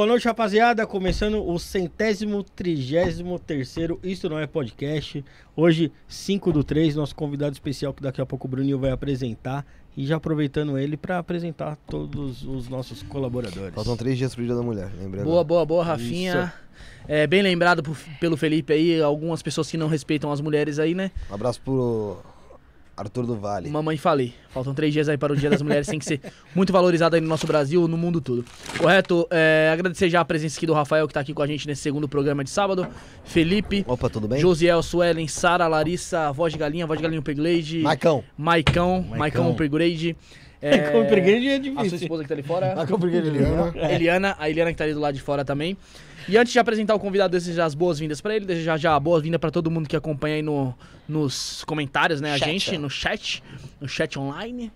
Boa noite, rapaziada. Começando o centésimo, trigésimo terceiro Isto Não É Podcast. Hoje, 5 do 3, nosso convidado especial que daqui a pouco o Bruninho vai apresentar. E já aproveitando ele para apresentar todos os nossos colaboradores. Faltam três dias pro Dia da Mulher, lembrando. Boa, boa, boa, Rafinha. É, bem lembrado por- pelo Felipe aí, algumas pessoas que não respeitam as mulheres aí, né? Um abraço pro Arthur do Vale. Mamãe falei. Faltam três dias aí para o Dia das Mulheres, tem que ser muito valorizado aí no nosso Brasil, no mundo todo. Correto? É, agradecer já a presença aqui do Rafael, que tá aqui com a gente nesse segundo programa de sábado. Felipe, Opa, tudo bem? Josiel, Suelen, Sara, Larissa, Voz de Galinha, Voz de Galinha Upgrade, Maicão. Maicão, Maicão Maicão. Upgrade. É, preguiça é A sua difícil. esposa que tá ali fora. Maicão porque ele ama. Eliana, a Eliana que tá ali do lado de fora também. E antes de apresentar o convidado, desejar as boas-vindas pra ele, desejar já a boa-vinda pra todo mundo que acompanha aí no, nos comentários, né? A Chat. gente, no chat, no chat online.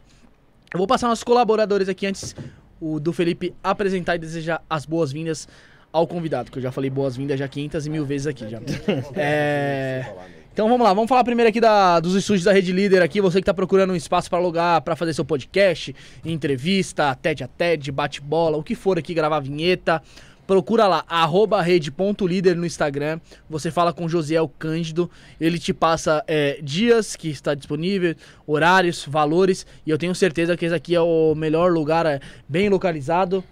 Eu vou passar nossos colaboradores aqui antes o do Felipe apresentar e desejar as boas-vindas ao convidado, que eu já falei boas-vindas já 500 e mil vezes aqui já. É... Então vamos lá, vamos falar primeiro aqui da- dos estúdios da Rede Líder aqui, você que tá procurando um espaço para alugar, para fazer seu podcast, entrevista, TED a TED, bate-bola, o que for aqui, gravar vinheta, procura lá, arroba rede.líder no Instagram, você fala com Josiel Cândido, ele te passa é, dias que está disponível, horários, valores, e eu tenho certeza que esse aqui é o melhor lugar, é bem localizado,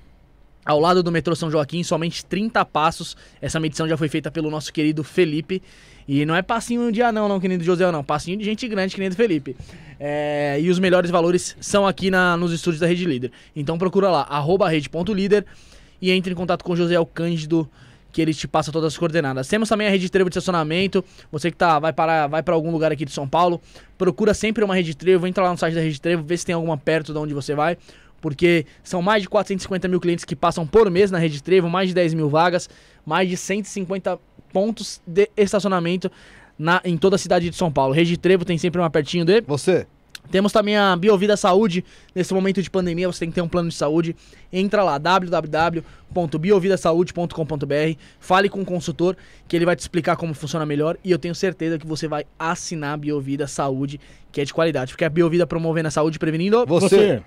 ao lado do metrô São Joaquim, somente 30 passos. Essa medição já foi feita pelo nosso querido Felipe. E não é passinho de anão, não, que nem do José, não. Passinho de gente grande, que nem do Felipe. É, e os melhores valores são aqui na- nos estúdios da Rede Líder. Então procura lá, arroba rede.líder e entre em contato com o José Cândido, que ele te passa todas as coordenadas. Temos também a rede trevo de estacionamento. Você que tá, vai para vai para algum lugar aqui de São Paulo, procura sempre uma rede trevo, entra lá no site da rede trevo, vê se tem alguma perto de onde você vai. Porque são mais de 450 mil clientes que passam por mês na Rede Trevo, mais de 10 mil vagas, mais de 150 pontos de estacionamento na, em toda a cidade de São Paulo. Rede Trevo tem sempre uma pertinho de. Você? Temos também a Biovida Saúde. Nesse momento de pandemia, você tem que ter um plano de saúde. Entra lá, www.biovidasaude.com.br. Fale com o consultor, que ele vai te explicar como funciona melhor. E eu tenho certeza que você vai assinar a Biovida Saúde, que é de qualidade. Porque a Biovida promovendo a saúde prevenindo. Você.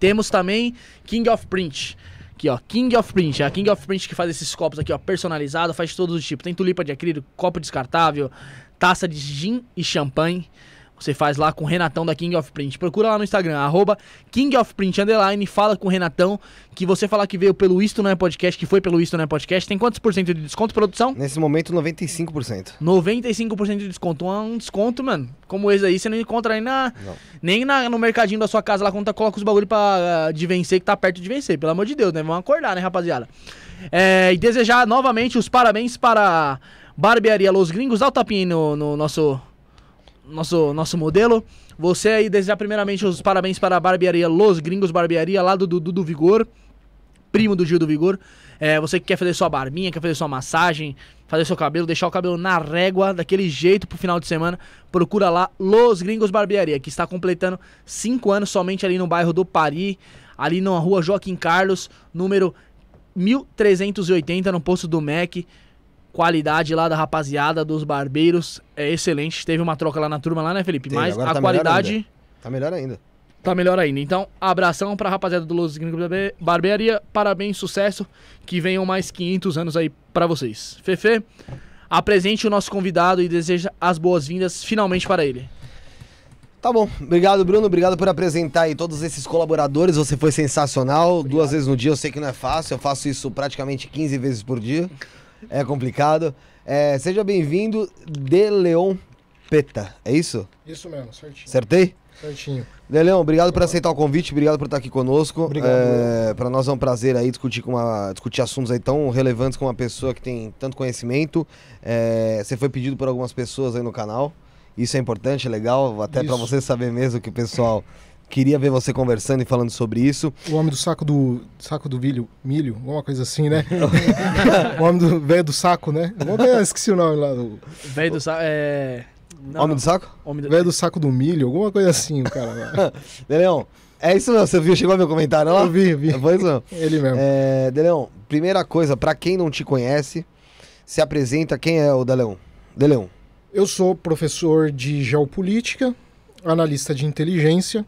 Temos também King of Print. Aqui, ó, King of Print. É a King of Print que faz esses copos aqui, ó, personalizado, faz de todos os tipos. Tem tulipa de acrílico, copo descartável, taça de gin e champanhe. Você faz lá com o Renatão da King of Print. Procura lá no Instagram, arroba King of Print Underline, fala com o Renatão, que você falar que veio pelo Isto Não É Podcast, que foi pelo Isto Não É Podcast. Tem quantos por cento de desconto, produção? Nesse momento, 95%. 95% de desconto. Um desconto, mano, como esse aí, você não encontra aí na, Não. nem na- no mercadinho da sua casa lá quando tá, coloca os bagulho pra, ah, de vencer, que tá perto de vencer. Pelo amor de Deus, né? Vamos acordar, né, rapaziada? É, e desejar novamente os parabéns para Barbearia Los Gringos. Dá o tapinha aí no, no nosso, nosso, nosso modelo. Você aí desejar primeiramente os parabéns para a Barbearia Los Gringos Barbearia, lá do Dudu do Vigor primo do Gil do Vigor. É, você que quer fazer sua barbinha, quer fazer sua massagem, fazer seu cabelo, deixar o cabelo na régua, daquele jeito pro final de semana, procura lá Los Gringos Barbearia, que está completando 5 anos somente ali no bairro do Pari, ali na rua Joaquim Carlos, número 1380, no posto do MEC. Qualidade lá da rapaziada, dos barbeiros, é excelente. Teve uma troca lá na turma, lá, né, Felipe? Teve, Mas a tá melhor qualidade. ainda. Tá melhor ainda. Tá melhor ainda. Então, abração pra rapaziada do Los Gringos Barbearia. Parabéns, sucesso. Que venham mais 500 anos aí pra vocês. Fefe, apresente o nosso convidado e deseja as boas-vindas finalmente para ele. Tá bom. Obrigado, Bruno. Obrigado por apresentar aí todos esses colaboradores. Você foi sensacional. Duas vezes no dia. Eu sei que não é fácil. Eu faço isso praticamente 15 vezes por dia. É complicado. É, seja bem-vindo, De Leon Peta. É isso? Isso mesmo, certinho. Acertei? Certinho. De Leon, obrigado por aceitar o convite. Obrigado por estar aqui conosco. Obrigado. É, para nós é um prazer aí discutir, com uma, discutir assuntos aí tão relevantes com uma pessoa que tem tanto conhecimento. É, você foi pedido por algumas pessoas aí no canal. Isso é importante, é legal. Até para você saber mesmo que o pessoal queria ver você conversando e falando sobre isso. O homem do saco do saco do milho, milho, alguma coisa assim, né? o homem do velho do saco, né? Coisa- esqueci o nome lá do Velho do sa- é... não, Homem do saco? Homem do... velho do saco do milho, alguma coisa assim, o cara lá. De Leon, é isso mesmo. Você viu? Chegou o comentário lá? Eu vi, eu vi. Foi isso mesmo. Ele mesmo. É, Deleon, primeira coisa, pra quem não te conhece, se apresenta quem é o Deleon. Deleon. Eu sou professor de geopolítica, analista de inteligência,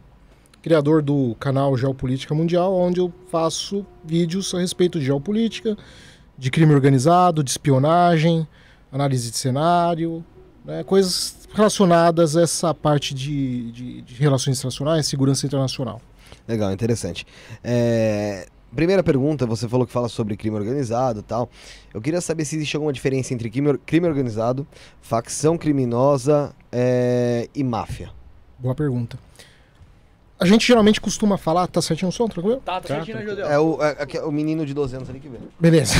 criador do canal Geopolítica Mundial, onde eu faço vídeos a respeito de geopolítica, de crime organizado, de espionagem, análise de cenário, né, coisas relacionadas a essa parte de, de, de relações internacionais, segurança internacional. Legal, interessante. É, Primeira pergunta, você falou que fala sobre crime organizado e tal. Eu queria saber se existe alguma diferença entre crime, crime organizado, facção criminosa é, e máfia. Boa pergunta. A gente geralmente costuma falar, tá certinho o som, tranquilo? Tá, tá certinho, né, José? É o, é, é o menino de 12 anos ali que vê. Beleza.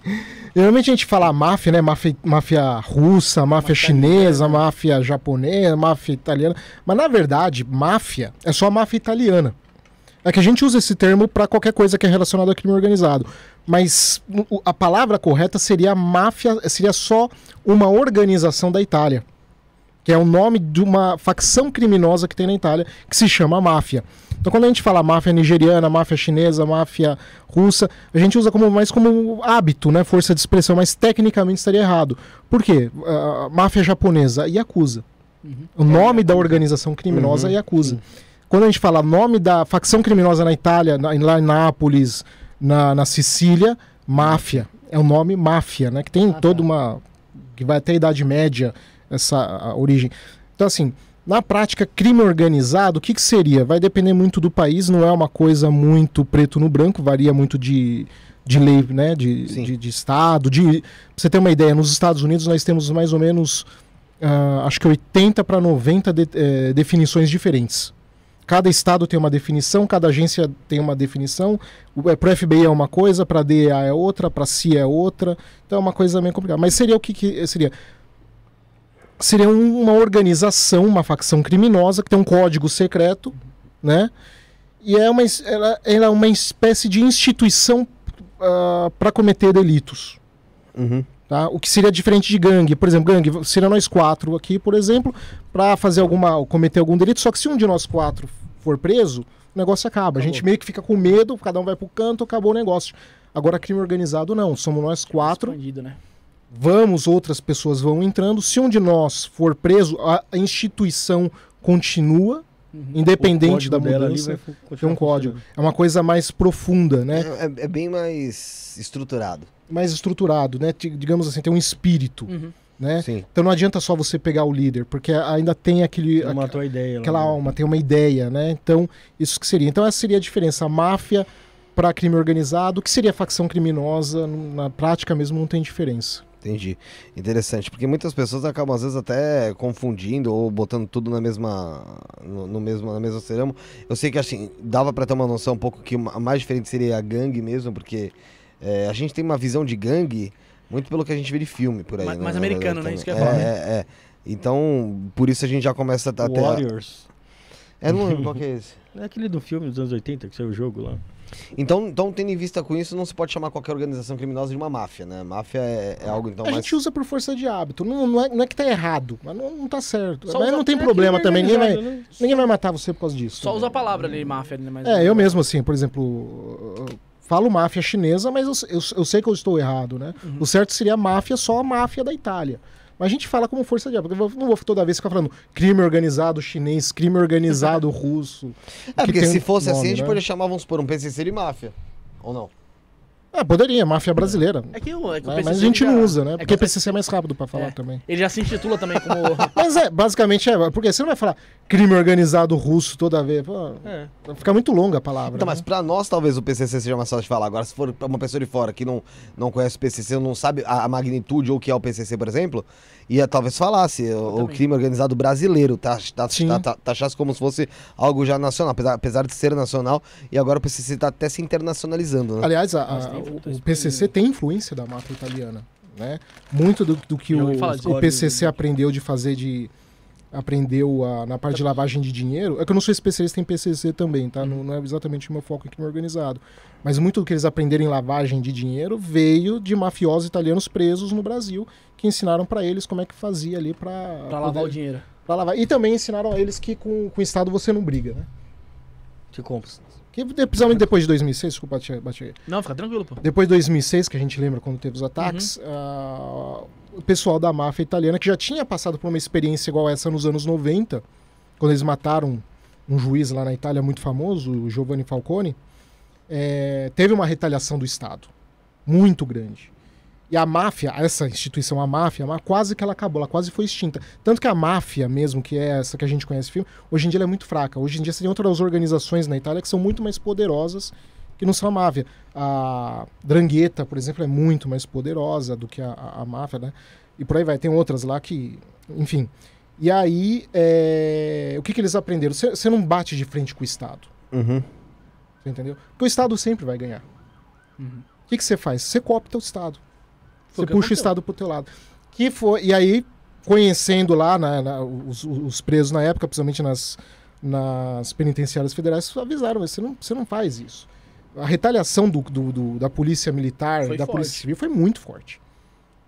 Geralmente a gente fala máfia, né? Máfia, máfia russa, máfia chinesa, máfia japonesa, máfia italiana. Mas na verdade, máfia é só máfia italiana. É que a gente usa esse termo para qualquer coisa que é relacionada ao crime organizado. Mas a palavra correta seria máfia, seria só uma organização da Itália. Que é o nome de uma facção criminosa que tem na Itália, que se chama máfia. Então quando a gente fala máfia nigeriana, máfia chinesa, máfia russa, a gente usa como mais como hábito, né? Força de expressão, mas tecnicamente estaria errado. Por quê? A máfia japonesa, Yakuza. O nome da organização criminosa é Yakuza. Quando a gente fala nome da facção criminosa na Itália, na, lá em Nápoles, na, na Sicília, máfia. É o nome máfia, né? Que tem toda uma. que vai até a Idade Média, essa origem. Então, assim, na prática, crime organizado, o que, que seria? Vai depender muito do país, não é uma coisa muito preto no branco, varia muito de, de lei, né? De, de, de estado. De, pra você ter uma ideia, nos Estados Unidos nós temos mais ou menos. ah, acho que 80 para 90 de- eh, definições diferentes. Cada estado tem uma definição, cada agência tem uma definição. Para o FBI é uma coisa, para a DEA é outra, para a CIA é outra. Então é uma coisa meio complicada. Mas seria o que, que seria? Seria um- uma organização, uma facção criminosa que tem um código secreto, né? E é uma, ela, ela é uma espécie de instituição para cometer delitos. Uhum. Tá? O que seria diferente de gangue. Por exemplo, gangue, seria nós quatro aqui, por exemplo, para fazer alguma. cometer algum delito. Só que se um de nós quatro for preso, o negócio acaba. A gente meio que fica com medo, cada um vai pro canto, acabou o negócio. Agora, crime organizado, não. Somos nós quatro. Escondido, né? Vamos, outras pessoas vão entrando. Se um de nós for preso, a a instituição continua, independente O da mudança. Tem um código. É uma coisa mais profunda, né? É, é- é bem mais estruturado. Mais estruturado, né? Digamos assim, tem um espírito, Uhum. né? Então não adianta só você pegar o líder, porque ainda tem aquele, a ideia. lá, aquela né? alma, tem uma ideia, né? Então, isso que seria. Então essa seria a diferença. A máfia para crime organizado, o que seria facção criminosa, na prática mesmo não tem diferença. Entendi. Interessante, porque muitas pessoas acabam às vezes até confundindo ou botando tudo na mesma no, no mesmo na mesma ceramo. Eu sei que assim, dava pra ter uma noção um pouco que mais diferente seria a gangue mesmo, porque é, a gente tem uma visão de gangue muito pelo que a gente vê de filme por aí. Mais- né, mais americano, verdade, né? Isso que eu ia falar, É, é, é. Então, por isso a gente já começa a ter. a- Warriors. É, não lembro qual que é esse. É aquele do filme dos anos 80 que saiu o jogo lá. Então, então, tendo em vista com isso, não se pode chamar qualquer organização criminosa de uma máfia, né? Máfia é, é algo então a mais. gente usa por força de hábito. Não, não, é, não é que tá errado, mas não, não tá certo. Só mas não tem É problema também. Ninguém vai, né? ninguém vai matar você por causa disso. Só também. usa a palavra ali, máfia, né? Mas É, eu mesmo assim, por exemplo, falo máfia chinesa, mas eu, eu, eu sei que eu estou errado, né? Uhum. O certo seria máfia, só a máfia da Itália. Mas a gente fala como força de vou- não vou toda vez ficar falando crime organizado chinês, crime organizado russo. É, que porque se um fosse assim, nome, a gente né? poderia chamar, vamos supor, um PCC de máfia. Ou não? Ah, poderia, máfia brasileira. É que, o- é que o Né? PCC Mas a gente não já- usa, né? é Porque que- PCC é mais rápido pra falar É. também. Ele já se intitula também como. Mas é, basicamente é, porque você não vai falar crime organizado russo toda vez. Pô, É. ficar muito longa a palavra. Então, né? mas pra nós, talvez o PCC seja mais fácil de falar. Agora, se for pra uma pessoa de fora que não, não conhece o PCC, não sabe a, a magnitude ou o que é o PCC, por exemplo, ia talvez falasse o, o crime organizado brasileiro, tá, tá, tá, tá, taxasse como se fosse algo já nacional, apesar, apesar de ser nacional, e agora o PCC tá até se internacionalizando, né? Aliás, a- a- Mas tem o, PCC tem influência da máfia italiana, né? Muito do, do que o, o PCC aprendeu de fazer de aprendeu a- na parte de lavagem de dinheiro. É que eu não sou especialista em PCC também, tá? Não, não é exatamente o meu foco em crime organizado. Mas muito do que eles aprenderam em lavagem de dinheiro veio de mafiosos italianos presos no Brasil, que ensinaram pra eles como é que fazia ali pra lavar o dinheiro. pra lavar. E também ensinaram a eles que com, com o Estado você não briga, né? Te compra. Que principalmente depois de 2006, desculpa, bati. Não, fica tranquilo, pô. Depois de 2006, que a gente lembra quando teve os ataques, Uhum. ah, o pessoal da máfia italiana, que já tinha passado por uma experiência igual essa nos anos 90, quando eles mataram um juiz lá na Itália muito famoso, o Giovanni Falcone, é, teve uma retaliação do Estado muito grande. E a máfia, essa instituição, a máfia, quase que ela acabou, ela quase foi extinta. Tanto que a máfia mesmo, que é essa que a gente conhece filme, hoje em dia ela é muito fraca. Hoje em dia você tem outras organizações na Itália que são muito mais poderosas que não são a máfia. A Drangheta, por exemplo, é muito mais poderosa do que a, a- a máfia, né? E por aí vai. Tem outras lá que, enfim. E aí, é, o que, que eles aprenderam? Você não bate de frente com o Estado. Uhum. Você entendeu? Porque o Estado sempre vai ganhar. Uhum. O que, que você faz? Você coopta o Estado. Você o puxa o aconteceu. Estado pro teu lado. Que foi, e aí, conhecendo lá na- na- os, os presos na época, principalmente nas, nas penitenciárias federais, avisaram, você não, você não faz isso. A retaliação do, do- do- da polícia militar, Foi da forte. polícia civil, foi muito forte.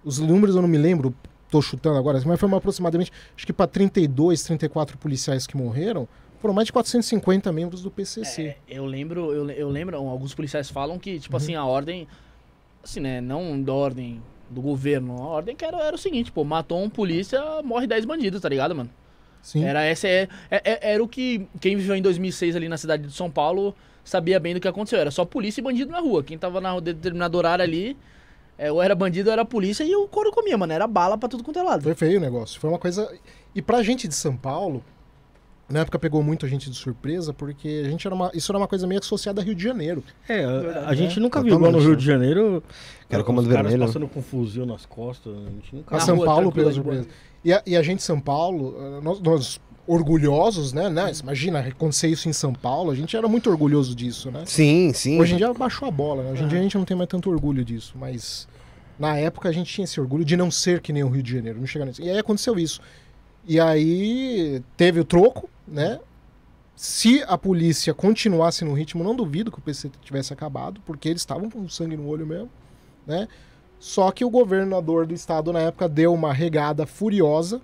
Os números eu não me lembro, tô chutando agora, mas foi aproximadamente, acho que para 32, 34 policiais que morreram, foram mais de 450 membros do PCC. É, eu lembro, eu, eu lembro, alguns policiais falam que, tipo assim, a ordem, assim, né, não da ordem do governo, a ordem que era, era o seguinte, pô, matou um polícia, morre 10 bandidos, tá ligado, mano? Sim. Era essa é, é- é- era o que quem viveu em 2006 ali na cidade de São Paulo sabia bem do que aconteceu. Era só polícia e bandido na rua. Quem tava na determinado horário ali, é, ou era bandido ou era polícia e o couro comia, mano. Era bala pra tudo quanto é lado. Foi feio o negócio. Foi uma coisa. E pra gente de São Paulo, na época pegou muito a gente de surpresa, porque a gente era uma... isso era uma coisa meio associada a Rio de Janeiro. É, a- Verdade, a gente né? nunca viu igual no Rio de Janeiro. Os comando caras vermelho. passando com fuzil nas costas. A gente nunca A Na São rua, Paulo pegou surpresa. E a, e a gente de São Paulo, eh, nós, nós orgulhosos, né? né? Imagina acontecer isso em São Paulo, a gente era muito orgulhoso disso, né? Sim, sim. Hoje em dia baixou a bola, né? Hoje em dia a gente não tem mais tanto orgulho disso, mas na época a gente tinha esse orgulho de não ser que nem o Rio de Janeiro, não chegar nisso. E aí aconteceu isso. E aí teve o troco, né? Se a polícia continuasse no ritmo, não duvido que o PC tivesse acabado, porque eles estavam com sangue no olho mesmo, né? Só que o governador do estado na época deu uma regada furiosa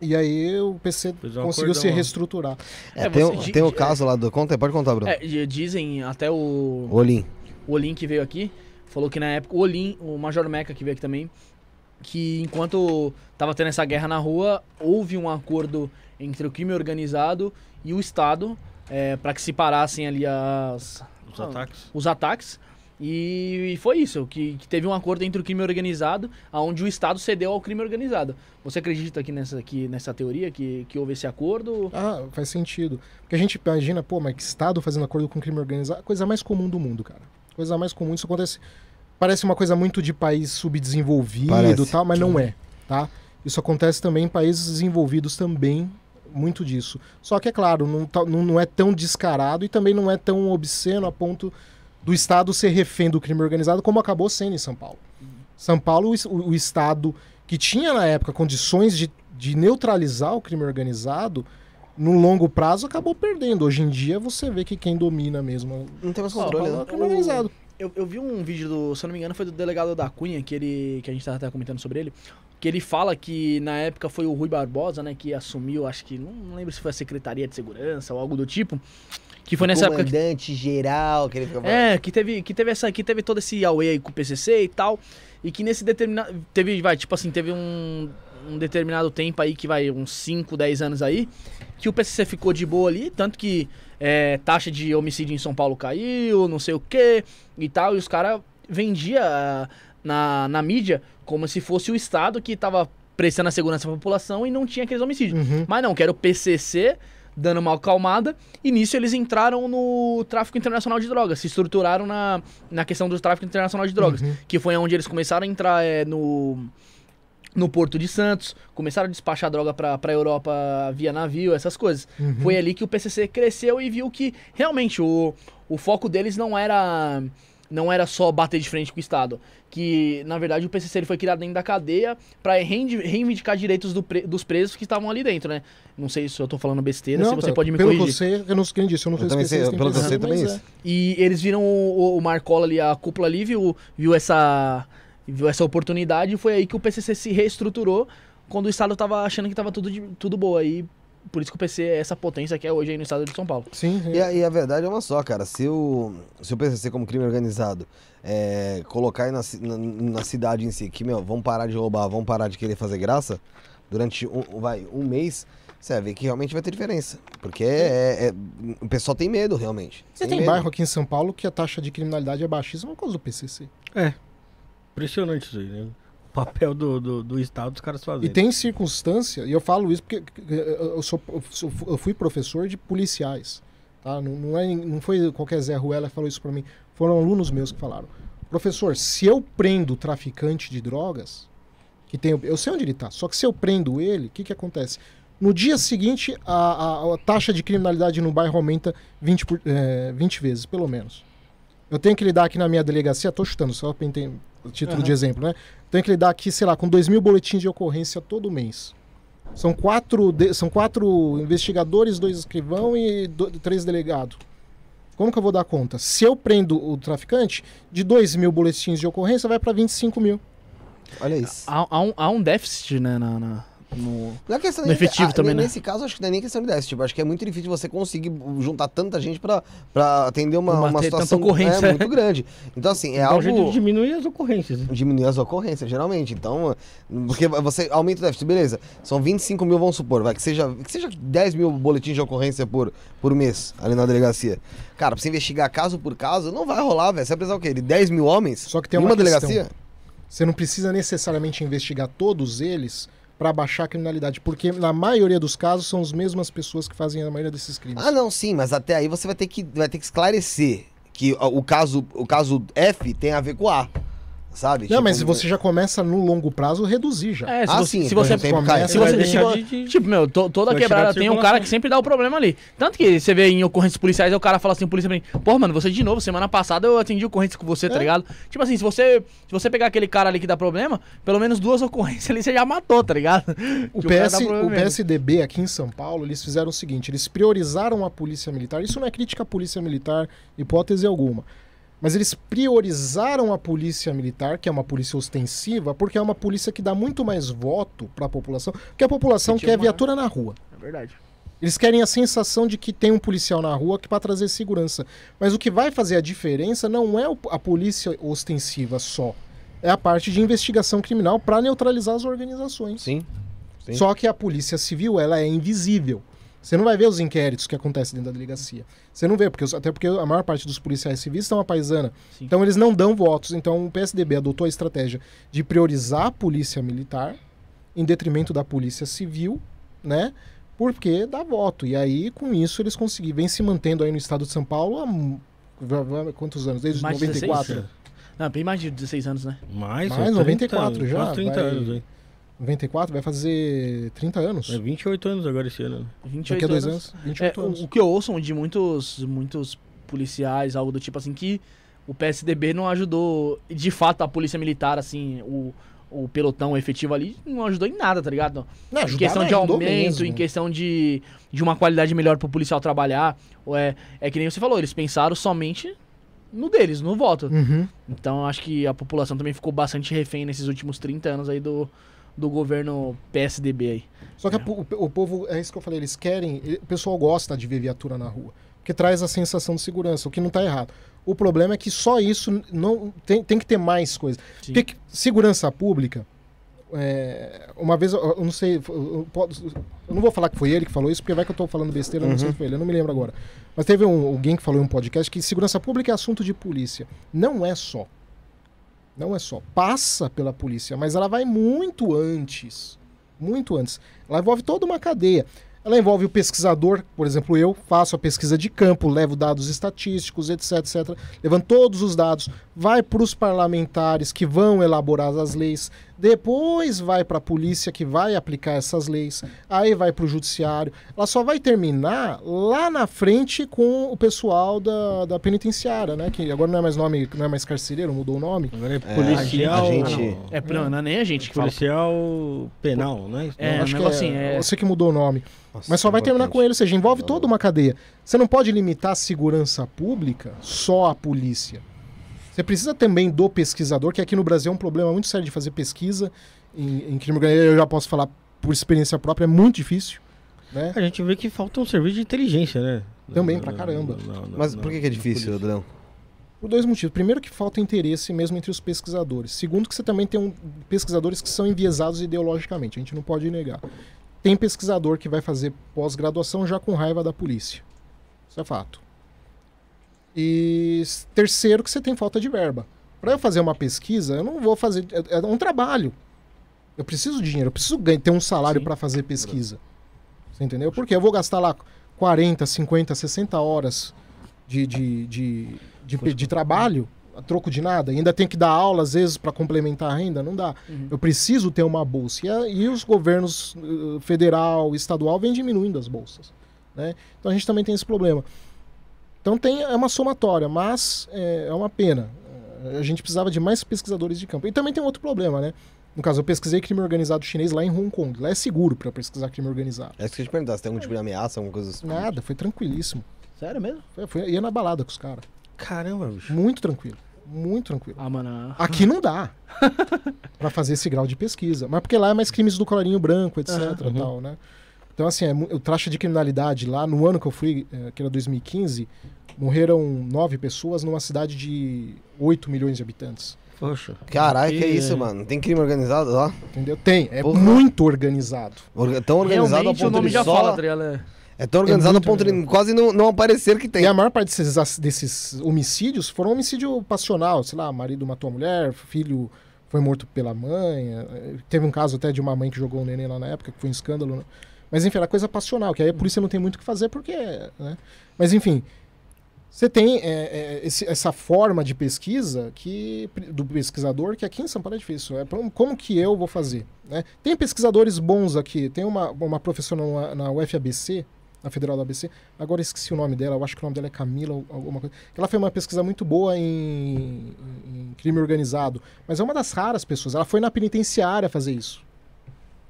e aí o PC conseguiu se acordão lá. reestruturar. É, É, tem, você o- di- tem o caso lá do. Conta pode contar, Bruno. É, dizem até o. Olim. o Olin que veio aqui, falou que na época, o Olin, o Major Meca que veio aqui também, que enquanto tava tendo essa guerra na rua, houve um acordo entre o crime organizado e o Estado é, para que se parassem ali as, Os ataques. os ataques. E, e foi isso, que, que teve um acordo entre o crime organizado, onde o Estado cedeu ao crime organizado. Você acredita aqui nessa, aqui nessa teoria, que, que houve esse acordo? Ah, faz sentido. Porque a gente imagina, pô, mas que Estado fazendo acordo com crime organizado? Coisa mais comum do mundo, cara. Coisa mais comum. Isso acontece. Parece uma coisa muito de país subdesenvolvido Parece. e tal, mas não é, tá? Isso acontece também em países desenvolvidos também, muito disso. Só que, é claro, não, tá- não, não é tão descarado e também não é tão obsceno a ponto do Estado ser refém do crime organizado como acabou sendo em São Paulo. São Paulo, o, o Estado que tinha na época condições de, de neutralizar o crime organizado, no longo prazo acabou perdendo. Hoje em dia você vê que quem domina mesmo Não tem mais controle, é né? o crime organizado. Eu, eu vi um vídeo do, se eu não me engano, foi do delegado da Cunha, que ele. que a gente tava até comentando sobre ele. Que ele fala que na época foi o Rui Barbosa, né, que assumiu, acho que. Não, lembro se foi a Secretaria de Segurança ou algo do tipo. Que foi nessa época que Comandante geral, que ele fica é, que teve, que teve essa, que teve todo esse away aí com o PCC e tal, e que nesse determinado, teve, vai, tipo assim, teve um, um determinado tempo aí que vai uns 5, 10 anos aí, que o PCC ficou de boa ali, tanto que é, taxa de homicídio em São Paulo caiu, não sei o que e tal, e os caras vendia ah, na, na mídia como se fosse o Estado que tava prestando a segurança pra população e não tinha aqueles homicídios. Uhum. Mas não, que era o PCC dando uma acalmada, e nisso eles entraram no tráfico internacional de drogas, se estruturaram na, na questão do tráfico internacional de drogas, Uhum. que foi onde eles começaram a entrar é, no, no Porto de Santos, começaram a despachar droga pra, pra Europa via navio, essas coisas. Uhum. Foi ali que o PCC cresceu e viu que realmente o, o foco deles não era não era só bater de frente com o Estado, que na verdade o PCC ele foi criado dentro da cadeia para reivindicar direitos do pre- dos presos que estavam ali dentro, né? Não sei se eu tô falando besteira, se você tá, pode me pelo corrigir. que eu sei, eu não sei quem disse, eu não Eu sei, em pelo que eu sei, também mas isso. E eles viram o, o Marcola ali, a cúpula ali, viu, viu essa viu essa oportunidade e foi aí que o PCC se reestruturou quando o Estado tava achando que tava tudo, de- tudo boa. E por isso que o PC é essa potência que é hoje aí no estado de São Paulo. Sim, sim. E a, e a verdade é uma só, cara. Se o, se o PCC como crime organizado é, colocar aí na, na, na cidade em si que, meu, vamos parar de roubar, vamos parar de querer fazer graça, durante um, vai, um mês, você vai ver que realmente vai ter diferença. Porque é, é- o pessoal tem medo, realmente. Você tem medo. bairro aqui em São Paulo que a taxa de criminalidade é baixíssima por causa do PCC. Impressionante isso aí, né? O papel do, do, do Estado dos caras fazendo. E tem circunstância, e eu falo isso porque eu, sou, eu fui professor de policiais. Tá? Não, não, é, não foi qualquer Zé Ruela que falou isso pra mim. Foram alunos meus que falaram. Professor, se eu prendo o traficante de drogas, que tem, eu sei onde ele tá, só que se eu prendo ele, o que, que acontece? No dia seguinte, a, a- a taxa de criminalidade no bairro aumenta 20, por- é, 20 vezes, pelo menos. Eu tenho que lidar aqui na minha delegacia, tô chutando, só para título de exemplo, né? Tenho que lidar aqui, sei lá, com 2 mil boletins de ocorrência todo mês. São quatro, de- são quatro investigadores, dois escrivão e do- três delegados. Como que eu vou dar conta? Se eu prendo o traficante, de 2 mil boletins de ocorrência vai para 25 mil. Olha isso. Há, há um, há um déficit, né, na, na- no... Não é questão No efetivo ah, também, né? Nesse caso, acho que não é nem questão de déficit. Tipo, acho que é muito difícil você conseguir juntar tanta gente pra, pra atender uma, Uma uma situação ocorrência. é, muito grande. Então, assim, é Dá um jeito de algo... diminuir as ocorrências. né? diminuir as ocorrências, geralmente. Então, porque você aumenta o déficit, beleza. São 25 mil, vamos supor, vai, que seja, que seja 10 mil boletins de ocorrência por, por mês ali na delegacia. Cara, pra você investigar caso por caso, não vai rolar, velho. Você vai precisar o quê? De 10 mil homens? Só que tem em uma uma delegacia? Você não precisa necessariamente investigar todos eles para baixar a criminalidade, porque na maioria dos casos são as mesmas pessoas que fazem a maioria desses crimes. Ah, não, sim, mas até aí você vai ter que, vai ter que esclarecer que o caso, o caso F tem a ver com A. Sabe? não, Tipo, mas você já começa no longo prazo reduzir já. É, se Ah, você, sim, se por você cai. começa- Se você, se deixar vo- de- Tipo, meu, to- toda quebrada tem um cara que sempre dá o problema ali. Tanto que você vê em ocorrências policiais, o cara fala assim, o polícia pra mim, pô, mano, você de novo, semana passada eu atendi ocorrência com você, tá É. ligado? Tipo assim, se você, se você pegar aquele cara ali que dá problema, pelo menos duas ocorrências ali você já matou, tá ligado? O, Que PS, o mesmo. PSDB aqui em São Paulo, eles fizeram o seguinte, eles priorizaram a polícia militar. Isso não é crítica à polícia militar, hipótese alguma. Mas eles priorizaram a polícia militar, que é uma polícia ostensiva, porque é uma polícia que dá muito mais voto para a população, porque a população quer né? viatura na rua. É verdade. Eles querem a sensação de que tem um policial na rua que para trazer segurança. Mas o que vai fazer a diferença não é a polícia ostensiva só, é a parte de investigação criminal para neutralizar as organizações. Sim. Sim. Só que a polícia civil, ela é invisível. Você não vai ver os inquéritos que acontecem dentro da delegacia. Você não vê, porque até porque a maior parte dos policiais civis estão a paisana. Sim. Então eles não dão votos. Então o PSDB adotou a estratégia de priorizar a polícia militar em detrimento da polícia civil, né? Porque dá voto. E aí, com isso, eles conseguiram. Vem se mantendo aí no estado de São Paulo há quantos anos? Desde Mais de 94? 16? Não, bem mais de 16 anos, né? Mais, Mais, é 94 já, Quase 30 vai- anos, hein? 94 vai fazer 30 anos. É 28 anos agora esse ano. 28 Daqui a dois anos. anos, É, 28 o, anos. o que eu ouço de muitos, muitos policiais, algo do tipo assim, que o PSDB não ajudou, de fato, a polícia militar, assim, o, o pelotão efetivo ali, não ajudou em nada, tá ligado? Não, em questão não de aumento, mesmo. em questão de, de uma qualidade melhor pro policial trabalhar. Ou É, é que nem você falou, eles pensaram somente no deles, no voto. Uhum. Então acho que a população também ficou bastante refém nesses últimos 30 anos aí do, do governo PSDB aí. Só que po- o, o povo, é isso que eu falei, eles querem. O pessoal gosta de ver viatura na rua. Porque traz a sensação de segurança, o que não tá errado. O problema é que só isso não tem, tem que ter mais coisa. Sim. Porque que- segurança pública. é, uma vez, eu, eu não sei, eu, eu não vou falar que foi ele que falou isso, porque vai que eu tô falando besteira, eu não sei se foi ele, eu não me lembro agora. Mas teve um, alguém que falou em um podcast que segurança pública é assunto de polícia. Não é só. Não é só. Passa pela polícia, mas ela vai muito antes. Muito antes. Ela envolve toda uma cadeia. Ela envolve o pesquisador, por exemplo, eu faço a pesquisa de campo, levo dados estatísticos, etc, etc. Levando todos os dados, vai para os parlamentares que vão elaborar as leis, depois vai para a polícia que vai aplicar essas leis, aí vai para o judiciário. Ela só vai terminar lá na frente com o pessoal da, da penitenciária, né? Que agora não é mais nome, não é mais carcereiro, mudou o nome. Agora é É, policial. a gente- É, não, não é nem a gente que fala. Policial penal, né? É, Eu acho um que negocinho, é- Eu sei que mudou o nome. Nossa, Mas só vai terminar com ele, ou seja, envolve toda uma cadeia. Você não pode limitar a segurança pública só à polícia. Você precisa também do pesquisador, que aqui no Brasil é um problema muito sério de fazer pesquisa em, em crime organizado. Eu já posso falar por experiência própria, é muito difícil. Né? A gente vê que falta um serviço de inteligência, né? Também, Na- pra caramba. na- na- Mas por que, que é difícil. Adriano? Por dois motivos. Primeiro, que falta interesse mesmo entre os pesquisadores. Segundo, que você também tem um, pesquisadores que são enviesados ideologicamente. A gente não pode negar. Tem pesquisador que vai fazer pós-graduação já com raiva da polícia. Isso é fato. E terceiro, que você tem falta de verba. Para eu fazer uma pesquisa, eu não vou fazer. É, é um trabalho. Eu preciso de dinheiro, eu preciso ganhar, ter um salário para fazer pesquisa. Você entendeu? Porque eu vou gastar lá 40, 50, 60 horas de, de, de, de, de trabalho a troco de nada. Ainda tem que dar aula, às vezes, para complementar a renda. Não dá. Uhum. Eu preciso ter uma bolsa. E, a- e os governos eh, federal, estadual, vêm diminuindo as bolsas. Né? Então a gente também tem esse problema. Então tem, é uma somatória, mas é, é uma pena. A gente precisava de mais pesquisadores de campo. E também tem outro problema, né? No caso, eu pesquisei crime organizado chinês lá em Hong Kong. Lá é seguro para pesquisar crime organizado. É isso que eu te perguntar, se tem algum tipo de ameaça, alguma coisa assim. Nada, foi tranquilíssimo. Sério mesmo? Foi, foi- ia na balada com os caras. Caramba, bicho. Muito tranquilo. Muito tranquilo. Ah, mano. Aqui não dá Pra fazer esse grau de pesquisa. Mas porque lá é mais crimes do colarinho branco, etc. Aham. tal, né? Então, assim, é, o taxa de criminalidade lá, no ano que eu fui, eh, que era 2015, morreram nove pessoas numa cidade de 8 milhões de habitantes. Poxa. Caralho, que é isso, mano? Tem crime organizado lá? Entendeu? Tem, é Porra. muito organizado. Orga- Tão organizado ao Realmente o ponto nome de já só... fala, tá ligado? É. É tão organizado ao muito ponto de quase não, não aparecer que tem. E a maior parte desses, desses homicídios foram homicídio passional. Sei lá, marido matou a mulher, filho foi morto pela mãe. eh, Teve um caso até de uma mãe que jogou um neném lá na época, que foi um escândalo. né? Mas enfim, era coisa passional, que aí a polícia não tem muito o que fazer porque. Né? Mas enfim, você tem eh, eh, esse- essa forma de pesquisa que do pesquisador que aqui em São Paulo é difícil. É, como- que eu vou fazer? Né? Tem pesquisadores bons aqui. Tem uma, uma professora na, na UFABC, na Federal da ABC, agora esqueci o nome dela, eu acho que o nome dela é Camila, ou alguma coisa. Ela fez uma pesquisa muito boa em, em crime organizado, mas é uma das raras pessoas. Ela foi na penitenciária fazer isso.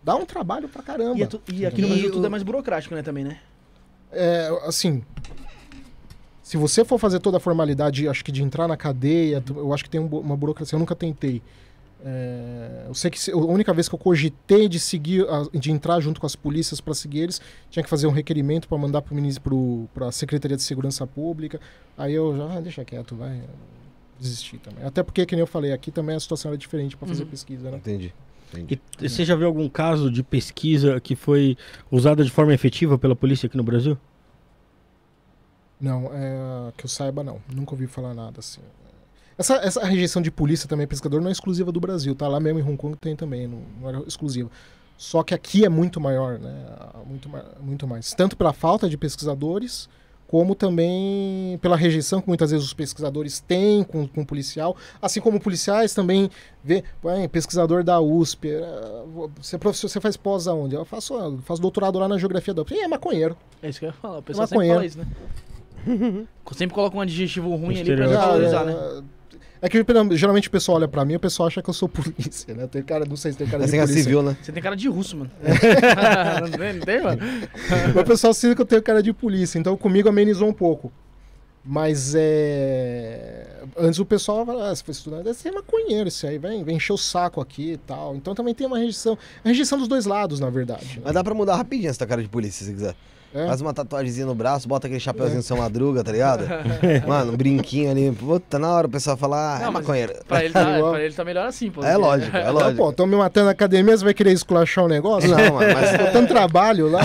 Dá um trabalho pra caramba. E, é tu- e aqui no E Brasil o- tudo é mais burocrático, né, também, né? É, assim, se você for fazer toda a formalidade, acho que de entrar na cadeia, eu acho que tem um uma burocracia. Eu nunca tentei. É, eu sei que se- a única vez que eu cogitei de seguir, de entrar junto com as polícias para seguir eles, tinha que fazer um requerimento para mandar para a Secretaria de Segurança Pública. Aí eu já, ah, deixa quieto, vai. Desistir também. Até porque, que nem eu falei, aqui também a situação era diferente para fazer Uhum. pesquisa, né? Entendi. Entendi. E você já viu algum caso de pesquisa que foi usada de forma efetiva pela polícia aqui no Brasil? Não, é, que eu saiba, não. Nunca ouvi falar nada assim. Essa, essa rejeição de polícia também, pescador, não é exclusiva do Brasil, tá? Lá mesmo em Hong Kong tem também, não, não era exclusiva. Só que aqui é muito maior, né? Muito, muito mais. Tanto pela falta de pesquisadores, como também pela rejeição que muitas vezes os pesquisadores têm com, com o policial. Assim como policiais também vê, "Ué, pesquisador da USP, eh, você, é professor, você faz pós aonde? Eu faço, eu faço doutorado lá na geografia da USP. Ih, é maconheiro. É isso que eu ia falar. O pessoal sempre Maconheiro. fala isso, né? sempre coloca um adjetivo ruim ali pra Estereótipo. desvalorizar, Ah, né? É, que geralmente o pessoal olha pra mim e o pessoal acha que eu sou polícia, né? Tem cara, não sei se tem cara Mas de tem polícia. civil, né? Você tem cara de russo, mano. não, tem, não tem, mano? O pessoal sabe que eu tenho cara de polícia, então comigo amenizou um pouco. Mas é. Antes o pessoal falava, ah, você foi estudante, deve ser maconheiro esse aí, vem, vem encher o saco aqui e tal. Então também tem uma rejeição. A rejeição dos dois lados, na verdade. né? Mas dá pra mudar rapidinho essa cara de polícia, se quiser. É. Faz uma tatuagemzinha no braço, bota aquele chapeuzinho de São Madruga, tá ligado? Mano, um brinquinho ali. Puta, na hora o pessoal fala, ah, é Não, maconheiro. Pra ele, tá, pra ele tá melhor assim, pô. É lógico, é lógico. pô, estão me matando na academia, você vai querer esculachar o negócio? Não, mano, mas Pô, tanto trabalho lá.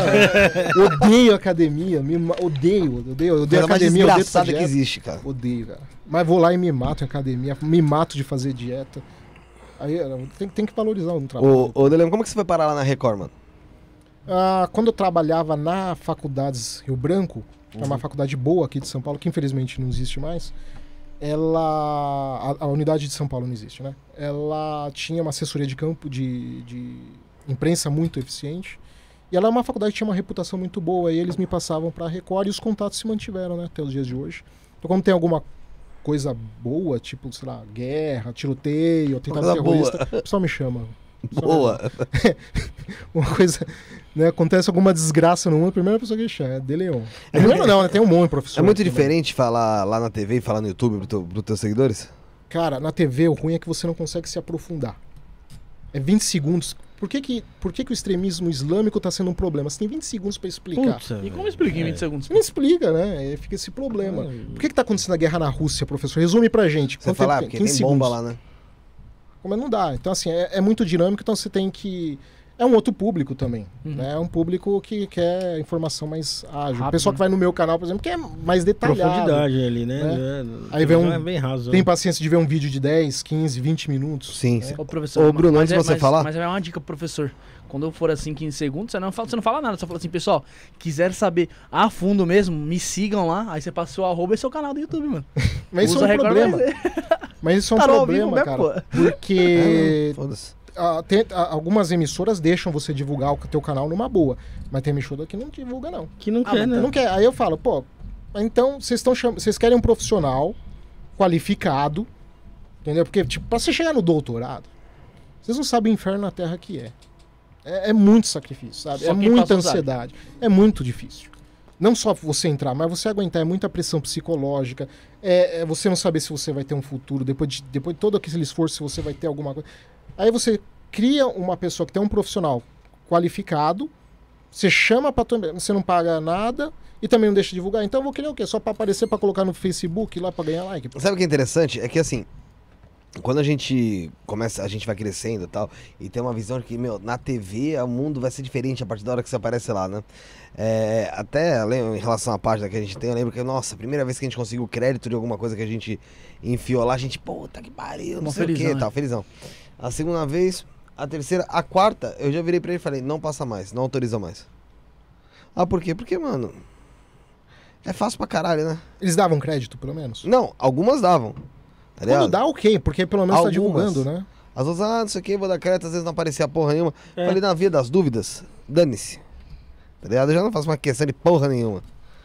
Eu odeio academia, me odeio, odeio, odeio coisa mais academia, odeio desgraçada que existe, cara. Odeio, cara. Mas vou lá e me mato em academia, me mato de fazer dieta. Aí eh, tem, tem que valorizar o trabalho. Ô, ô Delemo, como que você foi parar lá na Record, mano? Ah, quando eu trabalhava na Faculdades Rio Branco, que é uma faculdade boa aqui de São Paulo, que infelizmente não existe mais, ela. A, a unidade de São Paulo não existe, né? Ela tinha uma assessoria de campo de, de imprensa muito eficiente. E ela é uma faculdade que tinha uma reputação muito boa, e eles me passavam para a Record e os contatos se mantiveram, né, até os dias de hoje. Então, quando tem alguma coisa boa, tipo, sei lá, guerra, tiroteio, atentado coisa terrorista, o pessoal me chama. Me Boa. uma coisa, né, acontece alguma desgraça no mundo, a primeira pessoa que chama é De Leon. Primeiro não, né, tem um monte de professor. É muito também. diferente falar lá na TV e falar no YouTube pro teu, pros teus seguidores? Cara, na TV o ruim é que você não consegue se aprofundar. É 20 segundos. Por que, que, por que, que o extremismo islâmico tá sendo um problema? Você tem 20 segundos pra explicar. Putz, E como explica em 20 segundos? Você não explica, né? Fica esse problema. Por que, que tá acontecendo a guerra na Rússia, professor? Resume pra gente. Você Quanto fala, ah, porque tem? 15 bomba segundos. lá, né? Mas não dá. Então, assim, é, é muito dinâmico, então você tem que. É um outro público também. Uhum. Né? É um público que quer informação mais ágil. o Rápido, pessoal né? que vai no meu canal, por exemplo, que é mais detalhado. Profundidade ali, né? né? É, Aí vem um- É bem raso. Tem né? paciência de ver um vídeo de 10, 15, 20 minutos. Sim, sim. Ô, professor, Ô, Bruno, mas antes de é- você mas- falar- Mas é uma dica, pro professor. Quando for assim 15 segundos, você não fala, você não fala nada, só fala assim, pessoal, quiser saber a fundo mesmo, me sigam lá. Aí você passa o arroba e seu canal do YouTube, mano. Mas isso Usa é um Record, problema. mas- isso é um Tá vivo problema, mesmo, cara. pô. Porque É, Foda-se. Ah, tem- ah, algumas emissoras deixam você divulgar o teu canal numa boa. Mas tem emissora que não divulga, não. Que não Ah, quer, né? Não quer. Aí eu falo, pô, então vocês. Vocês querem um profissional qualificado, entendeu? Porque, tipo, pra você chegar no doutorado, vocês não sabem o inferno na terra que é. É, é muito sacrifício, sabe? Só é muita ansiedade. É muito difícil. Não só você entrar, mas você aguentar é muita pressão psicológica. É, é você não saber se você vai ter um futuro, depois de, depois de todo aquele esforço, se você vai ter alguma coisa. Aí você cria uma pessoa que tem um profissional qualificado, você chama pra tua empresa, você não paga nada e também não deixa de divulgar. Então eu vou querer o quê? Só pra aparecer, pra colocar no Facebook lá pra ganhar like. Sabe o que é interessante? É que assim, quando a gente começa, a gente vai crescendo e tal, e tem uma visão de que, meu, na TV o mundo vai ser diferente a partir da hora que você aparece lá, né? É, até lem- em relação à página que a gente tem, eu lembro que, nossa, a primeira vez que a gente conseguiu crédito de alguma coisa que a gente enfiou lá, a gente, puta que pariu, não Mó sei o felizão, que, né? tal, felizão. A segunda vez, a terceira, a quarta, eu já virei pra ele e falei, não passa mais, não autoriza mais. Ah, por quê? Porque, mano, é fácil pra caralho, né? Eles davam crédito, pelo menos? Não, algumas davam. Tá ligado? Quando dá, ok, porque pelo menos tá Algumas. divulgando, né? As outras, ah, não sei o que, vou dar crédito, às vezes não aparecia porra nenhuma. É. Falei, na via das dúvidas, dane-se. Tá ligado? Eu já não faço uma questão de porra nenhuma.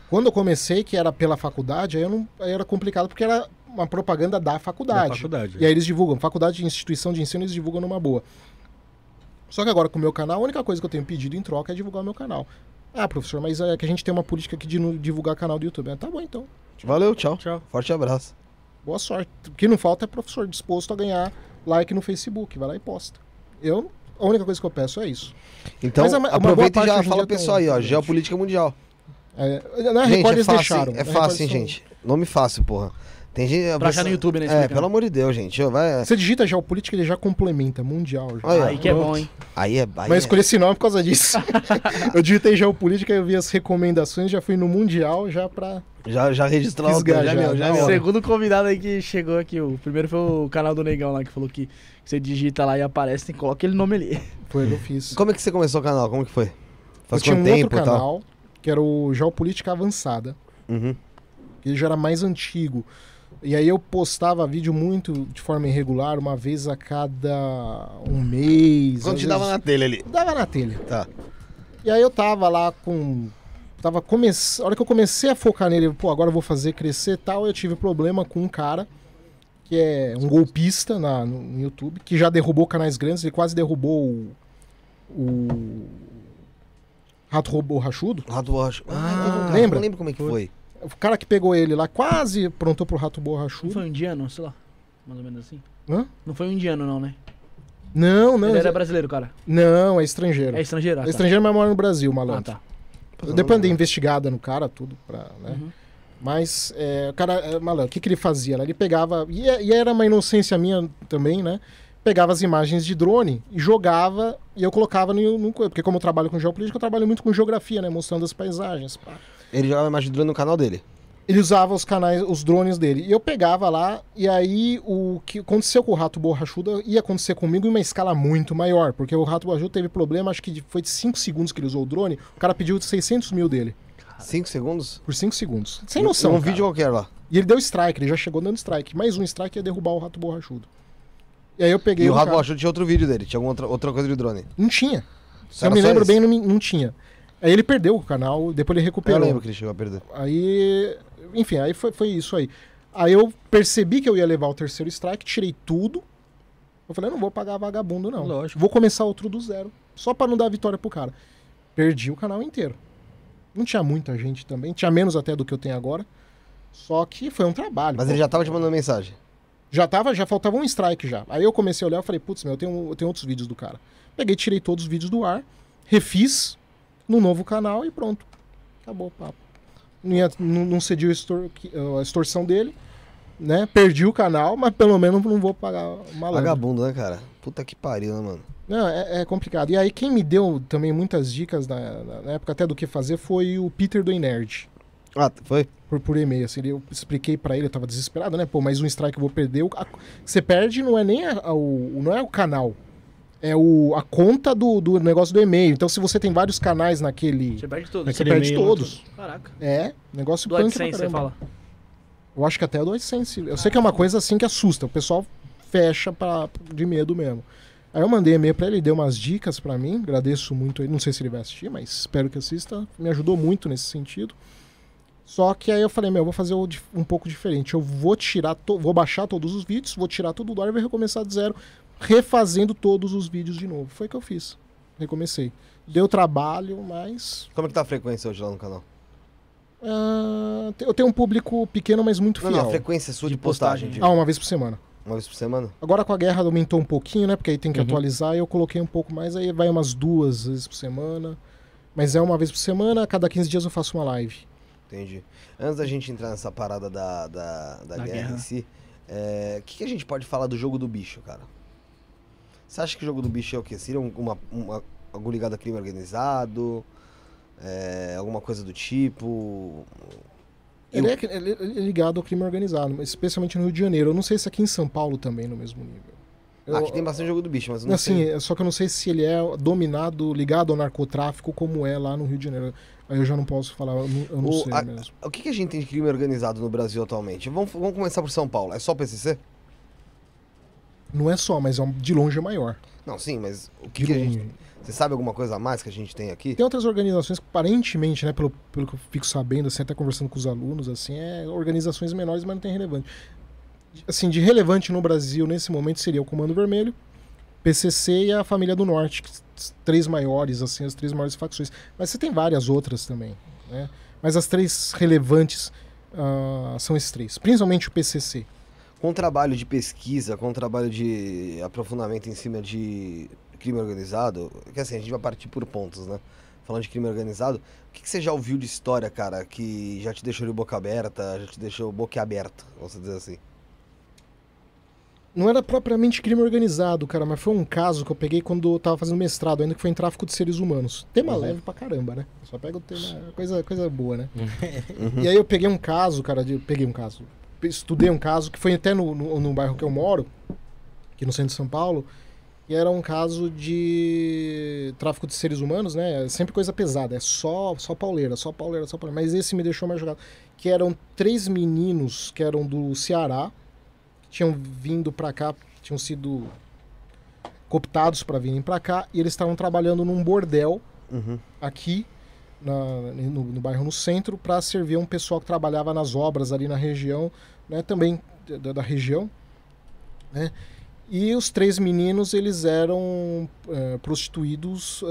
Quando eu comecei, que era pela faculdade, aí, eu não, aí era complicado porque era uma propaganda da faculdade. Da faculdade, E aí eles divulgam. Faculdade de instituição de ensino, eles divulgam numa boa. Só que agora com o meu canal, a única coisa que eu tenho pedido em troca é divulgar o meu canal. Ah, professor, mas é que a gente tem uma política aqui de divulgar canal do YouTube. Ah, tá bom, então. Valeu, tchau. Tchau. Forte abraço. Boa sorte. O que não falta é professor disposto a ganhar like no Facebook. Vai lá e posta. Eu, a única coisa que eu peço é isso. Então, Mas a- aproveita e já fala pro pessoal aí, ó. Geopolítica mundial. É, na gente, Record é eles fácil, deixaram. é fácil, hein, Record gente. Nome fácil, porra. Tem gente. Pra achar no YouTube, né, É, explicando. pelo amor de Deus, gente. Vai... Você digita geopolítica, ele já complementa, mundial. Já. Aí. Aí que é bom, hein? Aí é. Aí Mas eu é... escolhi esse nome por causa disso. eu digitei geopolítica, eu vi as recomendações, já fui no mundial, já pra... Já, já registrou o Fisgar já, já, já, hora. Segundo convidado aí que chegou aqui, o primeiro foi o canal do Negão lá, que falou que você digita lá e aparece, tem que colocar aquele nome ali. Foi o que eu fiz. Como é que você começou o canal? Como que foi? Faz eu tinha um tempo outro e tal? canal, que era o Geopolítica Avançada, Uhum. que ele já era mais antigo. E aí eu postava vídeo muito de forma irregular, uma vez a cada um mês. Quando te dava vezes- na telha ali. Dava na telha. Tá. E aí eu tava lá com. Tava come... A hora que eu comecei a focar nele, pô, agora eu vou fazer crescer e tal, eu tive problema com um cara que é um golpista na, no, YouTube, que já derrubou canais grandes, ele quase derrubou o. o Rato Robô Rachudo. Rato borracho. Ah, um cara, lembra? Não lembro como é que foi. O cara que pegou ele lá quase aprontou pro Rato Não Borrachudo. foi um indiano, sei lá. Mais ou menos assim. Hã? Não foi um indiano, não, né? Não, não. Ele era brasileiro, cara. Não, é estrangeiro. É estrangeiro. ah, É tá. estrangeiro, mas mora no Brasil, Ah, malandro. tá. Eu Depois dei investigada no cara, tudo pra. Né? Uhum. Mas, é, o cara, é, malandro, o que, que ele fazia? Ele pegava. E, é- e era uma inocência minha também, né? Pegava as imagens de drone e jogava e eu colocava no. no porque, como eu trabalho com geopolítica, eu trabalho muito com geografia, né? Mostrando as paisagens. pá. Ele jogava imagem de drone no canal dele. Ele usava os canais, os drones dele. E eu pegava lá, e aí o que aconteceu com o Rato Borrachudo ia acontecer comigo em uma escala muito maior. Porque o Rato Borrachudo teve problema, acho que foi de 5 segundos que ele usou o drone. O cara pediu 600 mil dele. 5 segundos? Por 5 segundos. Sem noção. Um cara. vídeo qualquer lá. E ele deu strike, ele já chegou dando strike. Mais um strike ia derrubar o rato borrachudo. E aí eu peguei E o Rato cara- Borrachudo tinha outro vídeo dele. Tinha alguma outra, outra coisa de drone. Não tinha. Eu me lembro esse? bem, não, não tinha. Aí ele perdeu o canal, depois ele Eu recuperou. lembro que ele chegou a perder. Aí, enfim, aí foi, foi isso aí. Aí eu percebi que eu ia levar o terceiro strike, tirei tudo. Eu falei, eu não vou pagar vagabundo, não. Lógico. Vou começar outro do zero. Só pra não dar vitória pro cara. Perdi o canal inteiro. Não tinha muita gente também. Tinha menos até do que eu tenho agora. Só que foi um trabalho. Mas pô. ele já tava te mandando mensagem. Já tava, já faltava um strike já. Aí eu comecei a olhar e falei, putz, meu, eu tenho, eu tenho outros vídeos do cara. Peguei, tirei todos os vídeos do ar, refiz no novo canal e pronto. Acabou o papo. Não, ia, não, não cedi a, extor- a extorsão dele, né? Perdi o canal, mas pelo menos não vou pagar leve. Vagabundo, né, cara? Puta que pariu, né, mano? Não, é, é complicado. E aí quem me deu também muitas dicas na, na- época até do que fazer foi o Peter do Nerd. Ah, foi? Por, por e-mail, assim, eu expliquei pra ele, eu tava desesperado, né? Pô, mais um strike eu vou perder. O- a- você perde não é nem a- a- o, não é o canal, é o, a conta do, do negócio do e-mail. Então se você tem vários canais naquele... Você perde todos. Você perde todos. Caraca. É, negócio Do punk AdSense, você fala. Eu acho que até do AdSense. Eu sei que é uma coisa assim que assusta. O pessoal fecha pra, de medo mesmo. Aí eu mandei e-mail pra ele, deu umas dicas pra mim. Agradeço muito ele. Não sei se ele vai assistir, mas espero que assista. Me ajudou muito nesse sentido. Só que aí eu falei, meu, eu vou fazer um pouco diferente. Eu vou tirar, to- vou baixar todos os vídeos, vou tirar tudo do ar e vou recomeçar do zero, refazendo todos os vídeos de novo. Foi o que eu fiz. Recomecei. Deu trabalho, mas Como é que tá a frequência hoje lá no canal? te- eu tenho um público pequeno, mas muito Não, fiel. não, a frequência sua de, De postagem. postagem. tipo, Ah, uma vez por semana. Uma vez por semana? Agora com a guerra aumentou um pouquinho, né? Porque aí tem que Uhum. atualizar e eu coloquei um pouco mais, aí vai umas duas vezes por semana. Mas é uma vez por semana, a cada 15 dias eu faço uma live. Entendi. Antes da gente entrar nessa parada da, da, da, Da guerra, guerra. em si, é, o que, que a gente pode falar do jogo do bicho, cara? Você acha que o jogo do bicho é o quê? Seria um- uma, uma, algo ligado a crime organizado? É, alguma coisa do tipo? Eu- Ele é, ele é ligado ao crime organizado, mas especialmente no Rio de Janeiro. Eu não sei se aqui em São Paulo também no mesmo nível. Eu- Aqui tem bastante jogo do bicho, mas eu não assim, sei. é- só que eu não sei se ele é dominado, ligado ao narcotráfico, como é lá no Rio de Janeiro. Aí eu já não posso falar, eu não, eu não O- sei a- mesmo. O que, que a gente tem de crime organizado no Brasil atualmente? Vamos, vamos começar por São Paulo. É só PCC? Não é só, mas é um- de longe é maior. Não, sim, mas o que, que a gente. Você sabe alguma coisa a mais que a gente tem aqui? Tem outras organizações que, aparentemente, né, pelo, pelo que eu fico sabendo, assim, até conversando com os alunos, assim, é organizações menores, mas não tem relevante. Assim, de relevante no Brasil, nesse momento, seria o Comando Vermelho, PCC e a Família do Norte, três maiores, assim, as três maiores facções. Mas você tem várias outras também, né? Mas as três relevantes ah, são esses três, principalmente o PCC. Com trabalho de pesquisa, com trabalho de aprofundamento em cima de crime organizado, que assim, a gente vai partir por pontos, né? Falando de crime organizado, o que, que você já ouviu de história, cara, que já te deixou de boca aberta, já te deixou boca aberta, vamos dizer assim? Não era propriamente crime organizado, cara, mas foi um caso que eu peguei quando eu tava fazendo mestrado, ainda que foi em tráfico de seres humanos. Tema Uhum. leve pra caramba, né? Só pega o tema, coisa, coisa boa, né? E aí eu peguei um caso, cara, de, peguei um caso, estudei um caso que foi até no, no, no bairro que eu moro, aqui no centro de São Paulo, e era um caso de tráfico de seres humanos, né? É sempre coisa pesada, é só, só pauleira, só pauleira, só pauleira. Mas esse me deixou mais jogado. Que eram três meninos que eram do Ceará, que tinham vindo pra cá, tinham sido cooptados para virem pra cá, e eles estavam trabalhando num bordel Uhum. aqui na- no, no bairro no centro para servir um pessoal que trabalhava nas obras ali na região, né, também da, da região, né? E os três meninos eles eram eh, prostituídos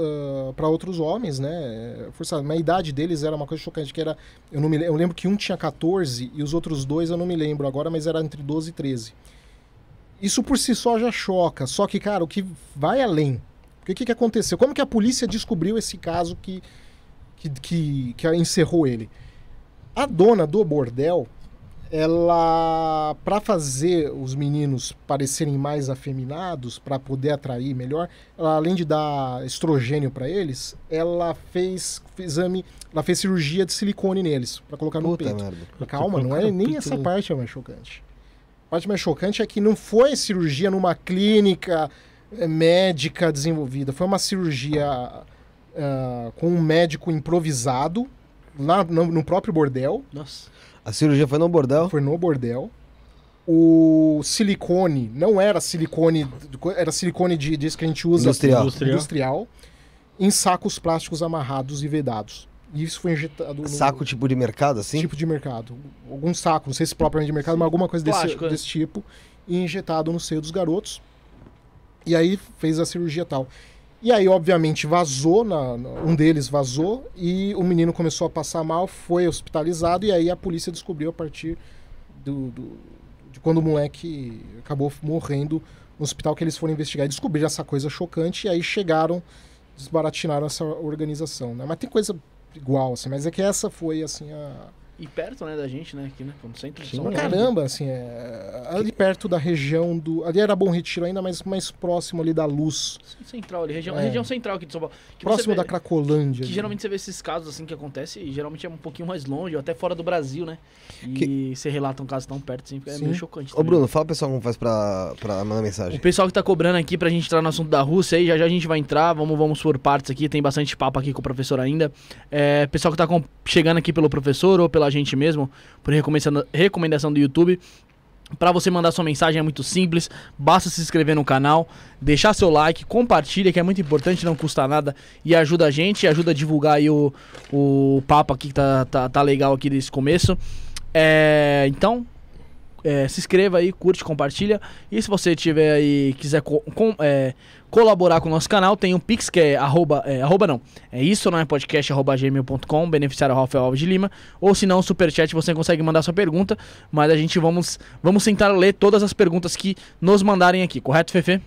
para outros homens, né? Forçado. Mas a idade deles era uma coisa chocante, que era eu não me eu lembro que um tinha 14 e os outros dois eu não me lembro agora, mas era entre 12 e 13. Isso por si só já choca, só que cara, o que vai além o que, que aconteceu? Como que a polícia descobriu esse caso que, que, que, que encerrou ele? A dona do bordel, ela, para fazer os meninos parecerem mais afeminados, para poder atrair melhor, ela, além de dar estrogênio para eles, ela fez exame, ela fez cirurgia de silicone neles, para colocar no Puta peito. merda. Calma, não é nem essa parte é mais chocante. A parte mais chocante é que não foi cirurgia numa clínica eh, médica desenvolvida, foi uma cirurgia ah, com um médico improvisado lá no, no próprio bordel, Nossa. A cirurgia foi no bordel? foi no bordel. O silicone não era silicone, era silicone de, disso que a gente usa Industrial. Industrial. industrial, em sacos plásticos amarrados e vedados. E isso foi injetado no Saco tipo de mercado, assim? tipo de mercado. Algum saco, não sei se propriamente de mercado, mas alguma coisa desse, Plástico, né? desse tipo, e injetado no seio dos garotos. E aí fez a cirurgia e tal. E aí, obviamente, vazou, na, um deles vazou, e o menino começou a passar mal, foi hospitalizado, e aí a polícia descobriu a partir do, do- de quando o moleque acabou morrendo no hospital que eles foram investigar e descobriram essa coisa chocante e aí chegaram, desbaratinaram essa organização, né? Mas tem coisa igual, assim, mas é que essa foi, assim, a... E perto, né, da gente, né, aqui, né, como centro de Sim, São Pra Paulo. caramba, assim, é... ali perto da região do... Ali era Bom Retiro ainda, mas mais próximo ali da Luz, Central ali, região, É. região central aqui de São Paulo. Que próximo você da vê- Cracolândia. Que ali. geralmente você vê esses casos assim que acontece e geralmente é um pouquinho mais longe, ou até fora do Brasil, né? E você relata um caso tão perto, assim, é Sim. meio chocante. Ô. Bruno, fala pro pessoal como faz pra, pra mandar O mensagem. pessoal que tá cobrando aqui pra gente entrar no assunto da Rússia aí, já já a gente vai entrar, vamos, vamos por partes aqui, tem bastante papo aqui com o professor ainda. É, pessoal que tá com- chegando aqui pelo professor ou pela gente mesmo, por recomendação, recomendação do YouTube, Pra você mandar sua mensagem é muito simples, basta se inscrever no canal, deixar seu like, compartilha, que é muito importante, não custa nada e ajuda a gente, ajuda a divulgar aí o, o papo aqui que tá, tá, tá legal aqui desse começo. É, então, é, se inscreva aí, curte, compartilha. E se você tiver aí, quiser co- com- é, colaborar com o nosso canal, tem um Pix que é arroba, é, arroba não, é isso não é podcast, arroba gmail.com, beneficiário Rafael Alves de Lima, ou se não, superchat você consegue mandar sua pergunta, mas a gente vamos, vamos tentar ler todas as perguntas que nos mandarem aqui, correto, Fefe?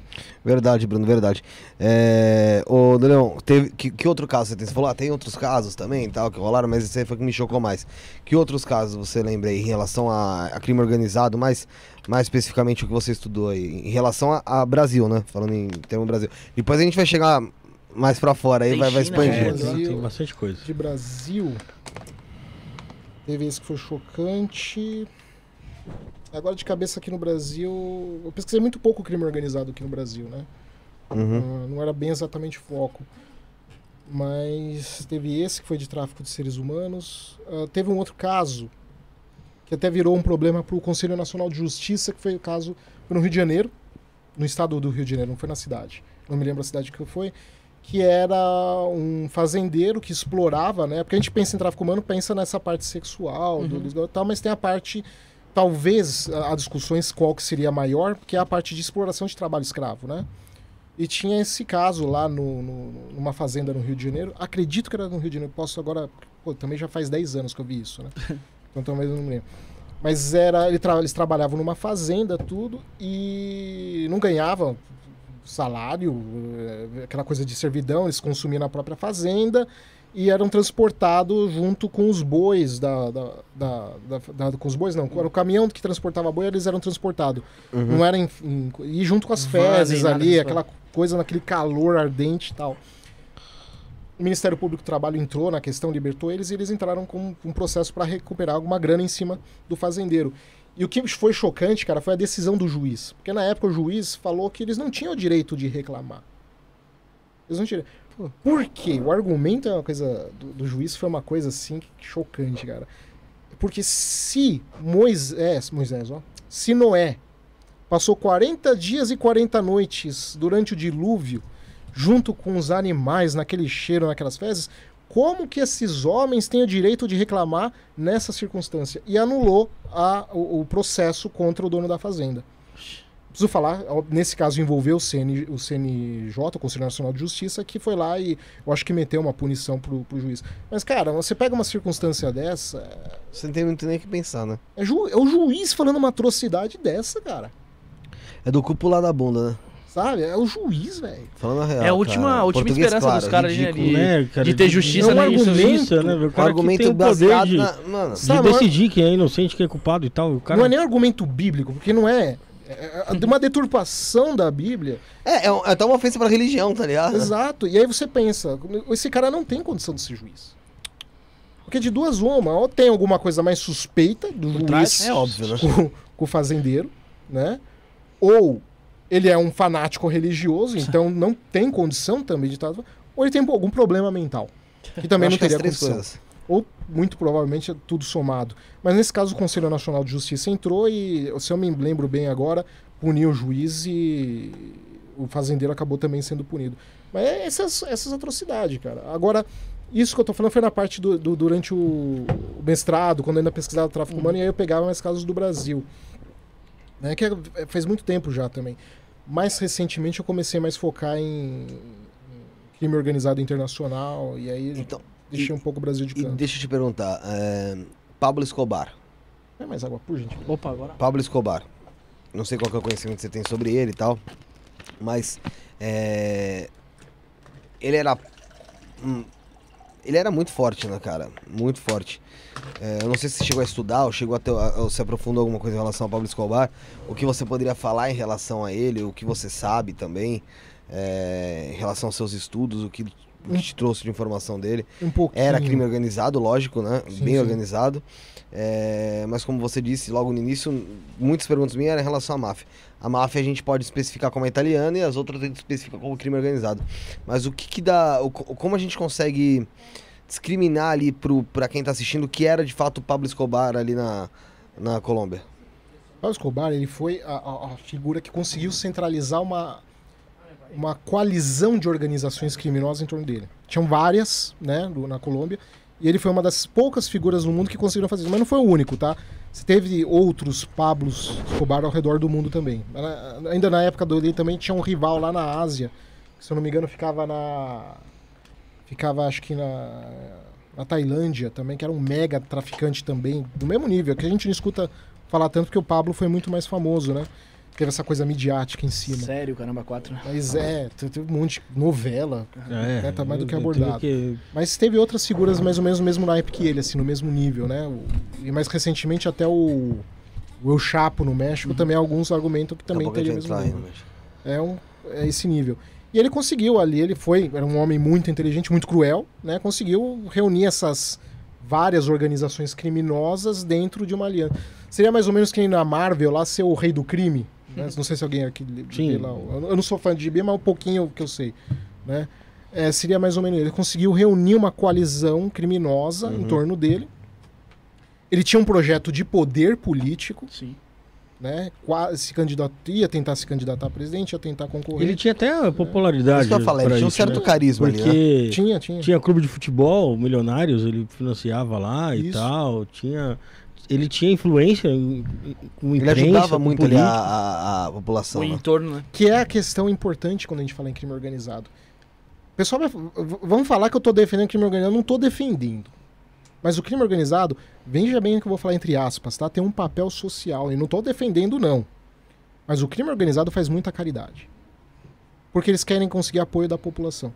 Verdade, Bruno, verdade. É... Ô, Leão, teve... que, que outro caso você tem? Você falou, ah, tem outros casos também tal que rolaram, mas esse aí foi que me chocou mais. Que outros casos você lembra aí em relação a, a crime organizado, mais, mais especificamente o que você estudou aí? Em relação a, a Brasil, né? Falando em termo Brasil. Depois a gente vai chegar mais pra fora aí, Tem vai, vai China, expandir. É, Brasil. tem bastante coisa. De Brasil. Teve esse que foi chocante. Agora de cabeça aqui no Brasil. Eu pesquisei muito pouco crime organizado aqui no Brasil, né? Uhum. Ah, não era bem exatamente foco. Mas teve esse que foi de tráfico de seres humanos. Ah, teve um outro caso que até virou um problema para o Conselho Nacional de Justiça, que foi o caso foi no Rio de Janeiro, no estado do Rio de Janeiro, não foi na cidade. Não me lembro a cidade que foi. Que era um fazendeiro que explorava, né? Porque a gente pensa em tráfico humano, pensa nessa parte sexual, do, Uhum. do- tal, mas tem a parte talvez há discussões qual que seria maior, que é a parte de exploração de trabalho escravo, né? E tinha esse caso lá no, no- numa fazenda no Rio de Janeiro. Acredito que era no Rio de Janeiro. Posso agora. Pô, também já faz 10 anos que eu vi isso, né? Então talvez eu não lembro. Mas era, eles trabalhavam numa fazenda, tudo, e não ganhavam salário, eh, aquela coisa de servidão, eles consumiam na própria fazenda e eram transportados junto com os bois da, da, da- da- com os bois não, era o caminhão que transportava boi, eles eram transportados. Uhum. Não era em, em- e junto com as fezes ali, disso, aquela coisa naquele calor ardente e tal. O Ministério Público do Trabalho entrou na questão, libertou eles e eles entraram com um processo para recuperar alguma grana em cima do fazendeiro. E o que foi chocante, cara, foi a decisão do juiz. Porque na época o juiz falou que eles não tinham o direito de reclamar. Eles não tinham. Por quê? O argumento é uma coisa. Do, do juiz foi uma coisa assim chocante, cara. Porque se Moisés. Moisés, ó. Se Noé passou 40 dias e 40 noites durante o dilúvio, junto com os animais, naquele cheiro, naquelas fezes, como que esses homens têm o direito de reclamar nessa circunstância? E anulou a- o, o processo contra o dono da fazenda. Preciso falar, nesse caso envolveu o, CN, o CNJ, o Conselho Nacional de Justiça, que foi lá e eu acho que meteu uma punição pro, pro juiz. Mas, cara, você pega uma circunstância dessa, Você não tem muito nem o que pensar, né? é, ju- é o juiz falando uma atrocidade dessa, cara. É do cu pular da bunda, né? Sabe? É o juiz, velho. Falando a real. É a última- cara. a última Português esperança claro, dos caras, de- né, cara, de ter justiça, é um né? argumento, Isso, né? O cara argumento tem o poder baseado de, na. Mano, de Sabe, decidir quem é inocente, quem é culpado e tal. O cara... Não é nem argumento bíblico, porque não é. É é uma deturpação da Bíblia. é, é, um- é até uma ofensa pra religião, tá ligado? Exato. E aí você pensa, esse cara não tem condição de ser juiz. Porque de duas uma, ou tem alguma coisa mais suspeita do juiz trás, É óbvio, né? com, com o fazendeiro, né? Ou ele é um fanático religioso, então não tem condição também de estar. Ou ele tem algum problema mental. Que também não as teria condição. coisas. Ou muito provavelmente é tudo somado. Mas nesse caso o Conselho Nacional de Justiça entrou e, se eu me lembro bem agora, puniu o juiz e o fazendeiro acabou também sendo punido. Mas é essas, essas atrocidades, cara. Agora, isso que eu tô falando foi na parte do, do- durante o, mestrado, quando eu ainda pesquisava tráfico humano, e aí eu pegava mais casos do Brasil. Né, que é- é- faz muito tempo já também. Mais recentemente eu comecei mais a focar em crime organizado internacional, e aí Então, deixei um pouco o Brasil de e canto. deixa eu te perguntar. é, Pablo Escobar. É mais água, por gente. Opa, agora. Pablo Escobar. Não sei qual que é o conhecimento que você tem sobre ele e tal. Mas é, ele era. hum, ele era muito forte, né, cara? Muito forte. É, eu não sei se você chegou a estudar ou chegou a, ter, a, ou se aprofundou alguma coisa em relação ao Pablo Escobar. O que você poderia falar em relação a ele, o que você sabe também, é, em relação aos seus estudos, o que, o que te trouxe de informação dele. Um pouquinho. Era crime organizado, lógico, né? Sim, Bem sim. organizado. É, mas como você disse logo no início, muitas perguntas minhas eram em relação à máfia. A máfia a gente pode especificar como italiana e as outras a gente especifica como crime organizado. Mas o que que dá. o co- como a gente consegue discriminar ali pro, pra quem tá assistindo o que era de fato o Pablo Escobar ali na, na Colômbia? Pablo Escobar, ele foi a, a- a figura que conseguiu centralizar uma, uma coalizão de organizações criminosas em torno dele. Tinham várias, né, na Colômbia, e ele foi uma das poucas figuras no mundo que conseguiram fazer isso. Mas não foi o único, tá? Você teve outros Pablos Escobar ao redor do mundo também. Na- Ainda na época dele também tinha um rival lá na Ásia, que, se eu não me engano ficava na... Ficava, acho que na, na Tailândia também, que era um mega traficante também, do mesmo nível, que a gente não escuta falar tanto porque o Pablo foi muito mais famoso, né? Teve essa coisa midiática em cima. Sério, caramba, quatro. Mas é, te- teve um monte de novela, É, né, tá mais do que abordado. que- mas teve outras figuras mais ou menos no mesmo naipe que ele, assim, no mesmo nível, né? O- e mais recentemente até o, o El Chapo no México também alguns argumentam que também teria o mesmo nível. né? É, um, é esse nível. E ele conseguiu ali, ele foi, era um homem muito inteligente, muito cruel, né? Conseguiu reunir essas várias organizações criminosas dentro de uma aliança. Seria mais ou menos que na Marvel lá ser o rei do crime. Né? Não sei se alguém aqui Sim. lá. Eu não sou fã de GB, mas um pouquinho que eu sei. Né? É, seria mais ou menos. Ele conseguiu reunir uma coalizão criminosa em torno dele. Ele tinha um projeto de poder político, Sim. né? Qua- Se candidat... ia tentar se candidatar a presidente, ia tentar concorrer. Ele tinha até a popularidade. Isso que eu ia falar, ele tinha um isso, certo né? carisma ali, né? Porque Tinha, tinha. tinha clube de futebol, milionários, ele financiava lá e Isso. tal. Tinha, ele tinha influência com Ele ajudava com muito ali a, a, a população. O né? entorno, né? Que é a questão importante quando a gente fala em crime organizado. Pessoal vamos falar que eu tô defendendo crime organizado, eu não tô defendendo. Mas o crime organizado, veja bem o que eu vou falar entre aspas, tá? Tem um papel social. E não tô defendendo, não. Mas o crime organizado faz muita caridade. Porque eles querem conseguir apoio da população.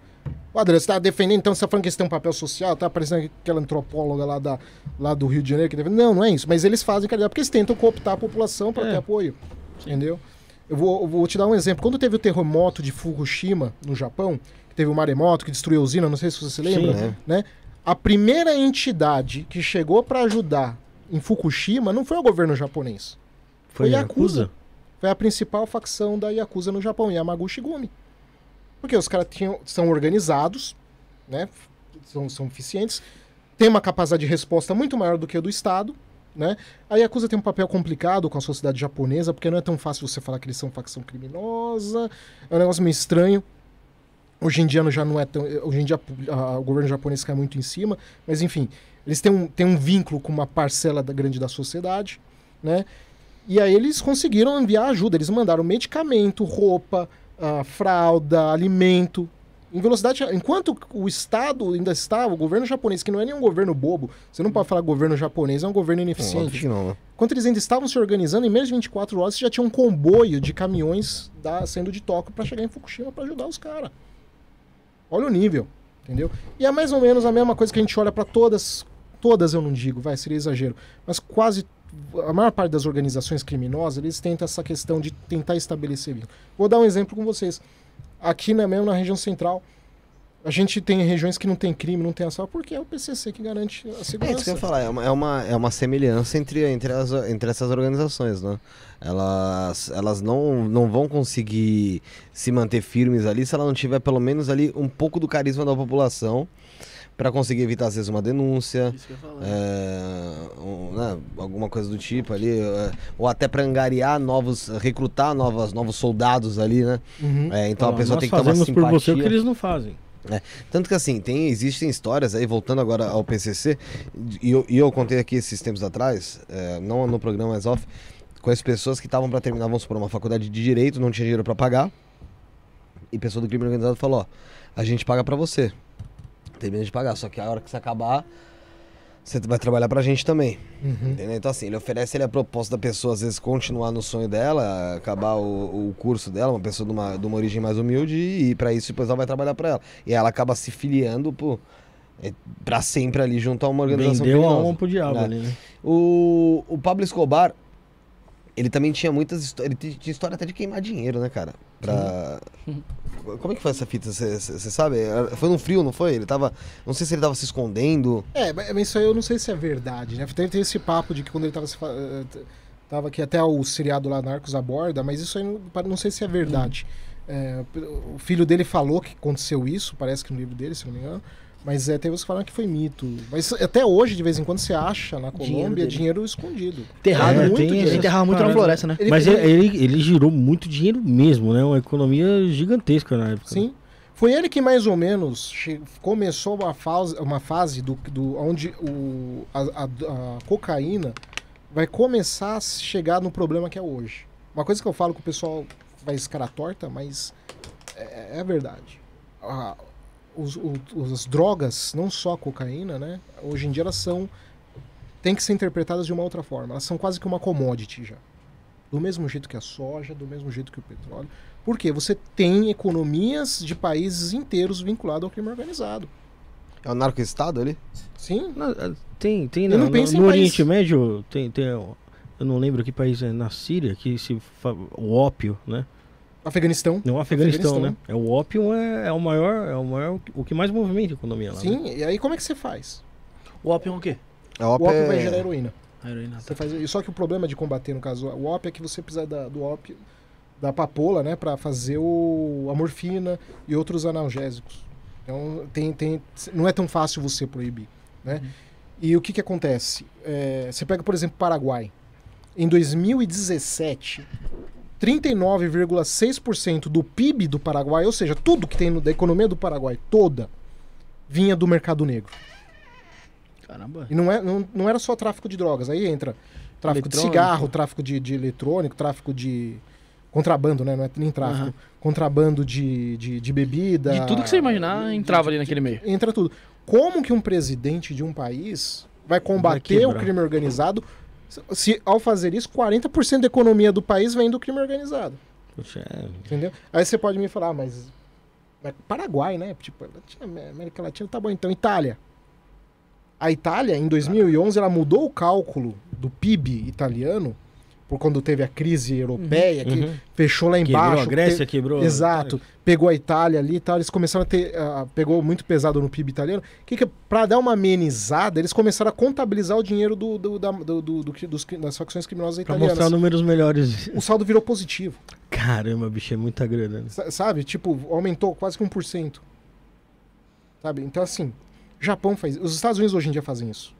O Adriano, você tá defendendo, então você tá falando que eles têm um papel social, tá parecendo aquela antropóloga lá, da, lá do Rio de Janeiro que defende. Não, não é isso. Mas eles fazem caridade porque eles tentam cooptar a população para É. ter apoio. Entendeu? Eu vou, eu vou te dar um exemplo. Quando teve o terremoto de Fukushima, no Japão, que teve o maremoto que destruiu a usina, não sei se você se lembra, Sim. né? né? A primeira entidade que chegou para ajudar em Fukushima não foi o governo japonês. Foi Foi Yakuza? Yakuza. Foi a principal facção da Yakuza no Japão, Yamaguchi Gumi. Porque os caras são organizados, né? São, são eficientes, têm uma capacidade de resposta muito maior do que a do Estado, né? A Yakuza tem um papel complicado com a sociedade japonesa, porque não é tão fácil você falar que eles são facção criminosa, é um negócio meio estranho. Hoje em dia já não é tão. Hoje em dia a- o governo japonês cai muito em cima, mas enfim, eles têm um, têm um vínculo com uma parcela da, grande da sociedade, né? E aí eles conseguiram enviar ajuda, eles mandaram medicamento, roupa, ah, fralda, alimento. Em velocidade, enquanto o Estado ainda está, o governo japonês, que não é nenhum governo bobo, você não pode falar governo japonês, é um governo ineficiente. que não, né? Enquanto eles ainda estavam se organizando, em menos de 24 horas, você já tinha um comboio de caminhões da, saindo de Tóquio para chegar em Fukushima para ajudar os caras. Olha o nível, entendeu? E é mais ou menos a mesma coisa que a gente olha para todas, todas eu não digo, vai, seria exagero, mas quase a maior parte das organizações criminosas, eles tentam essa questão de tentar estabelecer vínculo. Vou dar um exemplo com vocês. Aqui na, mesmo na região central, a gente tem regiões que não tem crime, não tem assalto, porque é o PCC que garante a É segurança. isso que eu ia falar, é uma, é uma, é uma semelhança entre, entre, as, entre essas organizações, né? Elas, elas não, não vão conseguir se manter firmes ali se ela não tiver pelo menos ali um pouco do carisma da população para conseguir evitar às vezes uma denúncia, é, um, né, alguma coisa do tipo ali, é, ou até para angariar novos, recrutar novas, novos soldados ali, né? Uhum. É, então a pessoa tem que ter uma fazemos simpatia. por você o que eles não fazem. Tanto que assim, tem, existem histórias aí, voltando agora ao PCC, e eu, e eu contei aqui esses tempos atrás, é, não no programa, mas off, com as pessoas que estavam para terminar, vamos supor, uma faculdade de Direito, não tinha dinheiro para pagar, e pessoa do crime organizado falou, ó, a gente paga para você, termina de pagar, só que a hora que você acabar, você vai trabalhar pra gente também. Uhum. Entendeu? Então, assim, ele oferece ele a proposta da pessoa, às vezes, continuar no sonho dela, acabar o, o curso dela, uma pessoa de uma, de uma origem mais humilde, e para isso depois ela vai trabalhar pra ela. E ela acaba se filiando pro, é, pra sempre ali junto a uma organização Vendeu a criminosa. alma pro diabo É. ali, né? O, o Pablo Escobar, ele também tinha muitas histórias. Ele tinha história até de queimar dinheiro, né, cara? Pra. Como é que foi essa fita? Você sabe? Foi no frio, não foi? Ele tava. Não sei se ele tava se escondendo. É, mas isso aí eu não sei se é verdade, né? Tem, tem esse papo de que quando ele tava, se eh, tava aqui até o seriado lá Narcos aborda, mas isso aí não, não sei se é verdade. É, o filho dele falou que aconteceu isso, parece que no livro dele, se não me engano. Mas é, tem uns que falam que foi mito. Mas até hoje, de vez em quando, você acha na Dinheiro Colômbia dele. dinheiro, escondido. Enterrado É, muito tem dinheiro. Enterrava muito na floresta, né? Ele- Mas ele- ele, ele, girou muito dinheiro mesmo, né? Uma economia gigantesca na época. Sim. Foi ele que mais ou menos começou uma fase, uma fase do, do onde o, a, a- a cocaína vai começar a chegar no problema que é hoje. Uma coisa que eu falo que o pessoal faz cara torta, mas é, é a verdade. A- os, as drogas, não só a cocaína, né? Hoje em dia elas são tem que ser interpretadas de uma outra forma. Elas são quase que uma commodity já. Do mesmo jeito que a soja, do mesmo jeito que o petróleo. Porque você tem economias de países inteiros vinculados ao crime organizado. É o narco-estado ali? Sim, Não, é, tem, tem na- não no, no país. Oriente Médio, tem, tem, eu não lembro que país é, na Síria, que se o ópio, né? Afeganistão. No Afeganistão, Afeganistão. né? É, o ópio é, é o maior, é o maior, o que mais movimenta a economia lá. né? Sim, e aí como é que você faz? O ópio é o quê? O ópio ópio é- vai gerar heroína. A heroína. Você faz, e só que o problema de combater, no caso, o ópio é que você precisa da- do ópio, da papoula, né, para fazer o, a morfina e outros analgésicos. Então, tem, tem, não é tão fácil você proibir, né? E o que que acontece? É, você pega, por exemplo, Paraguai. Em 2017, 39,6% do PIB do Paraguai, ou seja, tudo que tem no- da economia do Paraguai toda, vinha do mercado negro. Caramba. E não, é, não, não era só tráfico de drogas, aí entra tráfico de cigarro, tráfico de, de eletrônico, tráfico de. Contrabando, né? Não é nem tráfico. Aham. Contrabando de, de, de bebida. De tudo que você imaginar, entrava ali naquele meio. Entra tudo. Como que um presidente de um país vai combater o quebrar. crime organizado se, ao fazer isso, 40% da economia do país vem do crime organizado? Poxa, é- Entendeu? Aí você pode me falar, "Ah, mas. mas Paraguai, né? Tipo, Latina- América Latina, tá bom. Então, Itália. A Itália, em 2011, ela mudou o cálculo do PIB italiano, por quando teve a crise europeia, que Uhum. fechou lá Quebrou embaixo. a Grécia, te- quebrou. Exato. Pegou a Itália ali e tal. Eles começaram a ter. ah, pegou muito pesado no PIB italiano. Que que, pra dar uma amenizada, eles começaram a contabilizar o dinheiro do, do- da- do- do- do- dos- das facções criminosas Pra italianas. mostrar números melhores. O saldo virou positivo. Caramba, bicho, é muita grana. né? Sa- Sabe? Tipo, aumentou quase que 1%. Sabe? Então, assim, Japão faz. Os Estados Unidos hoje em dia fazem isso.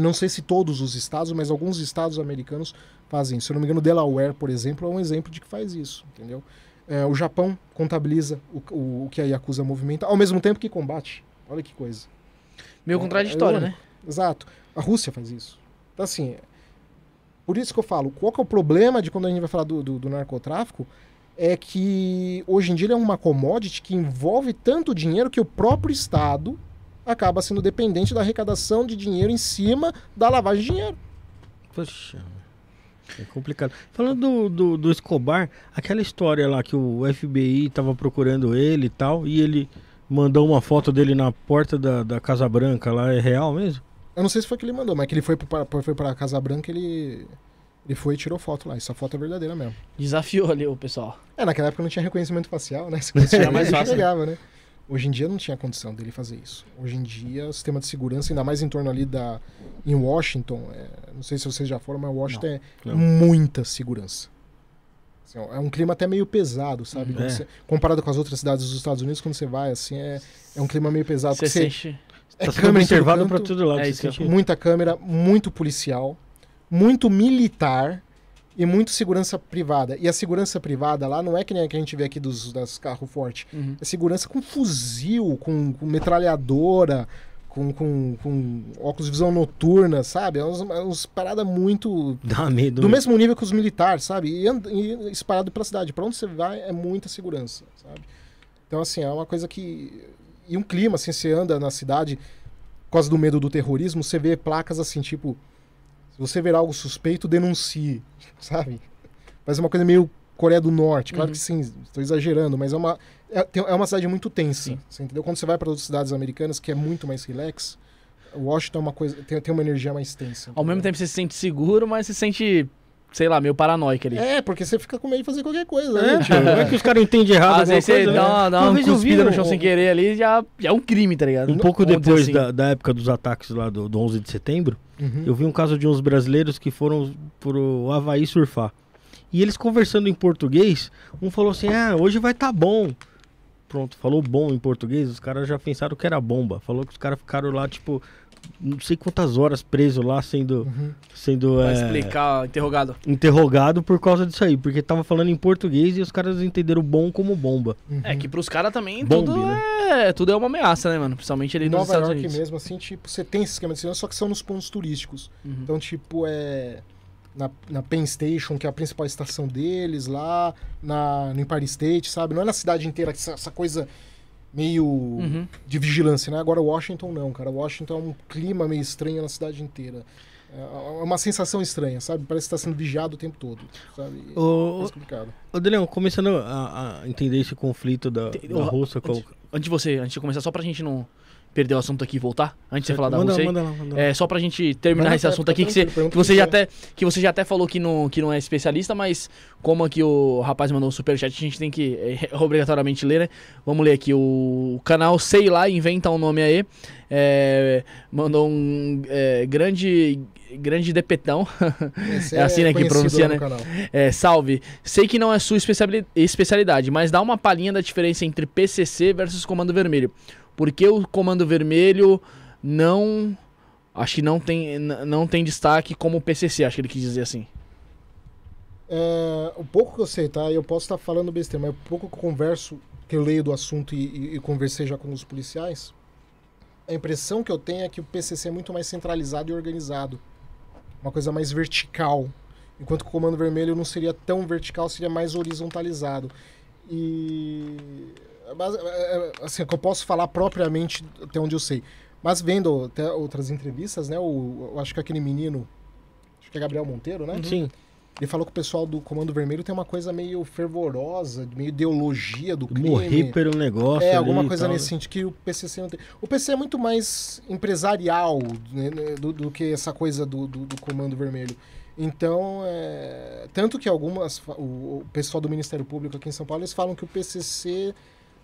Não sei se todos os estados, mas alguns estados americanos fazem isso. Se eu não me engano, Delaware, por exemplo, é um exemplo de que faz isso. Entendeu? É, o Japão contabiliza o, o, o que a Yakuza movimenta, ao mesmo tempo que combate. Olha que coisa. Meio É, contraditório, é né? único. Exato. A Rússia faz isso. Então, assim, por isso que eu falo, qual que é o problema de quando a gente vai falar do, do, do narcotráfico? É que hoje em dia ele é uma commodity que envolve tanto dinheiro que o próprio Estado acaba sendo dependente da arrecadação de dinheiro em cima da lavagem de dinheiro. Poxa, é complicado. Falando do, do, do Escobar, aquela história lá que o FBI tava procurando ele e tal, e ele mandou uma foto dele na porta da, da Casa Branca lá, é real mesmo? Eu não sei se foi que ele mandou, mas que ele foi para foi pra Casa Branca, ele, ele foi e tirou foto lá. Essa foto é verdadeira mesmo. Desafiou ali o pessoal. É, naquela época não tinha reconhecimento facial, né? Se Era mais fácil, chegava, né? Hoje em dia não tinha condição dele fazer isso. Hoje em dia, o sistema de segurança, ainda mais em torno ali da. Em Washington, é, não sei se vocês já foram, mas Washington é não. muita segurança. Assim, ó, é um clima até meio pesado, sabe? Quando É. você- comparado com as outras cidades dos Estados Unidos, quando você vai, assim, é, é um clima meio pesado. Você sente. é tá câmera canto, pra todo lado. É muita câmera, muito policial, muito militar e muito segurança privada. E a segurança privada lá não é que nem a que a gente vê aqui dos das carros fortes. Uhum. É segurança com fuzil, com, com metralhadora, com, com, com óculos de visão noturna, sabe? É uns, é uns paradas muito. Dá medo. Do né? mesmo nível que os militares, sabe? E, e espalhado pela cidade. Pra onde você vai é muita segurança, sabe? Então, assim, é uma coisa que. E um clima, assim, você anda na cidade. por causa do medo do terrorismo, você vê placas assim, tipo, se você ver algo suspeito, denuncie, sabe? Mas é uma coisa meio Coreia do Norte. Claro Uhum. que sim, estou exagerando, mas é uma, é, é uma cidade muito tensa. Sim. Você entendeu? Quando você vai para outras cidades americanas, que é muito mais relax, Washington é uma coisa, tem, tem uma energia mais tensa. Ao mesmo entendeu? tempo você se sente seguro, mas você se sente, sei lá, meio paranoico ali. É, porque você fica com medo de fazer qualquer coisa. É, né? tio, não é que os caras entendem errado Às vezes você coisa, né? dá, uma- dá Uma cuspida no um- chão sem querer ali, já, já é um crime, tá ligado? Um pouco depois assim. da, da época dos ataques lá do, do 11 de setembro, Uhum. eu vi um caso de uns brasileiros que foram pro Havaí surfar. E eles conversando em português, um falou assim: Ah, hoje vai tá bom. Pronto, falou bom em português, os caras já pensaram que era bomba. Falou que os caras ficaram lá, tipo, não sei quantas horas presos lá, sendo, Uhum. sendo é, explicar, interrogado. interrogado por causa disso aí. Porque tava falando em português e os caras entenderam bom como bomba. Uhum. É que pros caras também Bombe, tudo, né? é, tudo é uma ameaça, né, mano? Principalmente ali Em nos Nova Estados York Unidos. mesmo, assim, tipo, você tem esse esquema de segurança, só que são nos pontos turísticos. Uhum. Então, tipo, é. Na, na Penn Station, que é a principal estação deles, lá, na, no Empire State, sabe? Não é na cidade inteira, essa, essa coisa meio Uhum. de vigilância, né? Agora, Washington não, cara. Washington é um clima meio estranho na cidade inteira. É uma sensação estranha, sabe? Parece que está sendo vigiado o tempo todo, sabe? É Ô, explicado. ô Deleão, começando a, a entender esse conflito da, Tem- da ô, Rússia com. antes- Antes de você, antes de começar, só pra gente não perder o assunto aqui e voltar, antes de você falar da manda, Rússia aí, manda manda lá. É, só pra gente terminar Manda, esse assunto aqui, que você, que, você já até, que você já até falou que não, que não é especialista, mas como aqui o rapaz mandou um superchat, a gente tem que é, obrigatoriamente ler, né? Vamos ler aqui. O canal Sei Lá Inventa um Nome aí. é, mandou um é, grande, grande depetão. Esse É assim, né, que pronuncia, né? É, salve. Sei que não é sua especiali- especialidade, mas dá uma palhinha da diferença entre PCC versus Comando Vermelho. Porque o Comando Vermelho não. Acho que não tem, não tem destaque como o PCC, acho que ele quis dizer assim. É, o pouco que eu sei, tá? Eu posso estar falando besteira, mas o pouco que eu converso, que eu leio do assunto e, e- e conversei já com os policiais, a impressão que eu tenho é que o PCC é muito mais centralizado e organizado. Uma coisa mais vertical. Enquanto que o Comando Vermelho não seria tão vertical, seria mais horizontalizado. E. Mas, é, é, assim, que eu posso falar propriamente até onde eu sei. Mas vendo até outras entrevistas, né? O, eu acho que aquele menino. Acho que é Gabriel Monteiro, né? Sim. Ele falou que o pessoal do Comando Vermelho tem uma coisa meio fervorosa, meio ideologia do crime. Morrer pelo negócio. É, alguma coisa tal, nesse né? sentido que o PCC não tem. O PC é muito mais empresarial né, né, do, do que essa coisa do, do, do Comando Vermelho. Então, é, tanto que algumas, o, o pessoal do Ministério Público aqui em São Paulo, eles falam que o PCC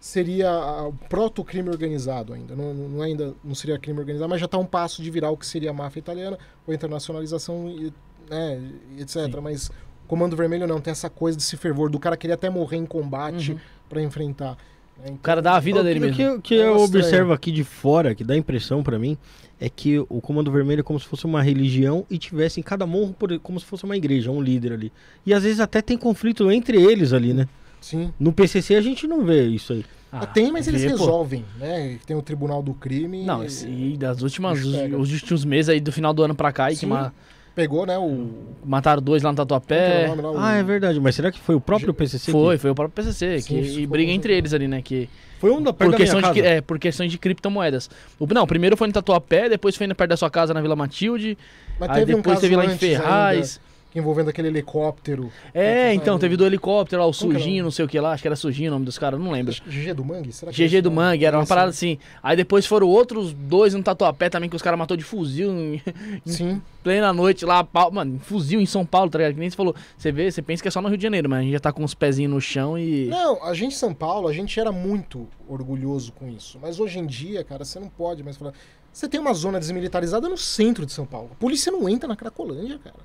seria o proto-crime organizado ainda. Não, não ainda não seria crime organizado, mas já está um passo de virar o que seria a máfia italiana, ou internacionalização, e, né, etc. Sim. Mas o Comando Vermelho não, tem essa coisa desse fervor do cara querer até morrer em combate Uhum. para enfrentar. né? O cara dá a vida dele que, mesmo. o que, eu- que É eu estranho. observo aqui de fora, que dá impressão pra mim, é que o Comando Vermelho é como se fosse uma religião e tivesse em cada morro por- como se fosse uma igreja, um líder ali. E às vezes até tem conflito entre eles ali, né? Sim. No PCC a gente não vê isso aí. Ah, tem, mas eles vê, pô. resolvem, né? Tem o Tribunal do Crime. Não, e- e das últimas, os, os últimos meses aí do final do ano pra cá, aí, que ma- Pegou, né? O. mataram dois lá no que é Tatuapé. nome lá? O- Ah, é verdade. Mas será que foi o próprio PCC? Foi, que- foi o próprio PCC, Sim, que, e briga entre eles ali, né, que... Foi um da perto Por, da questão minha de, casa. é, por questões de criptomoedas. O, não, primeiro foi no Tatuapé, depois foi no perto da sua casa na Vila Matilde, Mas aí teve um depois caso teve lá em Ferraz. ainda, envolvendo aquele helicóptero. É, que então, teve do helicóptero lá, o Como Sujinho, não sei o que lá, acho que era Sujinho o nome dos caras, não lembro. GG do Mangue? Será que é GG esse do? Mangue, era uma parada né? assim. Aí depois foram outros dois no Tatuapé também, que os caras matou de fuzil em Sim. plena noite lá, mano, fuzil em São Paulo, tá ligado? Que nem você falou. Você vê, você pensa que é só no Rio de Janeiro, mas a gente já tá com os pezinhos no chão e. Não, a gente em São Paulo, a gente era muito orgulhoso com isso. Mas hoje em dia, cara, você não pode mais falar. Você tem uma zona desmilitarizada no centro de São Paulo. A polícia não entra na Cracolândia, cara.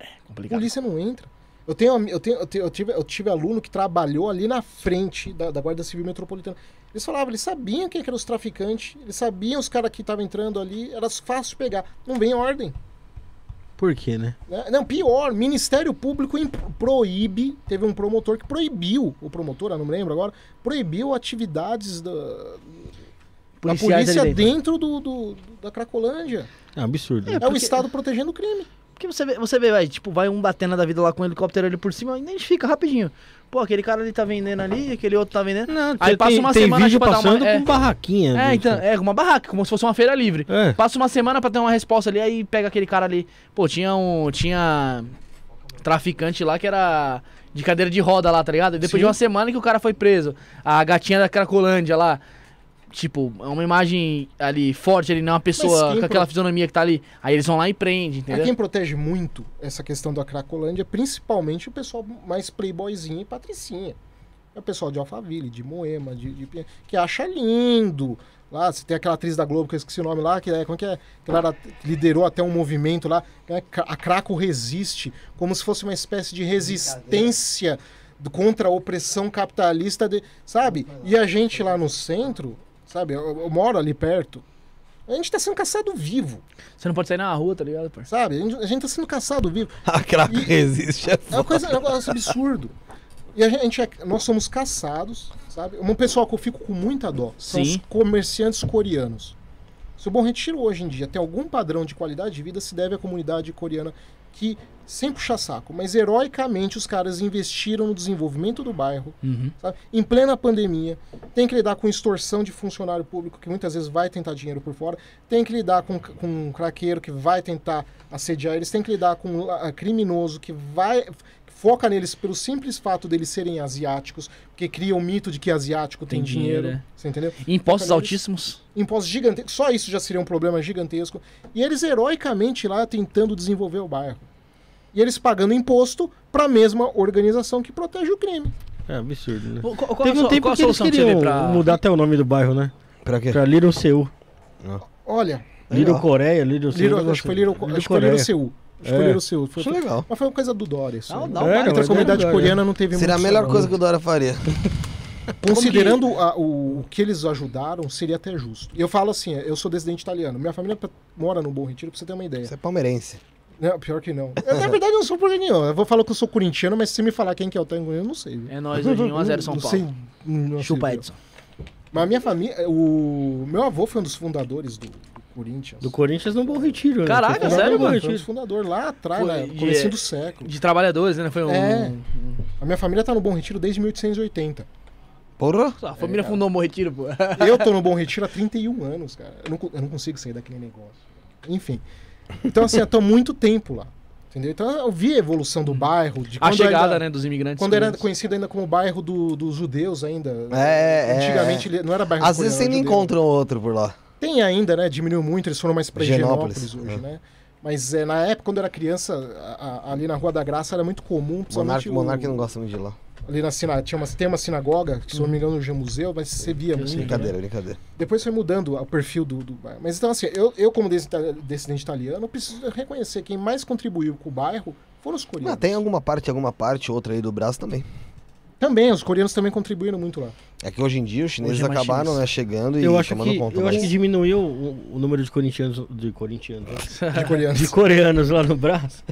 A complicado. polícia não entra. Eu tenho, eu tenho, eu tenho- eu tive, eu tive aluno que trabalhou ali na frente da, da Guarda Civil Metropolitana. Eles falavam, eles sabiam quem que eram os traficantes, eles sabiam os caras que estavam entrando ali, era fácil de pegar. Não vem ordem. Por quê, né? né? Não, pior, Ministério Público proíbe, teve um promotor que proibiu, o promotor, eu não me lembro agora, proibiu atividades da, da polícia dentro. dentro, do, do- da Cracolândia. É um absurdo. né? É, o Estado protegendo o crime. Porque você vê, você vê, vai, tipo, vai um batendo da vida lá com o helicóptero ali por cima, identifica rapidinho. Pô, aquele cara ali tá vendendo ali, aquele outro tá vendendo. Não, Aí tem, passa uma tem semana, vídeo tipo, dar uma- passando é. com barraquinha. É, então, é uma barraca, como se fosse uma feira livre. É. Passa uma semana pra ter uma resposta ali, aí pega aquele cara ali. Pô, tinha um. Tinha. Traficante lá que era de cadeira de roda lá, tá ligado? E depois Sim. de uma semana que o cara foi preso. A gatinha da Cracolândia lá. Tipo, é uma imagem ali forte ali, não é uma pessoa com aquela pro- fisionomia que tá ali. Aí eles vão lá e prendem, É entendeu? quem protege muito essa questão da Cracolândia, principalmente o pessoal mais playboyzinho e patricinha. É o pessoal de Alphaville, de Moema, de, de- que acha lindo. Lá, você tem aquela atriz da Globo, que eu esqueci o nome lá, que é, como é que é? Que ela era- liderou até um movimento lá, né? a Craco resiste, como se fosse uma espécie de resistência contra a opressão capitalista, de, sabe? E a gente lá no centro, sabe? Eu, eu moro ali perto. A gente tá sendo caçado vivo, Você não pode sair na rua, tá ligado, pô? sabe? A gente, a gente tá sendo caçado vivo. A craco E- resiste. É É uma coisa, é um negócio absurdo. E a gente, é- nós somos caçados, sabe? Um pessoal que eu fico com muita dó são Sim. os comerciantes coreanos. Se o Bom Retiro hoje em dia tem algum padrão de qualidade de vida, se deve à comunidade coreana que, sem puxar saco, mas heroicamente os caras investiram no desenvolvimento do bairro, Uhum. Em plena pandemia, tem que lidar com extorsão de funcionário público que muitas vezes vai tentar dinheiro por fora, tem que lidar com, com um craqueiro que vai tentar assediar eles, tem que lidar com um criminoso que vai foca neles pelo simples fato deles serem asiáticos, porque cria o mito de que asiático tem, Tem dinheiro, dinheiro, é. você entendeu? Impostos altíssimos. Impostos gigantescos, só isso já seria um problema gigantesco. E eles heroicamente lá tentando desenvolver o bairro. E eles pagando imposto para a mesma organização que protege o crime. É absurdo, né? Qual, qual, Teve a, um tempo qual a que eles solução que queriam pra. mudar até o nome do bairro, né? Pra quê? Pra Little Seul. Olha, Little Legal. Coreia, Little Seul. Acho que foi Little, Little acho que foi Little Coreia. Seul. Que É. foi Little Seul. Foi, é legal. Mas foi uma coisa do Dória. Isso. Dá um É, Entre a comunidade é coreana não teve Seria a melhor coisa que o Dora faria. Considerando a- o, o que eles ajudaram, seria até justo. E eu falo assim, eu sou descendente italiano. Minha família mora no Bom Retiro, pra você ter uma ideia. Você é palmeirense. Não, pior que não. Eu, na verdade, eu não sou por nenhum. Eu vou falar que eu sou corintiano, mas se me falar quem que é o técnico, eu não sei. viu? É nóis hoje, 1x0 São não Paulo. Sei, não Chupa, sei, Edson. Mas a minha família, o meu avô foi um dos fundadores do, do Corinthians. Do Corinthians no Bom Retiro. né? Caraca, Foi Fundador, sério, no Bom mano? Foi um fundadores lá atrás, Foi né, de- comecinho do século. De trabalhadores, né? Foi um. É. A minha família tá no Bom Retiro desde 1880. Porra. A família fundou um Bom Retiro, pô. Eu tô no Bom Retiro há 31 anos, cara. Eu não, eu não consigo sair daquele negócio. Enfim. Então, assim, eu tô há muito tempo lá. Entendeu? Então eu vi a evolução do bairro. De A chegada, ainda- né, dos imigrantes. Quando era conhecido ainda como bairro do- dos judeus ainda. É, é, Antigamente ele não era bairro Às vezes você judeu. encontra um outro por lá. Tem ainda, né? Diminuiu muito, eles foram mais pra Higienópolis, Higienópolis hoje, é. né? Mas é, na época, quando eu era criança, a- a- ali na Rua da Graça era muito comum, Monarque, o- Monarque não gosta muito de ir lá. ali na sina, tinha uma, tem uma sinagoga, que se não me engano hoje é museu, mas você via muito. Brincadeira, né? brincadeira. Depois foi mudando o perfil do, do bairro. Mas então assim, eu, eu como descendente descendente italiano, preciso reconhecer quem mais contribuiu com o bairro foram os coreanos. Ah, tem alguma parte, alguma parte, outra aí do braço também. Também, os coreanos também contribuíram muito lá. É que hoje em dia os chineses é acabaram chinês. né, chegando e Eu acho, tomando que, conta. eu acho mas- que diminuiu o, o número de corintianos, de corintianos. De coreanos. de coreanos lá no braço.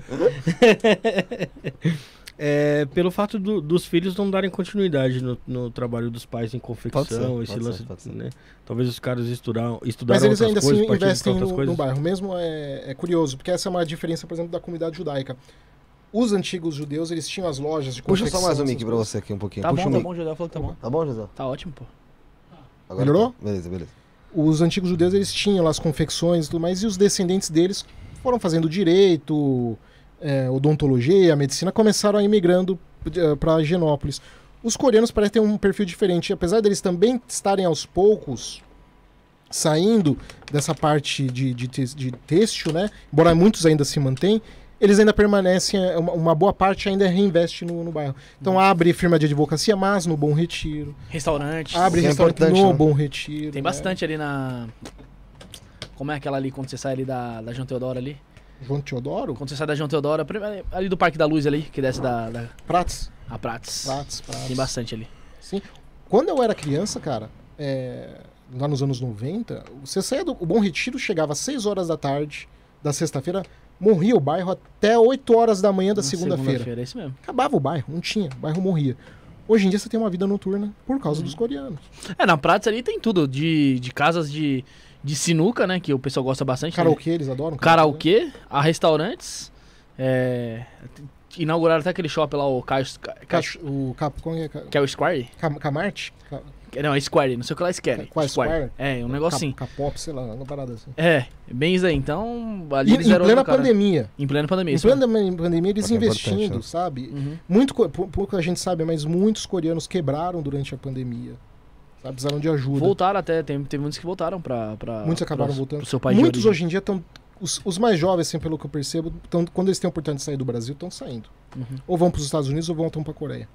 É, pelo fato do- dos filhos não darem continuidade no, no trabalho dos pais em confecção, Pode ser, esse pode lance, ser, pode ser. né? Talvez os caras estudaram, estudaram Mas eles outras ainda coisas, assim investem no, no bairro. Mesmo é, é curioso, porque essa é uma diferença, por exemplo, da comunidade judaica. Os antigos judeus, eles tinham as lojas de Puxa confecção. só mais um mic pra você aqui um pouquinho. Tá Puxa bom, o tá mic. bom, José falou que tá bom. Tá bom, José? Tá ótimo, pô. Agora Melhorou? tá. Beleza, beleza. Os antigos judeus, eles tinham lá as confecções e tudo mais, e os descendentes deles foram fazendo direito, é, odontologia, a medicina, começaram a imigrando para Higienópolis. Os coreanos parecem ter um perfil diferente, apesar deles também estarem aos poucos saindo dessa parte de, de, de têxtil, né? Embora muitos ainda se mantêm, eles ainda permanecem, é, uma, uma boa parte ainda reinveste no, no bairro. Então abre firma de advocacia, mas no Bom Retiro. Restaurante. Abre é restaurante no né? Bom Retiro. Tem né? bastante ali na. Como é aquela ali quando você sai ali da, da João Teodoro ali? João Teodoro? Quando você sai da João Teodoro, ali do Parque da Luz ali, que desce da, da Prates. a Prates. Prates, Prates. Tem bastante ali. Sim. Quando eu era criança, cara, é, lá nos anos 90, você saía do o Bom Retiro, chegava às 6 horas da tarde da sexta-feira, morria o bairro até 8 horas da manhã da Na segunda-feira. É isso mesmo. Acabava o bairro, não tinha, o bairro morria. Hoje em dia você tem uma vida noturna por causa dos coreanos. É, na Prates ali tem tudo. De, de casas de, de sinuca, né? Que o pessoal gosta bastante. né? Karaokê, eles adoram. Karaokê, a restaurantes. É, inauguraram até aquele shopping lá, o Caio, Cacho- o Cap, como é que é? o Square? Cam- Camarte? Ca- Não, é Square, não sei o que lá é Square. Qual é Square? É, um negócio assim. Capop, sei lá, uma parada assim. É, bem isso aí. Então, E, ali em eles eram plena pandemia. Em plena pandemia. Em plena pandemia, eles Porque é investindo, né? sabe? Uhum. Muito, co- pou- pouca gente sabe, mas muitos coreanos quebraram durante a pandemia. Sabe? Precisaram de ajuda. Voltaram até, tem, teve muitos que voltaram pra. pra Muitos acabaram pra- voltando. Pro seu país Muitos hoje em dia estão. Os, os mais jovens, assim, pelo que eu percebo, tão, quando eles têm a oportunidade de sair do Brasil, estão saindo. Uhum. Ou vão para os Estados Unidos ou voltam para a Coreia.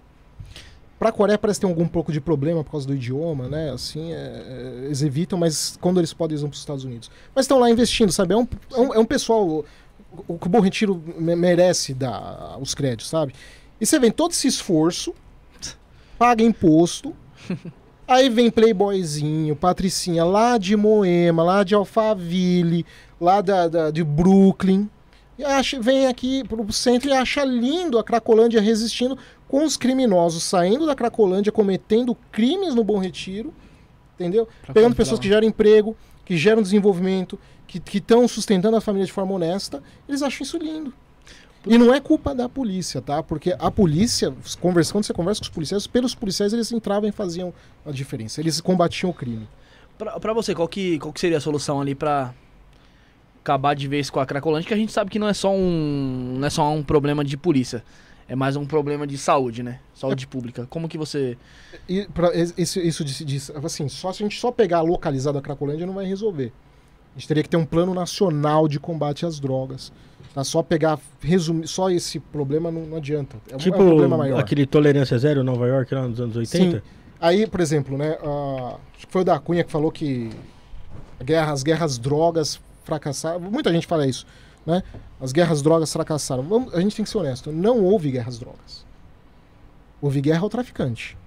Para a Coreia parece ter algum pouco de problema por causa do idioma, né? Assim, é, é, eles evitam, mas quando eles podem, eles vão para os Estados Unidos. Mas estão lá investindo, sabe? É um, é um, é um pessoal. O, que o Bom Retiro me- merece dar os créditos, sabe? E você vem todo esse esforço, paga imposto. Aí vem Playboyzinho, Patricinha lá de Moema, lá de Alphaville, lá da, da- de Brooklyn. E acha, vem aqui pro centro e acha lindo a Cracolândia resistindo com os criminosos saindo da Cracolândia, cometendo crimes no Bom Retiro, entendeu? Pra Pegando comprar. pessoas que geram emprego, que geram desenvolvimento, que estão sustentando a família de forma honesta, eles acham isso lindo. E não é culpa da polícia, tá? Porque a polícia, conversa, quando você conversa com os policiais, pelos policiais eles entravam e faziam a diferença. Eles combatiam o crime. Pra, pra você, qual que, qual que seria a solução ali pra acabar de vez com a Cracolândia? Que a gente sabe que não é só um, não é só um problema de polícia. É mais um problema de saúde, né? Saúde pública. Como que você. E pra, isso, isso de, de- assim, só se a gente só pegar localizado a Cracolândia não vai resolver. A gente teria que ter um plano nacional de combate às drogas. Tá? Só pegar, resumir, só esse problema não, não adianta. É um, Tipo, é um problema maior. aquele Tolerância Zero Nova York lá nos anos 80? Sim. Aí, por exemplo, né, ah, acho que foi o da Cunha que falou que guerra- as guerras drogas fracassaram. Muita gente fala isso, né? As guerras drogas fracassaram. Vamos- a gente tem que ser honesto. Não houve guerras drogas. Houve guerra ao traficante.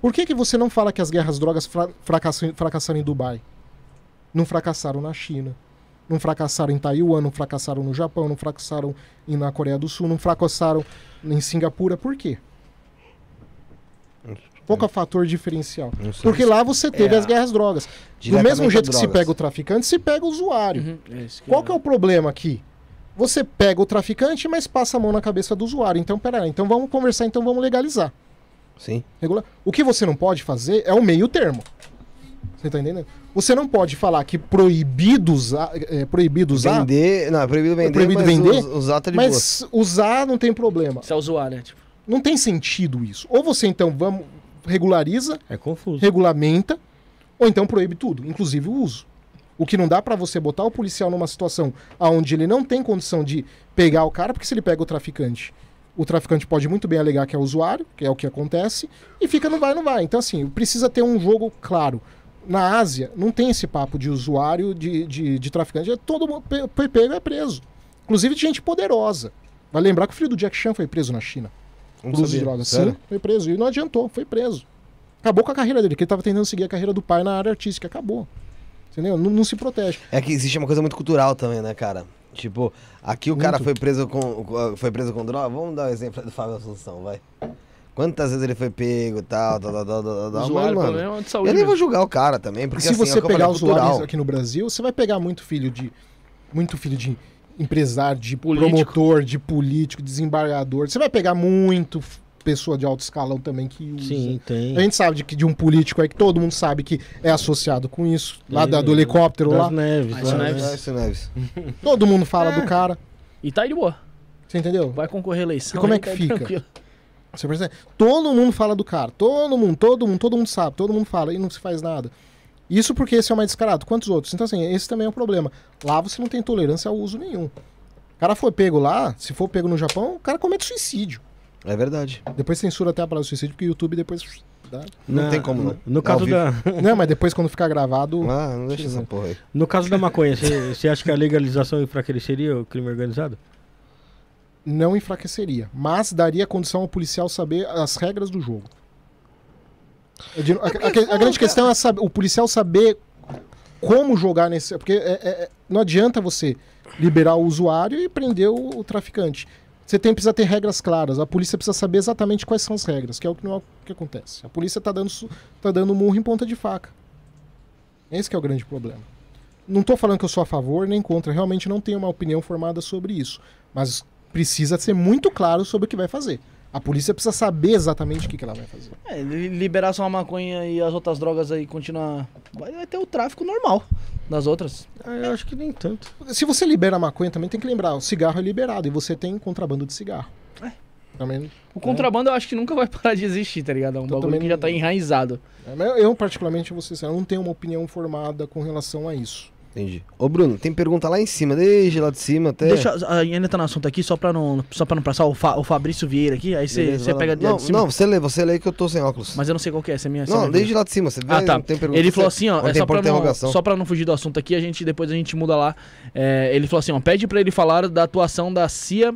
Por que, que você não fala que as guerras drogas fra fracassaram em Dubai? Não fracassaram na China. Não fracassaram em Taiwan, não fracassaram no Japão, não fracassaram na Coreia do Sul, não fracassaram em Singapura. Por quê? Qual que é o fator diferencial? Porque lá você teve É, as guerras drogas. Do mesmo jeito que se pega o traficante, se pega o usuário. Uhum, é Qual que é o problema aqui? Você pega o traficante, mas passa a mão na cabeça do usuário. Então, peraí, então vamos conversar, então vamos legalizar. Sim. Regular. O que você não pode fazer é o meio termo. Você tá entendendo? Você não pode falar que proibido usar, é, proibido usar Vender. Não, é proibido vender. proibido mas vender, us- Usar tá de boa. mas usar não tem problema. Você é usuário, né? Tipo, Não tem sentido isso. Ou você então vamos regulariza, É confuso. regulamenta, ou então proíbe tudo, inclusive o uso. O que não dá pra você botar o policial numa situação onde ele não tem condição de pegar o cara, porque se ele pega o traficante, o traficante pode muito bem alegar que é usuário, que é o que acontece, e fica não vai, não vai. Então, assim, precisa ter um jogo claro. Na Ásia, não tem esse papo de usuário, de, de, de traficante. É todo mundo pe- pe- pego é preso. Inclusive de gente poderosa. Vai lembrar que o filho do Jack Chan foi preso na China por uso de drogas. Sério? Sim, foi preso. E não adiantou, foi preso. Acabou com a carreira dele, que ele tava tentando seguir a carreira do pai na área artística. Acabou. Entendeu? Não, não se protege. É que existe uma coisa muito cultural também, né, cara? Tipo, aqui o cara Muito. foi preso com, foi preso com droga. Vamos dar o exemplo do Fábio Assunção, vai. Quantas vezes ele foi pego e tal, tal, tal, tal, tal, tal. Mas, mano, de eu nem vou julgar o cara também, porque se assim, é você o que eu pegar os usuários cultural. aqui no Brasil, você vai pegar muito filho de. Muito filho de empresário, de Político. promotor, de político, desembargador. Você vai pegar muito pessoa de alto escalão também que usa. Sim, tem. A gente sabe de, que, de um político aí que todo mundo sabe que é associado com isso. Lá da- do helicóptero das lá. Neves. Lá, isso né? Neves. Isso, Neves. Todo mundo fala É. do cara. E tá aí de boa. Você entendeu? Vai concorrer à eleição. E como é que tá fica? tranquilo. Você percebe? Todo mundo fala do cara. Todo mundo, todo mundo, todo mundo sabe. Todo mundo fala e não se faz nada. Isso porque esse é o mais descarado. Quantos outros? Então, assim, esse também é um problema. Lá você não tem tolerância ao uso nenhum. O cara foi pego lá, se for pego no Japão, o cara comete suicídio. É verdade. Depois censura até a palavra suicídio, porque o YouTube depois. dá. Não Na- tem como, não. No caso, da, não, mas depois quando ficar gravado. Ah, não deixa essa porra aí. no caso da maconha, você acha que a legalização enfraqueceria o crime organizado? não enfraqueceria, mas daria condição ao policial saber as regras do jogo. Digo, A, a- a grande questão é saber- o policial saber como jogar nesse. Porque é- é- é- não adianta você liberar o usuário e prender o, o traficante. Você tem, precisa ter regras claras. A polícia precisa saber exatamente quais são as regras, que é o que, não é o que acontece. A polícia está dando, tá dando murro em ponta de faca. Esse que é o grande problema. Não tô falando que eu sou a favor nem contra, realmente não tenho uma opinião formada sobre isso. Mas precisa ser muito claro sobre o que vai fazer. A polícia precisa saber exatamente o que, que ela vai fazer. É, li- liberar só a maconha e as outras drogas aí continuar. Vai, vai ter o tráfico normal das outras. Ah, eu acho que nem tanto. Se você libera a maconha, também tem que lembrar, o cigarro é liberado e você tem contrabando de cigarro. É. Também, O contrabando eu acho que nunca vai parar de existir, tá ligado? É um Então bagulho que já tá enraizado. é, mas eu, particularmente, você eu não tenho uma opinião formada com relação a isso. Entendi. Ô, Bruno, tem pergunta lá em cima, desde lá de cima até. Deixa, a- ainda tá no assunto aqui, só pra não, só pra não passar o, Fa- o Fabrício Vieira aqui, aí você pega de, não, de cima. Não, você lê, você lê que eu tô sem óculos. Mas eu não sei qual que é, essa é minha. é não, desde lá de cima, você vê, Ah, tá. não tem pergunta. Ele falou assim, ó, é só pra, não, só pra não fugir do assunto aqui, a gente depois a gente muda lá. É, ele falou assim, ó, pede pra ele falar da atuação da CIA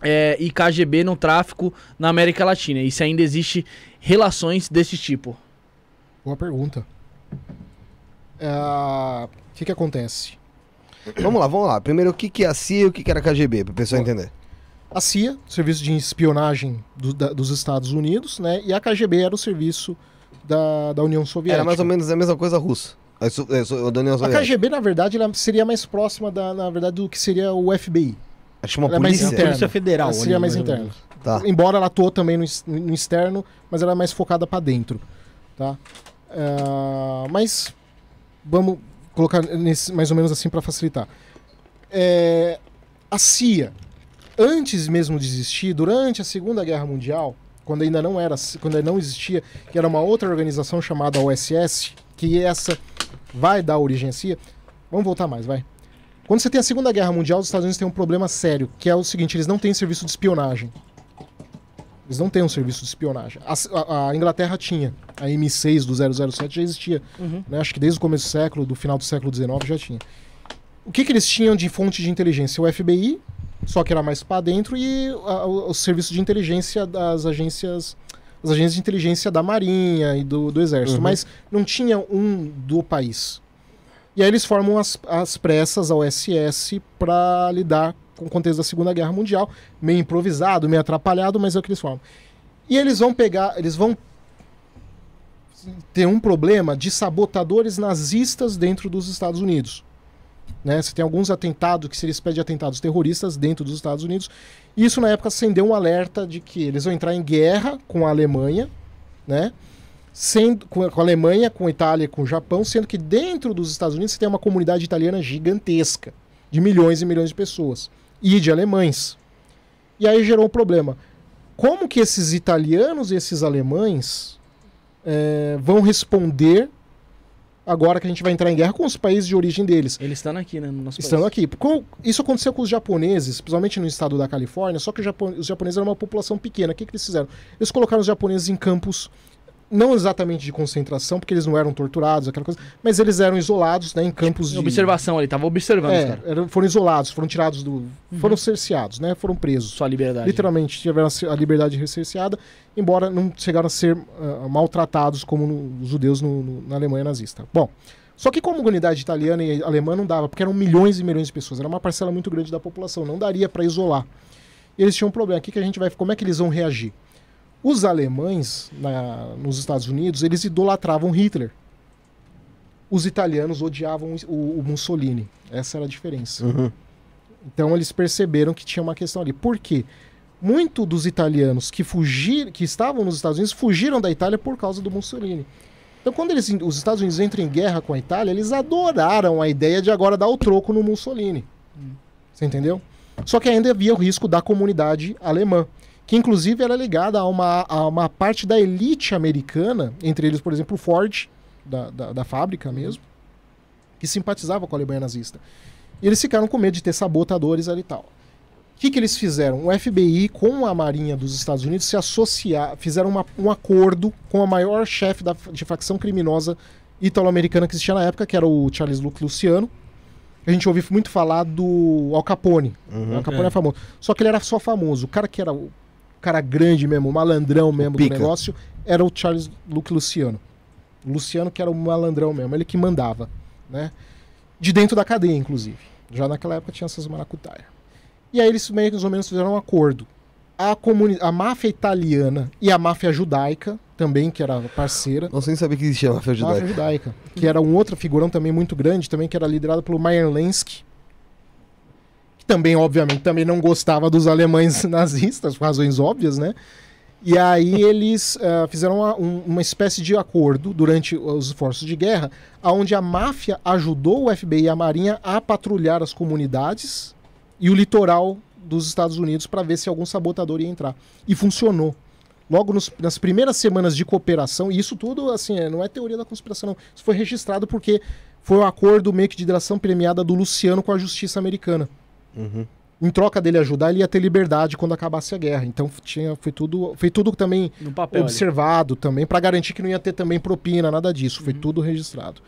é, e KGB no tráfico na América Latina. E se ainda existe relações desse tipo. Boa pergunta. É, que, que acontece? Vamos lá, vamos lá. Primeiro, o que, que é a CIA e o que, que era a KGB, pro pessoal Boa. entender. A CIA, Serviço de Espionagem do- da- dos Estados Unidos, né? E a KGB era o serviço da, da União Soviética. Era mais ou menos a mesma coisa russa. A, su- é, su- da União A Soviética. KGB, na verdade, ela seria mais próxima da, na verdade, do que seria o FBI. Acho uma ela é mais polícia. interna. Polícia Federal. Ela seria mais interna. Tá. Embora ela atuou também no, no externo, mas ela é mais focada pra dentro, tá? Ah, mas vamos colocar nesse, mais ou menos assim pra facilitar. É, a CIA, antes mesmo de existir, durante a Segunda Guerra Mundial, quando ainda não era, quando não existia, que era uma outra organização chamada OSS, que essa vai dar origem à CIA. Vamos voltar mais, vai. Quando você tem a Segunda Guerra Mundial, os Estados Unidos têm um problema sério, que é o seguinte: eles não têm serviço de espionagem. Eles não têm um serviço de espionagem. A, a- a Inglaterra tinha. A M6 do 007 já existia. Uhum. né? Acho que desde o começo do século, do final do século XIX já tinha. O que, que eles tinham de fonte de inteligência? O FBI, só que era mais para dentro, e a- o, o serviço de inteligência das agências. As agências de inteligência da Marinha e do, do Exército. Uhum. Mas não tinha um do país. E aí eles formam as, as pressas, a OSS, para lidar com o contexto da Segunda Guerra Mundial, meio improvisado, meio atrapalhado, mas é o que eles formam. E eles vão pegar, eles vão ter um problema de sabotadores nazistas dentro dos Estados Unidos. Né? Você tem alguns atentados, que seria espécie de atentados terroristas dentro dos Estados Unidos. E isso na época acendeu um alerta de que eles vão entrar em guerra com a Alemanha, né? Sendo, com, a- Alemanha, com a Itália, com o Japão, sendo que dentro dos Estados Unidos você tem uma comunidade italiana gigantesca, de milhões e milhões de pessoas, e de alemães. E aí gerou um problema. Como que esses italianos e esses alemães eh, vão responder agora que a gente vai entrar em guerra com os países de origem deles? Eles estão aqui, né? No nosso Estando país. aqui. Isso aconteceu com os japoneses, principalmente no estado da Califórnia, só que os japoneses eram uma população pequena. O que, que eles fizeram? Eles colocaram os japoneses em campos, não exatamente de concentração, porque eles não eram torturados, aquela coisa, mas eles eram isolados né, em campos de. Observação ali, tava observando, É, eram- foram isolados, foram tirados do. Foram cerceados, né? Foram presos. Sua liberdade. Literalmente tiveram a liberdade cerceada, embora não chegaram a ser ah, maltratados como no- os judeus no- no- na Alemanha nazista. Bom, só que como comunidade italiana e alemã não dava, porque eram milhões e milhões de pessoas, era uma parcela muito grande da população, não daria para isolar. E eles tinham um problema. O que, que a gente vai, como é que eles vão reagir? Os alemães na- nos Estados Unidos, eles idolatravam Hitler. Os italianos odiavam o, o Mussolini. Essa era a diferença. Uhum. Então eles perceberam que tinha uma questão ali. Por quê? Muito dos italianos que fugiram, que estavam nos Estados Unidos, fugiram da Itália por causa do Mussolini. Então, quando eles, os Estados Unidos entram em guerra com a Itália, eles adoraram a ideia de agora dar o troco no Mussolini. Você entendeu? Só que ainda havia o risco da comunidade alemã, que inclusive era ligada a uma, a uma parte da elite americana, entre eles, por exemplo, o Ford, da, da, da fábrica mesmo, que simpatizava com a Alemanha nazista. E eles ficaram com medo de ter sabotadores ali e tal. O que, que eles fizeram? O FBI com a Marinha dos Estados Unidos se associaram, fizeram uma- um acordo com a maior chefe da, de facção criminosa italo-americana que existia na época, que era o Charles Luke Luciano. A gente ouviu muito falar do Al Capone. Uhum. O Al Capone é. famoso. Só que ele era só famoso. O cara que era o cara grande mesmo, o malandrão mesmo do negócio, era o Charles Luke Luciano. O Luciano que era o malandrão mesmo, ele que mandava, né? De dentro da cadeia, inclusive. Já naquela época tinha essas maracutaias. E aí eles meio que mais ou menos fizeram um acordo. A, comuni a máfia italiana e a máfia judaica, também, que era parceira. Não sei nem saber que existia máfia Máfia judaica. judaica. Que era um outro figurão também muito grande, também que era liderado pelo Meyer Lensky. Também, obviamente, também não gostava dos alemães nazistas, por razões óbvias, né? E aí eles ah, fizeram uma, um- uma espécie de acordo durante os esforços de guerra, onde a máfia ajudou o FBI e a Marinha a patrulhar as comunidades e o litoral dos Estados Unidos para ver se algum sabotador ia entrar. E funcionou. Logo nos- nas primeiras semanas de cooperação, e isso tudo, assim, é, não é teoria da conspiração, não. Isso foi registrado porque foi o acordo meio que de direção premiada do Luciano com a justiça americana. Uhum. Em troca dele ajudar, ele ia ter liberdade quando acabasse a guerra. Então tinha, foi tudo, foi tudo também papel. ali. observado também para garantir que não ia ter também propina, nada disso. Foi tudo registrado.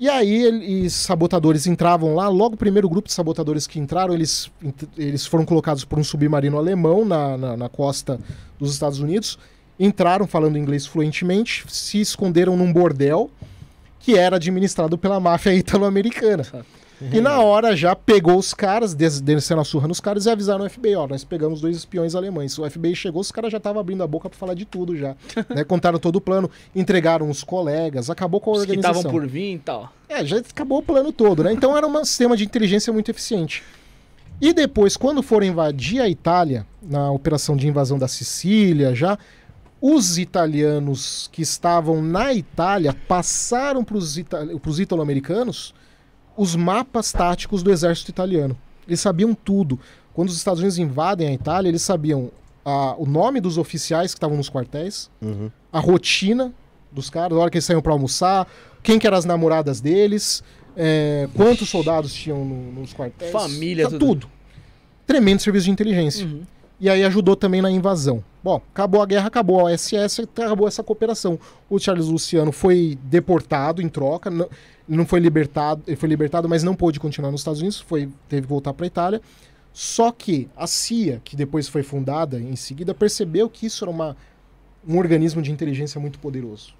E aí eles sabotadores entravam lá, logo o primeiro grupo de sabotadores que entraram, eles, eles foram colocados por um submarino alemão na, na, na costa dos Estados Unidos, entraram falando inglês fluentemente, se esconderam num bordel que era administrado pela máfia italo-americana. E na hora já pegou os caras, des- descendo a surra nos caras e avisaram o FBI, ó, nós pegamos dois espiões alemães. O FBI chegou, os caras já estavam abrindo a boca pra falar de tudo já. né? Contaram todo o plano, entregaram os colegas, acabou com a Os que organização. estavam por vir e tal. É, já acabou o plano todo, né? Então era um sistema de inteligência muito eficiente. E depois, quando foram invadir a Itália, na operação de invasão da Sicília, já, os italianos que estavam na Itália passaram para os italo-americanos os mapas táticos do exército italiano. Eles sabiam tudo. Quando os Estados Unidos invadem a Itália, eles sabiam ah, o nome dos oficiais que estavam nos quartéis, Uhum. a rotina dos caras, a hora que eles saíam pra almoçar, quem que eram as namoradas deles, é, quantos soldados tinham no- nos quartéis. Família, Tá tudo. tudo. Tremendo serviço de inteligência. Uhum. E aí ajudou também na invasão. Bom, acabou a guerra, acabou a OSS, acabou essa cooperação. O Charles Luciano foi deportado em troca, não, não foi libertado, ele foi libertado, mas não pôde continuar nos Estados Unidos, foi, teve que voltar para Itália. Só que a CIA, que depois foi fundada em seguida, percebeu que isso era uma, um organismo de inteligência muito poderoso.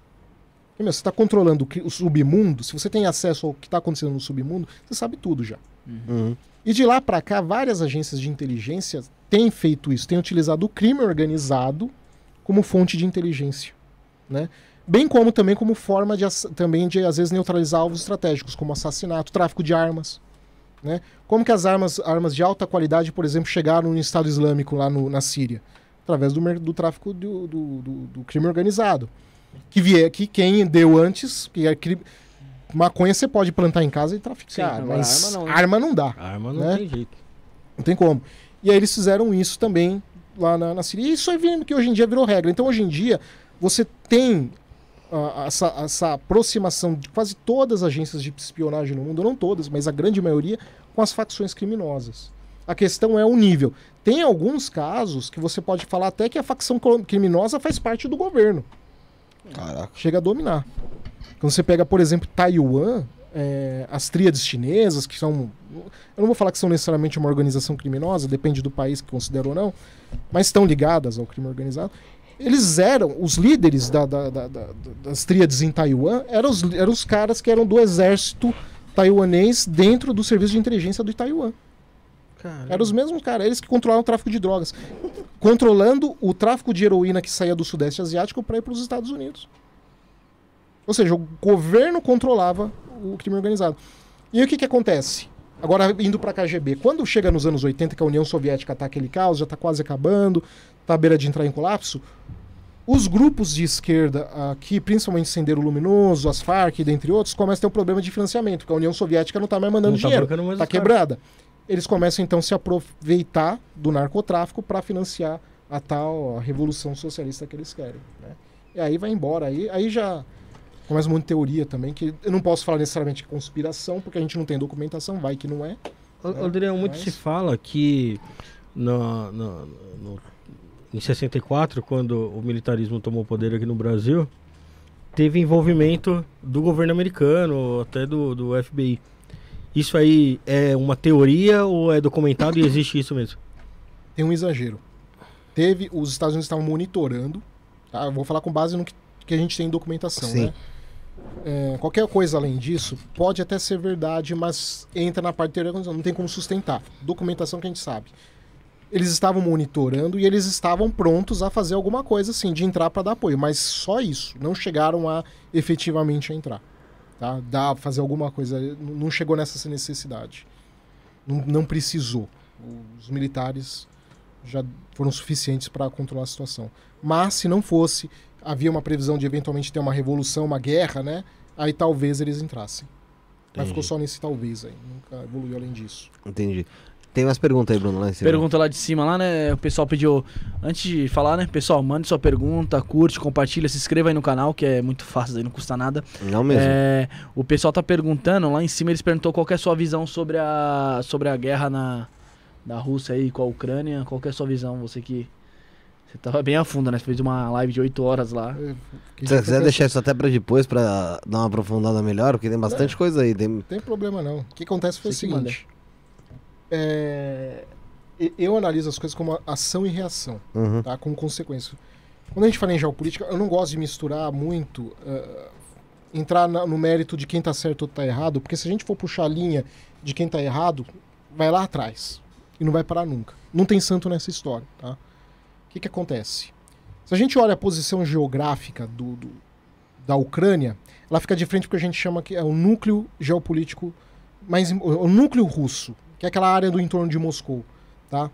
Porque, meu, você está controlando o submundo, se você tem acesso ao que está acontecendo no submundo, você sabe tudo já. Uhum. E de lá para cá, várias agências de inteligência têm feito isso, têm utilizado o crime organizado como fonte de inteligência, né? Bem como também como forma de também de às vezes neutralizar alvos estratégicos, como assassinato, tráfico de armas, né? Como que as armas, armas de alta qualidade, por exemplo, chegaram no Estado Islâmico lá no- na Síria, através do, do tráfico do, do- do- do crime organizado, que vier que quem deu antes, que é cri- maconha você pode plantar em casa e traficar, Sim, mas arma não, né? arma não dá. Arma não Né? tem jeito. Não tem como. E aí eles fizeram isso também lá na, na Síria. E isso aí vem- que hoje em dia virou regra. Então hoje em dia você tem essa, essa aproximação de quase todas as agências de espionagem no mundo, não todas, mas a grande maioria, com as facções criminosas. A questão é o nível. Tem alguns casos que você pode falar até que a facção criminosa faz parte do governo Caraca. chega a dominar. Quando você pega, por exemplo, Taiwan, é, as tríades chinesas, que são. Eu não vou falar que são necessariamente uma organização criminosa, depende do país que considera ou não, mas estão ligadas ao crime organizado. Eles eram, os líderes da- da- da- da- das tríades em Taiwan eram os, eram os caras que eram do exército taiwanês dentro do serviço de inteligência do Taiwan. Eram os mesmos caras, eles que controlavam o tráfico de drogas. Controlando o tráfico de heroína que saía do Sudeste Asiático para ir para os Estados Unidos. Ou seja, o governo controlava o crime organizado. E o que, que acontece? Agora, indo para a KGB, quando chega nos anos 80, que a União Soviética está aquele caos, já está quase acabando, está à beira de entrar em colapso, os grupos de esquerda aqui, principalmente Sendero Luminoso, as Farc, dentre outros, começam a ter um problema de financiamento, porque a União Soviética não está mais mandando Não tá dinheiro, está caras. quebrada. Eles começam então a se aproveitar do narcotráfico para financiar a tal a revolução socialista que eles querem. Né? E aí vai embora. Aí, aí já começa um monte de teoria também, que eu não posso falar necessariamente que é conspiração, porque a gente não tem documentação, vai que não é. Né? Adriano, muito Mas- se fala que no, no- no- em 64, quando o militarismo tomou poder aqui no Brasil, teve envolvimento do governo americano, até do, do FBI. Isso aí é uma teoria ou é documentado e existe isso mesmo? Tem um exagero. Teve, os Estados Unidos estavam monitorando, tá? Eu vou falar com base no que, que a gente tem em documentação, Sim. né? É, qualquer coisa além disso pode até ser verdade, mas entra na parte teórica, não tem como sustentar. Documentação que a gente sabe. Eles estavam monitorando e eles estavam prontos a fazer alguma coisa assim, de entrar para dar apoio, mas só isso, não chegaram a efetivamente entrar, tá? Dar fazer alguma coisa, não chegou nessa necessidade. Não, não precisou. Os militares já foram suficientes para controlar a situação. Mas se não fosse, havia uma previsão de eventualmente ter uma revolução, uma guerra, né? Aí talvez eles entrassem. Mas Entendi. ficou só nesse talvez aí, nunca evoluiu além disso. Entendi. Tem mais pergunta aí, Bruno, lá em cima. Pergunta lá de cima, lá, né? O pessoal pediu. Antes de falar, né? Pessoal, mande sua pergunta, curte, compartilha, se inscreva aí no canal, que é muito fácil, aí não custa nada. Não mesmo. É, o pessoal tá perguntando, lá em cima eles perguntou qual que é a sua visão sobre a, sobre a guerra na, da Rússia aí com a Ucrânia. Qual que é a sua visão? Você que. Você tava bem a fundo, né? Você fez uma live de 8 horas lá. É, Se você quiser deixar isso até pra depois, pra dar uma aprofundada melhor, porque tem bastante coisa aí. Tem... Não tem problema não. O que acontece foi Você o seguinte. É, eu analiso as coisas como ação e reação, Uhum. tá? Com consequência. Quando a gente fala em geopolítica, eu não gosto de misturar muito, eh, entrar na- no mérito de quem tá certo ou tá errado, porque se a gente for puxar a linha de quem tá errado, vai lá atrás e não vai parar nunca. Não tem santo nessa história, tá? O que que acontece? Se a gente olha a posição geográfica do, do- da Ucrânia, ela fica de frente porque a gente chama que é o núcleo geopolítico, mais, o núcleo russo, que é aquela área do entorno de Moscou, tá?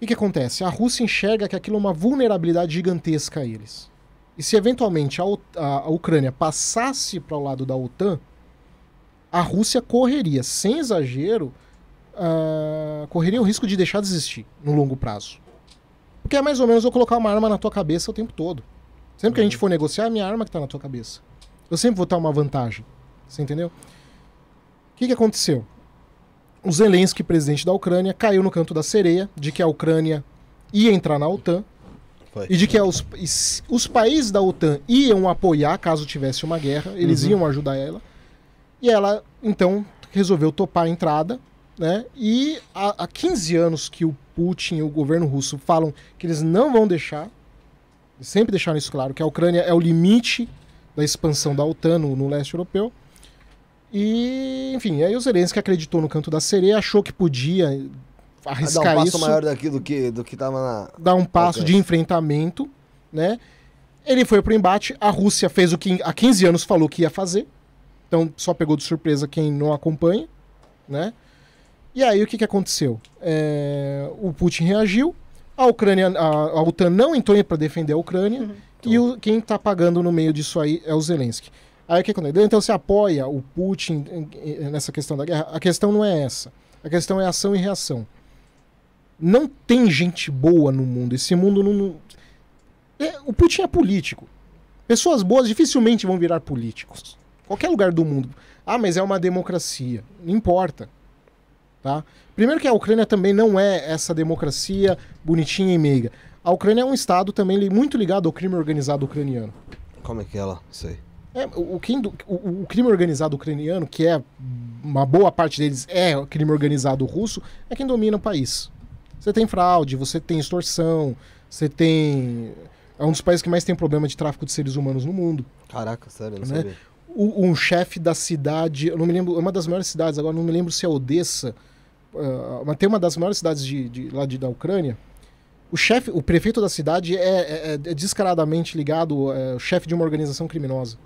O que, acontece? A Rússia enxerga que aquilo é uma vulnerabilidade gigantesca a eles. E se eventualmente a, a- a Ucrânia passasse para o lado da OTAN, a Rússia correria, sem exagero, ah, correria o risco de deixar de existir no longo prazo. Porque é mais ou menos eu colocar uma arma na tua cabeça o tempo todo. Sempre que a gente for negociar, é a minha arma que tá na tua cabeça. Eu sempre vou ter uma vantagem. Você entendeu? O que, que aconteceu? O Zelensky, presidente da Ucrânia, caiu no canto da sereia de que a Ucrânia ia entrar na OTAN Foi. e de que os, os países da OTAN iam apoiar caso tivesse uma guerra, eles Uhum. iam ajudar ela. E ela, então, resolveu topar a entrada, né? E há, há 15 anos que o Putin e o governo russo falam que eles não vão deixar, sempre deixaram isso claro, que a Ucrânia é o limite da expansão da OTAN no, no leste europeu. E, enfim, aí o Zelensky acreditou no canto da sereia, achou que podia arriscar dar um passo isso maior daqui do que, do que tava na. dar um passo de enfrentamento, né? Ele foi pro embate, a Rússia fez o que há 15 anos falou que ia fazer. Então só pegou de surpresa quem não acompanha, né? E aí o que, que aconteceu? É, o Putin reagiu, a Ucrânia, a, a OTAN não entrou para defender a Ucrânia, e o, quem tá pagando no meio disso aí é o Zelensky. Aí o que acontece? Então você apoia o Putin nessa questão da guerra? A questão não é essa. A questão é ação e reação. Não tem gente boa no mundo. Esse mundo não. É, o Putin é político. Pessoas boas dificilmente vão virar políticos. Qualquer lugar do mundo. Ah, mas é uma democracia. Não importa. Tá? Primeiro que a Ucrânia também não é essa democracia bonitinha e meiga. A Ucrânia é um estado também muito ligado ao crime organizado ucraniano. Como é que é lá? Sei. É, o, o o- crime organizado ucraniano, que é uma boa parte deles é o crime organizado russo, é quem domina o país. Você tem fraude, você tem extorsão, você tem. É um dos países que mais tem problema de tráfico de seres humanos no mundo. Caraca, sério, não Né? sabia. O- um chefe da cidade, eu não me lembro, é uma das maiores cidades, agora não me lembro se é Odessa, ah, mas tem uma das maiores cidades de, de- lá de, da Ucrânia. O chefe, o prefeito da cidade é, é- é descaradamente ligado, é o chefe de uma organização criminosa.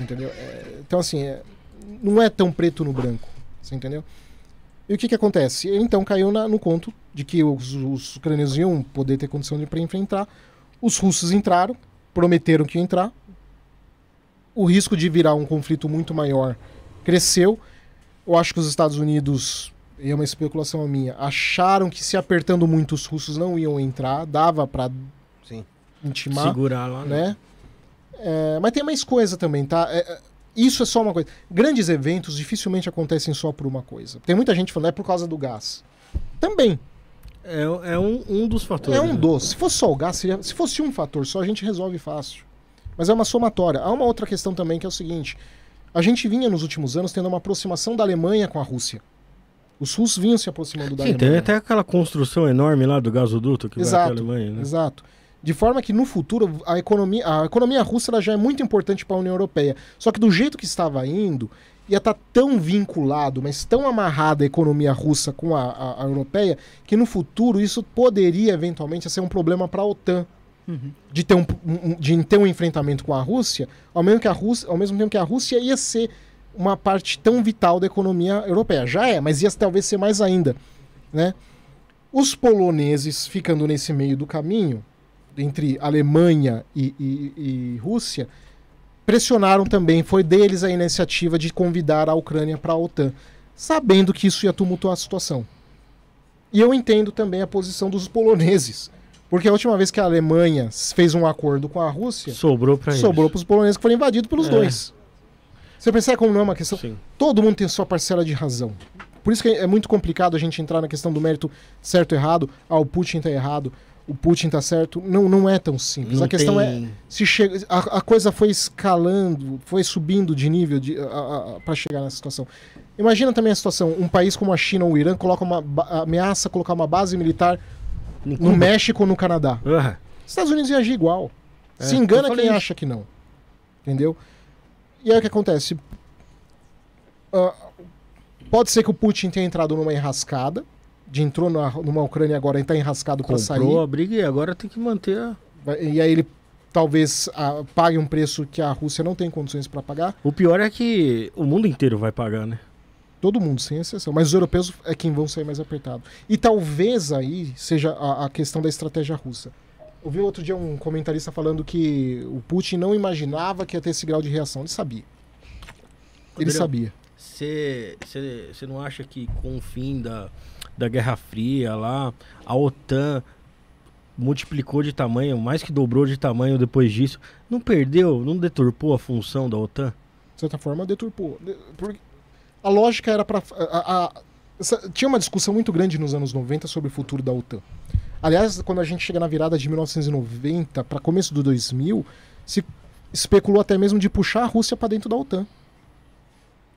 Entendeu? É, então, assim, é- não é tão preto no branco. Você entendeu? E o que que acontece? Ele, então caiu na- no conto de que os, os ucranianos iam poder ter condição de enfrentar. Os russos entraram, prometeram que iam entrar. O risco de virar um conflito muito maior cresceu. Eu acho que os Estados Unidos, e é uma especulação minha, acharam que se apertando muito os russos não iam entrar, dava para intimar Segurar lá, né? né? É, mas tem mais coisa também, tá? É, é, isso é só uma coisa. Grandes eventos dificilmente acontecem só por uma coisa. Tem muita gente falando, é por causa do gás. Também. É, é um, um dos fatores. É um né? dos. Se fosse só o gás, seria- se fosse um fator só, a gente resolve fácil. Mas é uma somatória. Há uma outra questão também que é o seguinte: a gente vinha nos últimos anos tendo uma aproximação da Alemanha com a Rússia. Os russos vinham se aproximando da Sim, tem Alemanha. até aquela construção enorme lá do gasoduto que vai Exato, até a Alemanha, né? Exato. De forma que no futuro a economia, a economia russa ela já é muito importante para a União Europeia. Só que do jeito que estava indo, ia estar tão vinculado, mas tão amarrada a economia russa com a, a- a europeia, que no futuro isso poderia eventualmente ser um problema para a OTAN. De, ter um, um- de ter um enfrentamento com a Rússia, ao mesmo, que a Rússia, ao mesmo tempo que a Rússia ia ser uma parte tão vital da economia europeia. Já é, mas ia talvez ser mais ainda. Né? Os poloneses ficando nesse meio do caminho, entre Alemanha e, e- e Rússia, pressionaram também, foi deles a iniciativa de convidar a Ucrânia para a OTAN, sabendo que isso ia tumultuar a situação. E eu entendo também a posição dos poloneses, porque a última vez que a Alemanha fez um acordo com a Rússia, Sobrou pra sobrou para os poloneses que foram invadidos pelos É. dois. Você percebe como não é uma questão. Sim. Todo mundo tem sua parcela de razão. Por isso que é muito complicado a gente entrar na questão do mérito certo ou errado. Ah, o Putin tá errado, o Putin tá certo. Não, não é tão simples. Não a questão é tem- se chega, a, a coisa foi escalando, foi subindo de nível de, para chegar nessa situação. Imagina também a situação: um país como a China ou o Irã coloca uma ameaça colocar uma base militar no Cuba. México ou no Canadá. Os Estados Unidos iam agir igual. É, Se engana quem isso. acha que não. Entendeu? E aí o que acontece? Ah, pode ser que o Putin tenha entrado numa enrascada, de entrou na- numa Ucrânia agora e está enrascado para sair. comprou a briga e agora tem que manter a... E aí ele talvez ah, pague um preço que a Rússia não tem condições para pagar. O pior é que o mundo inteiro vai pagar, né? Todo mundo, sem exceção. Mas os europeus é quem vão sair mais apertados. E talvez aí seja a, a questão da estratégia russa. Eu vi outro dia um comentarista falando que o Putin não imaginava que ia ter esse grau de reação. Ele sabia. Ele Adriano, sabia. Você não acha que com o fim da, da Guerra Fria lá, a OTAN multiplicou de tamanho, mais que dobrou de tamanho depois disso? Não perdeu, não deturpou a função da OTAN? De certa forma, deturpou. A lógica era para. Tinha uma discussão muito grande nos anos 90 sobre o futuro da OTAN. Aliás, quando a gente chega na virada de 1990 para começo do 2000, se especulou até mesmo de puxar a Rússia para dentro da OTAN.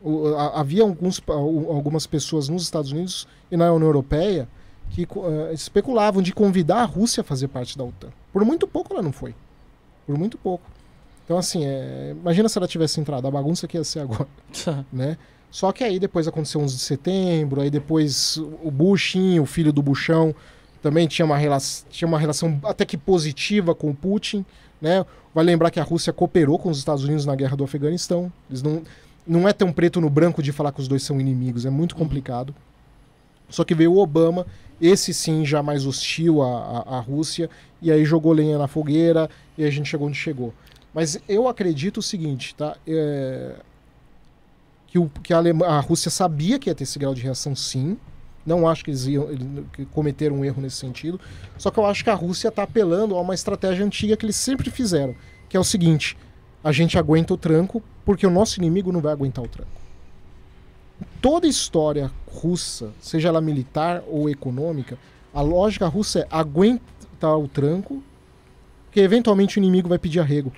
O- a- havia alguns, algumas pessoas nos Estados Unidos e na União Europeia que eh, especulavam de convidar a Rússia a fazer parte da OTAN. Por muito pouco ela não foi. Por muito pouco. Então, assim, é, imagina se ela tivesse entrado, a bagunça que ia ser agora né? Só que aí depois aconteceu 11 de setembro, aí depois o Bushin, o filho do Buchão, também tinha uma, rela tinha uma relação até que positiva com o Putin, né? Vai lembrar que a Rússia cooperou com os Estados Unidos na guerra do Afeganistão. Eles não, não é tão preto no branco de falar que os dois são inimigos, é muito complicado. Só que veio o Obama, esse sim já mais hostil à, à, à Rússia, e aí jogou lenha na fogueira, e a gente chegou onde chegou. Mas eu acredito o seguinte, tá? É, que, o, que a, Alema- a Rússia sabia que ia ter esse grau de reação, sim. Não acho que eles iam, que cometeram um erro nesse sentido. Só que eu acho que a Rússia está apelando a uma estratégia antiga que eles sempre fizeram, que é o seguinte: a gente aguenta o tranco porque o nosso inimigo não vai aguentar o tranco. Toda história russa, seja ela militar ou econômica, a lógica russa é aguentar o tranco, porque eventualmente o inimigo vai pedir arrego.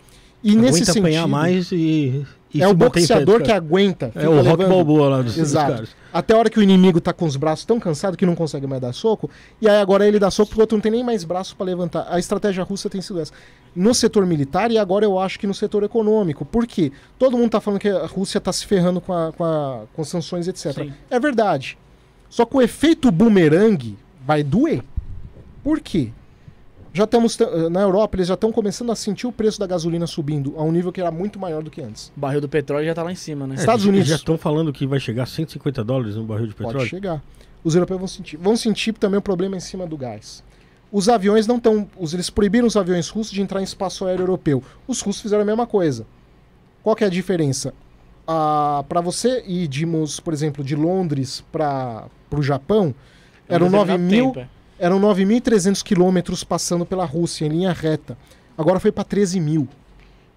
E nesse Aguenta sentido, apanhar mais e... e é o boxeador que caras. aguenta. É o Rock levando- Balboa lá dos, dos Exato. caras. Até a hora que o inimigo tá com os braços tão cansados que não consegue mais dar soco, e aí agora ele dá soco porque o outro não tem nem mais braço para levantar. A estratégia russa tem sido essa. No setor militar e agora eu acho que no setor econômico. Por quê? Todo mundo tá falando que a Rússia tá se ferrando com, a, com, a- com sanções, etc. Sim. É verdade. Só que o efeito bumerangue vai doer. Por quê? Já estamos t- na Europa, eles já estão começando a sentir o preço da gasolina subindo a um nível que era muito maior do que antes. O barril do petróleo já tá lá em cima, né? Estados É, Unidos. Já estão falando que vai chegar a 150 dólares no barril de Pode petróleo. chegar. Os europeus vão sentir. Vão sentir também o problema em cima do gás. Os aviões não estão. Eles proibiram os aviões russos de entrar em espaço aéreo europeu. Os russos fizeram a mesma coisa. Qual que é a diferença? Ah, para você ir, digamos, por exemplo, de Londres para o Japão, É eram determinado 9 mil, tempo, é. Eram 9.300 quilômetros passando pela Rússia em linha reta. Agora foi para 13 mil,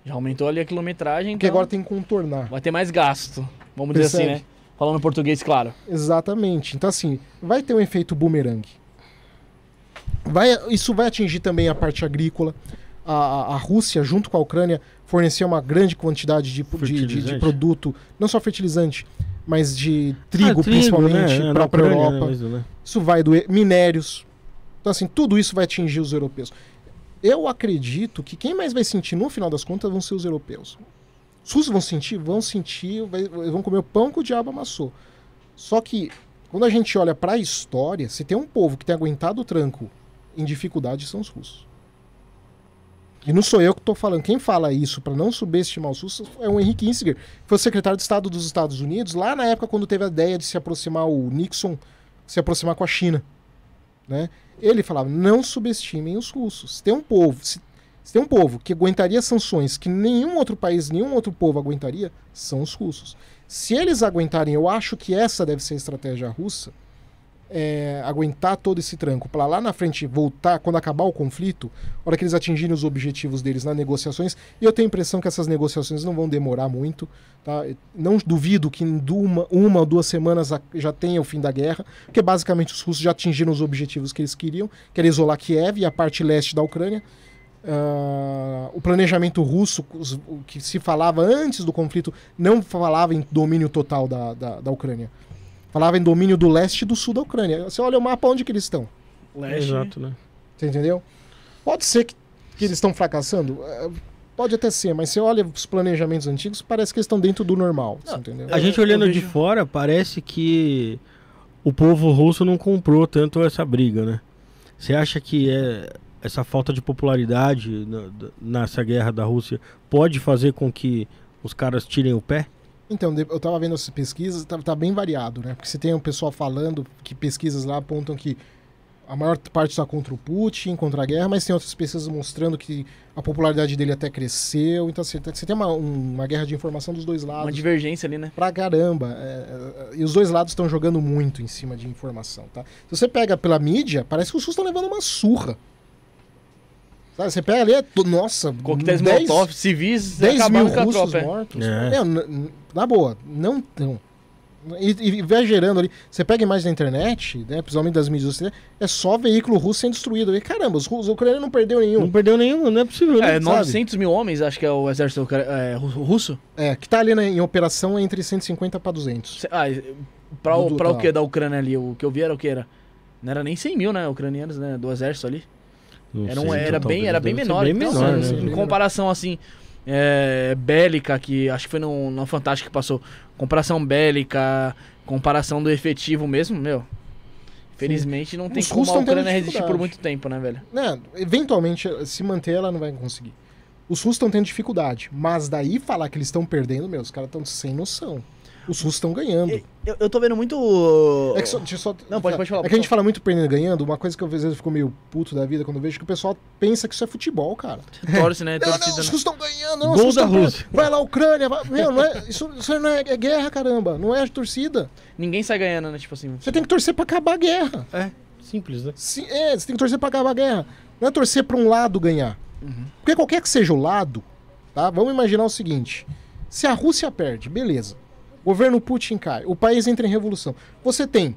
Já aumentou ali a quilometragem, porque então agora tem que contornar. vai ter mais gasto. Vamos dizer assim, Percebe? né? Falando português, claro. Exatamente. Então, assim, vai ter um efeito bumerangue. Vai, isso vai atingir também a parte agrícola. A, a- a Rússia, junto com a Ucrânia, forneceu uma grande quantidade de, de- de, de produto, não só fertilizante, mas de trigo, Ah, principalmente, né? para Na a Europa. mesmo, né? Isso vai doer. Minérios. Então, assim, tudo isso vai atingir os europeus. Eu acredito que quem mais vai sentir no final das contas vão ser os europeus. Os russos vão sentir? Vão sentir, vai- vão comer o pão que o diabo amassou. Só que, quando a gente olha para a história, se tem um povo que tem aguentado o tranco em dificuldade, são os russos. E não sou eu que estou falando. Quem fala isso para não subestimar os russos é o Henry Kissinger, que foi o secretário de Estado dos Estados Unidos, lá na época quando teve a ideia de se aproximar o Nixon, se aproximar com a China. Né? Ele falava: não subestimem os russos. Se tem um povo, se, se tem um povo que aguentaria sanções que nenhum outro país, nenhum outro povo aguentaria, são os russos. Se eles aguentarem, eu acho que essa deve ser a estratégia russa, é, aguentar todo esse tranco para lá na frente voltar, quando acabar o conflito, hora que eles atingirem os objetivos deles nas negociações, e eu tenho a impressão que essas negociações não vão demorar muito, tá? Não duvido que em uma, uma ou duas semanas já tenha o fim da guerra, porque basicamente os russos já atingiram os objetivos que eles queriam, que era isolar Kiev e a parte leste da Ucrânia. Ah, o planejamento russo, que se falava antes do conflito, não falava em domínio total da, da, da Ucrânia. Falava em domínio do leste e do sul da Ucrânia. Você olha o mapa, onde que eles estão? Leste. Exato, né? Você entendeu? Pode ser que, que eles estão fracassando. é, Pode até ser, mas você olha os planejamentos antigos, parece que eles estão dentro do normal. Você entendeu? A gente olhando de fora, parece que o povo russo não comprou tanto essa briga, né? Você acha que é, essa falta de popularidade na- nessa guerra da Rússia pode fazer com que os caras tirem o pé? Então, eu tava vendo essas pesquisas, tá, tá bem variado, né? Porque você tem um pessoal falando que pesquisas lá apontam que a maior parte está contra o Putin, contra a guerra, mas tem outras pesquisas mostrando que a popularidade dele até cresceu. Então, você, você tem uma, um- uma guerra de informação dos dois Uma lados. divergência ali, né? Pra caramba. é, é, e os dois lados estão jogando muito em cima de informação, tá? Se você pega pela mídia, parece que os russos estão levando uma surra. Sabe, você pega ali, é, nossa, Coquetéis 10 Molotov, civis, 10 mil acabaram com a russos tropa. é. mortos. É. Meu, n- n- na boa, não tão. E, e vai gerando ali. Você pega imagens da internet, né, principalmente das mídias sociais, é só veículo russo sendo destruído. E caramba, os, russos- os ucranianos não perdeu nenhum. Não perdeu nenhum, não é possível, né? É, sabe? 900 mil homens, acho que é o exército é, ru- russo. É, que tá ali né, em operação entre 150 para 200. Se- Ah, pra, o- pra o que da Ucrânia ali? O que eu vi era o que era? Não era nem 100 mil, né? Ucranianos, né? Do exército ali. Não Era, um, sei, era, então, bem, era bem menor. Bem então, menor, assim, né? Em comparação, assim, é, bélica, que acho que foi no, no Fantástico que passou. Comparação bélica, comparação do efetivo mesmo, meu. Felizmente não tem Os como a Ucrânia resistir por muito tempo, né, velho? Né, eventualmente, se manter, ela não vai conseguir. Os russos estão tendo dificuldade. Mas daí falar que eles estão perdendo, meu, os caras estão sem noção. Os russos estão ganhando. Eu, eu tô vendo muito. É que só, só- Não, pode- pode falar, É que a gente fala muito perdendo ganhando. Uma coisa que eu às vezes fico meio puto da vida quando eu vejo que o pessoal pensa que isso é futebol, cara. Torce, né? Não, não, Torcida, os né? russos estão ganhando, não, Gol os russos da. Rússia. Vai lá, Ucrânia. Vai... Meu, não é, isso, isso não é, é guerra, caramba. Não é torcida. Ninguém sai ganhando, né? Tipo assim. Você tem que torcer pra acabar a guerra. É, simples, né? Se- é, você tem que torcer pra acabar a guerra. Não é torcer pra um lado ganhar. Porque qualquer que seja o lado, tá? Vamos imaginar o seguinte: se a Rússia perde, beleza. O governo Putin cai, o país entra em revolução. Você tem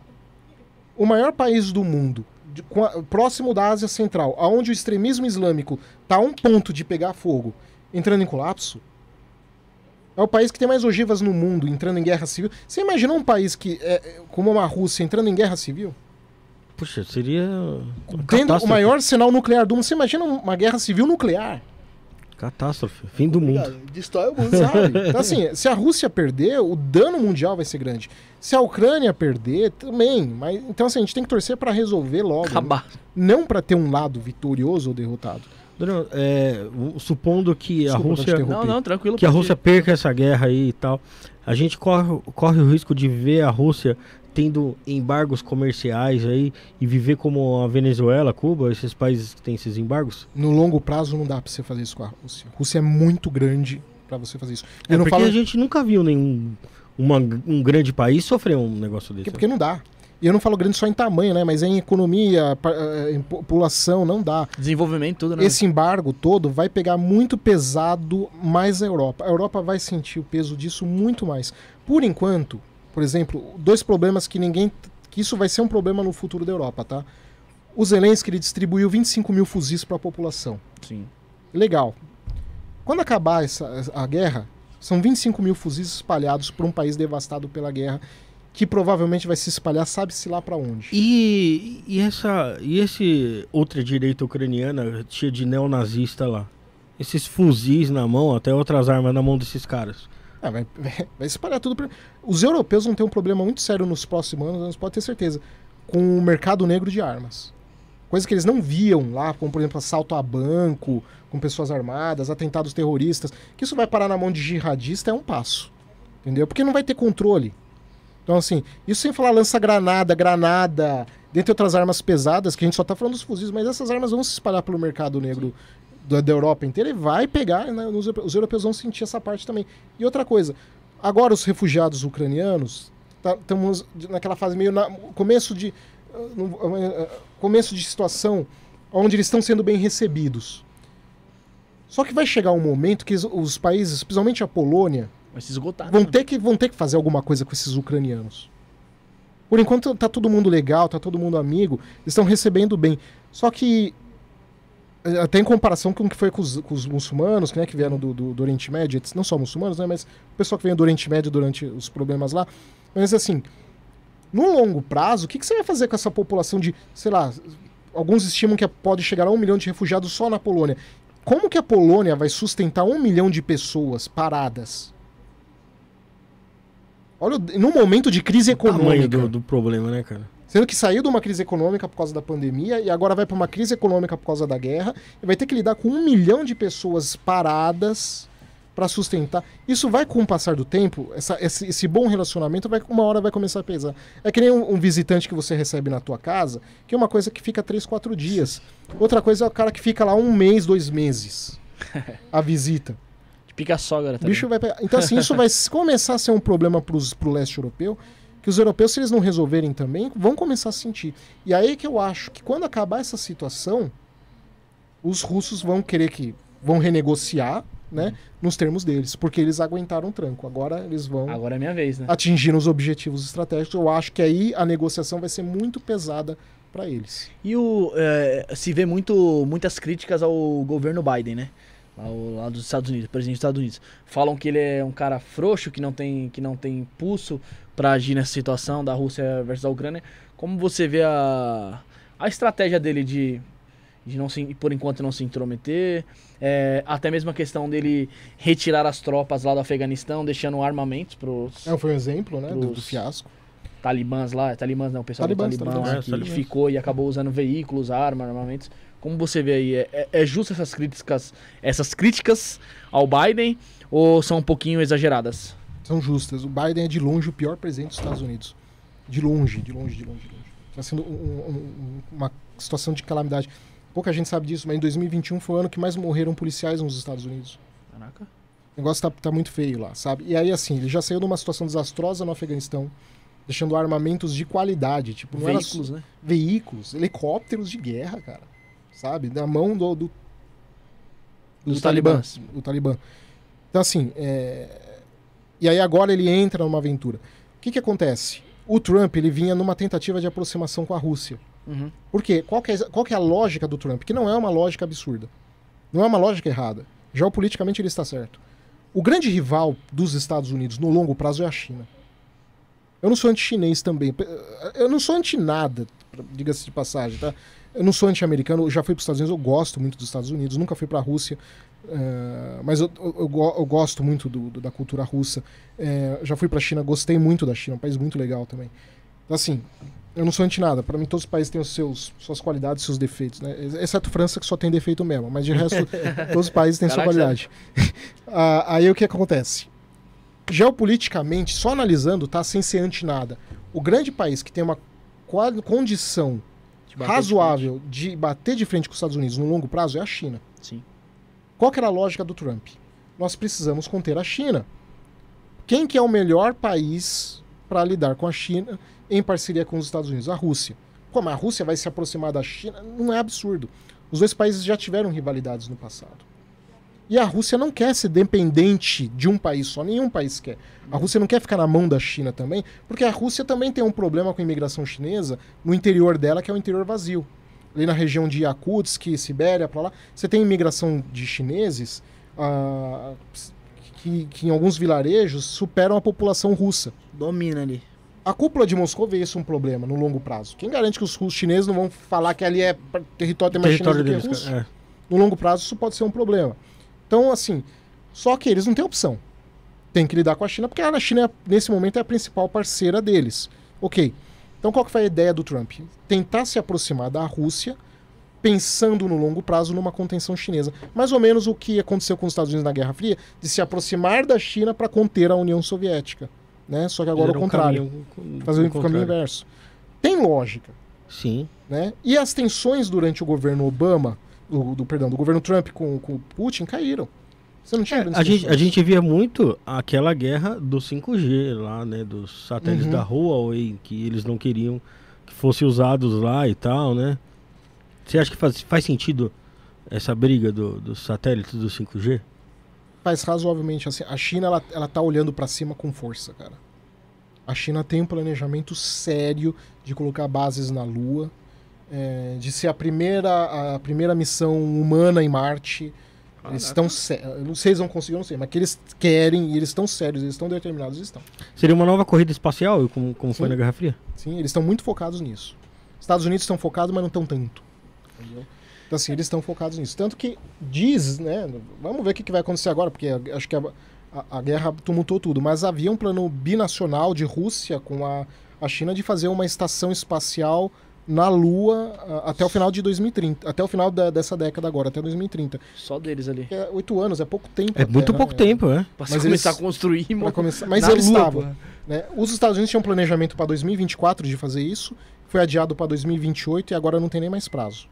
o maior país do mundo, de- a- próximo da Ásia Central, aonde o extremismo islâmico está a um ponto de pegar fogo, entrando em colapso. É o país que tem mais ogivas no mundo, entrando em guerra civil. Você imaginou um país que, é, é, como uma Rússia, entrando em guerra civil? Puxa, seria. Tendo o maior arsenal nuclear do mundo. Você imagina uma guerra civil nuclear? Catástrofe. Fim do mundo. Destrói o mundo, sabe? Então, assim, se a Rússia perder, o dano mundial vai ser grande. Se a Ucrânia perder, também. Mas, então, assim, a gente tem que torcer pra resolver logo. Acabar. Não pra ter um lado vitorioso ou derrotado. Bruno, é, supondo que a Desculpa, te Rússia. Não, não, tranquilo. que a Rússia perca essa guerra aí e tal, a gente corre, corre o risco de ver a Rússia tendo embargos comerciais aí e viver como a Venezuela, Cuba, esses países que têm esses embargos? No longo prazo, não dá pra você fazer isso com a Rússia. A Rússia é muito grande pra você fazer isso. É Eu não porque falo a gente nunca viu nenhum uma- um grande país sofrer um negócio desse. porque, porque não dá. E eu não falo grande só em tamanho, né? Mas é em economia, eh, em população, não dá. Desenvolvimento, tudo, né? Esse embargo todo vai pegar muito pesado mais a Europa. A Europa vai sentir o peso disso muito mais. Por enquanto, por exemplo, dois problemas que ninguém. que isso vai ser um problema no futuro da Europa, tá? O Zelensky ele distribuiu 25 mil fuzis para a população. Sim. Legal. Quando acabar essa, a guerra, são 25 mil fuzis espalhados por um país devastado pela guerra que provavelmente vai se espalhar, sabe-se lá pra onde. E, e essa e esse ultradireita ucraniana cheia de neonazista lá? Esses fuzis na mão, até outras armas na mão desses caras. Ah, vai, vai espalhar tudo. Pra... Os europeus vão ter um problema muito sério nos próximos anos, pode ter certeza, com o mercado negro de armas. Coisa que eles não viam lá, como por exemplo assalto a banco, com pessoas armadas, atentados terroristas. Que isso vai parar na mão de jihadista é um passo. Entendeu? Porque não vai ter controle. Então, assim, isso sem falar lança-granada, granada, dentre outras armas pesadas, que a gente só tá falando dos fuzis, mas essas armas vão se espalhar pelo mercado negro da, da Europa inteira e vai pegar, né, os, os europeus vão sentir essa parte também. E outra coisa, agora os refugiados ucranianos, tá, estamos naquela fase meio na, começo de uh, começo de situação onde eles estão sendo bem recebidos. Só que vai chegar um momento que os países, principalmente a Polônia, Vai se esgotar. vão né? ter que vão ter que fazer alguma coisa com esses ucranianos. Por enquanto tá todo mundo legal, tá todo mundo amigo, eles estão recebendo bem. Só que até em comparação com o que foi com os, com os muçulmanos, né, que vieram do, do, do Oriente Médio, não só muçulmanos, né, mas o pessoal que veio do Oriente Médio durante os problemas lá. Mas assim, no longo prazo, o que, que você vai fazer com essa população de, sei lá, alguns estimam que pode chegar a um milhão de refugiados só na Polônia. Como que a Polônia vai sustentar um milhão de pessoas paradas? Olha, num momento de crise O tamanho econômica. do, do problema, né, cara? Sendo que saiu de uma crise econômica por causa da pandemia e agora vai para uma crise econômica por causa da guerra e vai ter que lidar com um milhão de pessoas paradas para sustentar. Isso vai, com o passar do tempo, essa- esse, esse bom relacionamento, vai, uma hora vai começar a pesar. É que nem um, um visitante que você recebe na tua casa, que é uma coisa que fica três, quatro dias. Outra coisa é o cara que fica lá um mês, dois meses. A visita. Pica a sogra, O bicho vai pegar. Então, assim, isso vai começar a ser um problema pros, pro leste europeu, que os europeus, se eles não resolverem também, vão começar a sentir. E aí que eu acho que quando acabar essa situação, os russos vão querer que. vão renegociar, né? Nos termos deles, porque eles aguentaram o tranco. Agora eles vão Agora é minha vez, né? atingir os objetivos estratégicos. Eu acho que aí a negociação vai ser muito pesada para eles. E o, é, se vê muito, muitas críticas ao governo Biden, né? Ao, lá dos Estados Unidos, presidente dos Estados Unidos. Falam que ele é um cara frouxo, que não tem, que não tem pulso pra agir nessa situação da Rússia versus a Ucrânia. Como você vê a, a estratégia dele de, de não se, por enquanto não se intrometer? É, até mesmo a questão dele retirar as tropas lá do Afeganistão, deixando armamentos pros É, foi um exemplo, né? Do, do fiasco. talibãs lá, talibãs não, o pessoal Talibãs, do Talibã talibãs. lá, É, que talibãs. ficou e acabou usando veículos, armas, armamentos. Como você vê aí, é, é, é justo essas críticas, essas críticas ao Biden ou são um pouquinho exageradas? São justas. O Biden é de longe o pior presidente dos Estados Unidos. De longe, de longe, de longe, de longe. Está sendo um- um- um- uma situação de calamidade. Pouca gente sabe disso, mas em 2021 foi o ano que mais morreram policiais nos Estados Unidos. Caraca. O negócio tá, tá muito feio lá, sabe? E aí, assim, ele já saiu de uma situação desastrosa no Afeganistão, deixando armamentos de qualidade. Tipo, não era Veículos, né? veículos, helicópteros de guerra, cara. Sabe? Na mão do, do, Dos talibãs. O Talibã. Então, assim, é... e aí agora ele entra numa aventura. O que que acontece? O Trump, ele vinha numa tentativa de aproximação com a Rússia. Uhum. Por quê? Qual que, é, qual que é a lógica do Trump? Que não é uma lógica absurda. Não é uma lógica errada. Geopoliticamente ele está certo. O grande rival dos Estados Unidos no longo prazo é a China. Eu não sou anti-chinês também. Eu não sou anti-nada, diga-se de passagem, tá? Eu não sou anti-americano, já fui para os Estados Unidos, eu gosto muito dos Estados Unidos, nunca fui para a Rússia, eh, mas eu, eu- eu go- eu gosto muito do- do- da cultura russa. Eh, já fui para a China, gostei muito da China, é um país muito legal também. Assim, eu não sou anti-nada. Para mim, todos os países têm os seus, suas qualidades, seus defeitos, né? Exceto França, que só tem defeito mesmo, mas de resto, todos os países têm sua Caraca, qualidade. Ah, aí o que acontece? Geopoliticamente, só analisando, tá? Sem ser anti-nada. O grande país que tem uma condição De bater de razoável de bater de frente com os Estados Unidos no longo prazo é a China. Sim. Qual que era a lógica do Trump? Nós precisamos conter a China. Quem que é o melhor país para lidar com a China em parceria com os Estados Unidos? A Rússia. Como a Rússia vai se aproximar da China? Não é absurdo. Os dois países já tiveram rivalidades no passado. E a Rússia não quer ser dependente de um país só, nenhum país quer. A Rússia não quer ficar na mão da China também, porque a Rússia também tem um problema com a imigração chinesa no interior dela, que é o interior vazio. Ali na região de Yakutsk, Sibéria, pra lá, você tem imigração de chineses ah, que, que em alguns vilarejos superam a população russa. Domina ali. A cúpula de Moscou vê isso um problema no longo prazo. Quem garante que os russos chineses não vão falar que ali é território tem mais território chinês do deles. que russo? É. No longo prazo isso pode ser um problema. Então, assim, só que eles não têm opção. Tem que lidar com a China, porque a China, nesse momento, é a principal parceira deles. Ok. Então, qual que foi a ideia do Trump? Tentar se aproximar da Rússia, pensando no longo prazo numa contenção chinesa. Mais ou menos o que aconteceu com os Estados Unidos na Guerra Fria, de se aproximar da China para conter a União Soviética. Né? Só que agora Fizeram o contrário. caminho fazer o caminho inverso. Tem lógica. Sim. Né? E as tensões durante o governo Obama, do, do- perdão, do governo Trump com, com o Putin caíram. Você não tinha É, A gente, a gente via muito aquela guerra do 5G lá, né? Dos satélites Uhum. da Huawei, que eles não queriam que fossem usados lá e tal, né? Você acha que faz, faz sentido essa briga do- dos satélites do 5G? Faz razoavelmente assim. A China, ela, ela tá olhando pra cima com força, cara. A China tem um planejamento sério de colocar bases na Lua, é, de ser a primeira, a primeira missão humana em Marte. Eles estão sé- eu Não sei se eles vão conseguir, não sei, mas que eles querem e eles estão sérios, eles estão determinados, eles estão. Seria uma nova corrida espacial, como, como foi na Guerra Fria? Sim, eles estão muito focados nisso. Estados Unidos estão focados, mas não estão tanto. Entendeu? Então, assim, eles estão focados nisso. Tanto que diz, né? Vamos ver o que, que vai acontecer agora, porque acho que a, a- a guerra tumultou tudo. Mas havia um plano binacional de Rússia com a, a China de fazer uma estação espacial na Lua até o final de 2030. Até o final da- dessa década agora, até 2030. Só deles ali. É oito anos, é pouco tempo. É até, muito né? pouco tempo, é. Pra Mas começar eles- a construir, mano. começar. Mas na eles Lua, estavam. né? Os Estados Unidos tinham um planejamento para 2024 de fazer isso, foi adiado para 2028 e agora não tem nem mais prazo.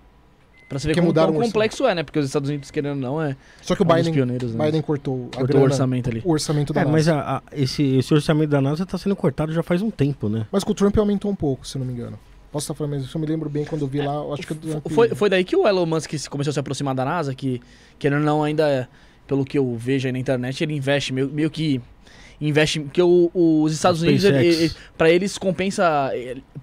Pra você ver como mudaram tão o complexo é, né? Porque os Estados Unidos, querendo ou não, é Só que o um Biden, pioneiros. Né? Biden cortou, a Cortou o grana, orçamento ali. o orçamento da É, NASA. mas Mas, a- a- esse, esse orçamento da NASA tá sendo cortado já faz um tempo, né? com o Trump aumentou um pouco, se não me engano. Posso estar falando, mas eu me lembro bem quando eu vi lá. eu Acho que Trump- Foi, foi daí que o Elon Musk se- começou a se aproximar da NASA, que, querendo ou não, ainda, pelo que eu vejo aí na internet, ele investe meio, meio que. Investe. Porque o- o- os Estados Unidos, ele, ele, para eles compensa.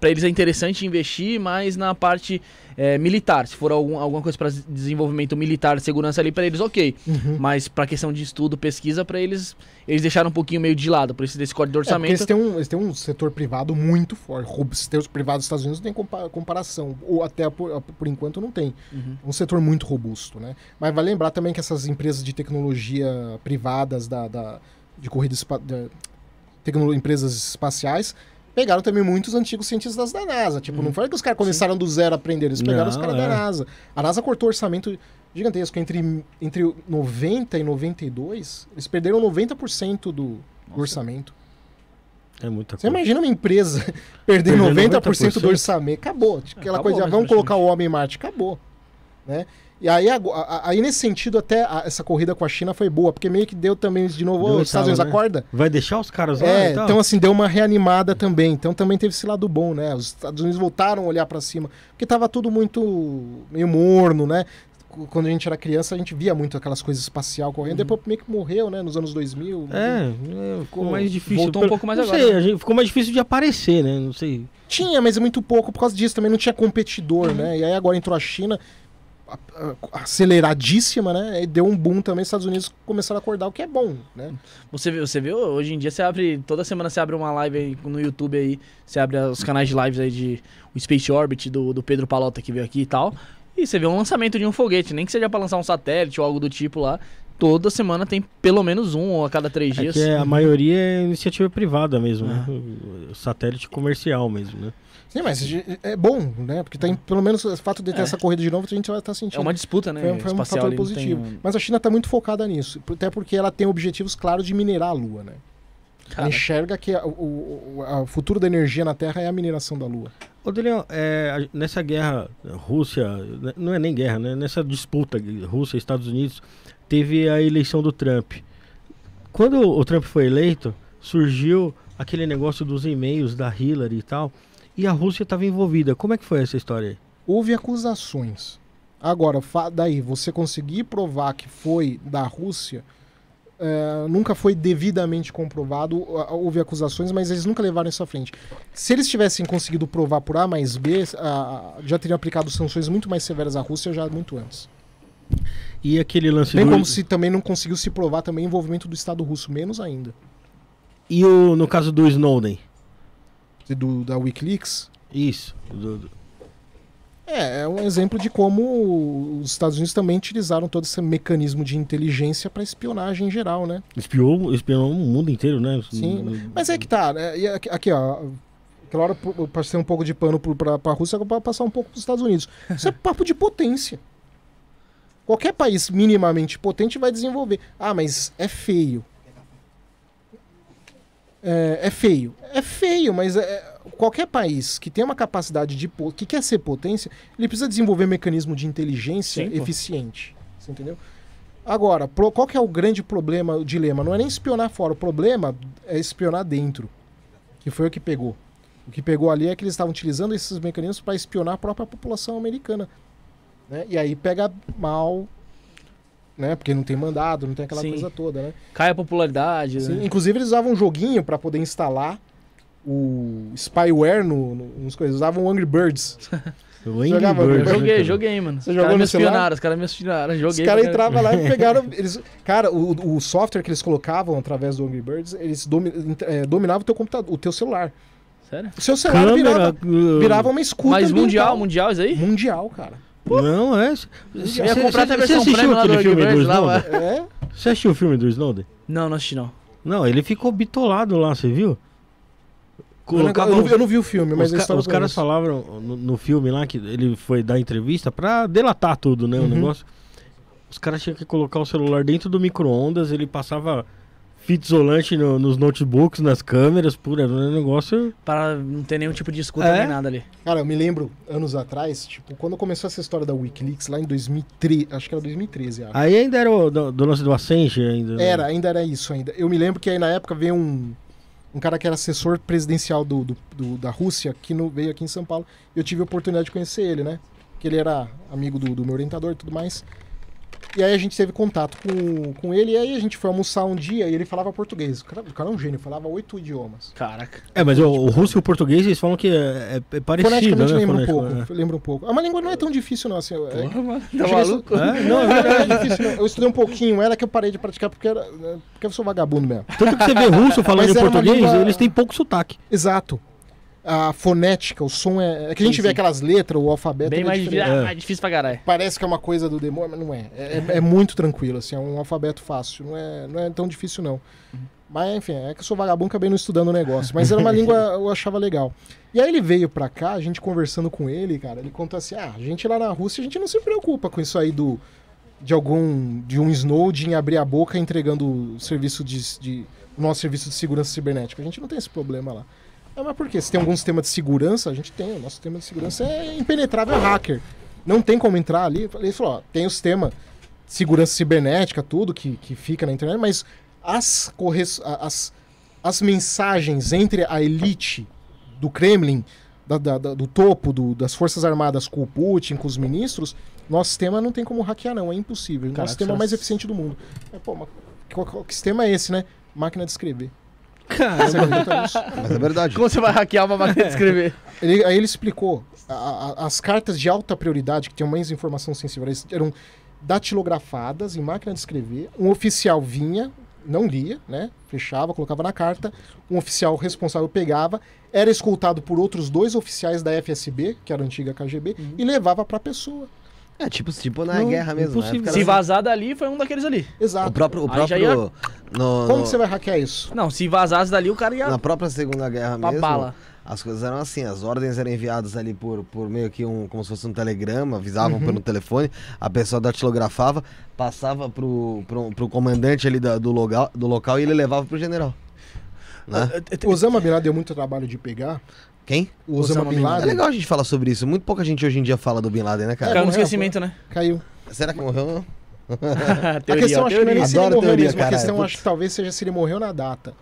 para eles é interessante investir mais na parte é, militar. Se for algum, alguma coisa para desenvolvimento militar, segurança ali, para eles, ok. Uhum. Mas para questão de estudo, pesquisa, para eles. Eles deixaram um pouquinho meio de lado, por isso desse corte de É, porque orçamento. eles têm, um, eles têm um setor privado muito forte. O setor privado dos Estados Unidos não tem compa- comparação. Ou até por, por enquanto não tem. Uhum. um setor muito robusto, né? Mas vai lembrar também que essas empresas de tecnologia privadas da, da- de corrida espa- da- tecno- empresas espaciais pegaram também muitos antigos cientistas da NASA. Tipo, não foi que os caras começaram do zero a aprender, eles pegaram os Não, caras é. da NASA. A NASA cortou orçamento gigantesco entre entre 90 e 92, eles perderam 90% do, do orçamento. É muita Você coisa. imagina uma empresa perder Perder 90% do 90%? orçamento. Acabou. Aquela Acabou, coisa, vamos colocar o homem em Marte. Acabou. Né? E aí, aí, nesse sentido, até essa corrida com a China foi boa, porque meio que deu também de novo, Deu "Ô, os Estados Unidos né? acorda. Vai deixar os caras lá É, e tal? então assim, deu uma reanimada também. Então também teve esse lado bom, né? Os Estados Unidos voltaram a olhar pra cima, porque tava tudo muito meio morno, né? Qu- Quando a gente era criança, a gente via muito aquelas coisas espacial correndo, depois meio que morreu, né? Nos anos 2000. É, é, ficou mais difícil. voltou um pouco mais não agora, Sei, né? a gente, ficou mais difícil de aparecer, né? Não sei. Tinha, mas é muito pouco por causa disso também. Não tinha competidor, Uhum. né? E aí agora entrou a China, aceleradíssima, né? E deu um boom também. Os Estados Unidos começaram a acordar, o que é bom, né? Você vê, você vê, hoje em dia você abre, toda semana você abre uma live aí no YouTube aí, você abre os canais de lives aí de o Space Orbit do, do Pedro Palota que veio aqui e tal, e você vê um lançamento de um foguete, nem que seja pra lançar um satélite ou algo do tipo lá, toda semana tem pelo menos um ou a cada três É dias. que é- a maioria é iniciativa privada mesmo, né? Ah. O Satélite comercial mesmo, né? Sim, mas é bom, né? Porque tem, pelo menos o fato de ter É. essa corrida de novo, a gente vai estar sentindo. É uma disputa, né? Foi, um- foi um espacial fator tem positivo. um- Mas a China está muito focada nisso. Até porque ela tem objetivos claros de minerar a Lua, né? Ela Cara, enxerga que a- o, o futuro da energia na Terra é a mineração da Lua. Ô, Daniel, é, nessa guerra Rússia, né, não é nem guerra, né? Nessa disputa Rússia e Estados Unidos, teve a eleição do Trump. Quando o Trump foi eleito, surgiu aquele negócio dos e-mails da Hillary e tal, e a Rússia estava envolvida. Como é que foi essa história aí? Houve acusações. Agora, daí, você conseguir provar que foi da Rússia, é, nunca foi devidamente comprovado. Houve acusações, mas eles nunca levaram isso à frente. Se eles tivessem conseguido provar por A mais B, ah, já teriam aplicado sanções muito mais severas à Rússia já muito antes. E aquele lance Bem do... como se também não conseguiu se provar também o envolvimento do Estado russo, menos ainda. E o, no caso do Snowden? do, da Wikileaks. Isso. do- do- É, é um exemplo de como os Estados Unidos também utilizaram todo esse mecanismo de inteligência para espionagem em geral, né? Espiou, espiou o mundo inteiro, né? Sim. Mas é que tá, né? Aqui, ó. Aquela hora eu passei um pouco de pano pra, pra Rússia, agora passar um pouco pros Estados Unidos. Isso é papo de potência. Qualquer país minimamente potente vai desenvolver. Ah, mas é feio. É, é feio. É feio, mas é- qualquer país que tem uma capacidade de. que quer ser potência, ele precisa desenvolver mecanismo de inteligência Sim, eficiente. Você entendeu? Agora, pro- qual que é o grande problema, o dilema? Não é nem espionar fora, o problema é espionar dentro. Que foi o que pegou. O que pegou ali é que eles estavam utilizando esses mecanismos para espionar a própria população americana. Né? E aí pega mal, né? Porque não tem mandado, não tem aquela Sim. coisa toda, né? Cai a popularidade. Sim, né? Inclusive eles usavam um joguinho para poder instalar o spyware no, no, nos coisas. Usavam o Angry Birds. O Angry Jogava Birds, Angry Joguei, cara? joguei, mano. Você Os jogou caras me no celular? espionaram, os caras me espionaram. Joguei. Os caras caralho. entravam lá e pegaram. Eles, cara, o, o software que eles colocavam através do Angry Birds, eles domi, eh, dominavam o teu computador, o teu celular. Sério? O seu celular Câmera. virava, uh, virava uma escuta. Mas mundial, mundial isso aí? Mundial, cara. Não, é. Versão assistiu aquele filme do Snowden? É. Você assistiu o filme do Snowden? Não, não assisti não. Não, ele ficou bitolado lá, você viu? Eu não, eu não vi- eu não vi o filme, mas os, ca- os caras falavam no, no filme lá que ele foi dar entrevista pra delatar tudo, né? O Uhum. negócio. Os caras tinham que colocar o celular dentro do micro-ondas, ele passava fita isolante no- nos notebooks, nas câmeras, pura, era um negócio. Para não ter nenhum tipo de escuta É? nem nada ali. Cara, eu me lembro, anos atrás, tipo, quando começou essa história da Wikileaks, lá em 2013, acho que era 2013, acho. Aí ainda era o do, do lance do Assange ainda. né? Era, ainda era isso ainda. Eu me lembro que aí na época veio um, um cara que era assessor presidencial do, do- do- da Rússia, que no, veio aqui em São Paulo. E eu tive a oportunidade de conhecer ele, né? Que ele era amigo do, do meu orientador e tudo mais. E aí a gente teve contato com, com ele, e aí a gente foi almoçar um dia e ele falava português. O cara, o cara é um gênio, falava oito idiomas. Caraca. É, mas o, o russo e o português, eles falam que é, é- é parecido, Foneticamente né? lembra um pouco. Lembra um pouco. Ah, mas a língua não é tão difícil, não. Assim, é, Porra, mano. Tá maluco? É, Não, é verdade, é difícil. Não. Eu estudei um pouquinho ela que eu parei de praticar porque, era, né, porque eu sou vagabundo mesmo. Tanto que você vê russo falando era português, língua- eles têm pouco sotaque. Exato. A fonética, o som é. É que a gente Sim, vê sim. aquelas letras, o alfabeto. Bem é mais, diferente. difícil, É. mais difícil pra caralho. Parece que é uma coisa do demônio, mas não é. É, é- é muito tranquilo, assim, é um alfabeto fácil. Não é, não é tão difícil, não. Mas, enfim, é que eu sou vagabundo, acabei não estudando o negócio. Mas era uma língua eu achava legal. E aí ele veio pra cá, a gente conversando com ele, cara, ele contou assim: ah, a gente lá na Rússia, a gente não se preocupa com isso aí do. De algum. De um Snowden abrir a boca entregando o serviço de. de o nosso serviço de segurança cibernética. A gente não tem esse problema lá. Ah, mas por quê? Se tem algum sistema de segurança, a gente tem. O nosso sistema de segurança é impenetrável a hacker. Não tem como entrar ali. Ele falou, ó, tem o sistema de segurança cibernética, tudo que, que fica na internet, mas as, corres, a- as, as mensagens entre a elite do Kremlin, da- da- do topo do- das Forças Armadas com o Putin, com os ministros, nosso sistema não tem como hackear, não. É impossível. Caraca, nosso sistema é mais eficiente do mundo. Mas, pô, mas qual- qual- que sistema é esse, né? Máquina de escrever. Você Cara, acredita nisso? Mas é verdade. Como você vai hackear uma máquina de escrever? Ele- aí ele explicou. a- a- as cartas de alta prioridade, que tinham mais informação sensível, eram datilografadas em máquina de escrever. Um oficial vinha, não lia, né? Fechava, colocava na carta. Um oficial responsável pegava, era escoltado por outros dois oficiais da FSB, que era a antiga KGB, Uhum. e levava pra pessoa. É tipo, tipo na Não, guerra mesmo. Né? Se vazar dali, foi um daqueles ali. Exato. O próprio. O próprio ia- no- Como no- que você vai hackear isso? Não, se vazasse dali, o cara ia Na própria Segunda Guerra pra mesmo, bala. as coisas eram assim, as ordens eram enviadas ali por, por meio que um, como se fosse um telegrama, avisavam pelo telefone, a pessoa datilografava, passava pro, pro, pro comandante ali da- do, local, do local e ele levava pro general. Né? O Osama Bin Laden deu muito trabalho de pegar. Quem? O Osama, Osama Bin Bin É Laden legal a gente falar sobre isso. Muito pouca gente hoje em dia fala do Bin Laden, né, cara? Caiu no morreu, esquecimento, né? caiu. Será que morreu? a teoria, questão acho que não é nem se ele morreu mesmo. A questão Putz. acho que talvez seja se ele morreu na data.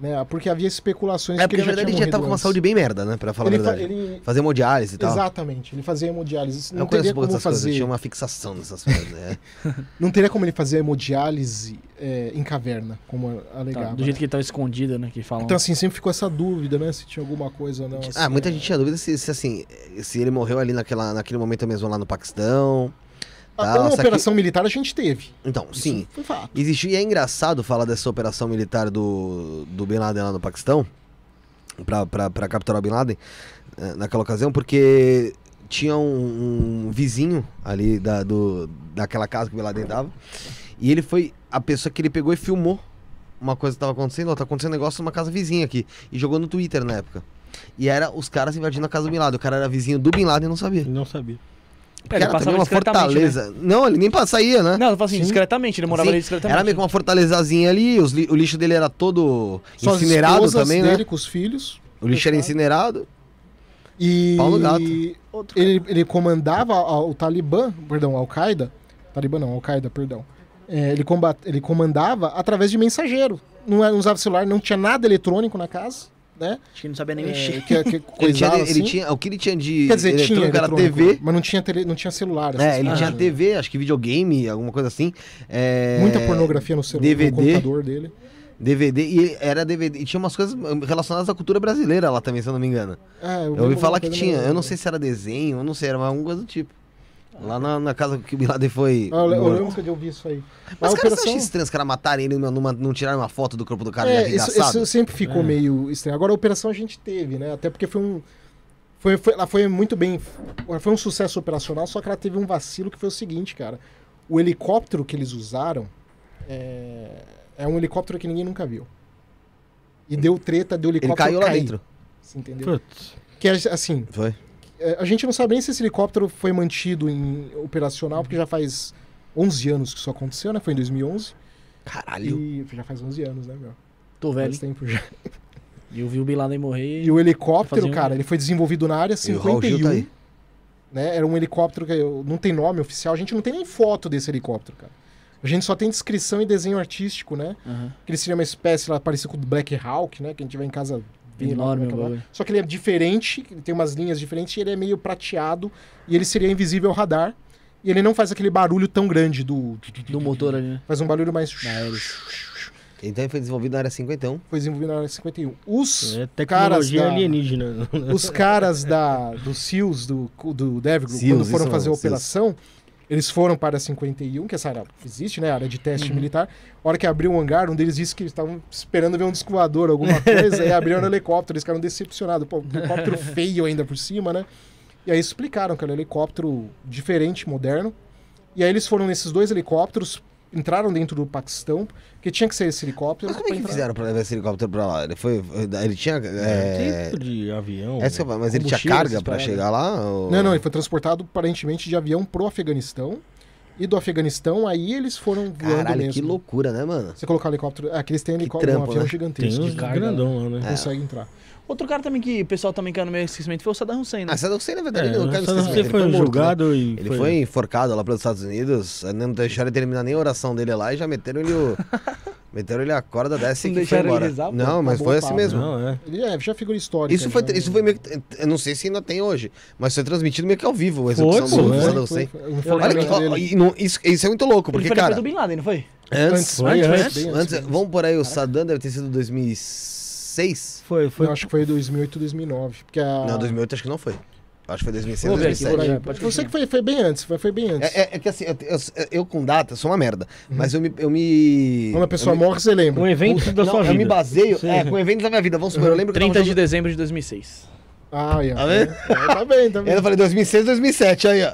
Né? Porque havia especulações É que porque ele na já verdade tinha ele já tava morrido com uma saúde bem merda, né? Pra falar ele, a fa- verdade. ele- Fazer hemodiálise e tal. Exatamente, ele fazia hemodiálise. Eu Não conheço teria um pouco como dessas coisas, fazer. tinha uma fixação nessas coisas, né? Não teria como ele fazer hemodiálise é, em caverna, como Tá, alegava. do jeito né? que ele tava escondido, né? Que falam. Então, assim, sempre ficou essa dúvida, né? Se tinha alguma coisa ou não. assim, Ah, muita né? gente tinha dúvida se, se, assim, se ele morreu ali naquela, naquele momento mesmo lá no Paquistão. Tá, Uma só que- operação militar a gente teve. Então, Isso sim. Foi fato. Existiu, e é engraçado falar dessa operação militar do, do Bin Laden lá no Paquistão, pra capturar o Bin Laden eh, naquela ocasião, porque tinha um, um vizinho ali da, do, daquela casa que o Bin Laden tava. E ele foi a pessoa que ele pegou e filmou uma coisa que tava acontecendo, ó, tá acontecendo um negócio numa casa vizinha aqui. E jogou no Twitter na época. E era os caras invadindo a casa do Bin Laden. O cara era vizinho do Bin Laden e não sabia. Não sabia. Porque ele era passava também uma discretamente, fortaleza. Não, ele nem saía, né? Não, eu falo assim, Sim. discretamente, ele morava Sim, ali discretamente. Era meio que uma fortalezazinha ali, os li- o lixo dele era todo incinerado também, dele né? com os filhos. O lixo era incinerado. E Pau no gato. Outro ele, ele comandava o Talibã, perdão, Al-Qaeda. Talibã não, Al-Qaeda, perdão. É, ele, combat, ele comandava através de mensageiro. Não, não usava celular, não tinha nada eletrônico na casa, né? Acho que ele não sabia nem É, mexer. que, que Ele tinha, coisava ele assim. tinha, o que ele tinha de Quer dizer, tinha era TV. mas não tinha, tele, não tinha celular. É, ele coisas. tinha TV, acho que videogame, alguma coisa assim. É, Muita pornografia no celular, DVD. no computador dele. DVD, e era DVD, e tinha umas coisas relacionadas à cultura brasileira lá também, se eu não me engano. É, Eu ouvi lembro falar que tinha, eu não sei se era desenho, eu não sei, era alguma coisa do tipo. Lá na, na casa que o Bin Laden foi. Ah, eu, lembro que eu ouvi isso aí. Mas a os caras operação... acham estranho os caras matarem ele e não, não, não tirarem uma foto do corpo do cara É, é, isso, isso sempre ficou meio estranho. Agora a operação a gente teve, né? Até porque foi um. Foi, foi, ela foi muito bem. Foi um sucesso operacional, só que ela teve um vacilo que foi o seguinte, cara. O helicóptero que eles usaram é, é um helicóptero que ninguém nunca viu. E deu treta do Ele helicóptero caiu lá cair, dentro. Você entendeu? Putz. Que é assim, Foi. É, a gente não sabe nem se esse helicóptero foi mantido em operacional, porque já faz 11 anos que isso aconteceu, né? Foi em 2011. Caralho. E já faz 11 anos, né, meu? Tô velho. Faz tempo já. E eu vi o Bin Laden morrer. E o helicóptero, Fazia um- cara, ele foi desenvolvido na área E o Raul Gil 51. tá aí. né? Era um helicóptero que não tem nome oficial, a gente não tem nem foto desse helicóptero, cara. A gente só tem descrição e desenho artístico, né? Aham. Que ele seria uma espécie lá parecida com o Black Hawk, né? Que a gente vai em casa Enorme é. Só que ele é diferente, ele tem umas linhas diferentes e ele é meio prateado e ele seria invisível ao radar. E ele não faz aquele barulho tão grande do. Do motor ali, né? Faz um barulho mais. Então ele foi desenvolvido na área 51. Foi desenvolvido na área 51. Os É caras da, alienígena. os caras da, do SEALs, do, do Devil, SEALs, quando foram fazer a operação, eles foram para a 51, que essa área existe, né? Área de teste Uhum. militar. A hora que abriu o hangar, um deles disse que eles estavam esperando ver um disco voador, alguma coisa, e abriram o helicóptero. Eles ficaram decepcionados. Pô, um helicóptero feio ainda por cima, né? E aí explicaram que era um helicóptero diferente, moderno. E aí eles foram nesses dois helicópteros, entraram dentro do Paquistão, porque tinha que ser esse helicóptero. Mas como é que entrar. fizeram pra levar esse helicóptero pra lá? Ele foi. Ele tinha. É, Tipo de avião. essa falo, mas ele tinha carga pra chegar lá? ou- Não, não, ele foi transportado aparentemente de avião pro Afeganistão. E do Afeganistão, aí eles foram voando Caralho, mesmo. que loucura, né, mano? Você colocar o helicóptero. É, que eles têm helicóptero, trampo, um avião né? gigantesco. Tem uns carga, grandão lá, né? Consegue entrar. Outro cara também que o pessoal também caiu no meio esquecimento foi o Saddam Hussein, né? Ah, Saddam Hussein, na verdade, É, ele não caiu no Saddam esquecimento, Hussein foi morto, né? julgado e Ele foi enforcado lá pelos Estados Unidos, não deixaram ele terminar nem a oração dele lá e já meteram ele o. meteram ele a corda dessa e Não que foi ele embora. rezar, pô. não, mas Acabou foi o assim mesmo. Não, é. Ele é, já é figura histórica. Isso foi, já, isso né? foi meio que. Eu não sei se ainda tem hoje, mas foi transmitido meio que ao vivo a Foi, execução do é. Saddam Foi, Hussein. foi, foi. Olha que, e não- isso, isso é muito louco, Ele porque, foi depois cara. do Bin Laden, não foi? Antes, Antes, Foi antes, antes. vamos por aí, o Saddam deve ter sido 2006. Foi, foi. Eu acho que foi 2008, 2009. Porque a... Não, 2008 acho que não foi. Acho que foi 2006, Vou ver aqui, 2007. vou Por aí. É, pode eu sei que foi, foi bem antes, foi, foi bem antes. É, é- é que assim, eu, eu- eu com data sou uma merda. Mas eu me. Eu me Quando a pessoa eu me, morre, você lembra. Um evento da não, sua eu vida. me baseio Sim. é, com eventos da minha vida. Vamos supor, eu lembro que eu 30 tava de jogando- dezembro de 2006. Ah, é. Tá vendo? É, tá bem, tá bem. Eu falei 2006, 2007, aí, ó.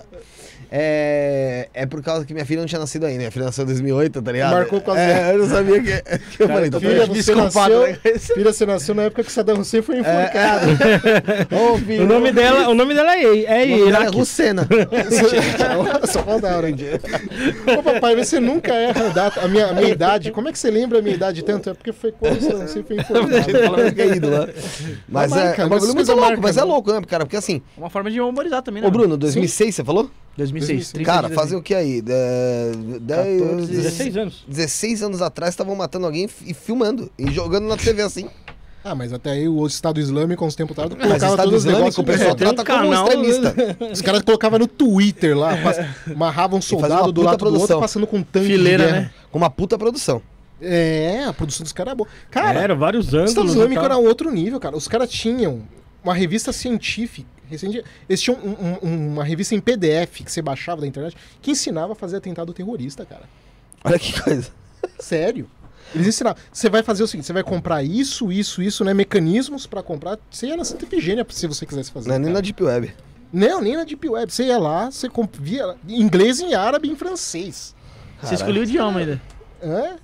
É, é por causa que minha filha não tinha nascido ainda. Minha filha nasceu em 2008, tá ligado? Marcou com as É, eu não sabia que. que eu falei, Filha, você nasceu, né? filha, você nasceu na época que Saddam Hussein foi enforcado. Ô, filho, O nome dela, o nome dela é, é é Iraque. Russena. Só faltaram. Ô papai, você nunca erra a data. A minha, a minha idade, como é que você lembra a minha idade tanto? É porque foi quando Saddam Hussein foi enforcado. É né? Mas Mas é, marca, é muito coisa louco, marca, mas é louco, né, cara? Porque assim, Uma forma de memorizar também, né? ô Bruno, 2006 você falou? 2006. 30 Cara, fazer o que aí? É, 10, 14, 16 anos. 16 anos atrás estavam matando alguém e filmando e jogando na TV assim. Ah, mas até aí o Estado Islâmico, há uns tempos atrás, Mas colocava Estado todos os Islâmico, negócios o pessoal em tem um trata como canal- extremista. Os caras colocavam no Twitter lá, amarravam um soldado do lado do outro, produção. passando com um tanque Fileira, né? Com uma puta produção. É, a produção dos caras é boa. Cara, Era vários o anos. Estado Islâmico era um outro nível, cara. Os caras tinham uma revista científica. Recente- Eles tinham um- um- uma revista em PDF que você baixava da internet que ensinava a fazer atentado terrorista, cara. Olha que coisa. Sério. Eles ensinavam. Você vai fazer o seguinte: você vai comprar isso, isso, isso, né? Mecanismos pra comprar. Você ia na Santa Efigênia se você quisesse fazer. Não é nem na Deep Web. Não, nem na Deep Web. Você ia lá, você via em inglês, em árabe e em francês. Você escolheu o idioma ainda. É?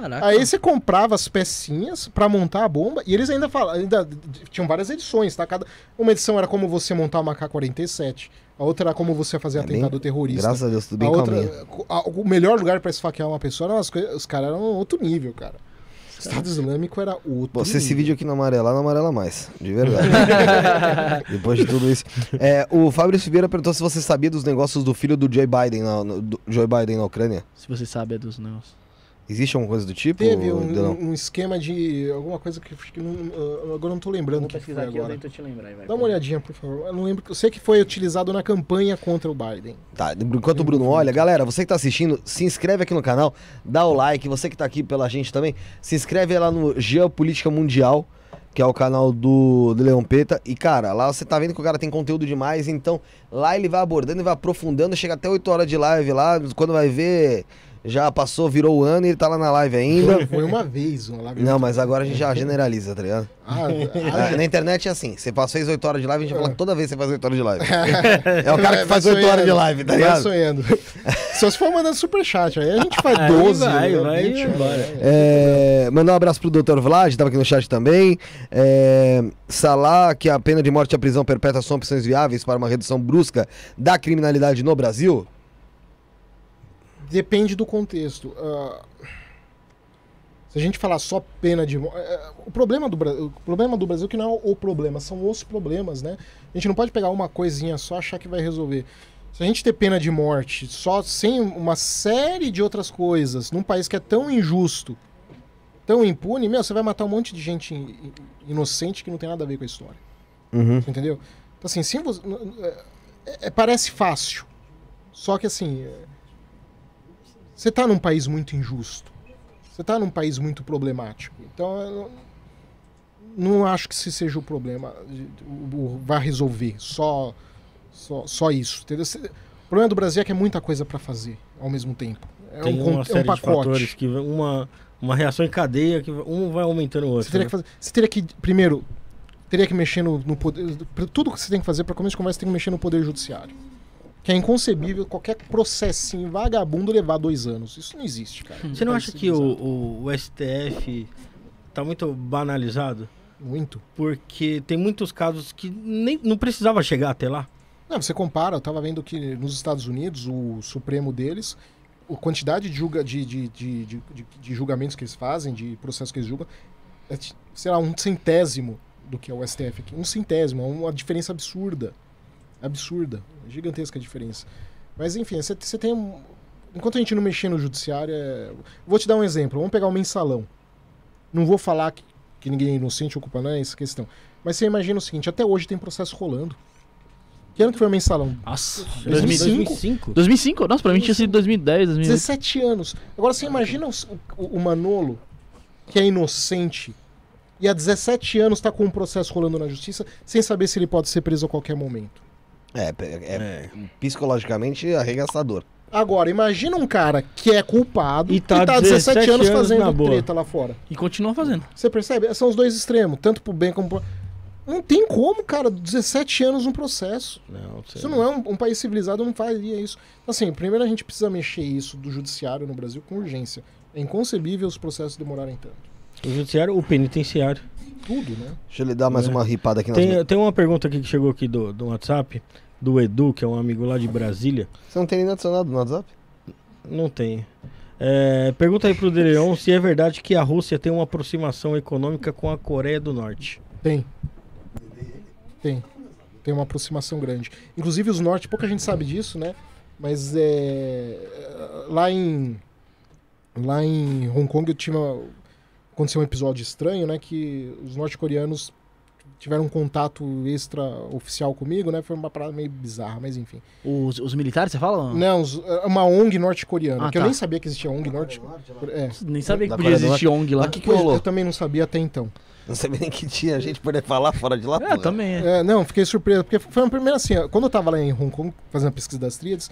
Caraca. Aí você comprava as pecinhas pra montar a bomba e eles ainda falavam, ainda tinham várias edições, tá? Cada uma edição era como você montar uma K-47, a outra era como você fazer É bem- atentado terrorista. Graças a Deus, tudo bem a outra, a- o melhor lugar pra esfaquear uma pessoa, eram as coisas- os caras eram outro nível, cara. O Estado Islâmico era outro Você, esse nível. vídeo aqui não amarela, não amarela mais. De verdade. Depois de tudo isso. É, o Fabrício Vieira perguntou se você sabia dos negócios do filho do Joe Biden na, no- do Joe Biden na Ucrânia. Se você sabe é dos negócios. Existe alguma coisa do tipo? Teve um, um esquema de alguma coisa que, que não, agora não tô lembrando o que foi agora. te lembrar. Dá uma olhadinha, por favor. Eu não lembro. Eu sei que foi utilizado na campanha contra o Biden. Tá, enquanto o Bruno olha, galera, você que tá assistindo, se inscreve aqui no canal, dá o like, você que tá aqui pela gente também, se inscreve lá no Geopolítica Mundial, que é o canal do, do Leão Peta, e cara, lá você tá vendo que o cara tem conteúdo demais, então lá ele vai abordando e vai aprofundando, chega até 8 horas de live lá, quando vai ver, já passou, virou o ano e ele tá lá na live ainda. Foi uma vez uma live. Não, mas agora a gente já generaliza, tá ligado? Ah, É, ah, na internet é assim, você faz, fez 8 horas de live, a gente fala toda vez que você faz 8 horas de live. É o cara que Vai faz 8 horas de live, tá vai ligado? sonhando. Só se for mandando superchat, aí a gente faz Aí 12. vai, né, vai 20, embora. é. É, mandar um abraço pro Dr. Vlad, tava aqui no chat também. É, Salah, que a pena de morte e a prisão perpétua são opções viáveis para uma redução brusca da criminalidade no Brasil? Depende do contexto. Ah, se a gente falar só pena de morte. O problema do, o problema do Brasil é que não é o problema, são os problemas, né? A gente não pode pegar uma coisinha só e achar que vai resolver. Se a gente ter pena de morte só sem uma série de outras coisas, num país que é tão injusto, tão impune, meu, você vai matar um monte de gente in- in- inocente que não tem nada a ver com a história. Uhum. Entendeu? Então, assim, se você, é- é- parece fácil. Só que, assim, é, você tá num país muito injusto. Você tá num país muito problemático. Então, eu não, não acho que esse seja o problema. de- Vai resolver. Só, só, só isso. Entendeu? O problema do Brasil é que é muita coisa para fazer ao mesmo tempo. É Tem um, uma é série um de pacote. fatores que uma, uma reação em cadeia que um vai aumentando o outro. Você teria que né? fazer. Você teria que, primeiro, teria que mexer no, no poder. Tudo que você tem que fazer para começo de conversa, você tem que mexer no poder judiciário. Que é inconcebível qualquer processinho vagabundo levar dois anos. Isso não existe, cara. Você não País acha que o, o, o STF tá muito banalizado? Muito. Porque tem muitos casos que nem não precisava chegar até lá. Não, você compara, eu tava vendo que nos Estados Unidos, o Supremo deles, a quantidade de, julga, de, de, de, de, julgamentos que eles fazem, de processos que eles julgam, é, sei lá, um centésimo do que é o STF aqui. Um centésimo, é uma diferença absurda. Absurda. Gigantesca a diferença. Mas enfim, você tem. um- Enquanto a gente não mexer no judiciário. É... Vou te dar um exemplo. Vamos pegar o mensalão. Não vou falar que, que ninguém é inocente ou culpa não é essa questão. Mas você imagina o seguinte: até hoje tem processo rolando. Que ano que foi o mensalão? Nossa, 2005? 2005? 2005? Nossa, pra mim tinha sido 2010, 2008. 17 anos. Agora você imagina os- o, o Manolo, que é inocente, e há 17 anos tá com um processo rolando na justiça, sem saber se ele pode ser preso a qualquer momento. É, é, é psicologicamente arregaçador. Agora, imagina um cara que é culpado E e tá tá, há 17 17 anos anos fazendo boa. treta lá fora. E continua fazendo. Você percebe? São os dois extremos, tanto pro bem como pro... Não tem como, cara, 17 anos um processo. Não, sei Isso não é um, um país civilizado, não faria isso. Assim, primeiro a gente precisa mexer isso do judiciário no Brasil com urgência. É inconcebível os processos demorarem tanto. O judiciário, o penitenciário. Tudo, né? Deixa eu lhe dar mais É. uma ripada aqui nas Tem, tem uma pergunta aqui que chegou aqui do, do WhatsApp, do Edu, que é um amigo lá de Brasília. Você não tem nem adicionado no WhatsApp? Não tem. É, pergunta aí pro Deleon se é verdade que a Rússia tem uma aproximação econômica com a Coreia do Norte. Tem. Tem. Tem uma aproximação grande. Inclusive os norte, pouca gente sabe disso, né? Mas é, lá em lá em Hong Kong eu uma- aconteceu um episódio estranho, né? Que os norte-coreanos tiveram um contato extra-oficial comigo, né? Foi uma parada meio bizarra, mas enfim. Os, os militares, você fala? Não, os- uma ONG norte-coreana, Ah, que eu tá. nem sabia que existia ONG norte. É. Nem sabia que Da podia existir ONG lá. Mas que que rolou? eu também não sabia até então. Não sabia nem que tinha gente poder falar fora de lá. É, também é. É, não, fiquei surpreso, porque foi uma primeira assim, quando eu tava lá em Hong Kong fazendo a pesquisa das tríades,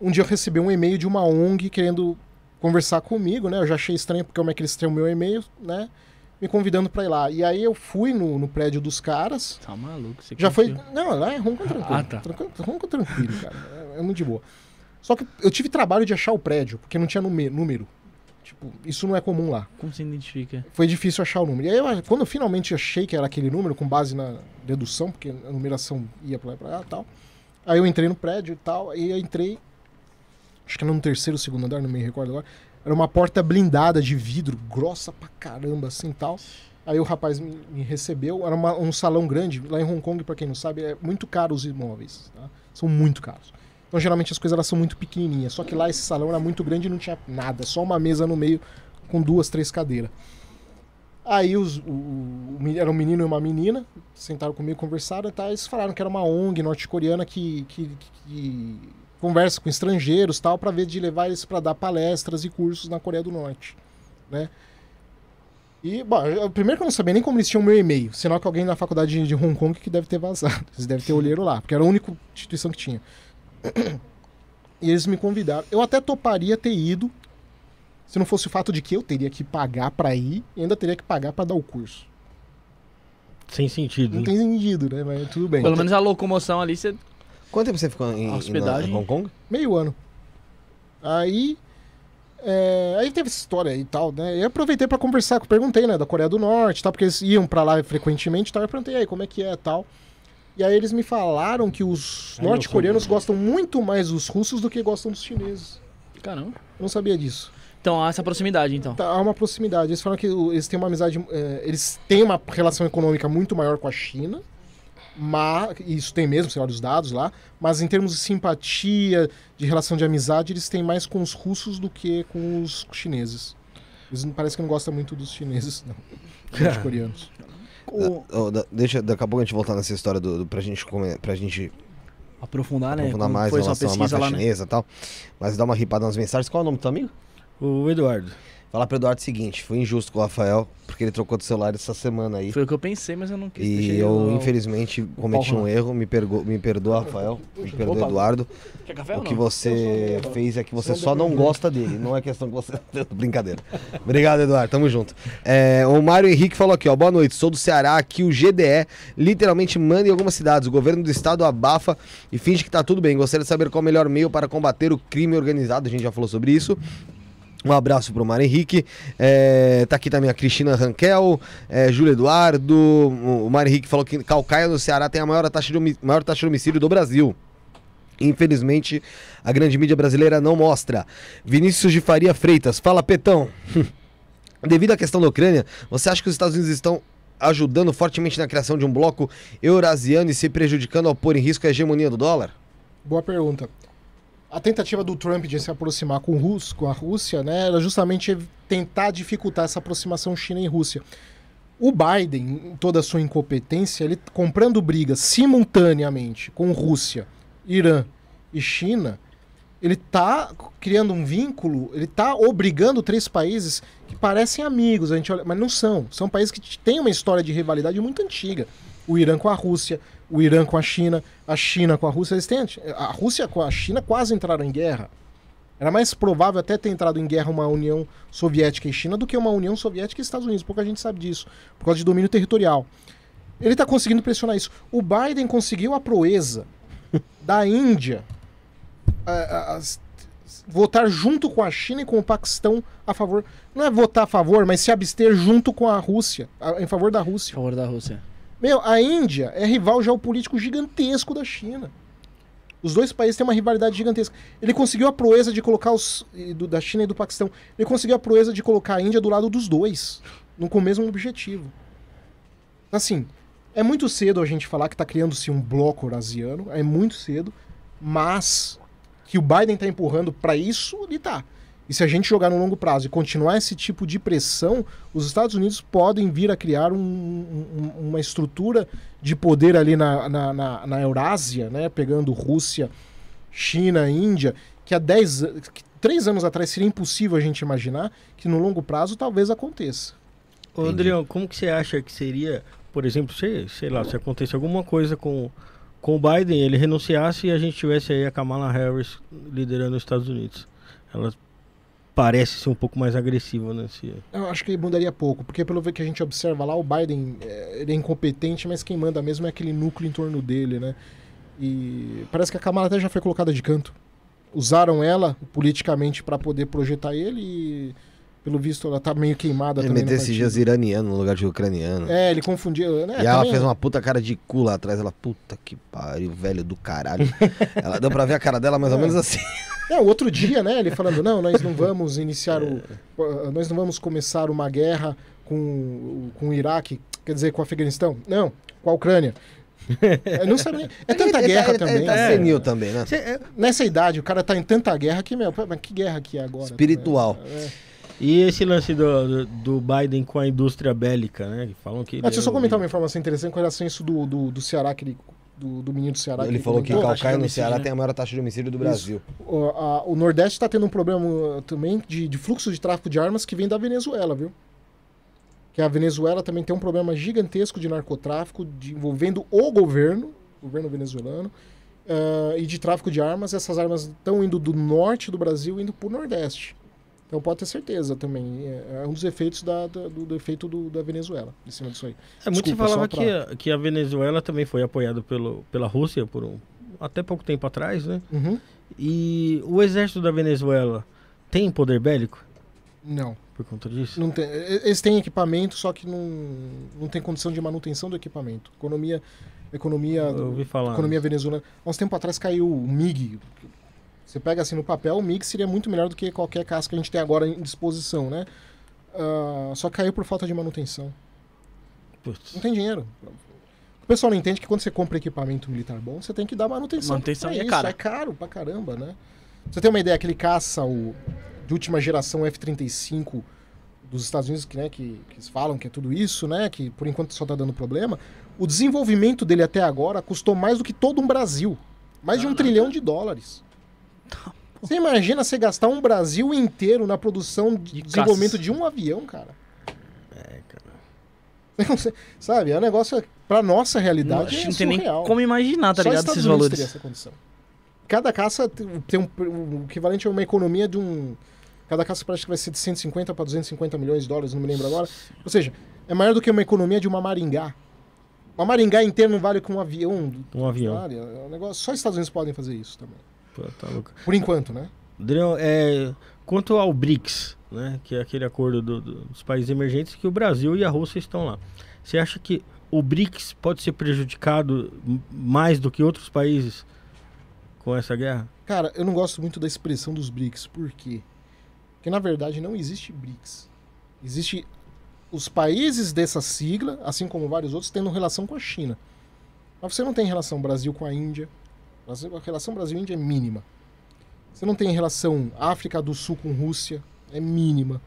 um dia eu recebi um e-mail de uma ONG querendo conversar comigo, né? Eu já achei estranho porque como é que eles têm o meu e-mail, né? Me convidando pra ir lá. E aí eu fui no, no prédio dos caras. Tá maluco, você Já foi. Não, lá é ronco tranquilo. Ah, tá. Tranquilo, ronco tranquilo, cara. É, é muito de boa. Só que eu tive trabalho de achar o prédio, porque não tinha número. Tipo, isso não é comum lá. Como você identifica? Foi difícil achar o número. E aí, eu- quando eu finalmente achei que era aquele número, com base na dedução, porque a numeração ia pra lá e pra lá e tal. Aí eu entrei no prédio e tal, e eu entrei. Acho que era no terceiro, segundo andar, não me recordo agora. Era uma porta blindada de vidro, grossa pra caramba, assim tal. Aí o rapaz me, me recebeu. Era uma- um salão grande. Lá em Hong Kong, pra quem não sabe, é muito caro os imóveis. tá? São muito caros. Então, geralmente, as coisas elas são muito pequenininhas. Só que lá esse salão era muito grande e não tinha nada. Só uma mesa no meio com duas, três cadeiras. Aí os, o, o, era um menino e uma menina, sentaram comigo, conversaram e tal. Eles falaram que era uma ONG norte-coreana que, que, que conversa com estrangeiros tal, para ver de levar eles para dar palestras e cursos na Coreia do Norte, né? E, bom, eu, primeiro que eu não sabia nem como eles tinham meu e-mail, senão que alguém na faculdade de, de Hong Kong que deve ter vazado. Eles devem ter olheiro lá, porque era a única instituição que tinha. E eles me convidaram. Eu até toparia ter ido, se não fosse o fato de que eu teria que pagar pra ir e ainda teria que pagar pra dar o curso. Sem sentido. Não hein? tem sentido, né? Mas tudo bem. Pelo menos a locomoção ali, você. Quanto tempo você ficou em, em- hospedagem. na- Hong Kong? Meio ano. Aí. é, aí teve essa história e tal, né? E eu aproveitei pra conversar, perguntei, né, da Coreia do Norte tal, porque eles iam pra lá frequentemente e tal. Eu perguntei aí como é que é e tal. E aí eles me falaram que os eu norte-coreanos gostam muito mais dos russos do que gostam dos chineses. Caramba. Eu não sabia disso. Então, há essa proximidade, então. Tá, há uma proximidade. Eles falam que eles têm uma amizade. é, eles têm uma relação econômica muito maior com a China. Mas, isso tem mesmo, você olha os dados lá. Mas em termos de simpatia, de relação de amizade, eles têm mais com os russos do que com os chineses. Eles parece que não gostam muito dos chineses, não. Dos coreanos. O- Da- oh, da- deixa, daqui a pouco a gente voltar nessa história do, do- pra gente pra gente Aprofundar, né? aprofundar como mais em foi sua relação à pesquisa máfia lá, né? chinesa e tal. Mas dá uma ripada nas mensagens. Qual é o nome do teu amigo? O Eduardo. Falar pro Eduardo o seguinte, foi injusto com o Rafael, porque ele trocou de celular essa semana aí. Foi o que eu pensei, mas eu não quis E eu, infelizmente, cometi um erro. Me, pergo, me perdoa, Rafael. Me perdoa, Opa. Eduardo. Quer café O ou que você fez é que você Só só não gosta dele. Não é questão que você. Brincadeira. Obrigado, Eduardo. Tamo junto. É, o Mário Henrique falou aqui, ó. Boa noite. Sou do Ceará. Aqui o GDE literalmente manda em algumas cidades. O governo do estado abafa e finge que tá tudo bem. Gostaria de saber qual o melhor meio para combater o crime organizado. A gente já falou sobre isso. Um abraço pro Mário Henrique. É, tá aqui também a Cristina Rankel, é, Júlio Eduardo. O o Mário Henrique falou que Calcaia no Ceará tem a maior taxa de, maior taxa de homicídio do Brasil. Infelizmente, a grande mídia brasileira não mostra. Vinícius de Faria Freitas, fala Petão. Devido à questão da Ucrânia, você acha que os Estados Unidos estão ajudando fortemente na criação de um bloco eurasiano e se prejudicando ao pôr em risco a hegemonia do dólar? Boa pergunta. A tentativa do Trump de se aproximar com, Rus, com a Rússia, né, era justamente tentar dificultar essa aproximação China e Rússia. O Biden, em toda a sua incompetência, ele comprando brigas simultaneamente com Rússia, Irã e China, ele está criando um vínculo, ele está obrigando três países que parecem amigos, a gente olha, mas não são. São países que têm uma história de rivalidade muito antiga. O Irã com a Rússia, o Irã com a China, a China com a Rússia. Têm, a Rússia com a China quase entraram em guerra. Era mais provável até ter entrado em guerra uma União Soviética e China do que uma União Soviética e Estados Unidos. Pouca gente sabe disso, por causa de domínio territorial. Ele está conseguindo pressionar isso. O Biden conseguiu a proeza da Índia a- a- as- votar junto com a China e com o Paquistão a favor. Não é votar a favor, mas se abster junto com a Rússia, a- em favor da A Rússia. favor da Rússia. Meu, a Índia é rival geopolítico gigantesco da China. Os dois países têm uma rivalidade gigantesca. Ele conseguiu a proeza de colocar os do- da China e do Paquistão. Ele conseguiu a proeza de colocar a Índia do lado dos dois, no, com o mesmo objetivo. Assim, é muito cedo a gente falar que está criando-se um bloco eurasiano, é muito cedo, mas que o Biden está empurrando para isso, ele tá. E se a gente jogar no longo prazo e continuar esse tipo de pressão, os Estados Unidos podem vir a criar um- um- uma estrutura de poder ali na, na, na, na Eurásia, né? pegando Rússia, China, Índia, que há 10 an- que três anos atrás seria impossível a gente imaginar que no longo prazo talvez aconteça. Ô, Adriano, como que você acha que seria, por exemplo, sei, sei lá, se acontecesse alguma coisa com, com o Biden, ele renunciasse e a gente tivesse aí a Kamala Harris liderando os Estados Unidos? Ela parece ser um pouco mais agressivo nesse. Eu acho que mudaria pouco, porque pelo que a gente observa lá, o Biden é, ele é incompetente, mas quem manda mesmo é aquele núcleo em torno dele, né? E parece que a Kamala até já foi colocada de canto. Usaram ela politicamente para poder projetar ele e, pelo visto, ela tá meio queimada Ele também. meteu esses dias iraniano no lugar de ucraniano. É, ele confundia. Né, E ela também- fez uma puta cara de cu lá atrás. Ela, puta que pariu, velho do caralho. ela deu pra ver a cara dela mais ou É. menos assim. É, o outro dia, né? Ele falando, não, nós não vamos iniciar o. Nós não vamos começar uma guerra com, o- com o Iraque, quer dizer, com o Afeganistão. Não, com a Ucrânia. É, não sabe nem. É tanta Ele tá- guerra ele tá- também. Ele tá É. senil também, né? É- Nessa idade, o cara tá em tanta guerra que, meu, que guerra que é agora? Espiritual. É. E esse lance do, do, do Biden com a indústria bélica, né? Que falam que. Ah, deixa eu só deu- comentar uma informação interessante com relação a isso do, do, do Ceará, aquele, do, do menino do Ceará. Ele que falou que taxa de Calcaia no Ceará né? tem a maior taxa de homicídio do Brasil. O, a- o Nordeste está tendo um problema uh, também de, de fluxo de tráfico de armas que vem da Venezuela, viu? Que a Venezuela também tem um problema gigantesco de narcotráfico de- envolvendo o governo, o governo venezuelano, ah, e de tráfico de armas. Essas armas estão indo do norte do Brasil indo para o Nordeste. Então pode ter certeza também. É, é um dos efeitos da, da- do, do efeito do- da Venezuela em cima disso aí. É, muito se falava pra- que, a- que a Venezuela também foi apoiada pelo, pela Rússia por um, até pouco tempo atrás, né? Uhum. E o exército da Venezuela tem poder bélico Não. por conta disso? Não tem, eles têm equipamento, só que não, não tem condição de manutenção do equipamento. Economia, economia, Eu ouvi falar. economia venezuelana. Há uns tempos atrás caiu o MIG. Você pega assim no papel, o MIG seria muito melhor do que qualquer casca que a gente tem agora em disposição, né? Ah, só caiu por falta de manutenção. Putz. Não tem dinheiro. O pessoal não entende que quando você compra equipamento militar bom, você tem que dar manutenção. Manutenção pra é isso. cara. É caro pra caramba, né? Você tem uma ideia, aquele caça, o de última geração F-35 dos Estados Unidos, que, né, que, que eles falam que é tudo isso, né? Que por enquanto só tá dando problema. O desenvolvimento dele até agora custou mais do que todo um Brasil. Mais de um trilhão de dólares. Você imagina você gastar um Brasil inteiro na produção de, De desenvolvimento de um avião, cara? É, cara. Sabe, é um negócio, pra nossa Não, realidade, acho que é não tem nem como imaginar, tá Só ligado? Esses valores. teria essa condição. Cada caça tem um, o equivalente a uma economia de um. Cada caça parece que vai ser de 150 para 250 milhões de dólares, não me lembro agora. Ou seja, é maior do que uma economia de uma Maringá. Uma Maringá inteira não vale com um avião. Um avião. É um negócio, só Estados Unidos podem fazer isso também. Pô, tá. Por enquanto, né? Adriano, é, quanto ao BRICS, né, que é aquele acordo do- do- dos países emergentes, que o Brasil e a Rússia estão lá. Você acha que o BRICS pode ser prejudicado mais do que outros países com essa guerra? Cara, eu não gosto muito da expressão dos BRICS. Por quê? Porque na verdade não existe BRICS. Existe os países dessa sigla, assim como vários outros, tendo relação com a China. Mas você não tem relação Brasil com a Índia. A relação Brasil-Índia é mínima. Você não tem relação África do Sul com Rússia, é mínima.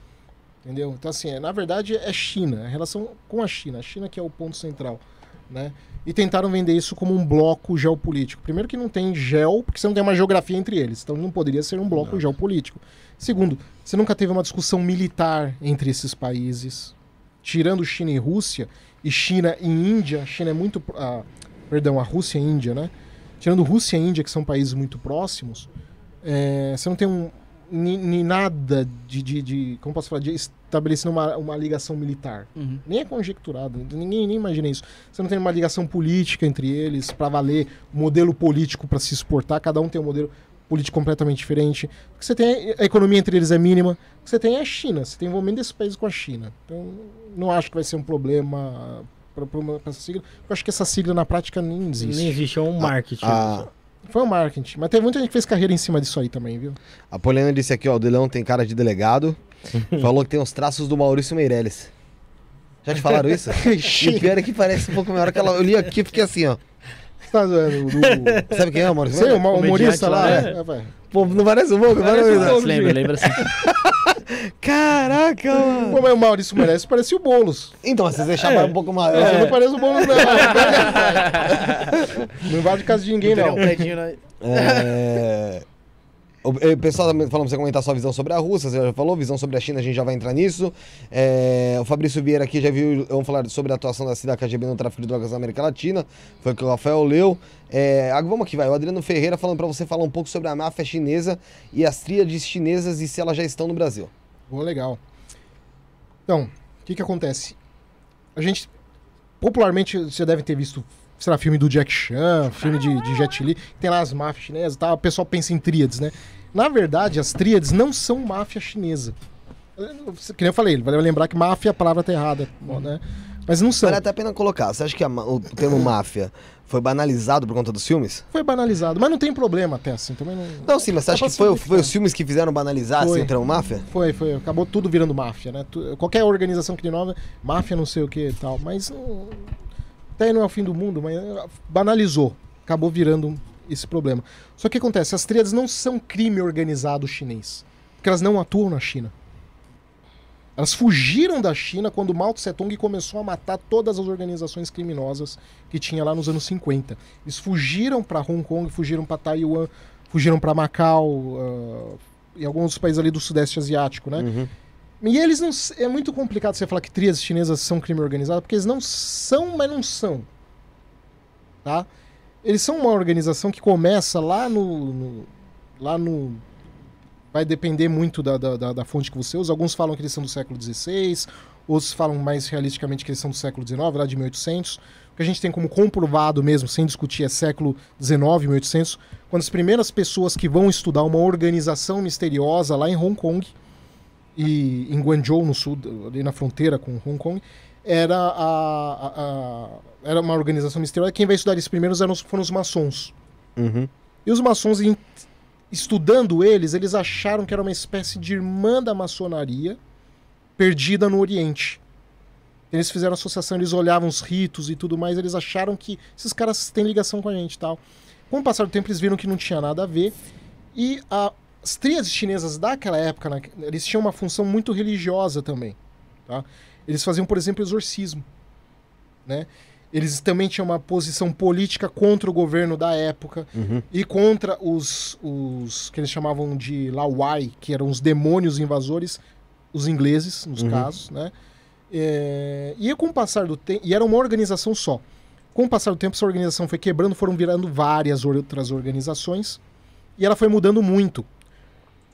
Entendeu? Então, assim, é- na verdade é China, é a relação com a China. A China que é o ponto central, né? E tentaram vender isso como um bloco geopolítico. Primeiro que não tem gel, porque você não tem uma geografia entre eles. Então não poderia ser um bloco Não. geopolítico. Segundo, você nunca teve uma discussão militar entre esses países. Tirando China e Rússia, e China e Índia, a China é muito... ah, perdão, a Rússia e a Índia, né? Tirando Rússia e Índia, que são países muito próximos, é, você não tem um, ni, ni nada de, de, de- Como posso falar? De estabelecendo uma, uma ligação militar. Uhum. Nem é conjecturado, ninguém nem imagina isso. Você não tem uma ligação política entre eles para valer modelo político para se exportar, cada um tem um modelo político completamente diferente. O que você tem, a economia entre eles é mínima. O que você tem é a China, você tem envolvimento desse país com a China. Então, não acho que vai ser um problema para essa sigla. Eu acho que essa sigla na prática nem existe. Nem existe, é um marketing. A, Foi um marketing, mas teve muita gente que fez carreira em cima disso aí também, viu? a Poliana disse aqui, ó, o Delão tem cara de delegado. falou que tem os traços do Maurício Meirelles. Já te falaram isso? E o pior é que parece um pouco melhor que ela. Eu li aqui e fiquei assim, ó. Tá? Do... Sabe quem é o Maurício Sei, o humorista lá, né? É, vai. Pô, não parece um pouco? Parece um Parece pouco. Lembra, lembra assim. Caraca, mano. Pô, mas o Maurício merece, parecia o Boulos. Então, se você deixar um pouco mais. Você não parece o Boulos, não. Não vai de casa de ninguém, não. um né? É... O eh, pessoal também falando pra você comentar sua visão sobre a Rússia, você já falou, visão sobre a China, a gente já vai entrar nisso. É, o Fabrício Vieira aqui já viu, vamos falar sobre a atuação da CIDA KGB no tráfico de drogas na América Latina, foi o que o Rafael leu. É, vamos aqui, vai, o Adriano Ferreira falando pra você falar um pouco sobre a máfia chinesa e as tríades chinesas e se elas já estão no Brasil. Boa, legal. Então, o que que acontece? A gente, popularmente, você deve ter visto, sei lá, filme do Jack Chan, filme de, de Jet Li, tem lá as máfias chinesas e tal, o pessoal pensa em tríades, né? Na verdade, as tríades não são máfia chinesa. Que nem eu falei, vai lembrar que máfia, a palavra tá errada, né? Mas não são. Vale até a pena colocar, você acha que a o termo máfia foi banalizado por conta dos filmes? Foi banalizado, mas não tem problema até assim, também não... Não, sim, mas você acha que foi, foi os filmes que fizeram banalizar Foi. assim, o termo máfia? Foi, foi. Acabou tudo virando máfia, né? Qualquer organização que de nome, máfia não sei o que e tal. Mas até não é o fim do mundo, mas eh, banalizou. Acabou virando esse problema. Só que acontece? As tríades não são crime organizado chinês. Porque elas não atuam na China. Elas fugiram da China quando Mao Tse Tung começou a matar todas as organizações criminosas que tinha lá nos anos 50. Eles fugiram para Hong Kong, fugiram para Taiwan, fugiram para Macau ah, e alguns países ali do Sudeste Asiático, né? Uhum. E eles não. É muito complicado você falar que tríades chinesas são crime organizado, porque eles não são, mas não são. Tá? Eles são uma organização que começa lá no. no- lá no. Vai depender muito da, da, da- da fonte que você usa. Alguns falam que eles são do século XVI, outros falam mais realisticamente que eles são do século XIX, lá de 1800. O que a gente tem como comprovado mesmo, sem discutir, é século XIX, 1800, quando as primeiras pessoas que vão estudar uma organização misteriosa lá em Hong Kong, e em Guangzhou, no sul, ali na fronteira com Hong Kong, era, a, a- a- era uma organização misteriosa. Quem vai estudar eles primeiros eram, foram os maçons. Uhum. E os maçons, estudando eles, eles acharam que era uma espécie de irmã da maçonaria perdida no Oriente. Eles fizeram associação, eles olhavam os ritos e tudo mais, eles acharam que esses caras têm ligação com a gente e tal. Com o passar do tempo, eles viram que não tinha nada a ver. E a- as tríades chinesas daquela época, né, eles tinham uma função muito religiosa também. Tá? Eles faziam, por exemplo, exorcismo. Né? Eles também tinham uma posição política contra o governo da época Uhum. e contra os, os que eles chamavam de Lawai, que eram os demônios invasores, os ingleses, nos Uhum. casos, né? É, e com o passar do tempo, e era uma organização só. Com o passar do tempo, essa organização foi quebrando, foram virando várias outras organizações, e ela foi mudando muito.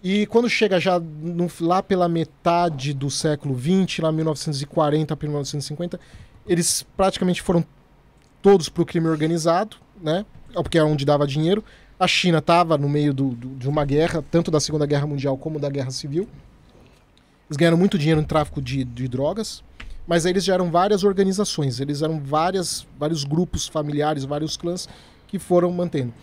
E quando chega já no- lá pela metade do século XX, lá 1940 para 1950, eles praticamente foram todos para o crime organizado, né? Porque é onde dava dinheiro. A China estava no meio do- do- de uma guerra, tanto da Segunda Guerra Mundial como da Guerra Civil. Eles ganharam muito dinheiro no tráfico de, de drogas, mas aí eles eram várias organizações, eles eram várias, vários grupos familiares, vários clãs que foram mantendo.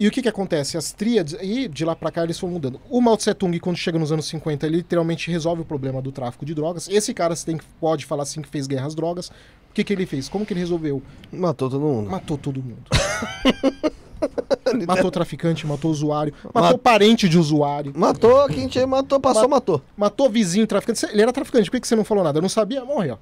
E o que que acontece? As tríades, e de lá pra cá eles foram mudando. O Mao Tse Tung, quando chega nos anos 50, ele literalmente resolve o problema do tráfico de drogas. Esse cara você tem, pode falar assim que fez guerra às drogas. O que que ele fez? Como que ele resolveu? Matou todo mundo. Matou todo mundo. matou traficante, matou usuário, matou Ma- parente de usuário, Matou quem tinha, matou, passou, Ma- matou. matou vizinho traficante. Ele era traficante, por que você não falou nada? Eu não sabia, morreu.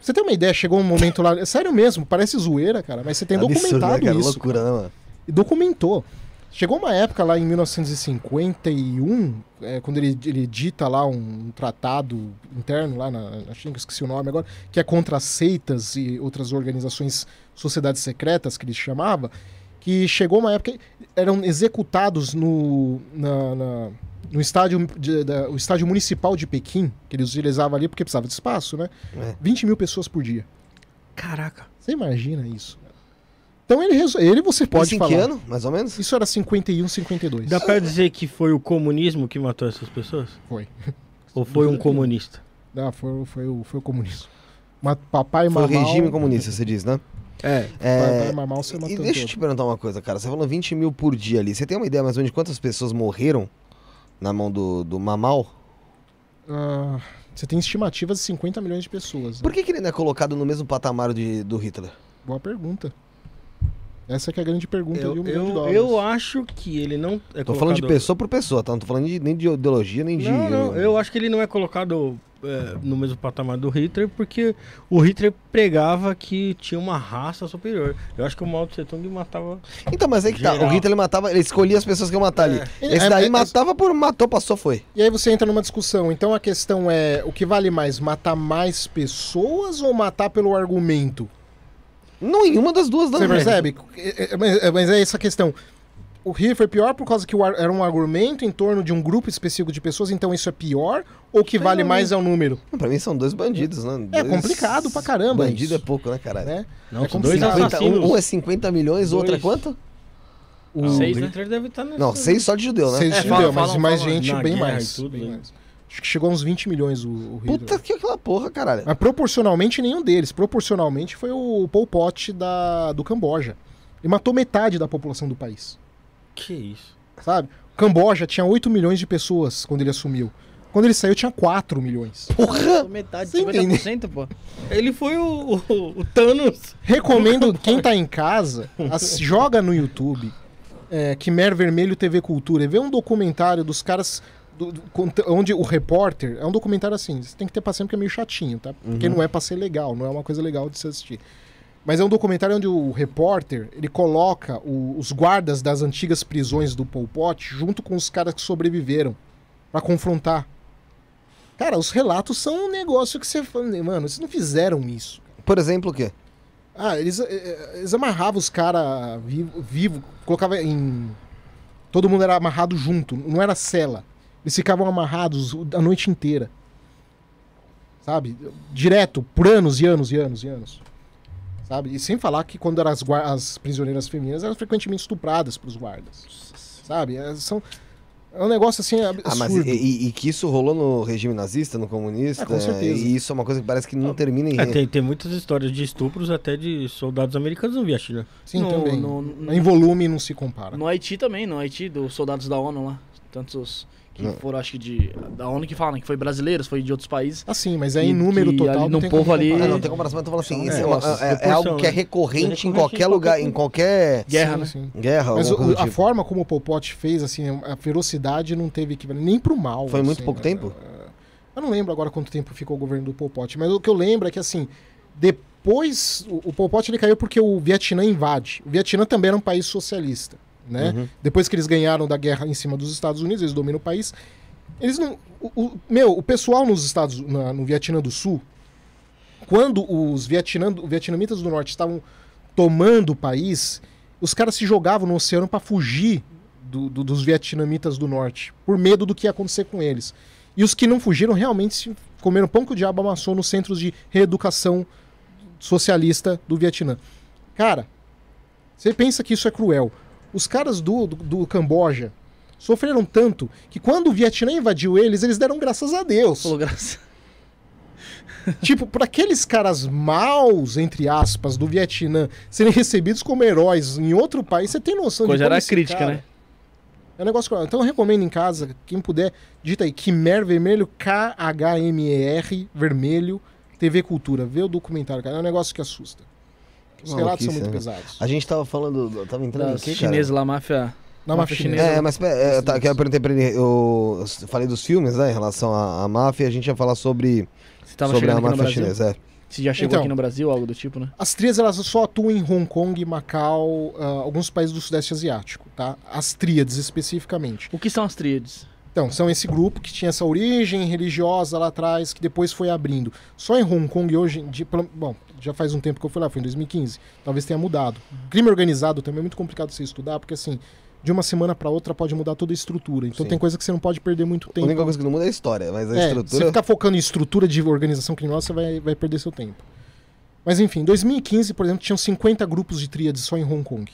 Você tem uma ideia, chegou um momento lá. é Sério mesmo, parece zoeira, cara, mas você tem Absurdo, documentado né, cara? isso. Loucura, né, mano? E documentou. Chegou uma época lá em 1951, é, quando ele, ele dita lá um, tratado interno lá na, na China, que eu esqueci o nome agora, que é contra as seitas e outras organizações, sociedades secretas, que ele chamava, que chegou uma época, eram executados no, na- na- no estádio, de- da- o estádio municipal de Pequim, que eles utilizavam ali porque precisava de espaço, né? É. 20 mil pessoas por dia. Caraca. Você imagina isso? Então ele, ele você pode falar. que ano, mais ou menos? Isso era 51, 52. Dá pra dizer que foi o comunismo que matou essas pessoas? Foi. Ou foi um comunista? Não, foi, foi, o, foi o comunismo. Ma- papai Foi o regime comunista, você diz, né? É. Papai É, Mamal você e matou deixa eu te perguntar uma coisa, cara. Você falou 20 mil por dia ali. Você tem uma ideia mais ou menos de quantas pessoas morreram na mão do, do Mamal? Ah, você tem estimativas de 50 milhões de pessoas. né? Por que, que ele não é colocado no mesmo patamar de, do Hitler? Boa pergunta. Essa que é a grande pergunta de Eu, um milhão de eu, dólares. eu acho que ele não é Tô falando de colocado- pessoa por pessoa, tá? Não tô falando de- nem de ideologia, nem de. Não, não, eu acho que ele não é colocado é, no mesmo patamar do Hitler, porque o Hitler pregava que tinha uma raça superior. Eu acho que o Mao Tse Tung matava. Então, mas aí que tá. Geral. O Hitler ele matava, ele escolhia as pessoas que ia matar ali. É. Esse É, daí é, matava por matou, passou, foi. E aí você entra numa discussão. Então a questão é: o que vale mais, matar mais pessoas ou matar pelo argumento? Não, em uma das duas, não. Você percebe? É, é, Mas, é, mas é essa a questão. O Hitler foi pior por causa que o ar- era um argumento em torno de um grupo específico de pessoas, então isso é pior? Ou o que vale mais é o número? Não, Pra mim são dois bandidos, né? É Dois- complicado pra caramba Bandido isso. é pouco, né, caralho? Né? Não, É dois 50, assassinos. Um, um é 50 milhões, o outro é quanto? O Seis, né? Deve estar nessa. Não, seis só de judeu, né? Seis É, de fala- judeu, mas falam- mais falam gente, na bem mais. tudo, bem né? mais. Acho que chegou a uns 20 milhões o, o Hitler. Puta que aquela porra, caralho. Mas proporcionalmente nenhum deles. Proporcionalmente foi o Pol Pot da, do Camboja. Ele matou metade da população do país. Que isso. Sabe? O Camboja tinha 8 milhões de pessoas quando ele assumiu. Quando ele saiu, tinha 4 milhões. Porra! Metade, Você 50%, pô. Ele foi o, o, o Thanos. Recomendo, quem tá em casa, ass- joga no YouTube é, Quimer Vermelho TV Cultura e vê um documentário dos caras. Do- do- onde o repórter. É um documentário assim, você tem que ter paciência porque é meio chatinho, tá? Porque não é pra ser legal, não é uma coisa legal de se assistir. Mas é um documentário onde o repórter ele coloca o- os guardas das antigas prisões do Pol Pot junto com os caras que sobreviveram pra confrontar. Cara, os relatos são um negócio que você fala, mano, vocês não fizeram isso. Por exemplo, o quê? Ah, eles, eh, eles amarravam os caras vivo, vivo, colocava em. Todo mundo era amarrado junto, não era cela. Eles ficavam amarrados a noite inteira. Sabe? Direto, por anos e anos e anos e anos. Sabe? E sem falar que quando eram as, as prisioneiras femininas eram frequentemente estupradas pelos guardas. Sabe? É, são, é um negócio assim absurdo. Ah, mas e, e- e que isso rolou no regime nazista, no comunista? Ah, com certeza. E isso é uma coisa que parece que não termina em. É, tem, tem muitas histórias de estupros até de soldados americanos no Vietnã. Sim, no- também. no- no- em volume não se compara. No Haiti também, no Haiti, dos soldados da ONU lá. Tantos que Não. foram, acho que de. Da ONU que falam, que foi brasileiros, foi de outros países. Assim, mas é em número total. ali não no tem povo como ali-. Ah, não tem comparação, mas eu tô falando assim, É, isso é, uma- é- é proporção, algo que é né? recorrente, É em qualquer lugar, em qualquer Guerra, Sim, né? sim. guerra. Mas o- coisa a tipo. forma como o Pol Pot fez, assim, a ferocidade não teve equivalente, nem pro mal. Foi muito assim, pouco né? tempo? Eu não lembro agora quanto tempo ficou o governo do Pol Pot, mas o que eu lembro é que, assim, depois, o, o Pol Pot ele caiu porque o Vietnã invade. O Vietnã também era um país socialista, né? Uhum. Depois que eles ganharam da guerra em cima dos Estados Unidos, eles dominam o país. Eles não. o- o- meu, o pessoal nos Estados na- no Vietnã do Sul, quando os Vietnã, vietnamitas do norte estavam tomando o país, os caras se jogavam no oceano para fugir do- do- dos vietnamitas do norte, por medo do que ia acontecer com eles. E os que não fugiram realmente se comeram pão que o diabo amassou nos centros de reeducação socialista do Vietnã. Cara, você pensa que isso é cruel. Os caras do, do, do Camboja sofreram tanto que quando o Vietnã invadiu eles, eles deram graças a Deus. Falou graça. tipo, por aqueles caras maus, entre aspas, do Vietnã serem recebidos como heróis em outro país, você tem noção Coisa de como era crítica, cara- né? É um negócio cruel. Então eu recomendo em casa, quem puder, digita aí, Khmer Vermelho, K-H-M-E-R, Vermelho, TV Cultura. Vê o documentário, cara. É um negócio que assusta. Os relatos são muito né? pesados. A gente tava falando, tava entrando aqui, chineses lá, máfia. Na máfia chinesa. É, mas é, eu, tá, que eu perguntei pra ele, eu, falei dos filmes, né, em relação à, à máfia, a gente ia falar sobre, Você tava sobre a chegando aqui no máfia chinesa. É. Você já chegou Então. aqui no Brasil, algo do tipo, né? As tríades elas só atuam em Hong Kong, Macau, ah, alguns países do Sudeste Asiático, tá? As tríades especificamente. O que são as tríades? Então, são esse grupo que tinha essa origem religiosa lá atrás, que depois foi abrindo. Só em Hong Kong hoje, em dia, pelo- bom, já faz um tempo que eu fui lá, foi em 2015, talvez tenha mudado. Crime organizado também é muito complicado você estudar, porque assim, de uma semana para outra pode mudar toda a estrutura. Então Sim. tem coisa que você não pode perder muito A tempo. única coisa que não muda é a história, mas a É, estrutura... Se ficar focando em estrutura de organização criminosa, você vai, vai perder seu tempo. Mas enfim, em 2015, por exemplo, tinham 50 grupos de tríades só em Hong Kong.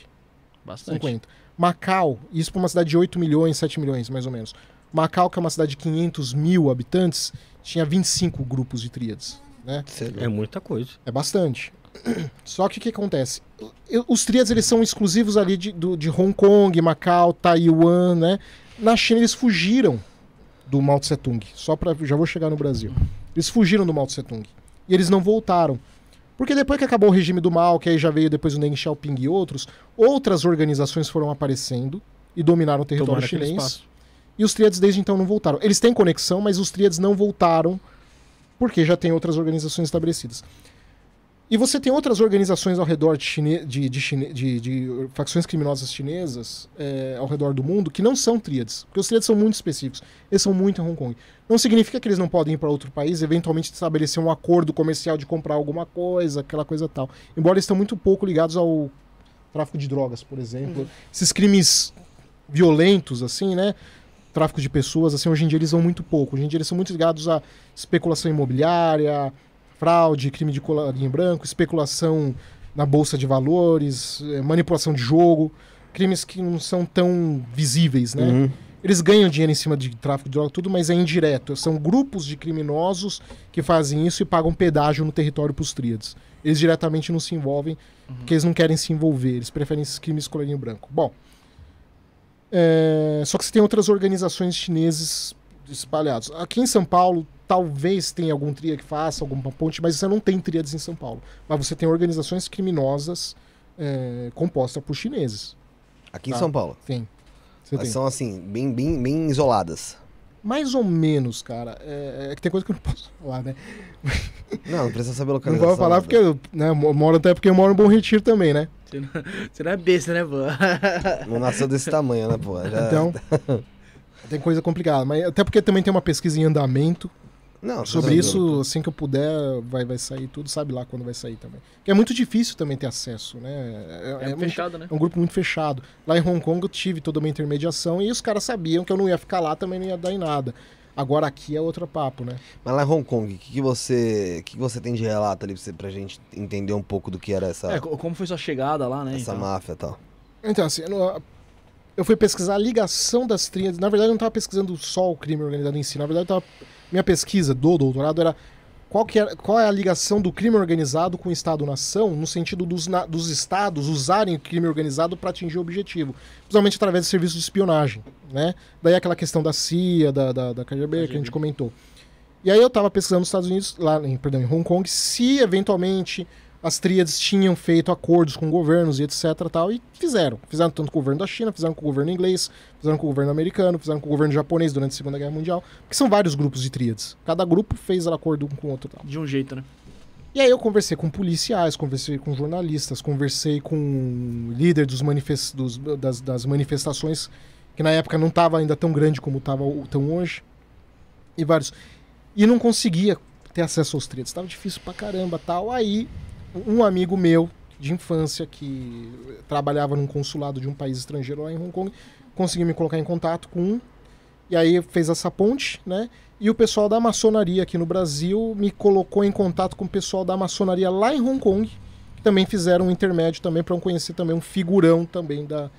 Bastante. 50. Macau, isso para uma cidade de 8 milhões, 7 milhões, mais ou menos. Macau, que é uma cidade de 500 mil habitantes, tinha 25 grupos de tríades. Né? Lá. É muita coisa. É bastante. Só que o que acontece? Os tríades eles são exclusivos ali de, do- de Hong Kong, Macau, Taiwan, né? Na China eles fugiram do Mao Tse Tung. Só para já vou chegar no Brasil. Eles fugiram do Mao Tse Tung e eles não voltaram. Porque depois que acabou o regime do mal, que aí já veio depois o Deng Xiaoping e outros, outras organizações foram aparecendo e dominaram o território Tomaram chinês. E os tríades desde então não voltaram. Eles têm conexão, mas os tríades não voltaram porque já tem outras organizações estabelecidas. E você tem outras organizações ao redor de, chine... de, de, chine... de, de facções criminosas chinesas é, ao redor do mundo que não são tríades. Porque os tríades são muito específicos. Eles são muito em Hong Kong. Não significa que eles não podem ir para outro país, eventualmente estabelecer um acordo comercial de comprar alguma coisa, aquela coisa tal. Embora eles estão muito pouco ligados ao tráfico de drogas, por exemplo. Esses crimes violentos, assim, né? Tráfico de pessoas, assim, hoje em dia eles vão muito pouco. Hoje em dia eles são muito ligados à especulação imobiliária, fraude, crime de colarinho branco, especulação na bolsa de valores, eh, manipulação de jogo, crimes que não são tão visíveis, né? Uhum. Eles ganham dinheiro em cima de tráfico de droga, tudo, mas é indireto. São grupos de criminosos que fazem isso e pagam pedágio no território para os tríades. Eles diretamente não se envolvem, porque eles não querem se envolver, eles preferem esses crimes colarinho branco. Bom, é, só que você tem outras organizações chineses espalhadas. Aqui em São Paulo, talvez tenha algum tria que faça alguma ponte, mas você não tem tríades em São Paulo. Mas você tem organizações criminosas é, compostas por chineses. Aqui em Tá. São Paulo. Você Mas tem. são assim, bem, bem, bem isoladas. Mais ou menos, cara. É, é que tem coisa que eu não posso falar, né? Não, não precisa saber Não localização. vou falar porque eu né, mo- moro até porque eu moro em Bom Retiro também, né? Você não, você não é besta, né, pô? Não nasceu desse tamanho, né, pô? Já- Então, tem coisa complicada. Mas até porque também tem uma pesquisa em andamento Não, sobre isso. Assim que eu puder, vai, vai sair tudo. Sabe lá quando vai sair também. Que é muito difícil também ter acesso, né? É, É, é muito- fechado, né? é um grupo muito fechado. Lá em Hong Kong eu tive toda uma intermediação e os caras sabiam que eu não ia ficar lá, também não ia dar em nada. Agora aqui é outro papo, né? Mas lá em Hong Kong, o que, que você. O que, que você tem de relato ali pra, você, pra gente entender um pouco do que era essa, É, co- como foi sua chegada lá, né? essa então? máfia e tal? Então, assim, eu, eu fui pesquisar a ligação das tríades. Na verdade, eu não estava pesquisando só o crime organizado em si. Na verdade, eu tava- minha pesquisa do doutorado era qual, que era qual é a ligação do crime organizado com o Estado-nação, no sentido dos, na- dos estados usarem o crime organizado para atingir o objetivo, principalmente através de serviços de espionagem. Né? Daí aquela questão da CIA, da, da, da KGB, que a gente comentou. E aí eu estava pesquisando nos Estados Unidos, lá em, perdão, em Hong Kong, se eventualmente as tríades tinham feito acordos com governos e etc tal, e fizeram. Fizeram tanto com o governo da China, fizeram com o governo inglês, fizeram com o governo americano, fizeram com o governo japonês durante a Segunda Guerra Mundial, porque são vários grupos de tríades. Cada grupo fez acordo um com o outro tal. De um jeito, né? E aí eu conversei com policiais, conversei com jornalistas, conversei com líder dos manifes- dos- das, das manifestações, que na época não estava ainda tão grande como estava tão hoje, e vários. E não conseguia ter acesso aos tríades, estava difícil pra caramba tal. Aí um amigo meu de infância que trabalhava num consulado de um país estrangeiro lá em Hong Kong conseguiu me colocar em contato com um e aí fez essa ponte, né? E o pessoal da maçonaria aqui no Brasil me colocou em contato com o pessoal da maçonaria lá em Hong Kong, que também fizeram um intermédio também para eu conhecer também um figurão também da,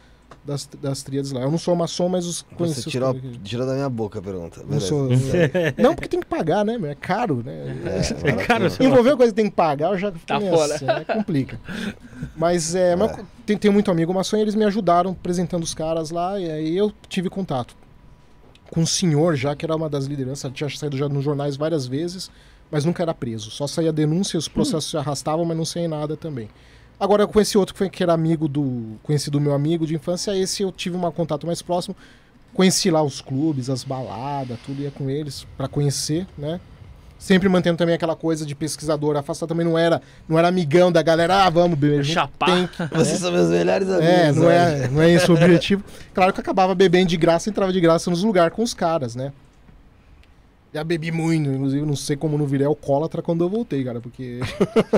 das, das tríades lá. Eu não sou maçom, mas os conheci Você tirou, tirou da minha boca a pergunta. Não sou. não, porque tem que pagar, né? É caro, né? É, É caro, barato. Envolver coisa que tem que pagar, eu já Tá fora. assim, né? Complica. Mas é, mas É. tem, tem muito amigo maçom e eles me ajudaram apresentando os caras lá, e aí eu tive contato com um senhor já, que era uma das lideranças, tinha saído já nos jornais várias vezes, mas nunca era preso. Só saía denúncia, os processos se arrastavam, mas não saía nada também. Agora, com esse outro que, foi, que era amigo do. conhecido meu amigo de infância, esse eu tive um contato mais próximo. Conheci lá os clubes, as baladas, tudo ia com eles para conhecer, né? Sempre mantendo também aquela coisa de pesquisador afastado, também não era, não era amigão da galera, ah, vamos beber. Chapar. Tem que, Vocês são meus melhores amigos. é, não né? é, não é esse o objetivo. Claro que eu acabava bebendo de graça, entrava de graça nos lugares com os caras, né? Já bebi muito, inclusive não sei como não virei alcoólatra quando eu voltei, cara, porque.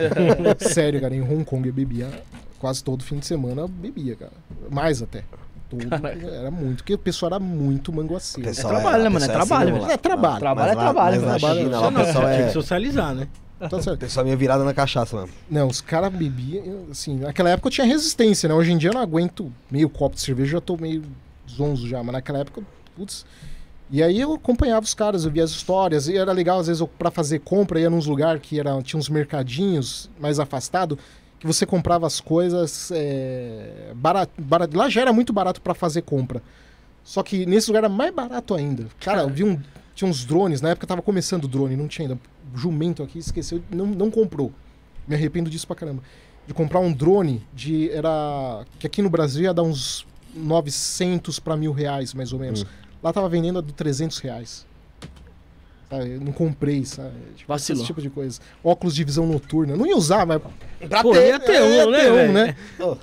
Sério, cara, em Hong Kong eu bebia quase todo fim de semana, eu bebia, cara. Mais até. Todo, era muito, porque o pessoal era muito manguaceiro. Pessoal trabalho, né, mano? É trabalho, assim, velho. vamos lá. É trabalho. Trabalho é trabalho, mas lá China, lá o pessoal Tinha é. que socializar, né? Tá certo. Pessoal é meio virada na cachaça mesmo. Não, os caras bebiam, assim, naquela época eu tinha resistência, né? Hoje em dia eu não aguento meio copo de cerveja, já tô meio zonzo já, mas naquela época, putz. E aí eu acompanhava os caras, eu via as histórias, e era legal, às vezes, pra fazer compra, ia nos lugares que era, tinha uns mercadinhos mais afastado, que você comprava as coisas é, barato, barato. Lá já era muito barato pra fazer compra. Só que nesse lugar era mais barato ainda. Cara, eu vi um. Tinha uns drones, na época tava começando o drone, não tinha ainda. Jumento aqui esqueceu, não, não comprou. Me arrependo disso pra caramba. De comprar um drone de. Era. Que aqui no Brasil ia dar uns 900 pra mil reais, mais ou menos. Hum. Lá tava vendendo a de 300 reais. Sabe? Eu não comprei, sabe? Tipo, Vacilou. esse tipo de coisa. Óculos de visão noturna. Não ia usar, mas. Pra Pô, ia ter é, um, né, ter velho? né?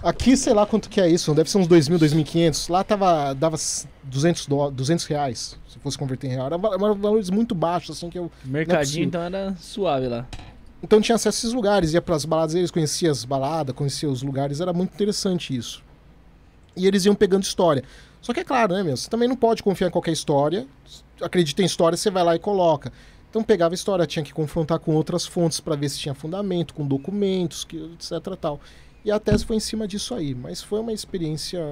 Aqui, sei lá quanto que é isso. Deve ser uns 2.000, 2.500. Lá tava, dava 200, dó- 200 reais. Se fosse converter em real. Era valores muito baixos, assim, que eu... Mercadinho, possível. então era suave lá. Então tinha acesso a esses lugares, ia pras baladas, eles conheciam as baladas, conheciam os lugares, era muito interessante isso. E eles iam pegando história. Só que é claro, né, meu? Você também não pode confiar em qualquer história. Acredita em história, você vai lá e coloca. Então pegava a história, tinha que confrontar com outras fontes para ver se tinha fundamento, com documentos, que, etc tal. E a tese foi em cima disso aí, mas foi uma experiência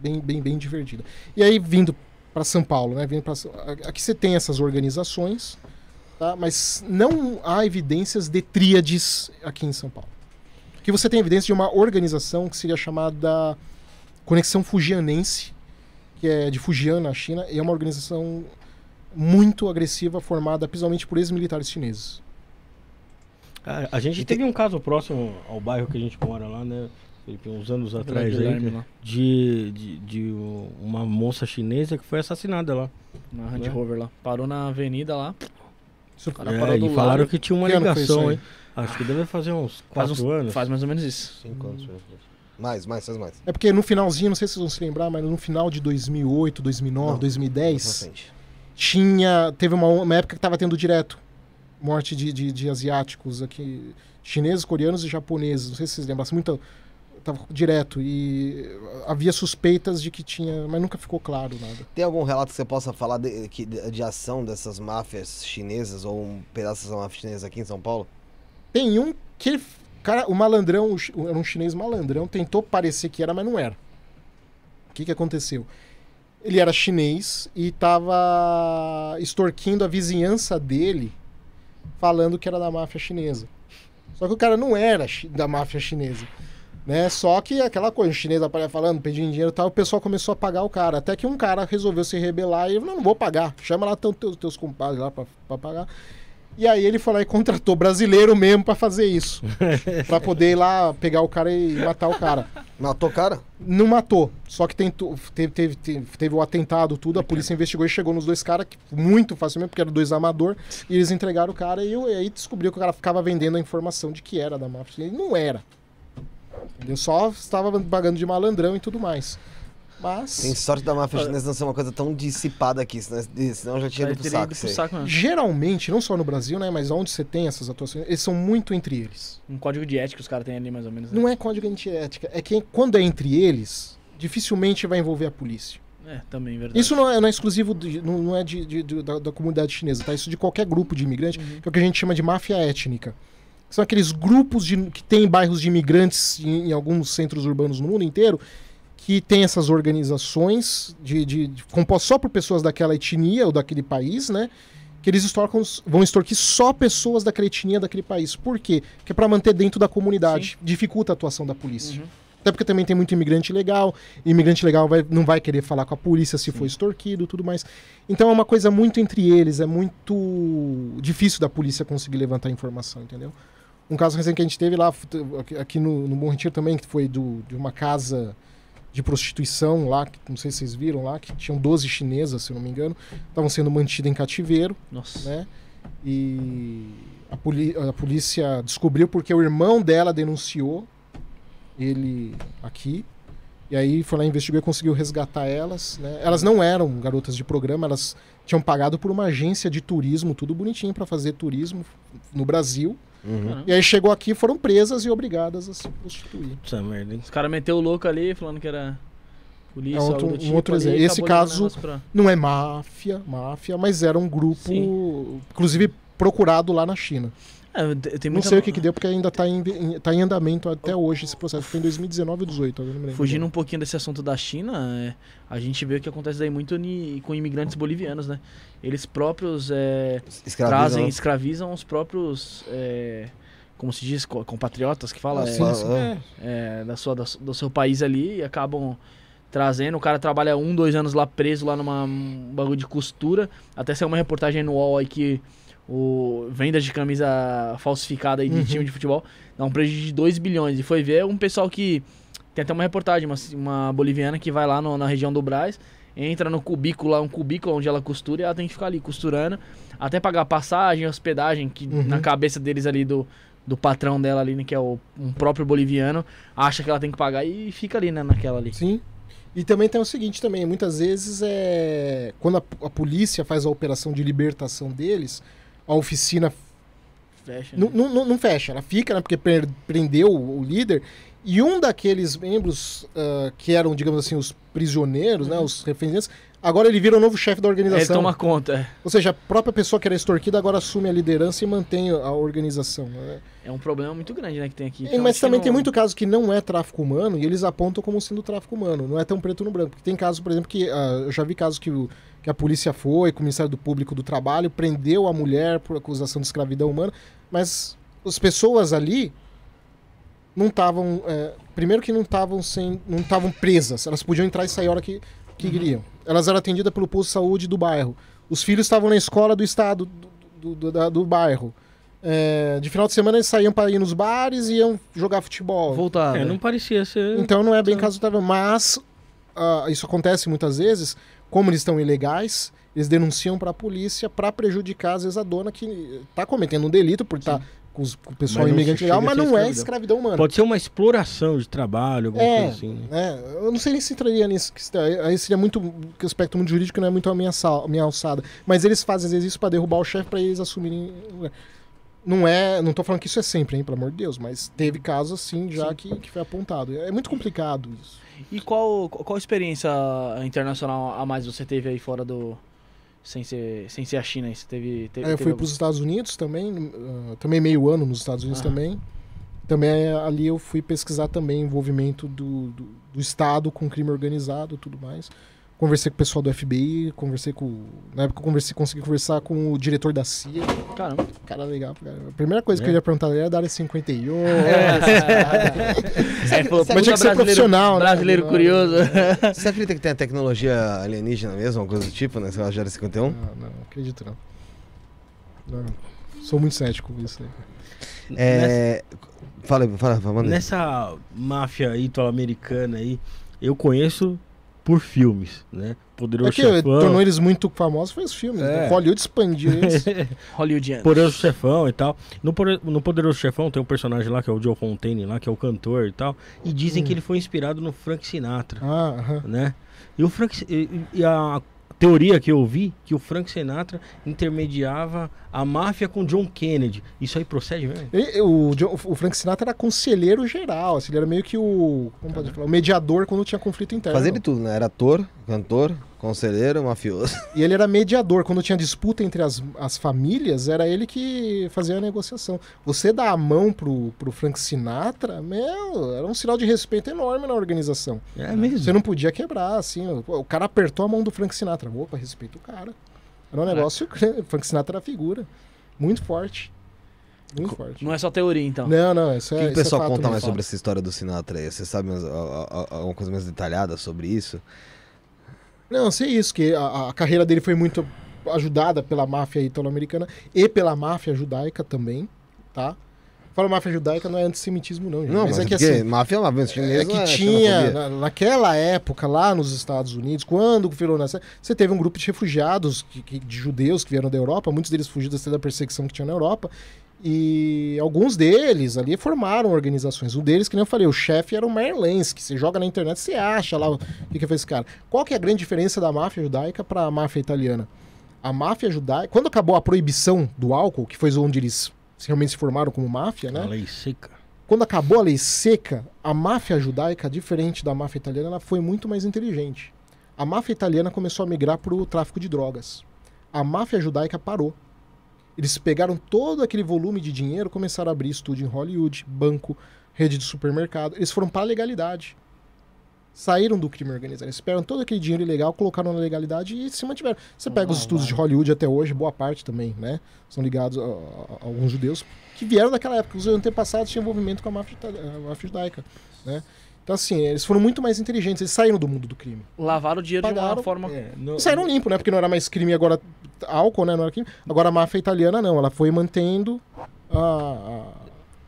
bem, bem, bem divertida. E aí vindo para São Paulo, né? Vindo pra, aqui você tem essas organizações, tá? Mas não há evidências de tríades aqui em São Paulo. Aqui você tem evidência de uma organização que seria chamada Conexão Fujianense, que é de Fujian, na China, e é uma organização muito agressiva, formada principalmente por ex-militares chineses. A, a gente E teve um caso próximo ao bairro que a gente mora lá, né? Felipe, uns anos atrás aí, de, de, de uma moça chinesa que foi assassinada lá. na Land Né? Rover lá. Parou na avenida lá. Isso- O cara É, parou e do falaram lado. que tinha uma Que ligação, hein? Acho que deve fazer uns Faz, quatro uns- anos. faz mais ou menos isso. Cinco anos. Mais, mais, faz mais. É porque no finalzinho, não sei se vocês vão se lembrar, mas no final de 2008, 2009, Não. 2010, Pra frente. tinha. Teve uma, uma época que tava tendo direto morte de, de, de asiáticos aqui, chineses, coreanos e japoneses. Não sei se vocês lembram, assim, muita. Tava direto e havia suspeitas de que tinha, mas nunca ficou claro nada. Tem algum relato que você possa falar de, de, de ação dessas máfias chinesas ou um pedaço dessa máfia chinesa aqui em São Paulo? Tem um que cara, o malandrão, era um chinês malandrão, tentou parecer que era, mas não era. O que que aconteceu? Ele era chinês e tava extorquindo a vizinhança dele, falando que era da máfia chinesa. Só que o cara não era da máfia chinesa. Né? Só que aquela coisa, o chinês aparece falando, pedindo dinheiro e tal, o pessoal começou a pagar o cara. Até que um cara resolveu se rebelar e não, não vou pagar. Chama lá tão, teus, teus compadres lá pra, pra pagar. E aí ele foi lá e contratou brasileiro mesmo pra fazer isso. pra poder ir lá pegar o cara e matar o cara. Matou o cara? Não matou, só que tentou, teve, teve, teve, teve o atentado, tudo, a polícia investigou e chegou nos dois caras que- muito facilmente, porque eram dois amador, e eles entregaram o cara e, eu- e aí descobriu que o cara ficava vendendo a informação de que era da máfia. E não era. Entendeu? Só estava pagando de malandrão e tudo mais. Mas. Tem sorte da máfia chinesa não ser uma coisa tão dissipada aqui, senão, senão já tinha Aí ido pro saco. ido isso pro saco mesmo. Geralmente, não só no Brasil, né? Mas onde você tem essas atuações, eles são muito entre eles. Um código de ética que os caras têm ali mais ou menos. né? Não é código antiética, é que quando é entre eles, dificilmente vai envolver a polícia. É, também, verdade. Isso não é, não é exclusivo, de- não, não é de, de- de- da, da comunidade chinesa, tá? Isso de qualquer grupo de imigrante, Uhum. que é o que a gente chama de máfia étnica. São aqueles grupos de, que tem bairros de imigrantes em, em alguns centros urbanos no mundo inteiro, que tem essas organizações de, de, de- compostas só por pessoas daquela etnia ou daquele país, né? Que eles extorcam, vão extorquir só pessoas daquela etnia, daquele país. Por quê? Porque é para manter dentro da comunidade. Dificulta a atuação da polícia. Uhum. Até porque também tem muito imigrante legal. Imigrante legal vai- não vai querer falar com a polícia se for extorquido tudo mais. Então é uma coisa muito entre eles. É muito difícil da polícia conseguir levantar informação, entendeu? Um caso recente que a gente teve lá, aqui- aqui no, no Bom Retiro também, que foi do, de uma casa de prostituição lá, que não sei se vocês viram lá, que tinham 12 chinesas, se não me engano, estavam sendo mantidas em cativeiro Nossa. né? E a, a polícia descobriu porque o irmão dela denunciou ele aqui. E aí foi lá, investigou e conseguiu resgatar elas. Né? Elas não eram garotas de programa, elas tinham pagado por uma agência de turismo, tudo bonitinho para fazer turismo no Brasil. Uhum. E aí chegou aqui, foram presas e obrigadas a se prostituir. Essa merda, hein? Os caras meteu o louco ali, falando que era polícia, É outro- do um tipo outro ali, exemplo. Esse caso- pra- Não é máfia, máfia, mas era um grupo, Sim. inclusive procurado lá na China. É, tem Não muita- sei o que, que deu, porque ainda está em, em- tá em andamento até hoje esse processo. Foi em 2019 ou 2018, eu não lembro. Fugindo um pouquinho desse assunto da China, é, a gente vê o que acontece daí muito ni- com imigrantes bolivianos, né? Eles próprios é, Escravizam, trazem, escravizam os próprios, é, como se diz, co- compatriotas que fala, Ah, é. É. é, da sua, da do seu país ali e acabam trazendo. O cara trabalha um, dois anos lá preso, lá numa um bagulho de costura. Até saiu uma reportagem no UOL aí que o venda de camisa falsificada aí de Uhum. time de futebol, dá um prejuízo de 2 bilhões. E foi ver um pessoal que. Tem até uma reportagem, uma, uma boliviana que vai lá no- na região do Brás, entra no cubículo lá, um cubículo onde ela costura e ela tem que ficar ali costurando, até pagar passagem, hospedagem, que Uhum. na cabeça deles ali do, do patrão dela ali, né, que é o, um próprio boliviano, acha que ela tem que pagar e fica ali, né, naquela ali. Sim. E também tem o seguinte também, muitas vezes é quando a, a polícia faz a operação de libertação deles, a oficina Fecha. né? não, não, não fecha, ela fica, né, porque prendeu o, líder e um daqueles membros ah, que eram, digamos assim, os prisioneiros, né, os reféns, agora ele vira o novo chefe da Ele organização. toma conta. é. Ou seja, a própria pessoa que era extorquida agora assume a liderança e mantém a organização. né? É um problema muito grande, né, que tem aqui. Mas também não- tem muito caso que não é tráfico humano e eles apontam como sendo tráfico humano. Não é tão preto no branco. Porque tem casos, por exemplo, que ah, eu já vi casos que, o- que a polícia foi, com o Ministério do Público do Trabalho, prendeu a mulher por acusação de escravidão humana, mas as pessoas ali não estavam. é, primeiro que não estavam sem. não estavam presas. Elas podiam entrar e sair a hora que, que queriam. Elas eram atendidas pelo posto de saúde do bairro. Os filhos estavam na escola do estado do, do, do- da- do bairro. É, de final de semana eles saíam para ir nos bares e iam jogar futebol. Voltar. É, não parecia ser. Então não é bem caso tável, mas ah, isso acontece muitas vezes, como eles estão ilegais, eles denunciam para a polícia para prejudicar às vezes a dona que está cometendo um delito por estar com, os- com o pessoal Mas imigrante legal, mas não é escravidão. escravidão humana. Pode ser uma exploração de trabalho, alguma É, coisa assim. né? É, eu não sei nem se entraria nisso. que está- Aí seria muito. Que o aspecto muito jurídico não é muito a minha, sal- minha alçada. Mas eles fazem às vezes isso para derrubar o chefe para eles assumirem. lugar. Não é. Não tô falando que isso é sempre, hein, pelo amor de Deus. Mas teve casos assim já que, que foi apontado. É muito complicado isso. E qual, qual experiência internacional a mais você teve aí fora do. Sem ser, sem ser a China? Você teve. teve Aí eu teve fui para os Estados Unidos também, ah, também meio ano nos Estados Unidos Ah. também. Também eh, ali eu fui pesquisar também envolvimento do, do, do Estado com crime organizado e tudo mais. Conversei com o pessoal do FBI, conversei com. Na época eu conversei, consegui conversar com o diretor da CIA. Caramba. Cara legal. Cara. A primeira coisa que É. eu ia perguntar era da área 51. É, falou, Mas tinha que ser brasileiro- profissional, né? Brasileiro curioso. Você acredita que tem a tecnologia alienígena mesmo, uma coisa do tipo, nessa né, área 51? Não, não, acredito não. Não, Sou muito cético com isso aí. É. Fala, fala, fala, manda aí. Nessa máfia ítalo-americana aí, eu conheço por filmes, né? Poderoso É que Chefão, tornou eles muito famosos foi os filmes. É. né? Hollywood expandiu eles. Hollywoodiano. Poderoso Chefão e tal. No, no Poderoso Chefão tem um personagem lá que é o Joe Fontaine lá, que é o cantor e tal. E dizem Hum. que ele foi inspirado no Frank Sinatra, ah, aham. né? E o Frank e, e a teoria que eu ouvi que o Frank Sinatra intermediava a máfia com John Kennedy. Isso aí procede mesmo? Ele- o, o Frank Sinatra era conselheiro geral, assim, ele era meio que o, como pode falar, o mediador quando tinha conflito interno. Fazia de tudo, né? Era ator, cantor, conselheiro, mafioso. E ele era mediador, quando tinha disputa entre as, as famílias, era ele que fazia a negociação. Você dar a mão pro, pro Frank Sinatra, meu, era um sinal de respeito enorme na organização. É mesmo. Você não podia quebrar, assim, pô, o cara apertou a mão do Frank Sinatra, opa, respeita o cara. Era um negócio, o Frank Sinatra era figura, muito forte, muito forte. Não é só teoria, então. Não, não, isso O é que, que o isso é pessoal fato conta mais sobre essa história do Sinatra aí? Você sabe alguma coisa mais detalhada sobre isso? Não, sei isso, que a, a carreira dele foi muito ajudada pela máfia italo-americana e pela máfia judaica também, tá? Fala máfia judaica não é antissemitismo não, gente. Não, mas, mas, é que assim, máfia, máfia chinesa é que não tinha, na- naquela época, lá nos Estados Unidos, quando virou nessa, você teve um grupo de refugiados, que- que- de judeus que vieram da Europa, muitos deles fugidos até da perseguição que tinha na Europa, e alguns deles ali formaram organizações. Um deles, que nem eu falei, o chefe era o Merlens, que você joga na internet, você acha lá o que, que foi esse cara. Qual que é a grande diferença da máfia judaica para a máfia italiana? A máfia judaica, quando acabou a proibição do álcool, que foi onde eles realmente se formaram como máfia, né? A lei seca. quando acabou a lei seca, a máfia judaica, diferente da máfia italiana, ela foi muito mais inteligente. A máfia italiana começou a migrar para o tráfico de drogas. A máfia judaica parou. Eles pegaram todo aquele volume de dinheiro, começaram a abrir estúdio em Hollywood, banco, rede de supermercado. Eles foram para a legalidade. Saíram do crime organizado. Eles pegaram todo aquele dinheiro ilegal, colocaram na legalidade e se mantiveram. Você pega os Ah, estúdios vai. de Hollywood até hoje, boa parte também, né? São ligados a, a- a alguns judeus que vieram daquela época. Os antepassados tinham envolvimento com a máfia, a máfia judaica, né? Então, assim, eles foram muito mais inteligentes, eles saíram do mundo do crime. Lavaram o dinheiro de Pagaram, uma forma. É, no- E saíram limpo, né? Porque não era mais crime agora álcool, né? Não era crime. Agora a máfia italiana não, ela foi mantendo a,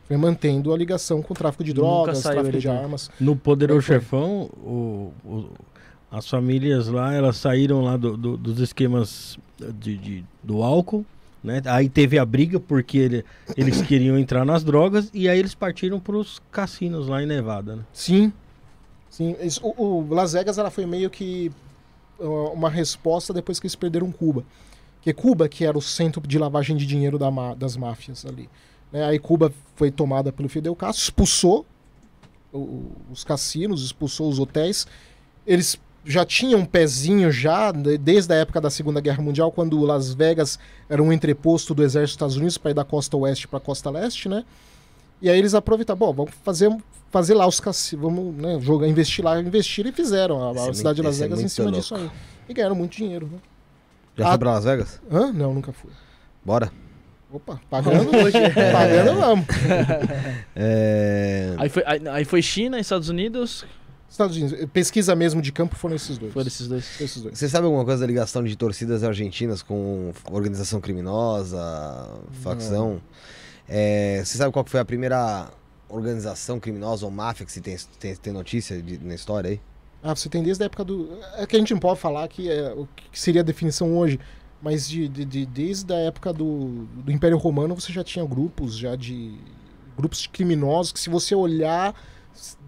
foi mantendo a ligação com o tráfico de drogas, tráfico de armas. No Poderoso Foi. Chefão, o- o- as famílias lá, elas saíram lá do- do- dos esquemas de, de- do álcool, né? Aí teve a briga porque ele- eles queriam entrar nas drogas e aí eles partiram para os cassinos lá em Nevada, né? Sim. Sim. Isso- o, o Las Vegas ela foi meio que uma resposta depois que eles perderam Cuba. Porque Cuba, que era o centro de lavagem de dinheiro da das máfias ali. né? Aí Cuba foi tomada pelo Fidel Castro, expulsou o- os cassinos, expulsou os hotéis. Eles já tinham um pezinho já de- desde a época da Segunda Guerra Mundial, quando Las Vegas era um entreposto do exército dos Estados Unidos para ir da costa oeste para a costa leste, né? E aí eles aproveitaram, bom, vamos fazer, fazer lá os cassinos, vamos né, jogar, investir lá, investiram e fizeram a, a é cidade de Las é Vegas em muito cima louco. disso aí. E ganharam muito dinheiro, né? Já Ah. foi pra Las Vegas? Hã? Não, nunca fui. Bora. Opa, pagando hoje. pagando vamos. É... Aí foi, aí, aí foi China, Estados Unidos. Estados Unidos, pesquisa mesmo de campo foram esses dois. Foram esses dois. Foram esses dois. Você sabe alguma coisa da ligação de torcidas argentinas com organização criminosa, facção? É, você sabe qual foi a primeira organização criminosa ou máfia que você tem, tem, tem notícia de- na história aí? Ah, você tem desde a época do. É que a gente não pode falar que é o que seria a definição hoje, mas de, de- de- desde a época do, do Império Romano você já tinha grupos já de grupos criminosos que se você olhar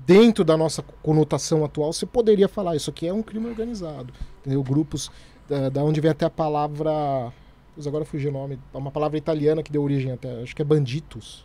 dentro da nossa conotação atual você poderia falar isso aqui é um crime organizado, entendeu? Grupos da, da onde vem até a palavra, Pois agora fugiu o nome, é uma palavra italiana que deu origem até, acho que é banditos.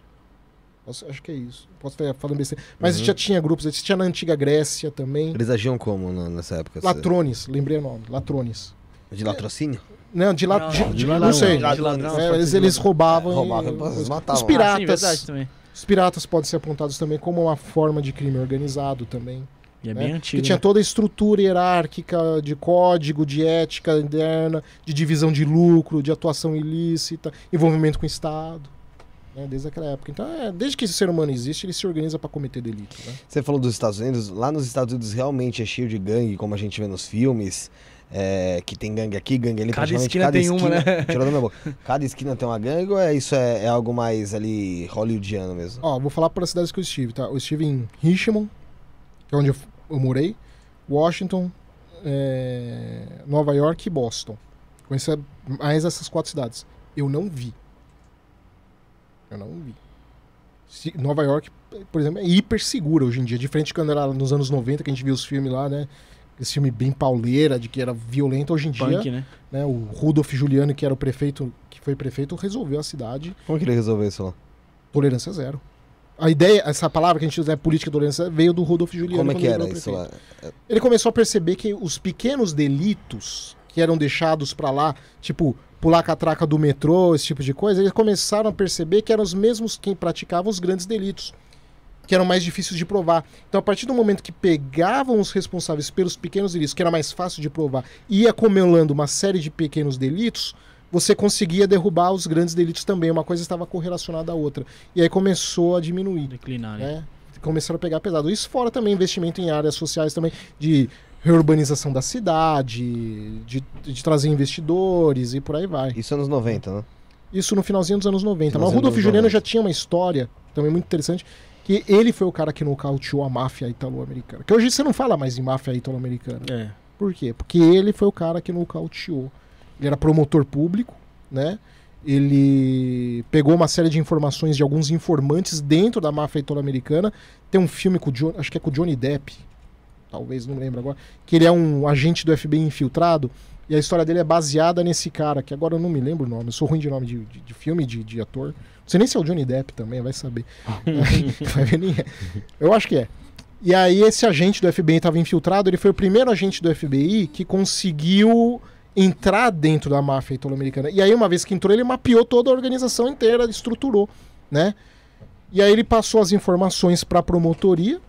Posso- Acho que é isso. Posso estar falando besteira. Mas Uhum. já tinha grupos, você tinha na antiga Grécia também. Eles agiam como nessa época? Latrones, lembrei o nome, Latrones. De latrocínio? Não, de lá. Não, de, não, de- de não ladrão, sei. de ladrão, É, eles, eles roubavam. Roubavam, e- os- matavam. Os Ah, piratas. sim, verdade também. Os piratas podem ser apontados também como uma forma de crime organizado também. E é né? bem Que antigo. tinha né? toda a estrutura hierárquica de código, de ética interna, de divisão de lucro, de atuação ilícita, envolvimento com o Estado. né? Desde aquela época. Então, é, desde que esse ser humano existe, ele se organiza para cometer delito. Né? Você falou dos Estados Unidos. Lá nos Estados Unidos realmente é cheio de gangue, como a gente vê nos filmes. É, que tem gangue aqui, gangue ali. Cada esquina tem uma, né? Tirou da minha boca. Cada esquina tem uma gangue ou é, isso é, é algo mais ali hollywoodiano mesmo? Ó, vou falar para as cidades que eu estive, tá? Eu estive em Richmond, que é onde eu, morei, Washington, é, Nova York e Boston. Conheci mais essas quatro cidades. Eu não vi. Eu não vi. Se- Nova York, por exemplo, é hiper segura hoje em dia, diferente de quando era nos anos 90, que a gente via os filmes lá, né? Esse filme bem pauleira, de que era violento. Hoje em dia, Punk, né? né, o Rudolf Giuliani, que era o prefeito, que foi prefeito, resolveu a cidade Como que ele resolveu isso lá? Tolerância zero. A ideia, essa palavra que a gente usa, é política de tolerância, veio do Rudolf Giuliani. Como é que ele era isso lá? Ele começou a perceber que os pequenos delitos que eram deixados pra lá, tipo pular a catraca do metrô, esse tipo de coisa, eles começaram a perceber que eram os mesmos quem praticavam os grandes delitos, que eram mais difíceis de provar. Então, a partir do momento que pegavam os responsáveis pelos pequenos delitos, que era mais fácil de provar, e ia acumulando uma série de pequenos delitos, você conseguia derrubar os grandes delitos também. Uma coisa estava correlacionada à outra. E aí começou a diminuir Declinar, né? né? Começaram a pegar pesado. Isso fora também investimento em áreas sociais também, de reurbanização da cidade, de, de trazer investidores e por aí vai. Isso anos 90, né? Isso no finalzinho dos anos 90. Mas o Rudolf 90. já tinha uma história também muito interessante, que ele foi o cara que nocauteou a máfia italo-americana. Que hoje você não fala mais em máfia italo-americana. É. Por quê? Porque ele foi o cara que nocauteou. Ele era promotor público, né? Ele pegou uma série de informações de alguns informantes dentro da máfia italo-americana. Tem um filme com o John, acho que é com o Johnny Depp, talvez, não lembro agora, que ele é um agente do FBI infiltrado. E a história dele é baseada nesse cara, que agora eu não me lembro o nome. Eu sou ruim de nome de, de, de filme, de, de ator. Sei nem se é o Johnny Depp também, vai saber. vai ver nem é. Eu acho que é. E aí esse agente do FBI estava infiltrado, ele foi o primeiro agente do FBI que conseguiu entrar dentro da máfia italo-americana. E aí uma vez que entrou, ele mapeou toda a organização inteira, estruturou, né? E aí ele passou as informações para a promotoria,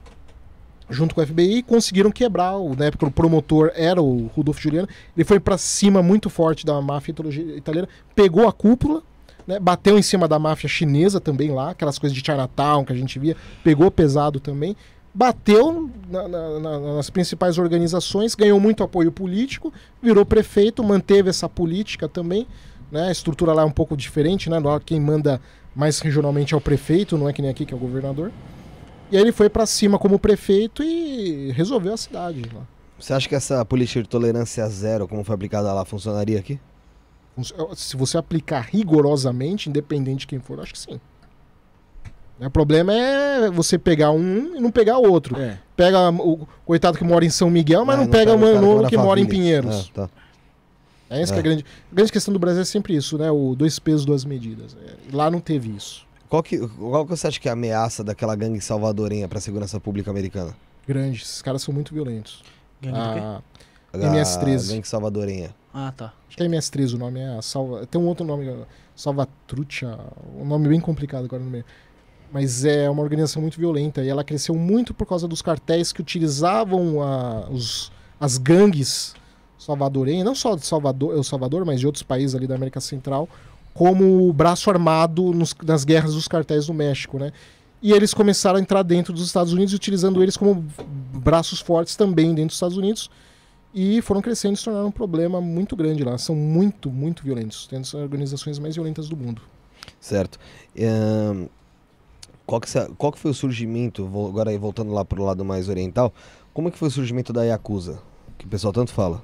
junto com o FBI, conseguiram quebrar. Na época o promotor era o Rudolf Giuliano. Ele foi para cima muito forte da máfia italiana, pegou a cúpula, né, bateu em cima da máfia chinesa também lá, aquelas coisas de Chinatown que a gente via, pegou pesado também bateu na- na- na- nas principais organizações, ganhou muito apoio político, virou prefeito, manteve essa política também. Né? A estrutura lá é um pouco diferente, né? Quem manda mais regionalmente é o prefeito, não é que nem aqui que é o governador. E aí ele foi pra cima como prefeito e resolveu a cidade. Lá. Você acha que essa política de tolerância zero, como foi aplicada lá, funcionaria aqui? Se você aplicar rigorosamente, independente de quem for, eu acho que sim. O problema é você pegar um e não pegar outro. É. Pega o coitado que mora em São Miguel, mas É, não, pega o Manolo na que mora em. Pinheiros. É, tá. É essa que é É. a grande, a grande questão do Brasil é sempre isso, né? O dois pesos, duas medidas. É, Lá não teve isso. Qual que, qual que você acha que é a ameaça daquela gangue salvadorenha para a segurança pública americana? Grande. Esses caras são muito violentos. Gangue do quê? Ah, A MS-13. gangue salvadorenha. Ah, tá. acho que é MS-13 o nome. É Salva... Tem um outro nome, Salvatrucha. Um nome bem complicado agora no meio. Mas é uma organização muito violenta. E ela cresceu muito por causa dos cartéis que utilizavam a- os, as gangues salvadorenhas, não só de Salvador, El Salvador, mas de outros países ali da América Central, como braço armado nos- nas guerras dos cartéis do México, né? E eles começaram a entrar dentro dos Estados Unidos, utilizando eles como braços fortes também dentro dos Estados Unidos. E foram crescendo e se tornaram um problema muito grande lá. São muito, muito violentos. Tem as organizações mais violentas do mundo. Certo. Ahn, qual, que, qual que foi o surgimento, agora aí voltando lá pro lado mais oriental, como é que foi o surgimento da Yakuza? Que o pessoal tanto fala.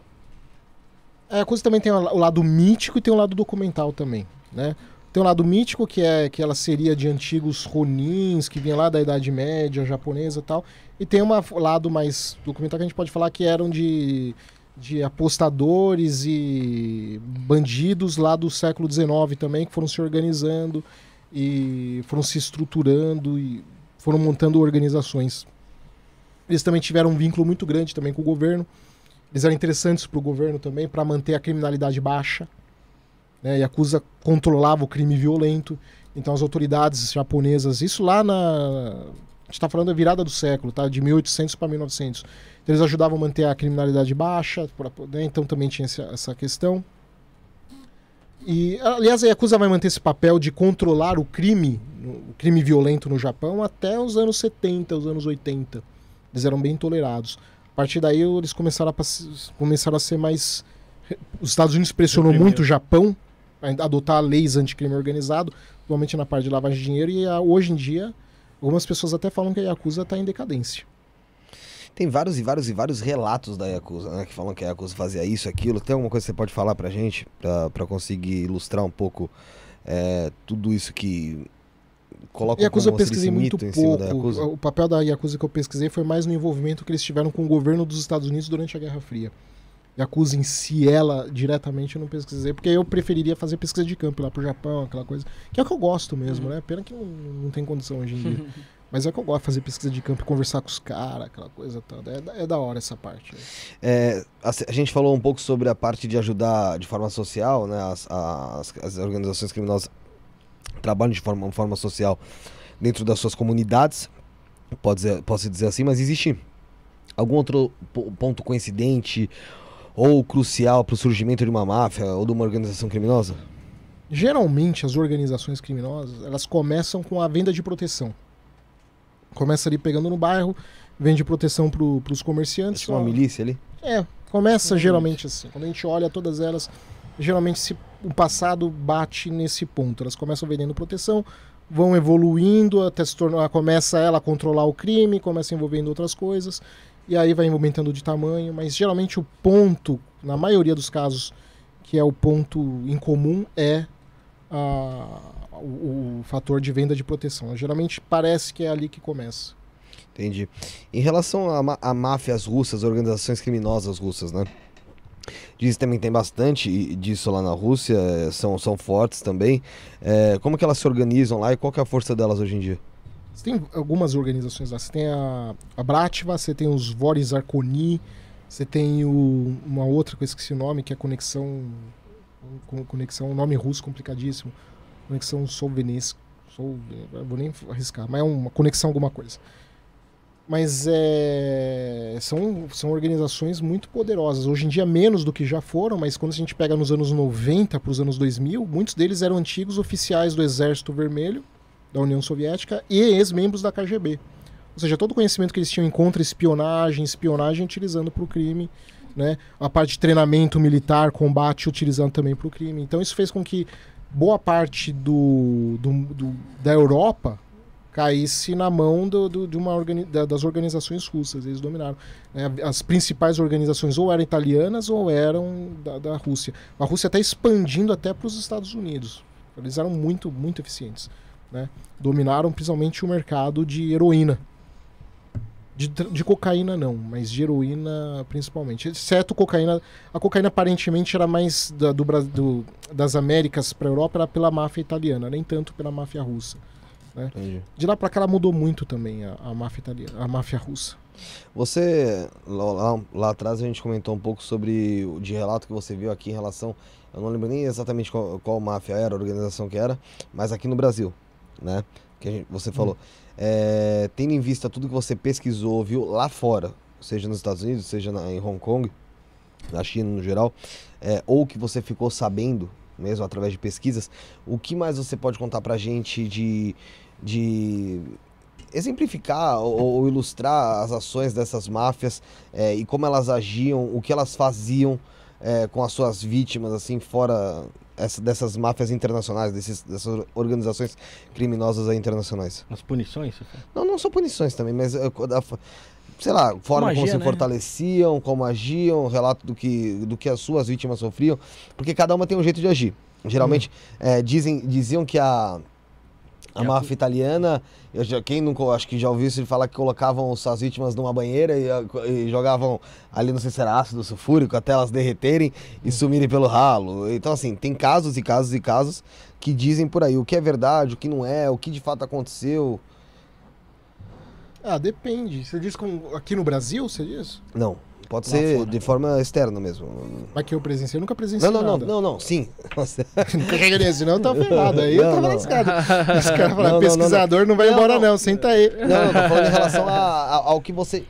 A Yakuza também tem o lado mítico e tem o lado documental também, né? Tem o lado mítico, que é que ela seria de antigos ronins, que vinha lá da Idade Média japonesa e tal. E tem um lado mais documental que a gente pode falar que eram de, de apostadores e bandidos lá do século XIX também, que foram se organizando e foram se estruturando e foram montando organizações. Eles também tiveram um vínculo muito grande também com o governo. Eles eram interessantes para o governo também para manter a criminalidade baixa. Né? Yakuza controlava o crime violento. Então as autoridades japonesas, isso lá na. A gente está falando da virada do século, tá? De 1800 para 1900. Então, eles ajudavam a manter a criminalidade baixa, pra, né? então também tinha essa, questão. E, aliás, a Yakuza vai manter esse papel de controlar o crime, o crime violento no Japão, até os anos 70, os anos 80. Eles eram bem tolerados. A partir daí eles começaram a, começaram a ser mais. Os Estados Unidos pressionou muito o Japão adotar leis anticrime organizado, principalmente na parte de lavagem de dinheiro, e a- hoje em dia algumas pessoas até falam que a Yakuza está em decadência. Tem vários e vários e vários relatos da Yakuza, né? Que falam que a Yakuza fazia isso, aquilo. Tem alguma coisa que você pode falar pra gente? Pra, pra conseguir ilustrar um pouco é, tudo isso que coloca Yakuza eu como pesquisei esse muito mito em cima da pouco. Yakuza? O papel da Yakuza que eu pesquisei foi mais no envolvimento que eles tiveram com o governo dos Estados Unidos durante a Guerra Fria. Yakuza em si, ela diretamente eu não pesquisei, porque eu preferiria fazer pesquisa de campo lá pro Japão, aquela coisa. Que é o que eu gosto mesmo, né? Pena que não, não tem condição hoje em dia. Mas é que eu gosto de fazer pesquisa de campo e conversar com os caras, aquela coisa toda. É, da- é da hora essa parte. É, a, a gente falou um pouco sobre a parte de ajudar de forma social, né? As, as, as organizações criminosas trabalham de forma, forma social dentro das suas comunidades, pode dizer, posso dizer assim, mas existe algum outro po- ponto coincidente ou crucial para o surgimento de uma máfia ou de uma organização criminosa? Geralmente as organizações criminosas, elas começam com a venda de proteção. Começa ali pegando no bairro, vende proteção para os comerciantes. Tipo uma ó. milícia ali? É, começa geralmente assim. Quando a gente olha todas elas, geralmente se, o passado bate nesse ponto. Elas começam vendendo proteção, vão evoluindo até se tornar. Começa ela a controlar o crime, começa envolvendo outras coisas, e aí vai aumentando de tamanho. Mas geralmente o ponto, na maioria dos casos, que é o ponto em comum, é a- o, o fator de venda de proteção. Geralmente parece que é ali que começa. Entendi. Em relação a, a máfias russas, organizações criminosas russas, né? Diz que também tem bastante disso lá na Rússia, eh, são, são fortes também. Eh, como que elas se organizam lá e qual que é a força delas hoje em dia? Você tem algumas organizações lá. Você tem a, a Bratva, você tem os Voris Arconi, você tem o- uma outra que eu esqueci o nome, que é Conexão. Conexão, nome russo complicadíssimo. Conexão Solvenesco. Sol, eu vou nem arriscar, mas é uma conexão alguma coisa. Mas é, são, são organizações muito poderosas. Hoje em dia, menos do que já foram, mas quando a gente pega nos anos 90 para os anos 2000, muitos deles eram antigos oficiais do Exército Vermelho da União Soviética e ex-membros da KGB. Ou seja, todo o conhecimento que eles tinham em contra-espionagem, espionagem utilizando para o crime, né? A parte de treinamento militar, combate utilizando também para o crime. Então isso fez com que boa parte do, do, do da Europa caísse na mão do, do, de uma organi da, das organizações russas. Eles dominaram. né? As principais organizações ou eram italianas ou eram da, da Rússia. A Rússia está expandindo até para os Estados Unidos. Eles eram muito, muito eficientes. Né? Dominaram principalmente o mercado de heroína. De, de cocaína não, mas de heroína principalmente. Exceto cocaína. A cocaína aparentemente era mais da- do, do- das Américas para a Europa, era pela máfia italiana, nem tanto pela máfia russa. Entendi. De lá para cá ela mudou muito também a, a máfia italiana, a máfia russa. Você, lá, lá- lá atrás a gente comentou um pouco sobre o de relato que você viu aqui em relação, eu não lembro nem exatamente qual, qual máfia era, a organização que era, mas aqui no Brasil, né? Que você falou. É, tendo em vista tudo que você pesquisou, viu lá fora, seja nos Estados Unidos, seja na- em Hong Kong, na China no geral, é, ou que você ficou sabendo, mesmo através de pesquisas, o que mais você pode contar pra gente de, de exemplificar ou, ou ilustrar as ações dessas máfias é, e como elas agiam, o que elas faziam é, com as suas vítimas, assim, fora essa- dessas máfias internacionais, desses, dessas organizações criminosas internacionais. As punições? Não, não só punições também, mas fo- sei lá, forma como, agia, se né? fortaleciam, como agiam, relato do que, do que as suas vítimas sofriam, porque cada uma tem um jeito de agir. Geralmente é, dizem, diziam que a a a máfia italiana, eu já, quem nunca, acho que já ouviu isso, ele falar que colocavam suas vítimas numa banheira e, a- e jogavam ali, não sei se era ácido sulfúrico, até elas derreterem e sumirem pelo ralo. Então, assim, tem casos e casos e casos que dizem por aí o que é verdade, o que não é, o que de fato aconteceu. Ah, depende. Você diz com, aqui no Brasil, você diz? Não, pode Lá ser fora. de forma externa mesmo. Mas que eu presenciei, eu nunca presenciei Não, não, não, nada. não, não, sim. Você- Nunca cheguei nesse, senão eu tava ferrado. Aí eu Não, tava não. lascado. Os caras Não, falaram, não, pesquisador não, vai Não, embora não. não, senta aí. Não, eu tô falando em relação a- a- ao que você.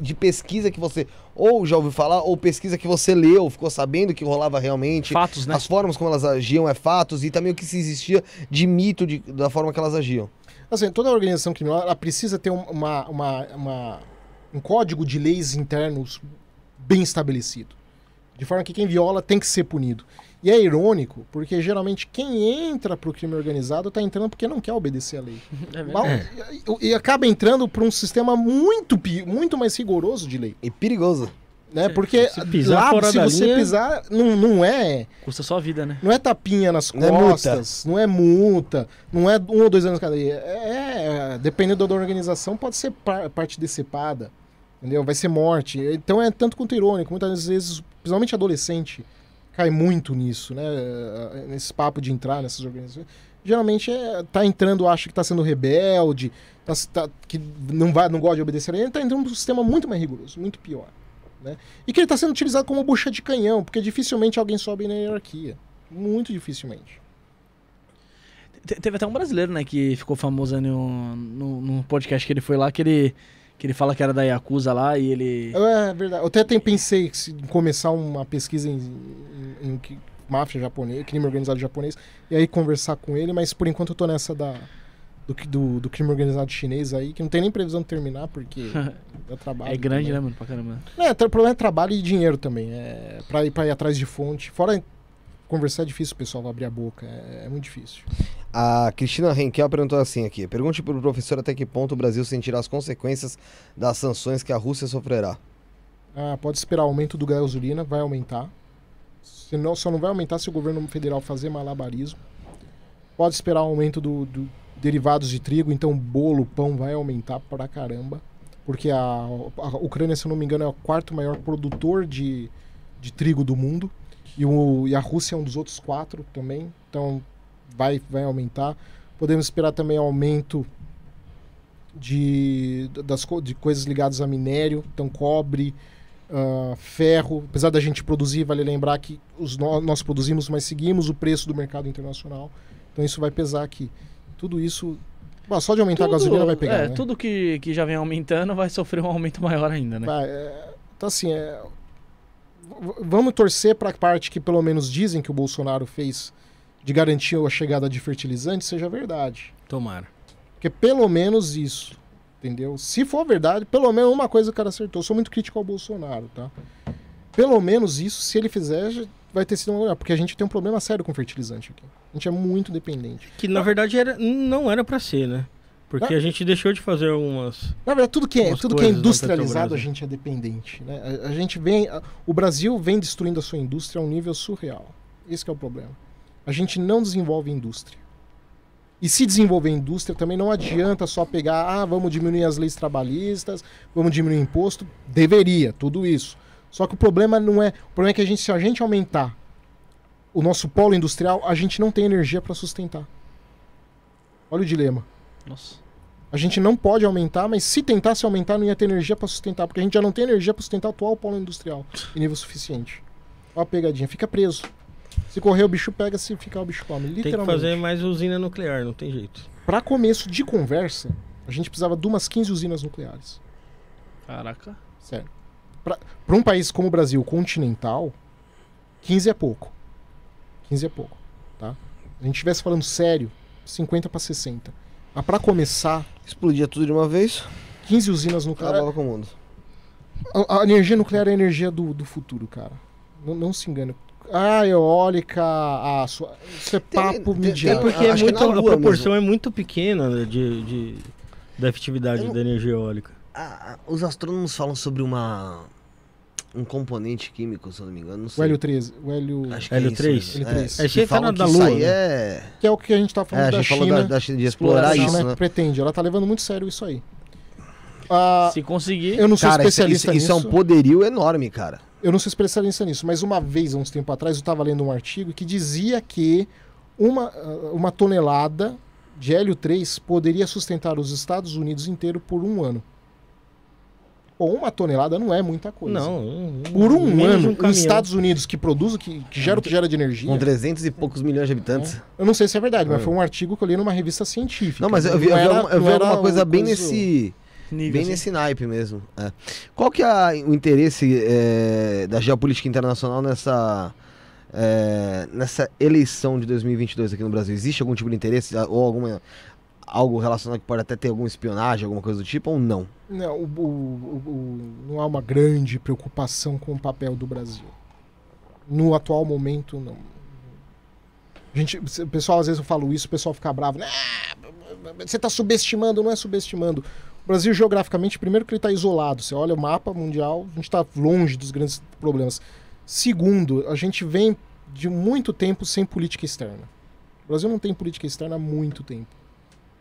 De pesquisa que você ou já ouviu falar, ou pesquisa que você leu, ficou sabendo que rolava realmente. Fatos, né? As formas como elas agiam é fatos e também o que se existia de mito de- da forma que elas agiam. Assim, toda organização criminosa ela precisa ter um- uma, uma, uma- um código de leis internos bem estabelecido. De forma que quem viola tem que ser punido. E é irônico, porque geralmente quem entra pro crime organizado tá entrando porque não quer obedecer a lei. É. Mal- e, e acaba entrando para um sistema muito, muito mais rigoroso de lei. E perigoso. Né? Porque se pisar lá, fora se você linha- pisar, não, não é Custa só a vida, né? não é tapinha nas Não é multa. costas, não é multa, não é um ou dois anos de cadeia. É, é, dependendo da organização, pode ser par- parte decepada, entendeu? Vai ser morte. Então é tanto quanto irônico. Muitas vezes, principalmente adolescente, cai muito nisso, né? Nesse papo de entrar nessas organizações. Geralmente é, tá entrando, acha que tá sendo rebelde, tá, tá- que não, vai, não gosta de obedecer a ele tá entrando num sistema muito mais rigoroso, muito pior. Né? E que ele está sendo utilizado como bucha de canhão, porque dificilmente alguém sobe na hierarquia. Muito dificilmente. Te- Teve até um brasileiro, né, que ficou famoso no, no, no podcast que ele foi lá, que ele, que ele fala que era da Yakuza lá e ele. É verdade. Eu até tem- pensei se- em começar uma pesquisa em, em- em máfia japonês, crime organizado japonês, e aí conversar com ele, mas por enquanto eu tô nessa da, do, do, do crime organizado chinês aí, que não tem nem previsão de terminar, porque é trabalho. É grande, também. né, mano? Pra caramba. É, o problema é trabalho e dinheiro também. É, pra, ir, pra ir atrás de fonte. Fora conversar é difícil, o pessoal abrir a boca. É, é muito difícil. A Cristina Henkel perguntou assim aqui: pergunte para o professor até que ponto o Brasil sentirá as consequências das sanções que a Rússia sofrerá. Ah, pode esperar o aumento do gasolina, vai aumentar. Se não, só não vai aumentar se o governo federal fazer malabarismo. Pode esperar o aumento do, do derivados de trigo, então bolo, pão vai aumentar pra caramba. Porque a, a Ucrânia, se eu não me engano, é o quarto maior produtor de, de trigo do mundo. E, o, e a Rússia é um dos outros quatro também. Então vai, vai aumentar. Podemos esperar também aumento de, das, de coisas ligadas a minério, então cobre, ah, ferro. Apesar da gente produzir, vale lembrar que os nó- nós produzimos, mas seguimos o preço do mercado internacional. Então isso vai pesar aqui. Tudo isso. Bom, só de aumentar a gasolina vai pegar. é, né? tudo que, que já vem aumentando vai sofrer um aumento maior ainda, né? Vai, é, então assim, é, vamos torcer para a parte que pelo menos dizem que o Bolsonaro fez de garantir a chegada de fertilizantes seja verdade. Tomara. Porque pelo menos isso Entendeu? Se for verdade, pelo menos uma coisa o cara acertou. Eu sou muito crítico ao Bolsonaro, tá? Pelo menos isso, se ele fizer, vai ter sido uma melhor. Porque a gente tem um problema sério com fertilizante aqui. A gente é muito dependente. Que na verdade era, não era pra ser, né? Porque a gente deixou de fazer algumas. Na verdade, tudo que é, tudo que é industrializado, a gente é dependente. Né? A, a gente vem. a- o Brasil vem destruindo a sua indústria a um nível surreal. Esse que é o problema. A gente não desenvolve indústria. E se desenvolver indústria, também não adianta só pegar, ah, vamos diminuir as leis trabalhistas, vamos diminuir o imposto. Deveria, tudo isso. Só que o problema não é. O problema é que a gente, se a gente aumentar o nosso polo industrial, a gente não tem energia para sustentar. Olha o dilema. Nossa. A gente não pode aumentar, mas se tentasse aumentar, não ia ter energia para sustentar, porque a gente já não tem energia para sustentar o atual polo industrial em nível suficiente. Olha a pegadinha, fica preso. Se correr, o bicho pega, se ficar, o bicho come. Tem Literalmente. que fazer mais usina nuclear, não tem jeito. Para começo de conversa, a gente precisava de umas 15 usinas nucleares. Caraca. Sério. Para um país como o Brasil, continental, 15 é pouco. 15 é pouco, tá? Se a gente estivesse falando sério, 50 para 60. Mas para começar, Explodia tudo de uma vez, 15 usinas nucleares. acabava com o mundo. A, a energia nuclear é a energia do, do futuro, cara. Não, não se engane. Ah, eólica, a sua... isso é papo tem- tem- midiático. É porque é acho que muito, a proporção mesmo. é muito pequena né, de, de- da efetividade não- da energia eólica. Ah, ah, os astrônomos falam sobre uma um componente químico, se eu não me engano, não O sei. hélio 13, o hélio... Acho que Hélio é isso 3? mesmo. Hélio É, 3. que Esse aí tá falam que da isso Lua, aí né? é... Que é o que a gente tá É, falando a da gente falou China. da, da China de explorar a isso, China né? pretende, ela tá levando muito sério isso aí. Ah, Se conseguir. eu não sou Cara, isso, especialista isso, isso é nisso. um poderio enorme, cara. Eu não sou especialista nisso, mas uma vez, há uns tempos atrás, eu estava lendo um artigo que dizia que uma, ah, uma tonelada de hélio 3 poderia sustentar os Estados Unidos inteiro por um ano. Bom, uma tonelada não é muita coisa. Não, um- Por um ano, um os. Estados Unidos que produz, o que, que gera o que gera de energia. Com 300 e poucos milhões de habitantes. Eu não sei se é verdade, mas É. foi um artigo que eu li numa revista científica. Não, mas eu vi, eu vi, era- alguma, eu vi alguma coisa uma bem coisa- nesse... Nível, Bem assim. nesse naipe mesmo. é. Qual que é o interesse é, da geopolítica internacional nessa, é, nessa eleição de 2022 aqui no Brasil? Existe algum tipo de interesse ou alguma algo relacionado que pode até ter alguma espionagem, alguma coisa do tipo ou não? Não, o- o- o- não há uma grande preocupação com o papel do Brasil. No atual momento, não. A gente, o pessoal, às vezes eu falo isso, o pessoal fica bravo. "Ah, você está subestimando, não é subestimando. O Brasil, geograficamente, primeiro que ele está isolado. Você olha o mapa mundial, a gente está longe dos grandes problemas. Segundo, a gente vem de muito tempo sem política externa. O Brasil não tem política externa há muito tempo.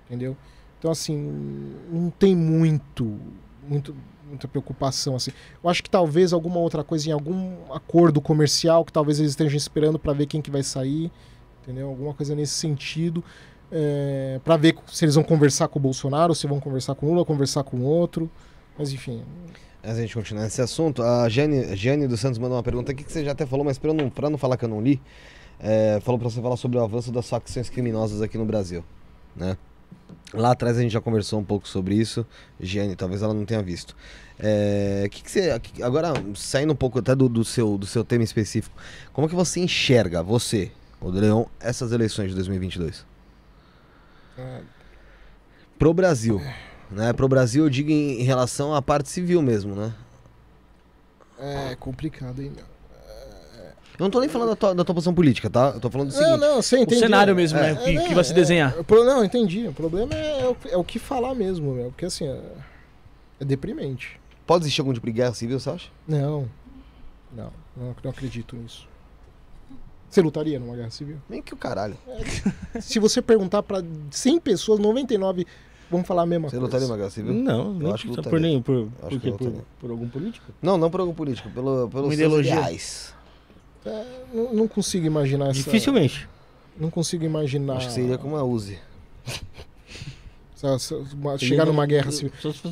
Entendeu? Então, assim, não tem muito, muito, muita preocupação, assim. Eu acho que talvez alguma outra coisa em algum acordo comercial que talvez eles estejam esperando para ver quem que vai sair, entendeu? Alguma coisa nesse sentido, é, para ver se eles vão conversar com o Bolsonaro, se vão conversar com Lula, conversar com outro. Mas, enfim, a gente continuar nesse assunto, a Jane, dos Santos mandou uma pergunta aqui que você já até falou, mas para não, não falar que eu não li, é, falou para você falar sobre o avanço das facções criminosas aqui no Brasil, né? Lá atrás a gente já conversou um pouco sobre isso, Jane, talvez ela não tenha visto. É, que que você, agora, saindo um pouco até do, do seu, do seu tema específico, como que você enxerga, você, o Leão, essas eleições de 2022? é, Pro Brasil, né? Pro Brasil eu digo em, em relação à parte civil mesmo, né? é complicado, hein, meu? Eu não tô nem falando da tua, da tua posição política, tá? Eu tô falando do seguinte. Não, não, você O entende. cenário mesmo, É, né? O que, que vai se desenhar. o pro- não, entendi. O problema é, é o, é o que falar mesmo, meu. Porque, assim, é, é deprimente. Pode existir algum tipo de guerra civil, você acha? Não. Não, não, não acredito nisso. Você lutaria numa guerra civil? Nem que o caralho. Se você perguntar pra 100 pessoas, 99 vão falar a mesma Você coisa. lutaria numa guerra civil? Não, nem acho que lutaria. por nem por, acho por, que por, por algum político. Não, não por algum político, pelo, pelos Uma seus ideologia. ideais. É, não, não consigo imaginar essa... Dificilmente. Não consigo imaginar... Acho que seria como a Uzi. chegar numa guerra civil.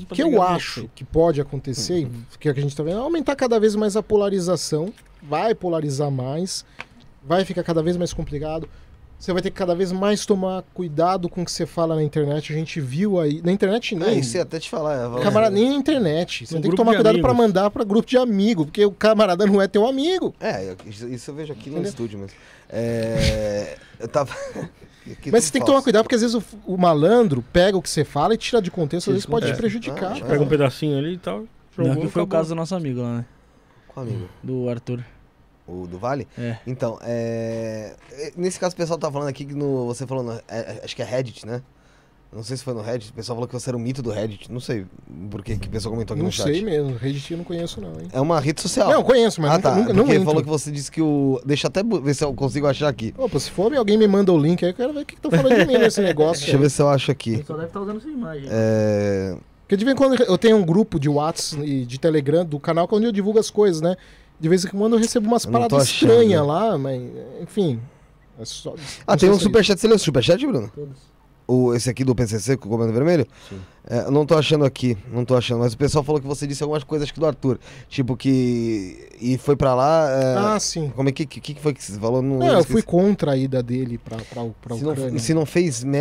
O que eu acho que pode acontecer, que o que a gente está vendo, é aumentar cada vez mais a polarização, vai polarizar mais, vai ficar cada vez mais complicado. Você vai ter que cada vez mais tomar cuidado com o que você fala na internet. A gente viu aí. Na internet nem. É, isso ia até te falar. vou- Camarada, nem na internet. Você Um tem que tomar cuidado pra amigos. mandar pra grupo de amigo, porque o camarada não é teu amigo. É, isso, eu vejo aqui no Entendeu? estúdio mesmo. É, eu tava. aqui Mas você tem que tomar cuidado, porque às vezes o, o malandro pega o que você fala e tira de contexto, às vezes Isso pode te prejudicar. Ah, Pega um pedacinho ali e tal. Não, jogou, que foi o caso do nosso amigo lá, né? Qual amigo? Do Arthur. O do Vale? É. Então, é... é, Nesse caso, o pessoal tá falando aqui que no... você falou, no... é, é, acho que é Reddit, né? Não sei se foi no Reddit, o pessoal falou que você era o mito do Reddit. Não sei por que o pessoal comentou aqui Não no chat. sei mesmo, Reddit eu não conheço não, hein. É uma rede social. Não, conheço, mas ah, nunca, tá. nunca, não entro. falou que você disse que o... Deixa eu até ver se eu consigo achar aqui. Opa, se for alguém me manda o link aí, eu quero ver o que estão falando de mim nesse negócio. Deixa eu ver se eu acho aqui. Só deve estar usando essa imagem. É... Porque de vez em quando eu tenho um grupo de WhatsApp e de Telegram do canal onde eu divulgo as coisas, né? De vez em quando eu recebo umas Eu não paradas estranhas lá, mas enfim. é só- Ah, não tem um é superchat. Você leu o superchat, Bruno? Todos. O, esse aqui do PCC com o comando vermelho? Sim. É, não tô achando aqui, não tô achando. Mas o pessoal falou que você disse algumas coisas aqui do Arthur. Tipo que. E foi pra lá. é, Ah, sim. Como é que, que, que foi que você falou? Não, Não, eu fui contra a ida dele pra, pra, pra se, não, Ucrânia. se não fez. Me...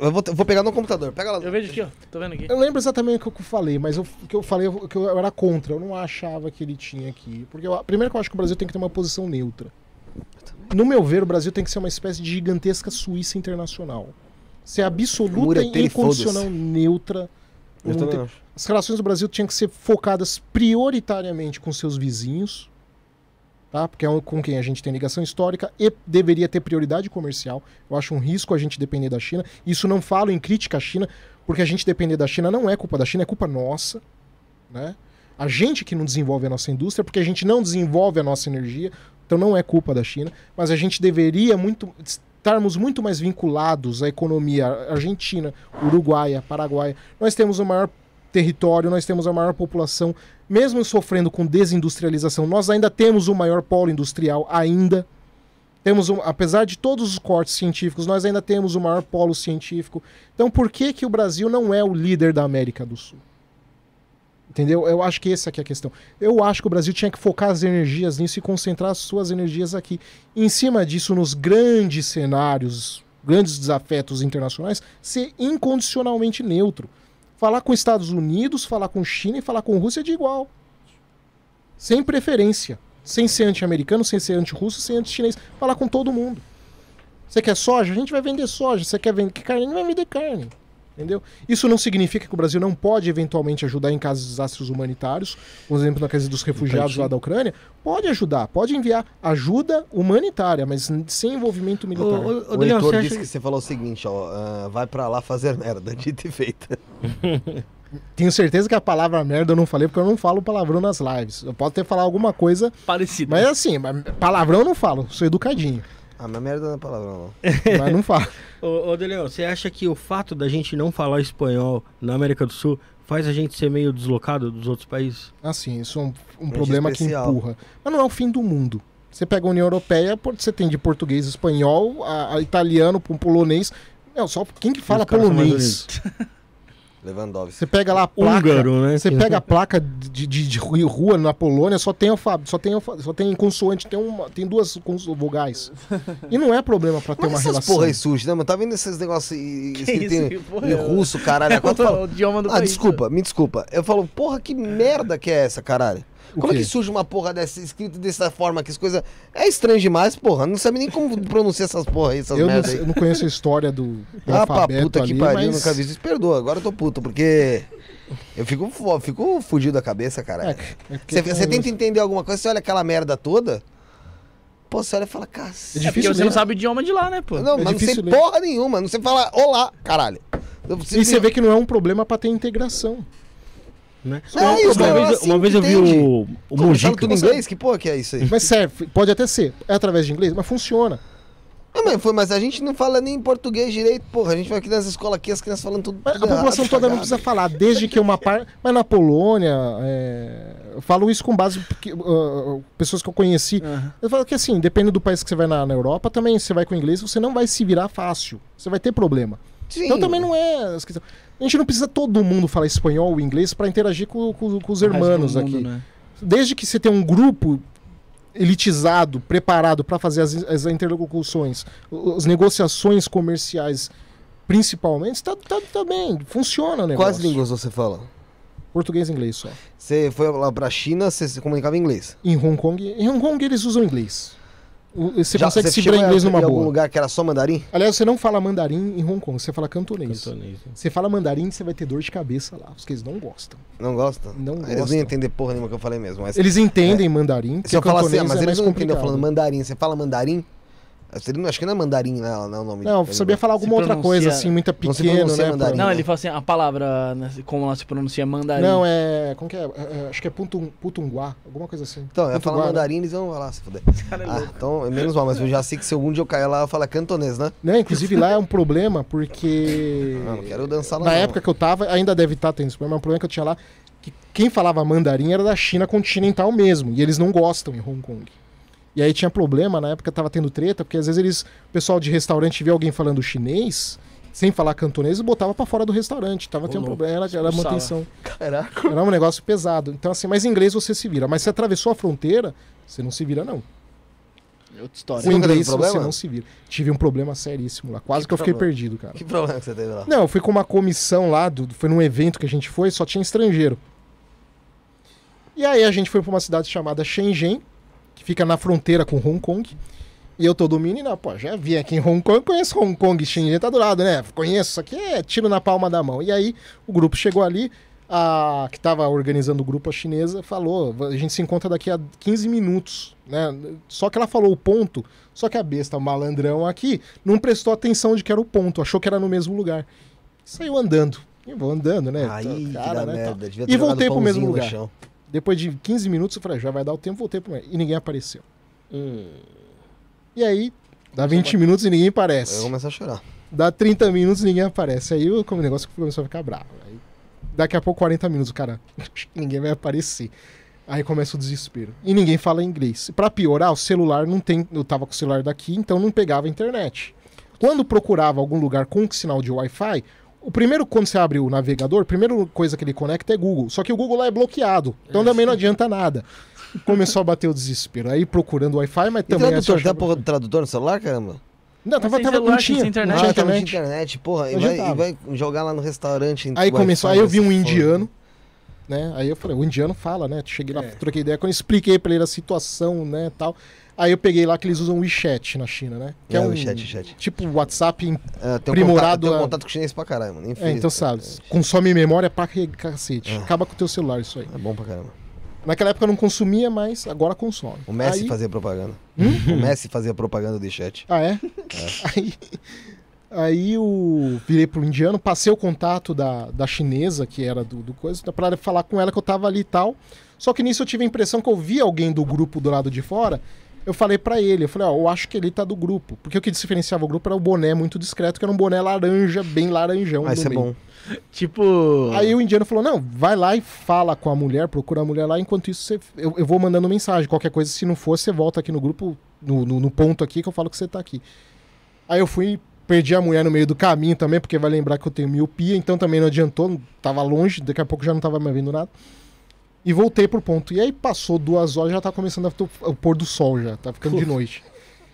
Eu, vou, vou pegar no computador. Pega lá. Eu vejo aqui, ó. Tô vendo aqui. Eu lembro exatamente o que eu falei, mas eu- o que eu falei eu- que eu era contra. Eu não achava que ele tinha aqui. Porque, eu- primeiro que eu acho que o Brasil tem que ter uma posição neutra. No meu ver, o Brasil tem que ser uma espécie de gigantesca Suíça internacional. Ser absoluta e incondicional neutra. As relações do Brasil tinham que ser focadas prioritariamente com seus vizinhos, tá? Porque é com quem a gente tem ligação histórica e deveria ter prioridade comercial. Eu acho um risco a gente depender da China. Isso não falo em crítica à China, porque a gente depender da China não é culpa da China, é culpa nossa, né? A gente que não desenvolve a nossa indústria, porque a gente não desenvolve a nossa energia, então não é culpa da China, mas a gente deveria muito estarmos muito mais vinculados à economia argentina, uruguaia, paraguaia. Nós temos o maior território, nós temos a maior população, mesmo sofrendo com desindustrialização, nós ainda temos o maior polo industrial ainda. Temos um, apesar de todos os cortes científicos, nós ainda temos o maior polo científico. Então, por que que o Brasil não é o líder da América do Sul? Entendeu? Eu acho que essa aqui é a questão. Eu acho que o Brasil tinha que focar as energias nisso e concentrar as suas energias aqui. Em cima disso, nos grandes cenários, grandes desafetos internacionais, ser incondicionalmente neutro. Falar com Estados Unidos, falar com China e falar com Rússia de igual. Sem preferência. Sem ser anti-americano, sem ser anti-russo, sem anti-chinês. Falar com todo mundo. Você quer soja? A gente vai vender soja. Você quer vender carne? A gente vai vender carne. Entendeu? Isso não significa que o Brasil não pode eventualmente ajudar em casos de desastres humanitários, por exemplo, na crise dos refugiados lá da Ucrânia. Pode ajudar, pode enviar ajuda humanitária, mas sem envolvimento militar. O Heitor você acha disse que... que você falou o seguinte, ó. ah, vai pra lá fazer merda, dito e feita. Tenho certeza que a palavra merda eu não falei, porque eu não falo palavrão nas lives. Eu posso ter falado alguma coisa, Parecido. mas assim, palavrão eu não falo, sou educadinho. Ah, mas merda não é palavrão, não. mas não falo. Ô, ô Daniel, você acha que o fato da gente não falar espanhol na América do Sul faz a gente ser meio deslocado dos outros países? Assim, isso é um, um problema especial. que empurra. Mas não é o fim do mundo. Você pega a União Europeia, você tem de português, espanhol, a, a italiano, um polonês. Meu, só quem que fala polonês? Lewandowski. Você pega lá a placa. Húngaro, né? Você pega a placa de, de, de ru- rua na Polônia, só tem alfa, só tem alfa, só tem consoante, tem, uma, tem duas cons- vogais. E não é problema pra ter Mas uma essas relação. porra aí surge, né, mano? Tá vendo esses negócios e- Que escrito isso, em, em é? russo, caralho? É quando eu falo, o idioma do ah, país. desculpa, me desculpa. Eu falo, porra, que merda que é essa, caralho? O Como é que surge uma porra dessa, escrito dessa forma, que as coisas... É estranho demais, porra. Não sabe nem como pronunciar essas porra aí, essas eu, não, merda sei- aí. eu não conheço a história do, do Ah, pra alfabeto puta ali, que pariu, mas... nunca vi isso. Perdoa, agora eu tô puto, porque... Eu fico, fico fudido da cabeça, É, caralho. é porque Você tenta entender alguma coisa, você olha aquela merda toda... Pô, você olha e fala, É cacete. É porque difícil você não sabe o idioma de lá, né, pô? Não, É mas não sei ler. porra nenhuma. Não sei falar olá, caralho. E você vê que não é um problema pra ter integração. Né? É, uma, isso, uma é vez, assim uma vez eu vi o, o fala Mujica. tudo em inglês? Que porra que é isso aí? Mas serve, pode até ser. É através de inglês, mas funciona. Ah, mas, foi, mas a gente não fala nem português direito, porra. A gente vai aqui nessa escola aqui, as crianças falando tudo. Mas a população errado, toda não precisa falar, desde que uma parte. Mas na Polônia, é, eu falo isso com base porque uh, pessoas que eu conheci. Aham. Eu falo que assim, depende do país que você vai na, na Europa, também você vai com inglês, você não vai se virar fácil. Você vai ter problema. Sim. Então também não é. A gente não precisa todo mundo falar espanhol ou inglês para interagir com, com- com os mundo, aqui. né? Desde que você tenha um grupo elitizado, preparado para fazer as, as interlocuções, as negociações comerciais, principalmente, tá, tá, tá bem, funciona o negócio. Quais línguas você fala? Português e inglês só. Você foi lá pra China, você se comunicava em inglês. Em Hong Kong, em Hong Kong eles usam inglês. Você Já- consegue se chegou virar em- inglês numa em algum boa. lugar que era só mandarim? Aliás, você não fala mandarim em Hong Kong, você fala cantonês. Cantonês. Você fala mandarim, você vai ter dor de cabeça lá, porque eles não gostam. Não gosta? Não Eles não gostam. iam entender porra nenhuma que eu falei mesmo. Mas Eles entendem mandarim, se eu falar assim, ah, mas é eles não entendem eu complicado. falando mandarim. Você fala mandarim? Seria- Acho que não é mandarim, né, não é o nome Não, de- sabia falar alguma outra pronuncia- coisa assim, muito Não se pequeno, pronuncia né? mandarim. Não, ele fala assim, a palavra, né, como ela se pronuncia, mandarim. Não, é. Como que é? É, é, Acho que é Putum, Putunguá, alguma coisa assim. Então, eu ia Putunguá, falar né? mandarim, eles vão falar, se fuder. cara é Ah, então, é menos mal, mas eu já sei que se algum dia eu cair lá, eu falo cantonês, né? Né? Inclusive lá é um problema, porque. Não, não quero dançar lá Na não. época que eu tava, ainda deve estar tendo esse problema, mas o problema que eu tinha lá, que quem falava mandarim era da China continental mesmo, e eles não gostam em Hong Kong. E aí tinha problema, na época tava tendo treta, porque às vezes eles, o pessoal de restaurante via alguém falando chinês, sem falar cantonês, e botava pra fora do restaurante. Tava tendo problema, era, era manutenção. Caraca. Era um negócio pesado. Então assim, mas em inglês você se vira. Mas se atravessou a fronteira, você não se vira não. É outra história. Teve inglês você problema? não se vira. Tive um problema seríssimo lá. Quase Que que, eu fiquei perdido, cara. Que problema que você teve lá? Não, eu fui com uma comissão lá, do, foi num evento que a gente foi, só tinha estrangeiro. E aí a gente foi pra uma cidade chamada Shenzhen, que fica na fronteira com Hong Kong. E eu tô do menino, pô, já vi aqui em Hong Kong, conheço Hong Kong, Shenzhen tá do lado, né? Conheço, isso aqui é tiro na palma da mão. E aí o grupo chegou ali, a que tava organizando o grupo, a chinesa, falou, a gente se encontra daqui a 15 minutos, né? Só que ela falou o ponto, só que a besta, o malandrão aqui, não prestou atenção de que era o ponto, achou que era no mesmo lugar. Saiu andando. E vou andando, né? Aí, que Cara, né, merda. E voltei pro mesmo lugar. Depois de 15 minutos, eu falei, já vai dar o tempo, voltei pro mesmo. E ninguém apareceu. Hum. E aí, dá 20 minutos e ninguém Eu aparece. começo a chorar. Dá 30 minutos e ninguém aparece. Aí o negócio começou a ficar bravo. Aí, daqui a pouco, 40 minutos, o cara, ninguém vai aparecer. Aí começa o desespero. E ninguém fala inglês. Pra piorar, o celular não tem. Eu tava com o celular daqui, então não pegava a internet. Quando procurava algum lugar com sinal de Wi-Fi, o primeiro, quando você abre o navegador, a primeira coisa que ele conecta é Google. Só que o Google lá é bloqueado. Então também não adianta nada. Começou a bater o desespero. Aí procurando Wi-Fi, mas E também. tradutor, achava- porra do tradutor no celular, caramba? Não, tava, sem tava, celular, não tinha. internet. Não tinha Ah, tá, não tinha internet. internet, porra. E vai, e vai jogar lá no restaurante. Aí começou, aí eu vi um indiano, né? Aí eu falei, o indiano fala, né? Cheguei lá, É. troquei ideia, quando eu expliquei pra ele a situação, né, tal. Aí eu peguei lá que eles usam WeChat na China, né? Que é, É, um WeChat, WeChat. tipo WhatsApp, em- É, Um contato, a- um contato com chinês pra caralho, mano. Nem é, então sabe, consome memória pra cacete. Ah. Acaba com o teu celular isso aí. É bom pra caramba. Naquela época eu não consumia, mas agora consome. O Messi aí... fazia propaganda. Hum? O Messi fazia propaganda de chat. Ah, é? Aí, aí eu virei pro indiano, passei o contato da, da chinesa, que era do, do coisa, pra falar com ela que eu tava ali e tal. Só que nisso eu tive a impressão que eu vi alguém do grupo do lado de fora. Eu falei pra ele, eu falei, ó, eu acho que ele tá do grupo. Porque o que diferenciava o grupo era o boné muito discreto, que era um boné laranja, bem laranjão. Mas no isso é meio. bom. Tipo. Aí o indiano falou: não, vai lá e fala com a mulher, procura a mulher lá, enquanto isso você- eu, eu vou mandando mensagem. Qualquer coisa, se não for, você volta aqui no grupo, no, no- no ponto aqui que eu falo que você tá aqui. Aí eu fui, perdi a mulher no meio do caminho também, porque vai lembrar que eu tenho miopia, então também não adiantou, tava longe, daqui a pouco já não tava mais vendo nada. E voltei pro ponto. E aí passou duas horas, já tá começando a o pôr do sol já, tá ficando de noite.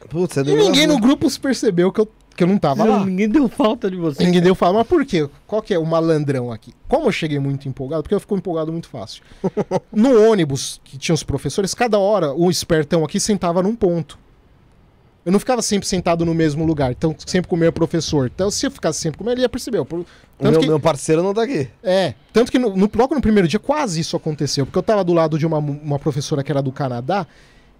Putz, E ninguém no grupo se percebeu que eu, que eu não tava lá. Ninguém deu falta de você. Ninguém deu fala, mas por quê? Qual que é o malandrão aqui? Como eu cheguei muito empolgado, porque eu fico empolgado muito fácil. No ônibus que tinha os professores, cada hora o espertão aqui sentava num ponto. Eu não ficava sempre sentado no mesmo lugar, então sempre com o meu professor. Então, se eu ficasse sempre com ele, ele ia perceber. Por- O Tanto meu, que, meu parceiro não tá aqui. É, tanto que no, no, logo no primeiro dia quase isso aconteceu, porque eu tava do lado de uma, uma professora que era do Canadá,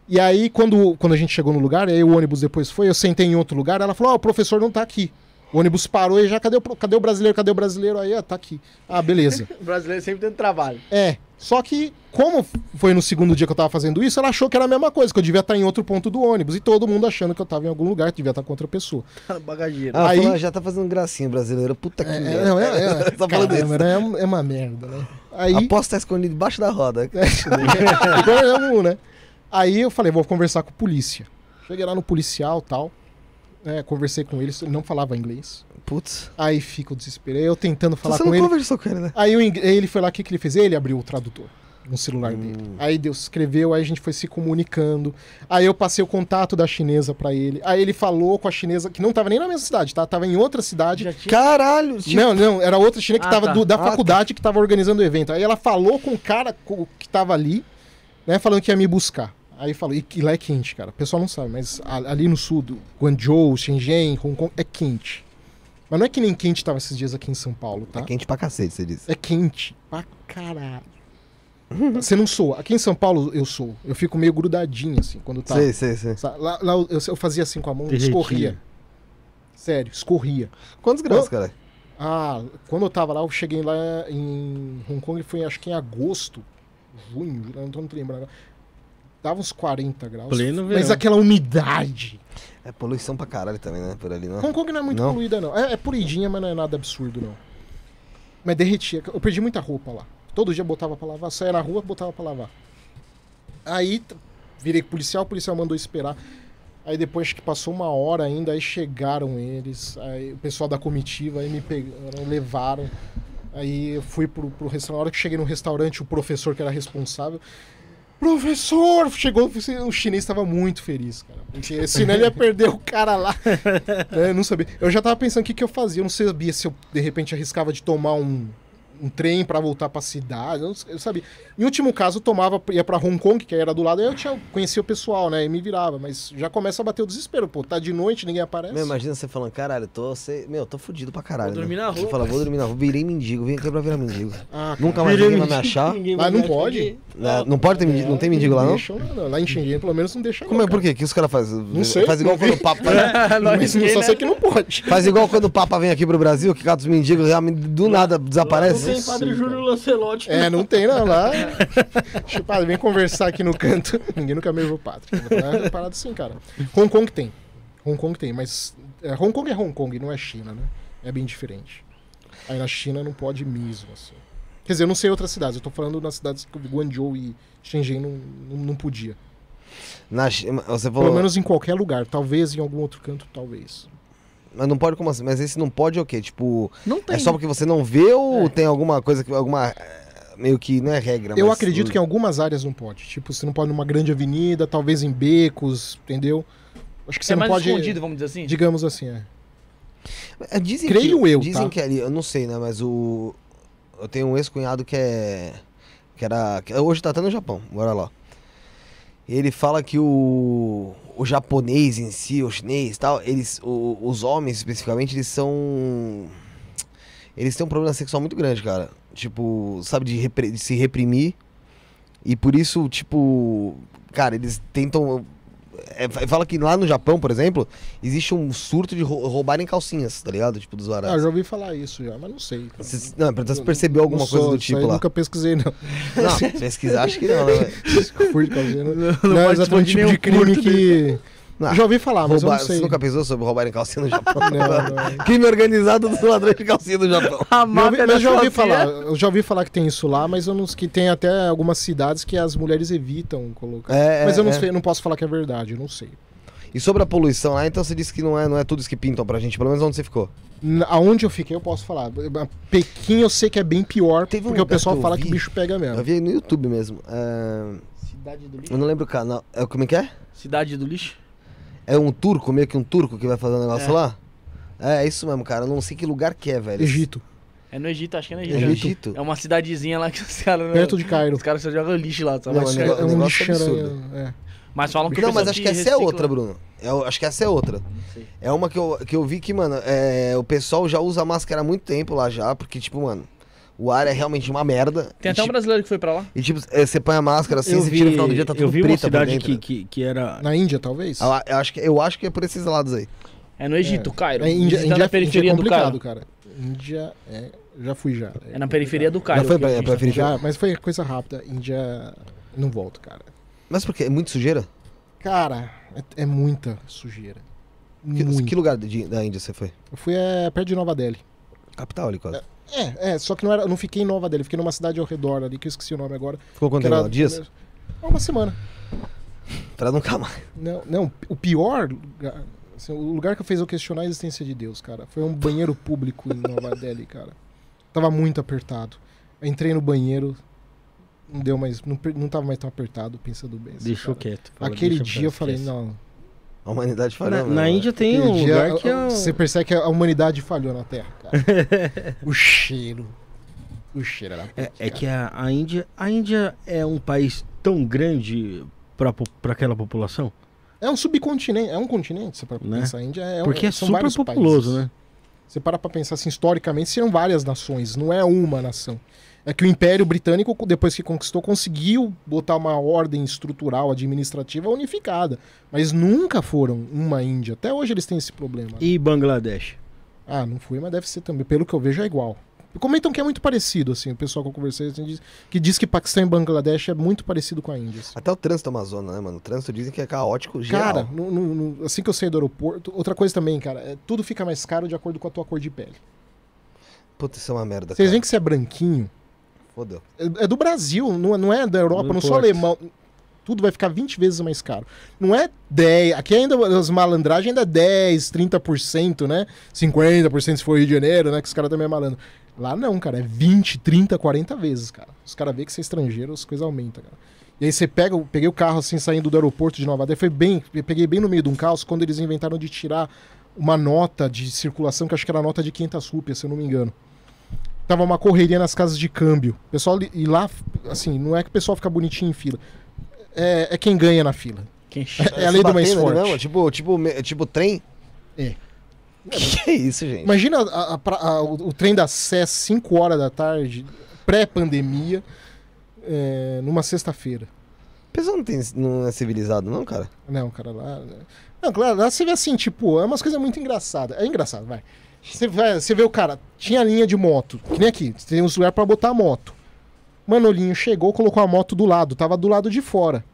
e aí quando, quando a gente chegou no lugar, aí o ônibus depois foi, eu sentei em outro lugar, ela falou, ó, o professor não tá aqui. O ônibus parou e já, cadê o, cadê o brasileiro, cadê o brasileiro? Aí, ó, tá aqui. Ah, beleza. O brasileiro sempre tendo trabalho. É, só que como foi no segundo dia que eu tava fazendo isso, ela achou que era a mesma coisa, que eu devia estar em outro ponto do ônibus, e todo mundo achando que eu tava em algum lugar, que devia estar com outra pessoa. Bagageiro. Ah, Aí- falou, já tá fazendo gracinha brasileiro. Puta que É, merda. não, é, é, falando caramba, isso. é, uma- é uma merda, né? Aí... Aposto tá escondido debaixo da roda. Igual é um, né? Aí eu falei, vou conversar com a polícia. Cheguei lá no policial tal. Né, conversei com ele, ele não falava inglês. Putz. Aí fica o desespero. Eu tentando falar Você com não ele. conversou com ele, né? Aí ele foi lá, o que, que ele fez? Ele abriu o tradutor. no celular Hum. dele. Aí Deus escreveu, aí a gente foi se comunicando. Aí eu passei o contato da chinesa pra ele. Aí ele falou com a chinesa, que não tava nem na mesma cidade, tá? Tava em outra cidade. Tinha... Caralho! Tipo, Não, não, era outra chinesa que Ah, tava tá. do- da Ah, tá. faculdade que tava organizando o evento. Aí ela falou com o cara que tava ali, né, falando que ia me buscar. Aí falou, e, e lá é quente, cara. O pessoal não sabe, mas ali no sul, do Guangzhou, Shenzhen, Hong Kong, é quente. Mas não é que nem quente tava esses dias aqui em São Paulo, tá? É quente pra cacete, você disse. É quente pra caralho. Você não sou. Aqui em São Paulo eu sou. Eu fico meio grudadinho, assim, quando tá. Sei, sei, sei. Lá, lá eu, eu fazia assim com a mão, Derretia. escorria. Sério, escorria. Quantos graus, cara? Ah, quando eu tava lá, eu cheguei lá em Hong Kong, foi acho que em agosto, junho, não tô tô lembrando agora. Dava uns 40 graus. Pleno mas verão. aquela umidade. É poluição pra caralho também, né? Por ali, não. Hong Kong não é muito Não? poluída, não. É, é poluidinha, mas não é nada absurdo, não. Mas derretia. Eu perdi muita roupa lá. Todo dia botava pra lavar. Saia na rua, botava pra lavar. Aí virei policial, o policial mandou esperar. Aí depois que passou uma hora ainda, aí chegaram eles. Aí o pessoal da comitiva aí me pegaram, levaram. Aí eu fui pro, pro restaurante. Na hora que cheguei no restaurante, o professor que era responsável. Professor! Chegou, o chinês estava muito feliz, cara. Senão ele ia perder o cara lá. É, eu não sabia. Eu já tava pensando o que, que eu fazia. Eu não sabia se eu, de repente, arriscava de tomar um, um trem pra voltar pra cidade. Eu, eu sabia. Em último caso, eu tomava, ia pra Hong Kong, que era do lado, aí eu tinha, conhecia o pessoal, né? E me virava. Mas já começa a bater o desespero, pô. Tá de noite, ninguém aparece. Meu, imagina você falando, caralho, tô, sei, meu, tô fudido pra caralho. Vou dormir né? na rua. Você fala, vou dormir na rua, virei mendigo, vim aqui pra virar mendigo. Ah, Nunca mais ninguém vai me achar. Mas não pode. Né? Não pode ter mendigo, não tem mendigo lá, não? Não, não. Lá em Xinjiang, pelo menos, não deixa Como não, é? Por quê? O que os caras fazem? Não sei, Faz igual quando o Papa. Nós Mas só né? sei que não pode. Faz igual quando o Papa vem aqui pro Brasil, que cada dos mendigos do nada Não desaparece. tem Padre Júlio Lancelotti. É, não tem não, lá. Deixa eu padre, vem conversar aqui no canto. Ninguém nunca me viu padre. É parado assim, cara. Hong Kong tem. Hong Kong tem, mas é, Hong Kong é Hong Kong, não é China, né? É bem diferente. Aí na China não pode mesmo, assim. Quer dizer, eu não sei outras cidades. Eu tô falando nas cidades que Guangzhou e Shenzhen não, não, não podia. Na você Pelo falou. menos em qualquer lugar. Talvez em algum outro canto, talvez. Mas não pode como assim? Mas esse não pode é o quê? Tipo, Não tem. é só porque você não vê ou É. tem alguma coisa que. alguma. eh, Meio que não é regra, Eu mas- acredito que em algumas áreas não pode. Tipo, você não pode numa grande avenida, talvez em becos, entendeu? Acho que você é não mais pode. escondido, vamos dizer assim. Digamos assim, é. É, Dizem Creio que, eu, Dizem tá? que ali, eu não sei, né? Mas o. Eu tenho um ex-cunhado que é. Que era. que hoje tá até no Japão, bora lá. Ele fala que o. O japonês em si, o chinês e tal, eles. o- os homens especificamente, eles são. Eles têm um problema sexual muito grande, cara. Tipo, sabe, de, repre- de se reprimir. E por isso, tipo. Cara, eles tentam. É, fala que lá no Japão, por exemplo, existe um surto de rou- roubarem calcinhas, tá ligado? Tipo, dos Ah, baratos. já ouvi falar isso já, mas não sei. Você- não, pra você percebeu alguma Não coisa sou, do isso tipo aí lá. Nunca pesquisei, não. Não, pesquisar acho que não, né? de calcinha, não. Não, Não, é participou exatamente o tipo de crime que. Não. Já ouvi falar, mas eu não você sei. nunca pensou sobre roubarem calcinha no Japão? Não, não. Crime organizado dos ladrões de calcinha no Japão. A Já ouvi, mas já ouvi falar, eu já ouvi falar que tem isso lá, mas eu não que tem até algumas cidades que as mulheres evitam colocar. É, mas é, eu não é. sei, não posso falar que é verdade, eu não sei. E sobre a poluição lá, então você disse que não é, não é tudo isso que pintam pra gente, pelo menos onde você ficou. Aonde eu fiquei, eu posso falar. Pequim eu sei que é bem pior, Teve um porque o pessoal que eu fala vi- que o bicho pega Eu mesmo. vi no YouTube mesmo. É, Cidade do Eu lixo. não lembro o canal. É, como é que é? Cidade do lixo. É um turco, meio que um turco que vai fazer um negócio É. lá? É, é isso mesmo, cara. Eu não sei que lugar que é, velho. Egito, É no Egito, acho que é no É Egito. no É, Egito? É uma cidadezinha lá que os caras. perto de Cairo. Os caras só jogam lixo lá, sabe? Não, Mas é, é um negócio lixo absurdo. é. Mas falam que o Não, mas acho que essa é recicla- outra, Bruno. Eu acho que essa é outra. Não sei. É uma que eu, que eu vi que, mano, é, o pessoal já usa máscara há muito tempo lá já, porque, tipo, mano, o ar é realmente uma merda. Tem e, até um tipo, brasileiro que foi pra lá. e, tipo, é, você põe a máscara assim, eu você vi, tira no final do dia, tá eu tudo vi uma cidade que, que, que era. Na Índia, talvez? Eu, eu acho que, eu acho que é por esses lados aí. É no Egito, Cairo. É, Índia, Índia, a periferia Índia é do complicado, Cairo. cara. Índia é. Já fui já. É na periferia do Cairo. Já foi pra- gente pra tá. Já, mas foi coisa rápida. Índia. Não volto, cara. Mas por quê? É muito sujeira? Cara, é, é muita sujeira. Que, que lugar de- da Índia você foi? Eu fui é, perto de Nova Delhi. Capital ali, quase. É, é, só que não, era, não fiquei em Nova Delhi, fiquei numa cidade ao redor ali, que eu esqueci o nome agora. Ficou quanto que tempo? Dias? Uma semana. Pra nunca mais. Não, não, o pior lugar, assim, o lugar que fez eu questionar a existência de Deus, cara, foi um banheiro público em Nova Delhi, cara. Tava muito apertado. Eu entrei no banheiro, não deu mais, não, não tava mais tão apertado, pensando bem. assim, Deixou cara. quieto. Fala, Aquele deixa dia eu falei, não. A humanidade Na, falhou. na né, Índia tem um dia, lugar que é. o- Você percebe que a humanidade falhou na Terra, cara. o cheiro. O cheiro era. É, é que a, a Índia. A Índia é um país tão grande pra aquela população? É um subcontinente, é um continente, você para Né? pensar. A Índia é um- Porque é são super populoso, países. né? Você para pra pensar assim, historicamente, seriam várias nações, não é uma nação. É que o Império Britânico, depois que conquistou, conseguiu botar uma ordem estrutural, administrativa unificada. Mas nunca foram uma Índia. Até hoje eles têm esse problema. E Bangladesh? Ah, não foi, mas deve ser também. Pelo que eu vejo, é igual. Comentam que é muito parecido, assim. O pessoal que eu conversei assim, diz, que diz que Paquistão e Bangladesh é muito parecido com a Índia. assim. Até o trânsito Amazônia, né, mano? O trânsito dizem que é caótico geral. Cara, no- no- no- assim que eu saí do aeroporto, outra coisa também, cara, é, tudo fica mais caro de acordo com a tua cor de pele. Puta, isso é uma merda, Vocês veem que você é branquinho, Fodeu. é, é do Brasil, não, é- não é da Europa, Não não, sou alemão. Tudo vai ficar 20 vezes mais caro. Não é 10, aqui ainda as malandragens ainda é 10, 30%, né? 50% se for Rio de Janeiro, né? Que os caras também é malandro. Lá não, cara, é 20, 30, 40 vezes, cara. Os caras veem que você é estrangeiro, as coisas aumentam, cara. E aí você pega, eu peguei o carro assim, saindo do aeroporto de Nova Delhi, foi bem, eu peguei bem no meio de um caos, quando eles inventaram de tirar uma nota de circulação, que acho que era nota de 500 rupias, se eu não me engano. Tava uma correria nas casas de câmbio. O pessoal, e lá, assim, não é que o pessoal fica bonitinho em fila. É, é quem ganha na fila. Quem É a lei do mais forte. mesmo? Tipo, tipo, tipo trem? É. Que é isso, gente? Imagina a- a- a- o, o trem da Sé, 5 horas da tarde, pré-pandemia, é, numa sexta-feira. O pessoal não, tem, não é civilizado, não, cara? Não, cara, lá. né? Não, claro, lá você vê assim, tipo, é umas coisas muito engraçadas. É engraçado, vai. Você, você vê o cara, tinha linha de moto, que nem aqui, tem uns lugares pra botar a moto. Manolinho chegou, colocou a moto do lado, tava do lado de fora.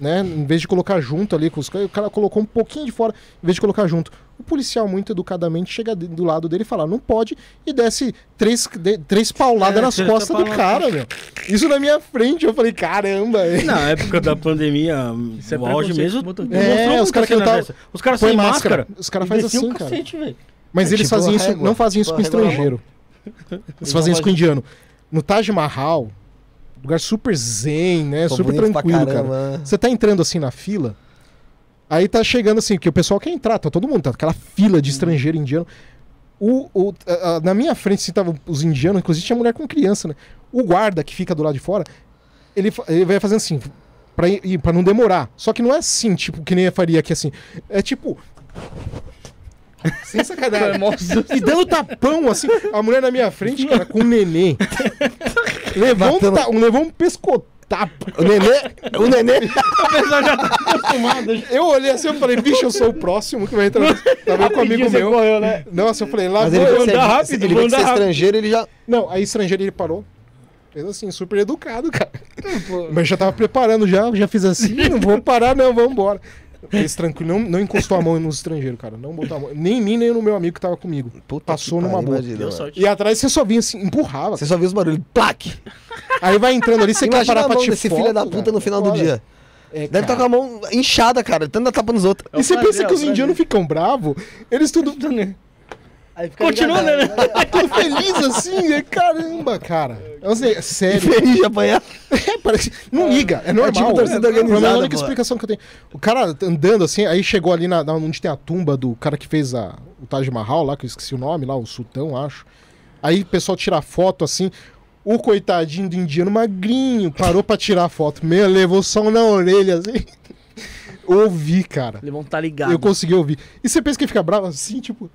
Né? Em vez de colocar junto ali com os caras, o cara colocou um pouquinho de fora, em vez de colocar junto. O policial, muito educadamente, chega do lado dele e fala: não pode, e desce três, de- três pauladas É, nas costas do cara, meu. Isso na minha frente, eu falei: caramba, é. Na época da pandemia, Isso é o auge mesmo. É, os caras que tá- dessa. Os caras sem máscara. máscara. Os caras fazem assim, o cara. cacete. Mas É eles tipo isso, régua. não faziam isso Tipo com estrangeiro. Eles faziam isso com indiano. No Taj Mahal, lugar super zen, né? Pô, super tranquilo, cara. caramba? Você tá entrando assim na fila, aí tá chegando assim, que o pessoal quer entrar, tá todo mundo, tá aquela fila de estrangeiro indiano. O, o- a- a- na minha frente, assim, tava os indianos, inclusive tinha mulher com criança, né? O guarda que fica do lado de fora, ele, ele vai fazendo assim, pra, ir, pra não demorar. Só que não é assim, tipo, que nem eu faria aqui assim. É tipo. Sem sacanagem. E dando tapão, assim, a mulher na minha frente, cara, com um nenê. levou, um, ta- levou um pescotapo. O nenê, o nenê. Eu olhei assim, eu falei, bicho, eu sou o próximo que vai entrar. Tava com um amigo meu. correu, né? Nossa, eu falei, lá Mas vou ele eu. que andar rápido, ele vê que estrangeiro, ele já. Não, aí estrangeiro ele parou. Fez assim, super educado, cara. Mas já tava preparando já, já fiz assim, não vou parar não, vamos embora. Fez tranquilo, não, não encostou a mão nos estrangeiros, cara. Não botou a mão. Nem em mim, nem no meu amigo que tava comigo. Puta Passou numa boa. E atrás você só vinha assim, empurrava. Você só viu os barulhos. Plaque! Aí vai entrando ali, você quer Imagina parar a pra mão te desse foto, filho da puta cara. no final do dia. é, Deve estar com a mão inchada, cara. Tanto tapa nos outros. E você prazer, pensa é que os indianos ficam bravos? Eles tudo, Continua, né? tudo feliz assim, é caramba, cara. Eu sei, sério. Feliz de apanhar. É, parece, não liga, é normal. tipo torcida é, organizada, é a única explicação que eu tenho. O cara andando assim, aí chegou ali na, na- onde tem a tumba do cara que fez a, o Taj Mahal lá, que eu esqueci o nome lá, o Sultão, acho. Aí o pessoal tira foto assim. O coitadinho do indiano magrinho parou pra tirar a foto. Meu, levou som na orelha assim. Ouvi, cara. Eles vão estar ligados. Eu consegui ouvir. E você pensa que ele fica bravo assim, tipo.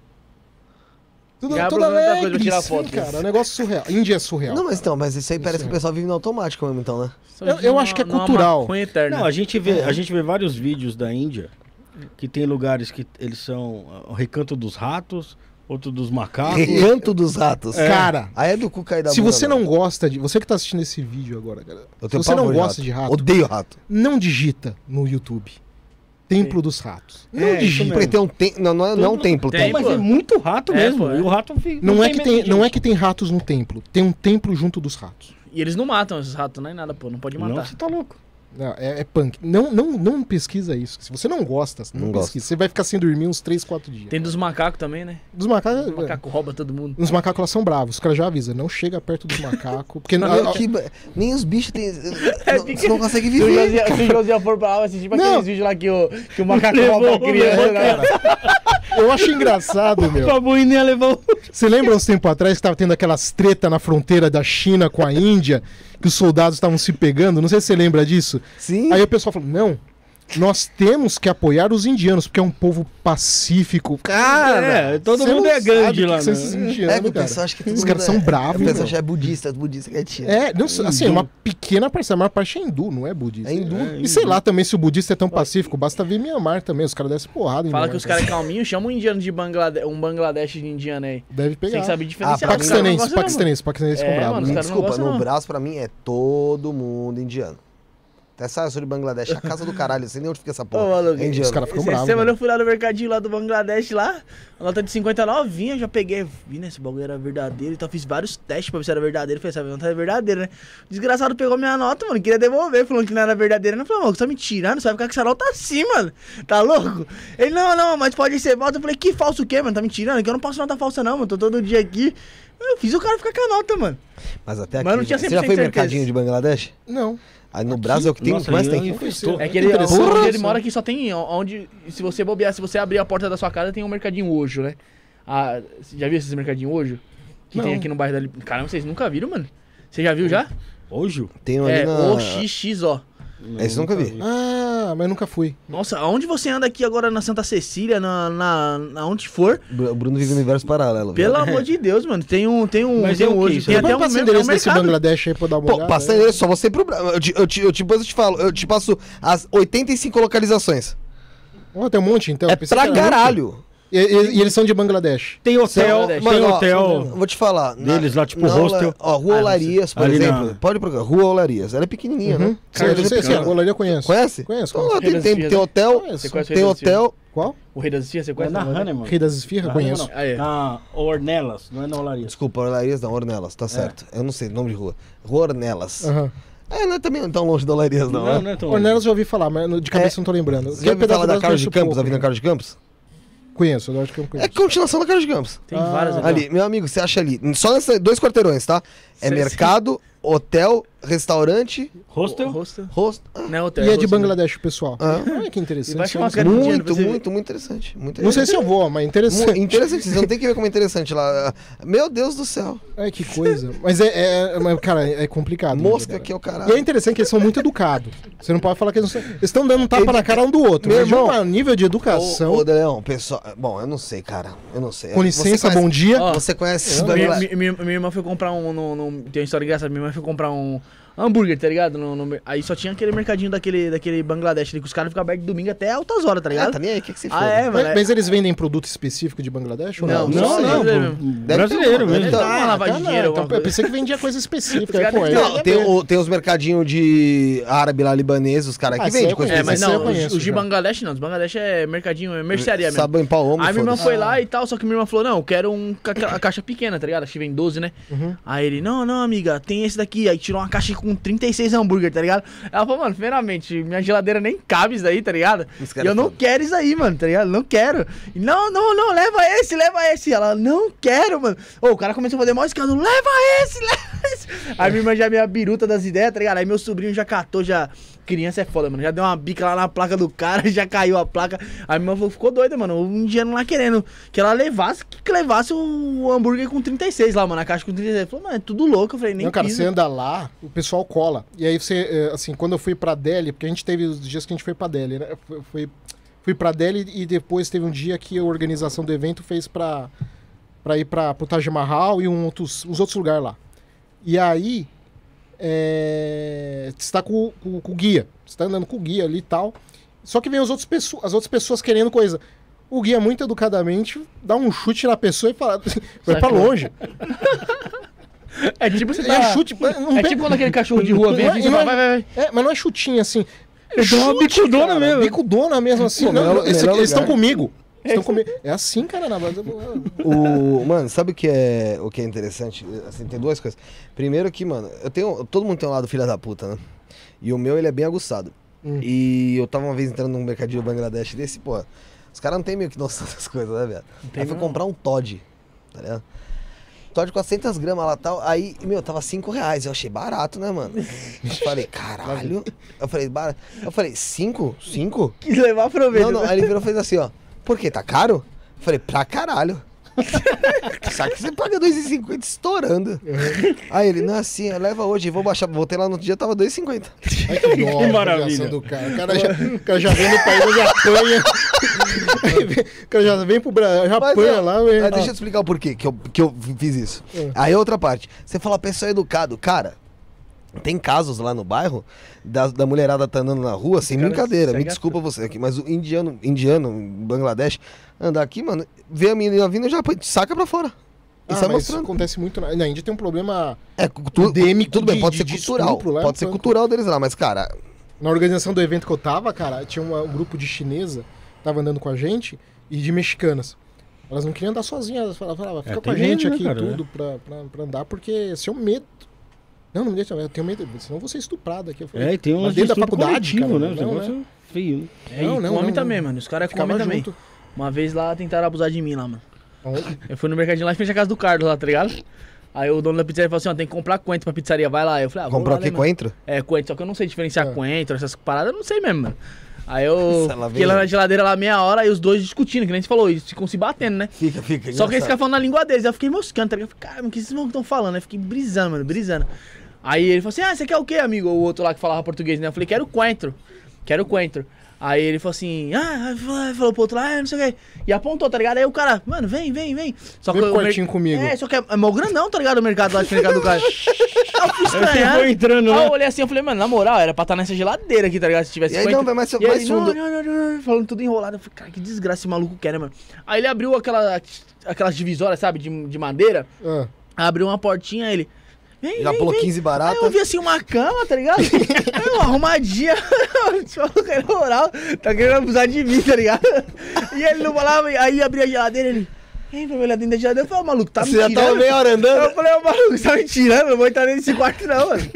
Tudo, E abre toda outra coisa pra alegre, tirar assim, foto. cara. É um negócio surreal. Índia é surreal. Não, mas então, mas isso aí parece Isso que é. o pessoal vive no automático mesmo, então, né? eu- eu acho que é cultural. Não, a gente, vê, a gente vê vários vídeos da Índia que tem lugares que eles são o recanto dos ratos, outro dos macacos. Recanto dos ratos. Cara, Aí é do cu cair da Se bunda, você não gosta de. Você que tá assistindo esse vídeo agora, cara. Eu Se você não gosta de rato, Odeio rato. não digita no YouTube. Templo dos Ratos. Não É, digita. Porque tem um tem... Não, não é, não é um templo. Tem, Tem, Mas é muito rato É, mesmo. é. E o rato fica. Não, é que tem, de não é que tem ratos no templo. Tem um templo junto dos ratos. E eles não matam esses ratos, nem nada, pô. Não pode Não, matar. você tá louco. Não, é, é punk. Não, não, não pesquisa isso. Se você não gosta, não, Não pesquisa. gosto. Você vai ficar sem dormir uns 3, 4 dias. Tem dos macacos também, né? Dos macacos. O macaco rouba todo mundo. Os macacos lá são bravos. Os caras já avisam. Não chega perto dos macacos. Porque Não, a- a- que nem os bichos têm. É, não, você não consegue Se o viver. Se o Josias for pra aula, assistir pra Não. aqueles vídeos lá que o, que o macaco rouba a o criança, né? Eu acho engraçado, meu. A boininha levou. Você lembra uns tempos atrás que tava tendo aquelas treta na fronteira da China com a Índia? Que os soldados estavam se pegando? Não sei se você lembra disso. Sim. Aí o pessoal falou: não. Nós temos que apoiar os indianos, porque é um povo pacífico. Cara, É, todo mundo é grande que lá, que são né? É indianos, que o pessoal acha que todo Os caras são é- bravos, O pessoal já é budista, budista quietinho. É, não, assim, uma pequena parcela, a maior parte é hindu, não é budista. É hindu. E sei lá também se o budista é tão pacífico, basta ver Mianmar também, os caras descem porrada em Fala Mianmar. que os caras é calminhos, chama um indiano de Bangladesh, um Bangladesh de indiano aí. Deve Tem pegar. que saber Ah, diferenciar. Paquistanenses, gostam, não, paquistanenses, paquistanenses É, caras não desculpa, no braço pra mim é todo mundo indiano. Até sai, eu sou de Bangladesh, a casa do caralho, sei nem onde fica essa Ô, porra. maluco, é indiano. os caras ficam Essa bravos. semana né? eu fui lá no mercadinho lá do Bangladesh lá, a nota de 50 novinha, eu já peguei, vi né, esse bagulho era verdadeiro, então eu fiz vários testes pra ver se era verdadeiro, falei, essa nota é verdadeira, né? O desgraçado pegou minha nota, mano, queria devolver, falando que não era verdadeira, eu falei, mano, você tá me tirando, você vai ficar com essa nota assim, mano, tá louco? Ele, não, não, mas pode ser falso, eu falei, que falso o quê, mano, tá me tirando, que eu não passo nota falsa não, mano, tô todo dia aqui, eu fiz o cara ficar com a nota, mano. Mas até aqui. Mas não tinha você já 100% foi mercadinho de Bangladesh? Não. Aí no Brasil é o que tem, Nossa, mais tem. infestou. É que Que ele, interessante. onde ele Porra. mora aqui só tem onde. Se você bobear, se você abrir a porta da sua casa, tem um mercadinho hoje, né? Ah, você já viu esses mercadinhos hoje? Que tem Não. aqui no bairro dali. Caramba, vocês nunca viram, mano? Você já viu já? Hoje? Tem um ali É, na... OXXO. Esse eu nunca vi. Ah, mas nunca fui. Nossa, aonde você anda aqui agora na Santa Cecília, na, na, na onde for? O Bruno vive no universo paralelo. Pelo velho. amor de Deus, mano. Tem um. Tem um. Mas tem é um hoje. Tem até um, pra mer- é um endereço desse. Bangladesh aí pra dar uma Pô, olhada. passa endereço, só você pro Brasil. Eu, te- eu, te- eu, depois eu te falo, eu te passo as 85 localizações. Ó, tem um monte, então. é pra caralho. E, e- e eles são de Bangladesh. Tem hotel, Bangladesh. tem Mano, ó, hotel. vou te falar. na- deles lá, tipo, na hostel. Ó, Rua Ah, Olarias, por Ali na- exemplo. Pode procurar. Rua Olarias. Ela é pequenininha, né? Sim, Ela é eu sei, Olaria eu conheço. Conhece? Conheço, conheço. tem, tem, tem né? hotel, Conheço. Você conhece o tem Rei das Esfirras? hotel. Qual? O Rei das Esfirras, você É conhece? na não? Hanna, mano. Rei das Esfirras, Na conheço. Não. Ah, é. Na Ornelas, não é na Olaria. Desculpa, Olarias não, Ornelas, tá certo. Eu não sei o nome de rua. Rua Ornelas. Aham. É, não é também tão longe da Olarias, não. Não, né? não é tão Ornelas eu já ouvi falar, mas de cabeça não tô lembrando. Você já ouviu falar da Carlos de Campos, Avenida Carlos de Campos? Conheço, eu acho que eu É conheço. continuação da Carlos de Campos. Tem Ah, várias ali. Ali, meu amigo, você acha ali, só nesses dois quarteirões, tá? É Sim, mercado, hotel, restaurante, Hostel? Hostel. rosto. Não é hotel. E é de hostel. Bangladesh o pessoal. Ah. Olha que interessante. sei. Muito, ver. muito, muito interessante. Muito Não sei interessante. se eu vou, mas interessante. Interessante, você não tem que ver como é interessante lá. Meu Deus do céu. Ai, que coisa. Mas é, é- mas, cara, é complicado. Mosca né, que é o cara? caralho. E é interessante que eles são muito educados. Você não pode falar que eles não são. Eles estão dando um tapa na cara um do outro. Meu irmão, um nível de educação. Ô, ô Leão, pessoal. Bom, eu não sei, cara. Eu não sei. com licença, conhece- bom dia. Ó, Você conhece minha, minha- minha irmã foi comprar um. No, no- tem uma história engraçada. Minha irmã foi comprar um hambúrguer, tá ligado? No- no- aí só tinha aquele mercadinho daquele, daquele Bangladesh ali que os caras ficam abertos domingo até altas horas, tá Ah, ligado? tá nem aí, o que, que você Ah, fez? é, Mas, é- mas eles vendem produto específico de Bangladesh ou Não, não? Não, não, brasileiro. mesmo. deve Tá uma lavagem tá, de não, dinheiro, então, eu pensei que vendia coisa específica. Caras pô, têm- é- Não, tem, o- tem os mercadinhos de árabe lá, libanês, os caras Ah, que aí vendem coisa É, mas aí não, os, de. Bangladesh não. Os Bangladesh é mercadinho, é mercearia mesmo. Sabão em pau, homem, Aí minha irmã foi lá e tal, só que minha irmã falou, não, eu quero um, a caixa pequena, tá ligado? Acho que vem 12, né? Uhum. Aí ele, não, não, amiga, tem esse daqui. Aí tirou uma caixa com 36 hambúrguer, tá ligado? Ela falou, mano, primeiramente, minha geladeira nem cabe isso daí, tá ligado? E eu não quero isso aí, mano, tá ligado? Não quero. E, não, não, não, leva esse, leva esse. Ela, não quero, mano. Ô, o cara começou a fazer mó escândalo, leva esse, leva esse. Aí minha irmã já veio a biruta das ideias, tá ligado? Aí meu sobrinho já catou, já... Criança é foda, mano. Já deu uma bica lá na placa do cara, já caiu a placa. Aí minha irmã falou, ficou doida, mano. O indiano lá querendo que ela levasse, que levasse o hambúrguer com 36 lá, mano. A caixa com 36. Falou, mano, é tudo louco. Eu falei, nem Não, cara, quis. você anda lá, o pessoal cola. E aí você, é, assim, quando eu fui pra Delhi, porque a gente teve os dias que a gente foi pra Delhi, né? Fui, fui, pra Delhi e depois teve um dia que a organização do evento fez pra, pra ir pra, pro Taj Mahal e um outros, uns outros lugares lá. E aí, é, você tá com, com, com o guia. Você tá andando com o guia ali e tal. Só que vem as outras, pessoas, as outras pessoas querendo coisa. O guia, muito educadamente, dá um chute na pessoa e fala. Vai pra longe. É tipo você E tá... é chute. Não É tipo quando aquele cachorro de rua vem é- assim, é- vai, vai, vai. É, mas não é chutinho assim. Eu dou uma bicudona cara, mesmo. Bicudona mesmo, assim. Pô, não, melhor- esse- melhor eles estão lugar. comigo. Estão comigo. É assim, cara, na base. O, mano, sabe o que é o que é interessante? Assim, tem duas coisas. Primeiro que, mano, eu tenho, todo mundo tem um lado filha da puta, né? E o meu, ele é bem aguçado. Hum. E eu tava uma vez entrando num mercadinho Bangladesh desse, pô. Os caras não tem meio que noção dessas coisas, né, velho? Aí fui não. comprar um Todd, tá ligado? Todd 400 gramas lá tal. Aí, meu, tava 5 reais. Eu achei barato, né, mano? Eu falei, caralho. Eu falei, barato. Eu falei, 5? 5? Quis levar proveito. Não, não. né? Aí ele virou e fez assim, ó. Por quê? Tá caro? Eu falei, pra caralho. Só que você paga 2,50 estourando. Aí ele, não, assim, leva hoje, vou baixar. Voltei lá no outro dia, tava 2,50. Ai, que dó, Que a maravilha. do cara. O cara já, o cara já vem no país, já apanha. O cara já vem pro Brasil, já Mas, apanha lá. mas velho. deixa eu te explicar o porquê que eu, que eu fiz isso. É. Aí outra parte. Você fala pessoa educado. Cara, tem casos lá no bairro da, da mulherada tá andando na rua, sem brincadeira. Me segue a- desculpa você aqui, mas o indiano, indiano, em Bangladesh, andar aqui, mano, vê a menina vindo já põe- saca pra fora. E Ah, mostrando. acontece muito na, na Índia tem um problema É, cultu- endêmico tudo bem, de- pode de- ser de cultural. lá, pode ser cultural deles lá, mas, cara, Na organização do evento que eu tava, cara, tinha uma- um grupo de chinesa, tava andando com a gente, e de mexicanas. Elas não queriam andar sozinhas, elas falavam, falavam, fica É, com a gente medo, aqui né, e cara, tudo pra, pra, pra andar, porque esse é medo. Não, não me deixa, eu tenho medo, senão eu vou ser estuprado aqui. Eu falei, É, e tem um Mas dentro da faculdade, cara, né? não, Os negócios feio, né? É, e Não, não, come não, também, não. mano. Os caras comem também. junto. Uma vez lá tentaram abusar de mim lá, mano. Onde? Eu fui no mercadinho lá em frente à casa do Carlos lá, tá ligado? Aí o dono da pizzaria falou assim, ó, tem que comprar coentro pra pizzaria, vai lá. Eu falei, ah, vou comprou lá, aqui né, coentro? mano? É, coentro, só que eu não sei diferenciar É. coentro, essas paradas, eu não sei mesmo, mano. Aí eu Nossa, fiquei lá na geladeira lá meia hora e os dois discutindo, que nem você falou, eles ficam se batendo, né? Fica, fica. Só que eles engraçado. ficam falando na língua deles. Aí eu fiquei moscando, tá ligado? Eu falei, Cara, o que vocês estão falando? Aí eu fiquei brisando, mano, brisando. Aí ele falou assim: Ah, você quer o quê, amigo? O outro lá que falava português, né? Eu falei, quero coentro. Quero coentro. Aí ele falou assim, ah, aí falou, pro outro lá, ah, não sei o quê. E apontou, tá ligado? Aí o cara, mano, vem, vem, vem. Só Vem o mer- comigo. É, só que é, é mó grandão, tá ligado? O mercado lá de mercado do cara. Aí eu fui estranhar. entrando, Aí né? eu olhei assim, eu falei, mano, na moral, era pra estar nessa geladeira aqui, tá ligado? Se tivesse E aí, não, vai mais- E ele, não, não, não, não, falando tudo enrolado. Eu falei, cara, que desgraça esse maluco quer, né, mano? Aí ele abriu aquela, aquelas divisórias, sabe, de, de madeira. Ah, Abriu uma portinha, aí ele. Vem, Já vem, pulou vem. 15 Aí baratas. eu vi assim uma cama, tá ligado? Aí uma arrumadinha. Tipo, cara, moral, tá querendo abusar de mim, tá ligado? E ele não falava, aí abria a geladeira ele. Vem pra olhar dentro da geladeira. Eu falei, maluco, tá me Você já tirando? tava meia hora andando. Eu falei, ô maluco, você tá me tirando? Eu não vou entrar nesse quarto não, mano.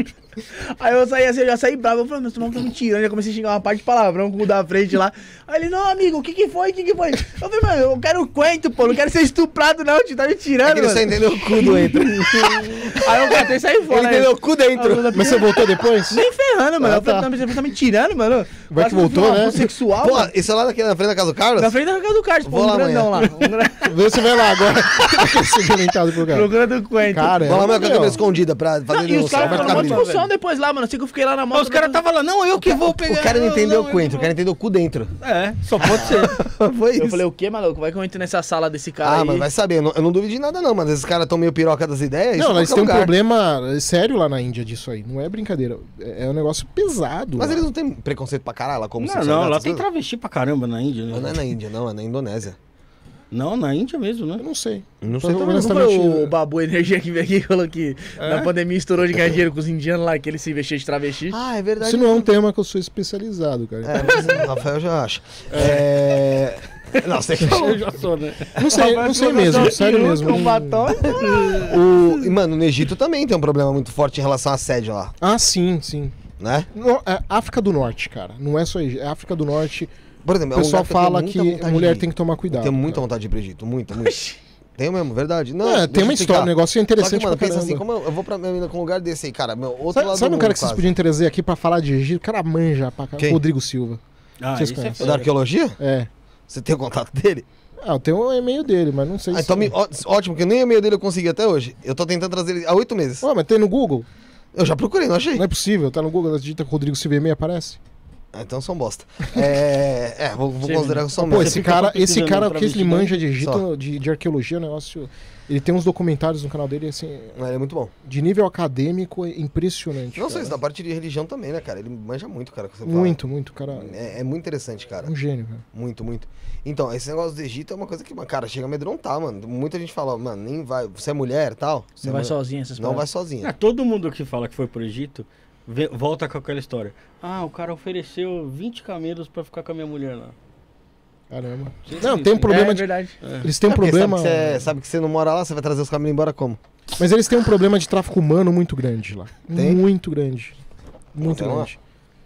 Aí eu saí assim, eu já saí bravo. Eu falei, mas tu não tá me tirando. Já comecei a xingar uma parte de palavrão com o da frente lá. Aí ele, não, amigo, o que que foi? O que que foi? Eu falei, mano, eu quero coentro, pô. Não quero ser estuprado, não. Te tá me É tirando, que ele só mano. entendeu o cu do entro. ele Aí eu catei e saí fora. né? entendeu o cu dentro. Mas você voltou depois? Nem ferrando, mano. Ah, eu falei, tá. tá. você tá me tirando, mano. Vai Parece que voltou, né? sexual, Pô, mano. isso é lá daqui na frente da casa do Carlos? Na frente da casa do Carlos, pô, Vou um lá grandão lá. Vê se você vai lá agora. Ser violentado pro cara. Procurando o coentro. Cara, Vou lá é, mais com a meu. câmera escondida pra fazer Não, e os caras uma abrindo. Discussão depois lá, mano. Assim que eu fiquei lá na moto. Os caras estavam lá, não, eu que vou pegar. O cara não entendeu não, o coentro, o cara entendeu o cu dentro. É, só pode ser. Foi isso. Eu falei, o que, maluco? Vai que eu entro nessa sala desse cara ah, mas vai saber, eu não, eu não duvido de nada não, mas esses caras estão meio piroca das ideias. Não, em eles qualquer têm um problema sério lá na Índia disso aí. Não é brincadeira. É é um negócio pesado. Mas eles não têm preconceito pra caralho lá como Não, não, lá tem travesti pra caramba na Índia, Não é né? na Índia, não, é na Indonésia. Não, na Índia mesmo, né? Eu não sei. Não sei Não também. foi honestamente, o Babu Energia que veio aqui e falou que É? na pandemia estourou de ganhar dinheiro com os indianos lá, que ele se vestia de travesti. Ah, é verdade. Isso não é um tema que eu sou especializado, cara. É, mas o Rafael já acha. É... Não, você que falou. Eu já sou, né? Não sei, não sei mesmo, sério mesmo. Um batom. O... Mano, no Egito também tem um problema muito forte em relação a assédio lá, Ah, sim, sim. né? No- é África do Norte, cara. Não é só Egito. É África do Norte. Por exemplo, O é um pessoal fala que muita vontade mulher tem que tomar cuidado. Tenho muita cara. vontade de ir pro Egito, muito, muito. Tenho mesmo, verdade. Não, É, tem uma história, um negócio Só interessante que, mano, pra pensa assim, como eu, eu vou pra minha mina com um lugar desse aí, cara, meu, outro Sabe, lado sabe um cara que vocês podiam trazer aqui pra falar de Egito? O cara manja pra. Quem? Rodrigo Silva. Ah, Vocês isso é da arqueologia? É. Você tem o contato dele? Ah, eu tenho o e-mail dele, mas não sei Ah, se. então, me- ó- ótimo, porque nem o e-mail dele eu consegui até hoje. Eu tô tentando trazer ele há oito meses. Ué, mas tem no Google? Eu já procurei, não achei. Não é possível, tá no Google, digita Rodrigo Silva e-mail aparece. Ah, então são bosta. É, é vou, vou considerar que são Pô, bosta. esse fica cara, esse cara, o que ele vestir manja de Egito, de, de arqueologia, é um negócio. Ele tem uns documentários no canal dele, assim, Ele é muito bom. de nível acadêmico é impressionante. Não cara. isso, da parte de religião também, né, cara? Ele manja muito, cara. que você fala. Muito, muito, cara. É, é muito interessante, cara. É um gênio, cara. Muito, muito. Então, esse negócio do Egito é uma coisa que, cara, chega a amedrontar, mano. Muita gente fala, mano, nem vai. Você é mulher e tal? Você Não é vai mulher- sozinho essas Não vai sozinha. Ah, todo mundo que fala que foi pro Egito volta com aquela história. Ah, o cara ofereceu 20 camelos pra ficar com a minha mulher lá. Caramba. Não, tem um problema é de. verdade. Eles têm um É problema. Sabe que, você, sabe que você não mora lá, você vai trazer os camelos embora como? Mas eles têm um problema de tráfico humano muito grande lá. Tem? Muito grande. muito lá. grande.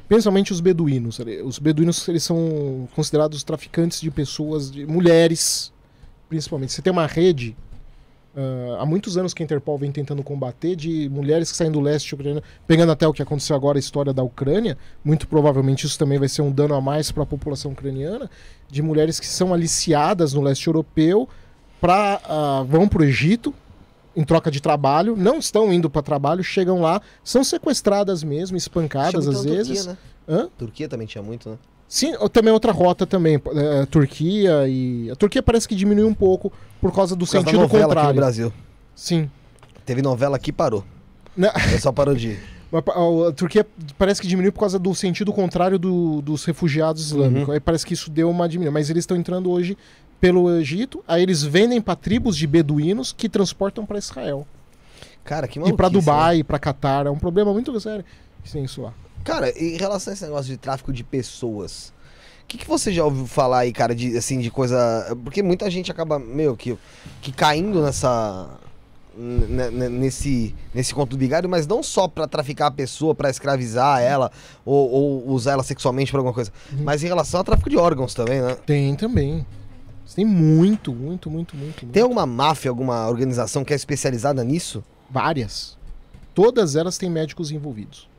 Principalmente os beduínos. Os beduínos eles são considerados traficantes de pessoas, de mulheres, principalmente. Você tem uma rede ah, há muitos anos que a Interpol vem tentando combater de mulheres que saem do leste ucraniano, pegando até o que aconteceu agora, a história da Ucrânia. Muito provavelmente isso também vai ser um dano a mais para a população ucraniana, de mulheres que são aliciadas no leste europeu para vão para o Egito em troca de trabalho, não estão indo para trabalho, chegam lá, são sequestradas mesmo, espancadas às na vezes. Turquia, né? Hã? Turquia também tinha muito, né? Sim, ou também outra rota também, é, Turquia e a Turquia parece que diminuiu um pouco por causa do Por causa sentido novela aqui no contrário. Brasil. Sim. Teve novela aqui e parou. Né? Aí só parou de A Turquia parece que diminuiu por causa do sentido contrário do- dos refugiados islâmicos. Uhum. Aí parece que isso deu uma diminuição. Mas eles estão entrando hoje pelo Egito, aí eles vendem para tribos de beduínos que transportam para Israel. Cara, que e para maluquice, né? Dubai, para Catar. É um problema muito sério. Sem isso lá. Cara, em relação a esse negócio de tráfico de pessoas, o que, que você já ouviu falar aí, cara, de assim, de coisa. Porque muita gente acaba, meu, que, que caindo nessa. Nesse, nesse conto do vigário, mas não só pra traficar a pessoa, pra escravizar ela ou, ou usar ela sexualmente pra alguma coisa, Uhum. mas em relação ao tráfico de órgãos também, né? Tem também. Tem muito, muito, muito, muito. muito. Tem alguma máfia, alguma organização que é especializada nisso? Várias. Todas elas têm médicos envolvidos.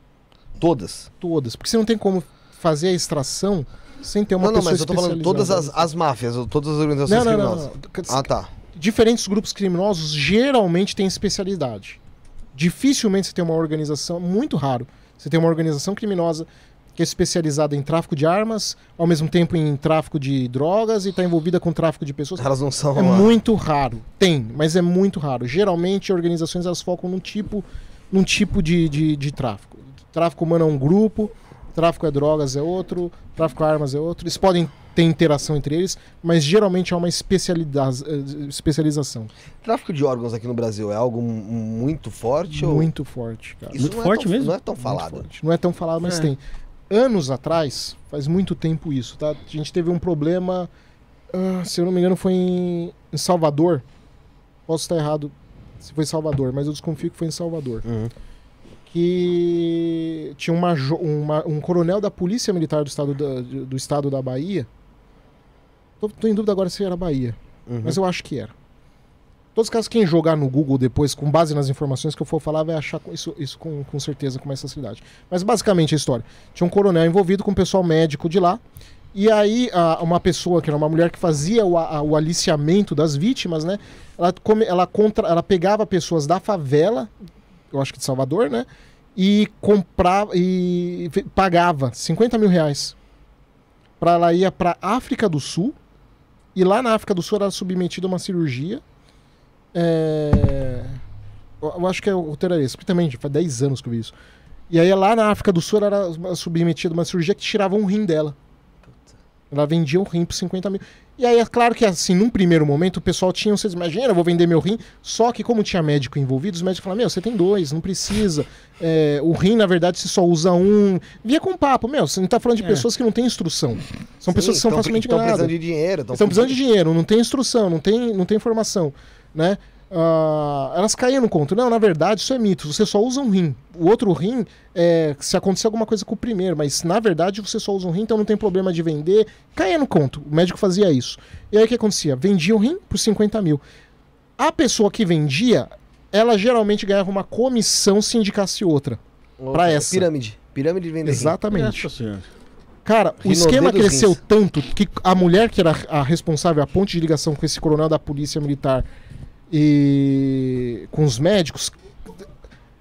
Todas. Todas. Porque você não tem como fazer a extração sem ter uma não, não, pessoa mas eu tô falando todas as, as máfias, todas as organizações Não, não, não, criminosas. não. Ah, tá. Diferentes grupos criminosos geralmente têm especialidade. Dificilmente você tem uma organização, muito raro, você tem uma organização criminosa que é especializada em tráfico de armas, ao mesmo tempo em tráfico de drogas e está envolvida com tráfico de pessoas. Elas não são. É uma- muito raro. Tem, mas é muito raro. Geralmente organizações elas focam num tipo, num tipo de, de, de tráfico. Tráfico humano é um grupo, tráfico é drogas é outro, tráfico de armas é outro. Eles podem ter interação entre eles, mas geralmente é uma eh, especialização. Tráfico de órgãos aqui no Brasil é algo mu- muito forte? ou- Muito forte, cara. Isso Muito não é forte tão- mesmo? Não é tão falado. forte. Não é tão falado, mas É. tem. Anos atrás, faz muito tempo isso, tá? A gente teve um problema, ah, se eu não me engano, foi em, em Salvador. Posso estar errado se foi Salvador, mas eu desconfio que foi em Salvador. Uhum. Que tinha uma, uma- um coronel da Polícia Militar do estado da, do estado da Bahia. Tô, tô em dúvida agora se era Bahia, Uhum. mas eu acho que era. Em todos os casos, quem jogar no Google depois, com base nas informações que eu for falar, vai achar isso, isso com, com certeza com mais facilidade. Mas basicamente a história. Tinha um coronel envolvido com o pessoal médico de lá. E aí, a- uma pessoa, que era uma mulher que fazia o, a- o aliciamento das vítimas, né? Ela, come- ela, contra, ela pegava pessoas da favela, eu acho que de Salvador, né? E comprava e pagava 50 mil reais. Pra ela ir pra África do Sul. E lá na África do Sul era submetida a uma cirurgia. É... Eu acho que é o esse, porque também faz 10 anos que eu vi isso. E aí lá na África do Sul era submetida a uma cirurgia que tirava um rim dela. Ela vendia um rim por 50 mil. E aí é claro que assim, num primeiro momento o pessoal tinha, vocês imaginam, eu vou vender meu rim. Só que como tinha médico envolvido, os médicos falaram, meu, você tem dois, não precisa. É, o rim, na verdade, você só usa um. Via com papo, meu, você não tá falando de É. pessoas que não têm instrução. São pessoas que são facilmente Estão precisando de dinheiro. Estão precisando de dinheiro, não tem instrução, não tem, não tem informação, né? Ah, elas caíam no conto. Não, na verdade, isso é mito. Você só usa um rim. O outro rim, é, se acontecer alguma coisa com o primeiro, mas na verdade você só usa um rim, então não tem problema de vender. Caía no conto. O médico fazia isso. E aí o que acontecia? Vendia o rim por 50 mil. A pessoa que vendia, ela geralmente ganhava uma comissão se indicasse outra. pra essa. Pirâmide. Pirâmide de vender. rim. Exatamente. Nossa senhora. Cara, o esquema cresceu rins. tanto que a mulher que era a responsável, a ponte de ligação com esse coronel da polícia militar e com os médicos,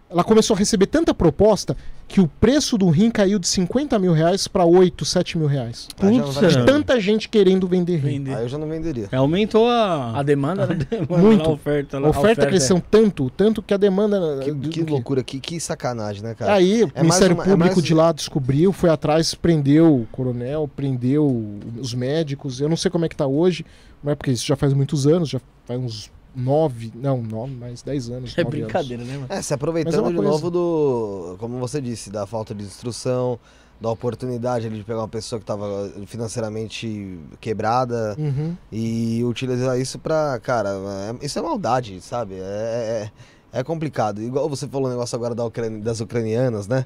ela começou a receber tanta proposta que o preço do rim caiu de 50 mil reais para 8, 7 mil reais. Não Putz, a De pena. tanta gente querendo vender rim. Vender. Aí eu já não venderia. É, Aumentou a, A demanda, né? Muito. a oferta lá. A oferta, oferta, cresceu tanto, tanto que a demanda. Que, do- que do- loucura, que, que sacanagem, né, cara? Aí o É Ministério uma- é Público mais- de lá descobriu, foi atrás, prendeu o coronel, prendeu os médicos. Eu não sei como é que tá hoje, mas porque isso já faz muitos anos, já faz uns nove, não, nove, mais dez anos. É nove anos. brincadeira, né, mano? É, se é aproveitando uma de coisa- novo do, como você disse, da falta de instrução, da oportunidade ali de pegar uma pessoa que estava financeiramente quebrada Uhum. e utilizar isso pra, cara, é- isso é maldade, sabe? É, é, é complicado. Igual você falou o negócio agora da Ucrânia- das ucranianas, né?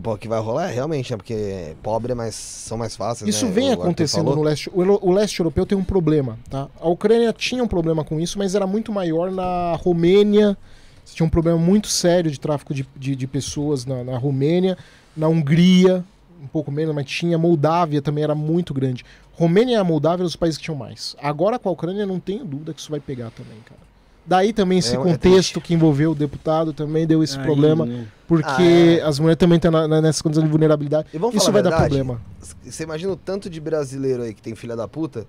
Que, que vai rolar, é, realmente, né? Porque pobre é mais, são mais fáceis. Isso né? vem O acontecendo no leste. O, o leste europeu tem um problema, tá? A Ucrânia tinha um problema com isso, mas era muito maior na Romênia. Você tinha um problema muito sério de tráfico de, de, de pessoas na, na Romênia, na Hungria, um pouco menos, mas tinha. Moldávia também era muito grande. Romênia e a Moldávia eram os países que tinham mais. Agora com a Ucrânia, não tenho dúvida que isso vai pegar também, cara. Daí também esse É, é contexto triste. que envolveu o deputado também deu esse Aí, problema, né? porque Ah, é. as mulheres também estão na- na- nessa condição de vulnerabilidade. E vamos Isso falar vai a dar verdade? problema. Você imagina o tanto de brasileiro aí que tem filha da puta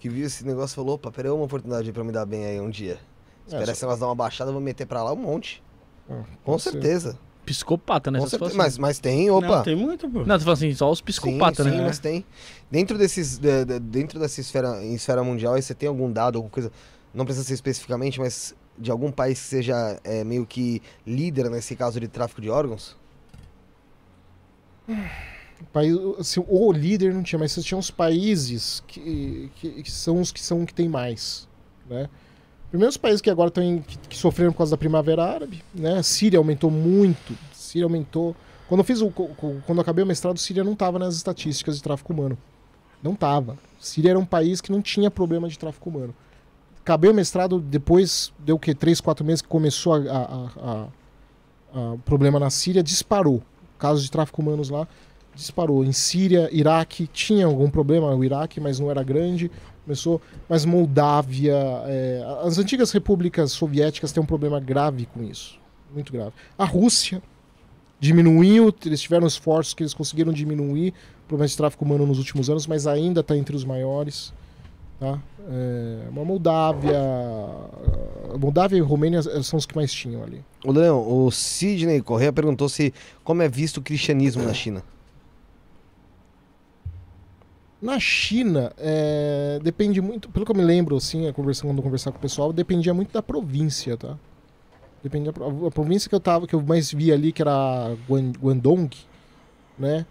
que viu esse negócio e falou: opa, peraí, uma oportunidade pra eu me dar bem aí um dia. Esperar É, esse negócio dar uma baixada, eu vou meter pra lá um monte. Ah, Com pode ser. certeza. Psicopata nessa certeza. situação. Mas, mas tem, opa. Não, tem muito, pô. Não, tô falando assim, só os psicopatas, sim, né? Sim, mas tem. Dentro desses. de- de- dentro dessa esfera, em esfera mundial, aí você tem algum dado, alguma coisa. Não precisa ser especificamente, mas de algum país que seja é, meio que líder nesse caso de tráfico de órgãos? país, assim, líder não tinha, mas você tinha uns países que, que, que são os que são que tem mais, né? Primeiro os países que agora estão que, que sofreram por causa da Primavera Árabe, né? Síria aumentou muito, Síria aumentou. Quando eu fiz o quando eu acabei o mestrado, Síria não estava nas estatísticas de tráfico humano. Não estava. Síria era um país que não tinha problema de tráfico humano. Acabei o mestrado depois deu o quê? Três, quatro meses que começou a problema na Síria, disparou. Casos de tráfico humanos lá disparou. Em Síria, Iraque, tinha algum problema o Iraque, mas não era grande. Começou, mas Moldávia, é, as antigas repúblicas soviéticas têm um problema grave com isso, muito grave. A Rússia diminuiu, eles tiveram esforços que eles conseguiram diminuir o problema de tráfico humano nos últimos anos, mas ainda está entre os maiores. Tá? É, uma Moldávia, a Moldávia e Romênia são os que mais tinham ali. O Leão, o Sidney Correa perguntou se como é visto o cristianismo na China. Na China, é, depende muito, pelo que eu me lembro, assim, a conversa, quando eu conversar com o pessoal, dependia muito da província, tá? Dependia, a província que eu tava, que eu mais vi ali, que era Guan- Guangdong, né?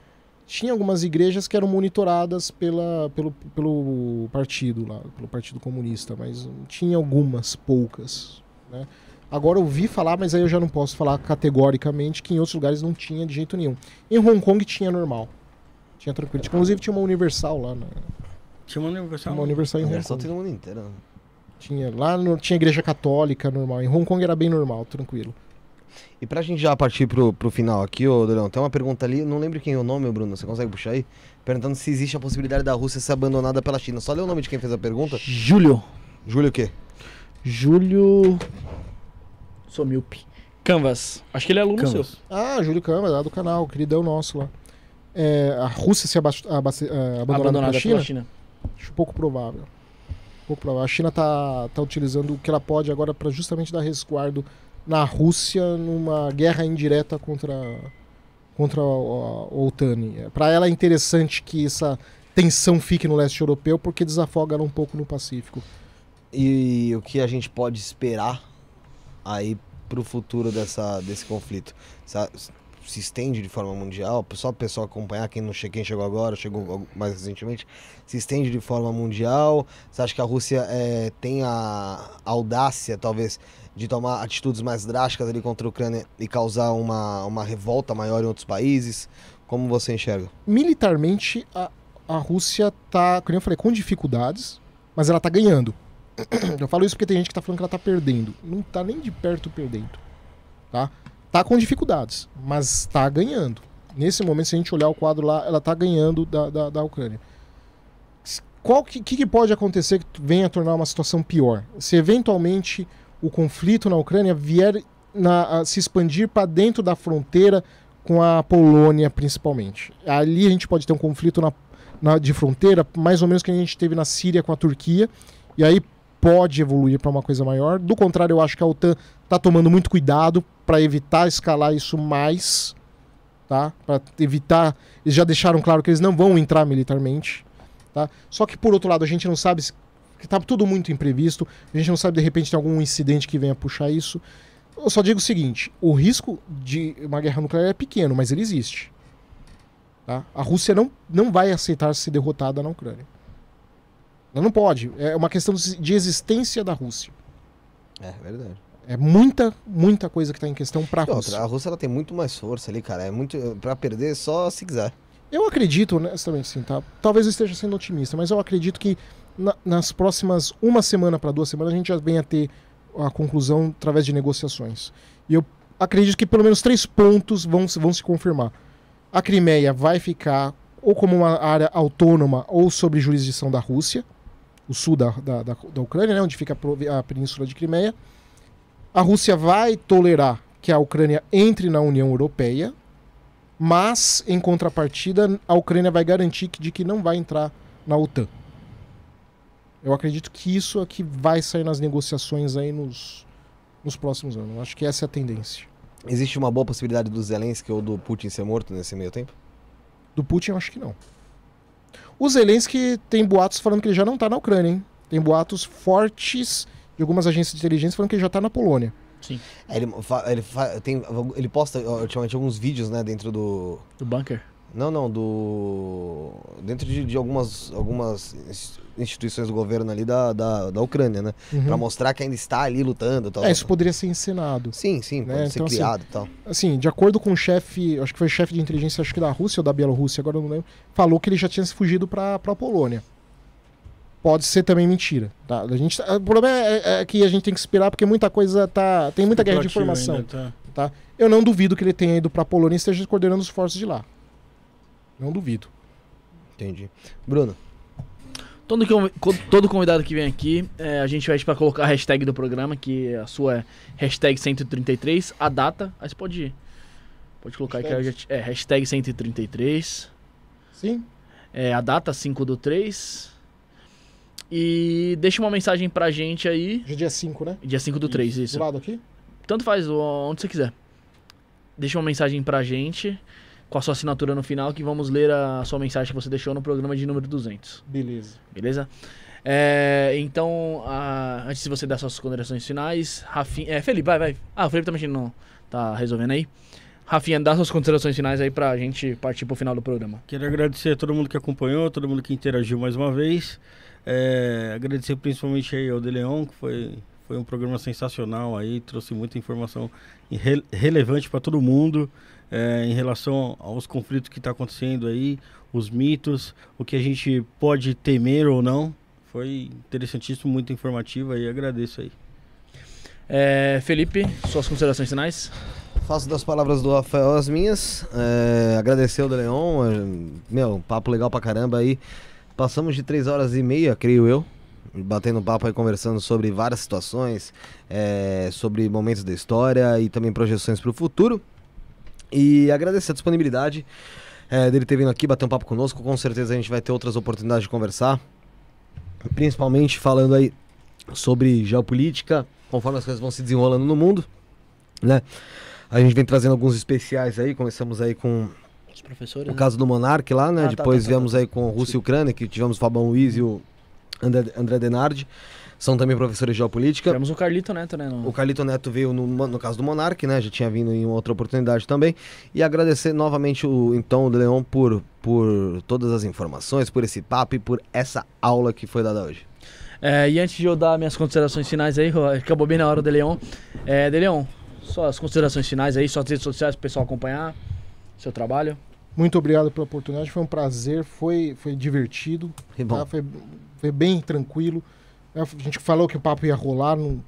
Tinha algumas igrejas que eram monitoradas pela, pelo, pelo partido lá, pelo Partido Comunista, mas tinha algumas, poucas, né? Agora eu ouvi falar, mas aí eu já não posso falar categoricamente que em outros lugares não tinha de jeito nenhum. Em Hong Kong tinha normal. Tinha tranquilo. Inclusive tinha uma Universal lá, né? Tinha uma universal. Uma Universal em Hong Universal Kong. tem no mundo inteiro. né? Tinha. Lá no- tinha igreja católica normal. Em Hong Kong era bem normal, tranquilo. E pra gente já partir pro, pro final aqui, ô Leão, tem uma pergunta ali, não lembro quem é o nome, Bruno, você consegue puxar aí? Perguntando se existe a possibilidade da Rússia ser abandonada pela China. Só lê o nome de quem fez a pergunta. Júlio. Júlio o quê? Júlio. Sou míope. Canvas. Acho que ele é aluno Canvas. seu. Ah, Júlio Câmara, lá do canal, queridão nosso lá. É, a Rússia se abaste- abaste- eh, abandonada Abandonada pela China? pela China. Acho pouco provável. Pouco provável. A China tá, tá utilizando o que ela pode agora para justamente dar resguardo na Rússia numa guerra indireta contra, contra a, a, OTAN. Para ela é interessante que essa tensão fique no leste europeu porque desafoga ela um pouco no Pacífico. E o que a gente pode esperar aí pro futuro dessa, desse conflito? Se, estende de forma mundial? Só o pessoal acompanhar, quem, não quem chegou agora, chegou mais recentemente, se estende de forma mundial? Você acha que a Rússia eh, tem a audácia, talvez, de tomar atitudes mais drásticas ali contra a Ucrânia e causar uma, uma revolta maior em outros países? Como você enxerga? Militarmente, a, a Rússia tá, como eu falei, com dificuldades, mas ela tá ganhando. Eu falo isso porque tem gente que tá falando que ela tá perdendo. Não tá nem de perto perdendo. Tá? Tá com dificuldades, mas tá ganhando. Nesse momento, se a gente olhar o quadro lá, ela tá ganhando da, da, da Ucrânia. Qual que, que pode acontecer que venha a tornar uma situação pior? Se eventualmente o conflito na Ucrânia vier na- se expandir para dentro da fronteira com a Polônia, principalmente. Ali a gente pode ter um conflito na, na- de fronteira, mais ou menos que a gente teve na Síria com a Turquia, e aí pode evoluir para uma coisa maior. Do contrário, eu acho que a OTAN está tomando muito cuidado para evitar escalar isso mais, tá? Para evitar. Eles já deixaram claro que eles não vão entrar militarmente, tá? Só que por outro lado, a gente não sabe se que tá tudo muito imprevisto, a gente não sabe de repente tem algum incidente que venha puxar isso. Eu só digo o seguinte: o risco de uma guerra nuclear é pequeno, mas ele existe. Tá? A Rússia não, não vai aceitar ser derrotada na Ucrânia. Ela não pode. É uma questão de existência da Rússia. É verdade. É muita, muita coisa que está em questão para a Rússia. a Rússia ela tem muito mais força ali, cara. É muito para perder só se quiser. Eu acredito, honestamente, sim, tá? Talvez eu esteja sendo otimista, mas eu acredito que na- nas próximas uma semana para duas semanas a gente já venha a ter a conclusão através de negociações. E eu acredito que pelo menos três pontos vão, se- vão se confirmar. A Crimeia vai ficar ou como uma área autônoma ou sob jurisdição da Rússia, o sul da, da, da, da Ucrânia, né, onde fica a, a península de Crimeia. A Rússia vai tolerar que a Ucrânia entre na União Europeia, mas, em contrapartida, a Ucrânia vai garantir que- de que não vai entrar na OTAN. Eu acredito que isso é que vai sair nas negociações aí nos, nos próximos anos. Eu Acho que essa é a tendência. Existe uma boa possibilidade do Zelensky ou do Putin ser morto nesse meio tempo? Do Putin, eu acho que não. O Zelensky tem boatos falando que ele já não tá na Ucrânia, hein? Tem boatos fortes de algumas agências de inteligência falando que ele já tá na Polônia. É, ele, fa- ele, fa- tem, ele posta ultimamente alguns vídeos, né, dentro do. Do bunker. Não, não, do. Dentro de, de algumas, algumas ins- instituições do governo ali da, da, da Ucrânia, né? Uhum. Pra mostrar que ainda está ali lutando e tal. É, isso poderia ser encenado. Sim, sim, pode né, ser então, assim, criado e tal. Assim, de acordo com o chefe, acho que foi chefe de inteligência, acho que da Rússia ou da Bielorrússia, agora eu não lembro, falou que ele já tinha se fugido pra, pra Polônia. Pode ser também mentira. Tá? A gente, tá- o problema é, é que a gente tem que esperar porque muita coisa tá. Tem muita guerra de informação. ainda, tá? tá? Eu não duvido que ele tenha ido pra Polônia e esteja coordenando os forços de lá. Não duvido. Entendi. Bruno, Todo, convi- co- todo convidado que vem aqui, é, a gente pede pra colocar a hashtag do programa, que a sua é hashtag 133, a data, aí você pode, pode colocar já te- é hashtag 133, Sim? é, a data 5 do 3, e deixa uma mensagem pra gente aí, Hoje é dia 5, né? dia 5 do 3, isso. Do lado aqui? Tanto faz, onde você quiser. Deixa uma mensagem pra gente, com a sua assinatura no final, que vamos ler a sua mensagem que você deixou no programa de número 200. Beleza. Beleza? É, então, a- antes de você dar suas considerações finais, Rafinha. É, Felipe, vai, vai. Ah, o Felipe também não tá resolvendo aí. Rafinha, dá suas considerações finais aí pra gente partir pro final do programa. Quero agradecer a todo mundo que acompanhou, todo mundo que interagiu mais uma vez. É, agradecer principalmente aí ao De Leon, que foi, foi um programa sensacional aí, trouxe muita informação relevante para todo mundo é, em relação aos conflitos que está acontecendo aí, os mitos, o que a gente pode temer ou não. Foi interessantíssimo, muito informativo aí, agradeço aí. É, Felipe, suas considerações finais? faço das palavras do Rafael as minhas. É, agradecer ao De Leon. é, meu, papo legal pra caramba aí. Passamos de três horas e meia, creio eu. Batendo papo aí, conversando sobre várias situações, é, sobre momentos da história e também projeções pro futuro. E agradecer a disponibilidade é, dele ter vindo aqui bater um papo conosco. Com certeza a gente vai ter outras oportunidades de conversar. Principalmente falando aí sobre geopolítica, conforme as coisas vão se desenrolando no mundo, né? A gente vem trazendo alguns especiais aí, começamos aí com Os professores. o né? caso do Monark lá, né? Ah, tá, Depois tá, tá, viemos tá. aí com Rússia e Ucrânia, que tivemos o Fabão Luiz e o André, André Denardi. São também professores de geopolítica. Tivemos o Carlito Neto, né? no- O Carlito Neto veio no, no caso do Monark, né? Já tinha vindo em outra oportunidade também. E agradecer novamente o então o Leon por, por todas as informações, por esse papo e por essa aula que foi dada hoje. É, e antes de eu dar minhas considerações finais aí, acabou bem na hora do Leon. É, De Leon, suas considerações finais aí, suas redes sociais pro pessoal acompanhar, seu trabalho. Muito obrigado pela oportunidade, foi um prazer, foi, foi divertido, bom, tá? foi, foi bem tranquilo. A gente falou que o papo ia rolar, não,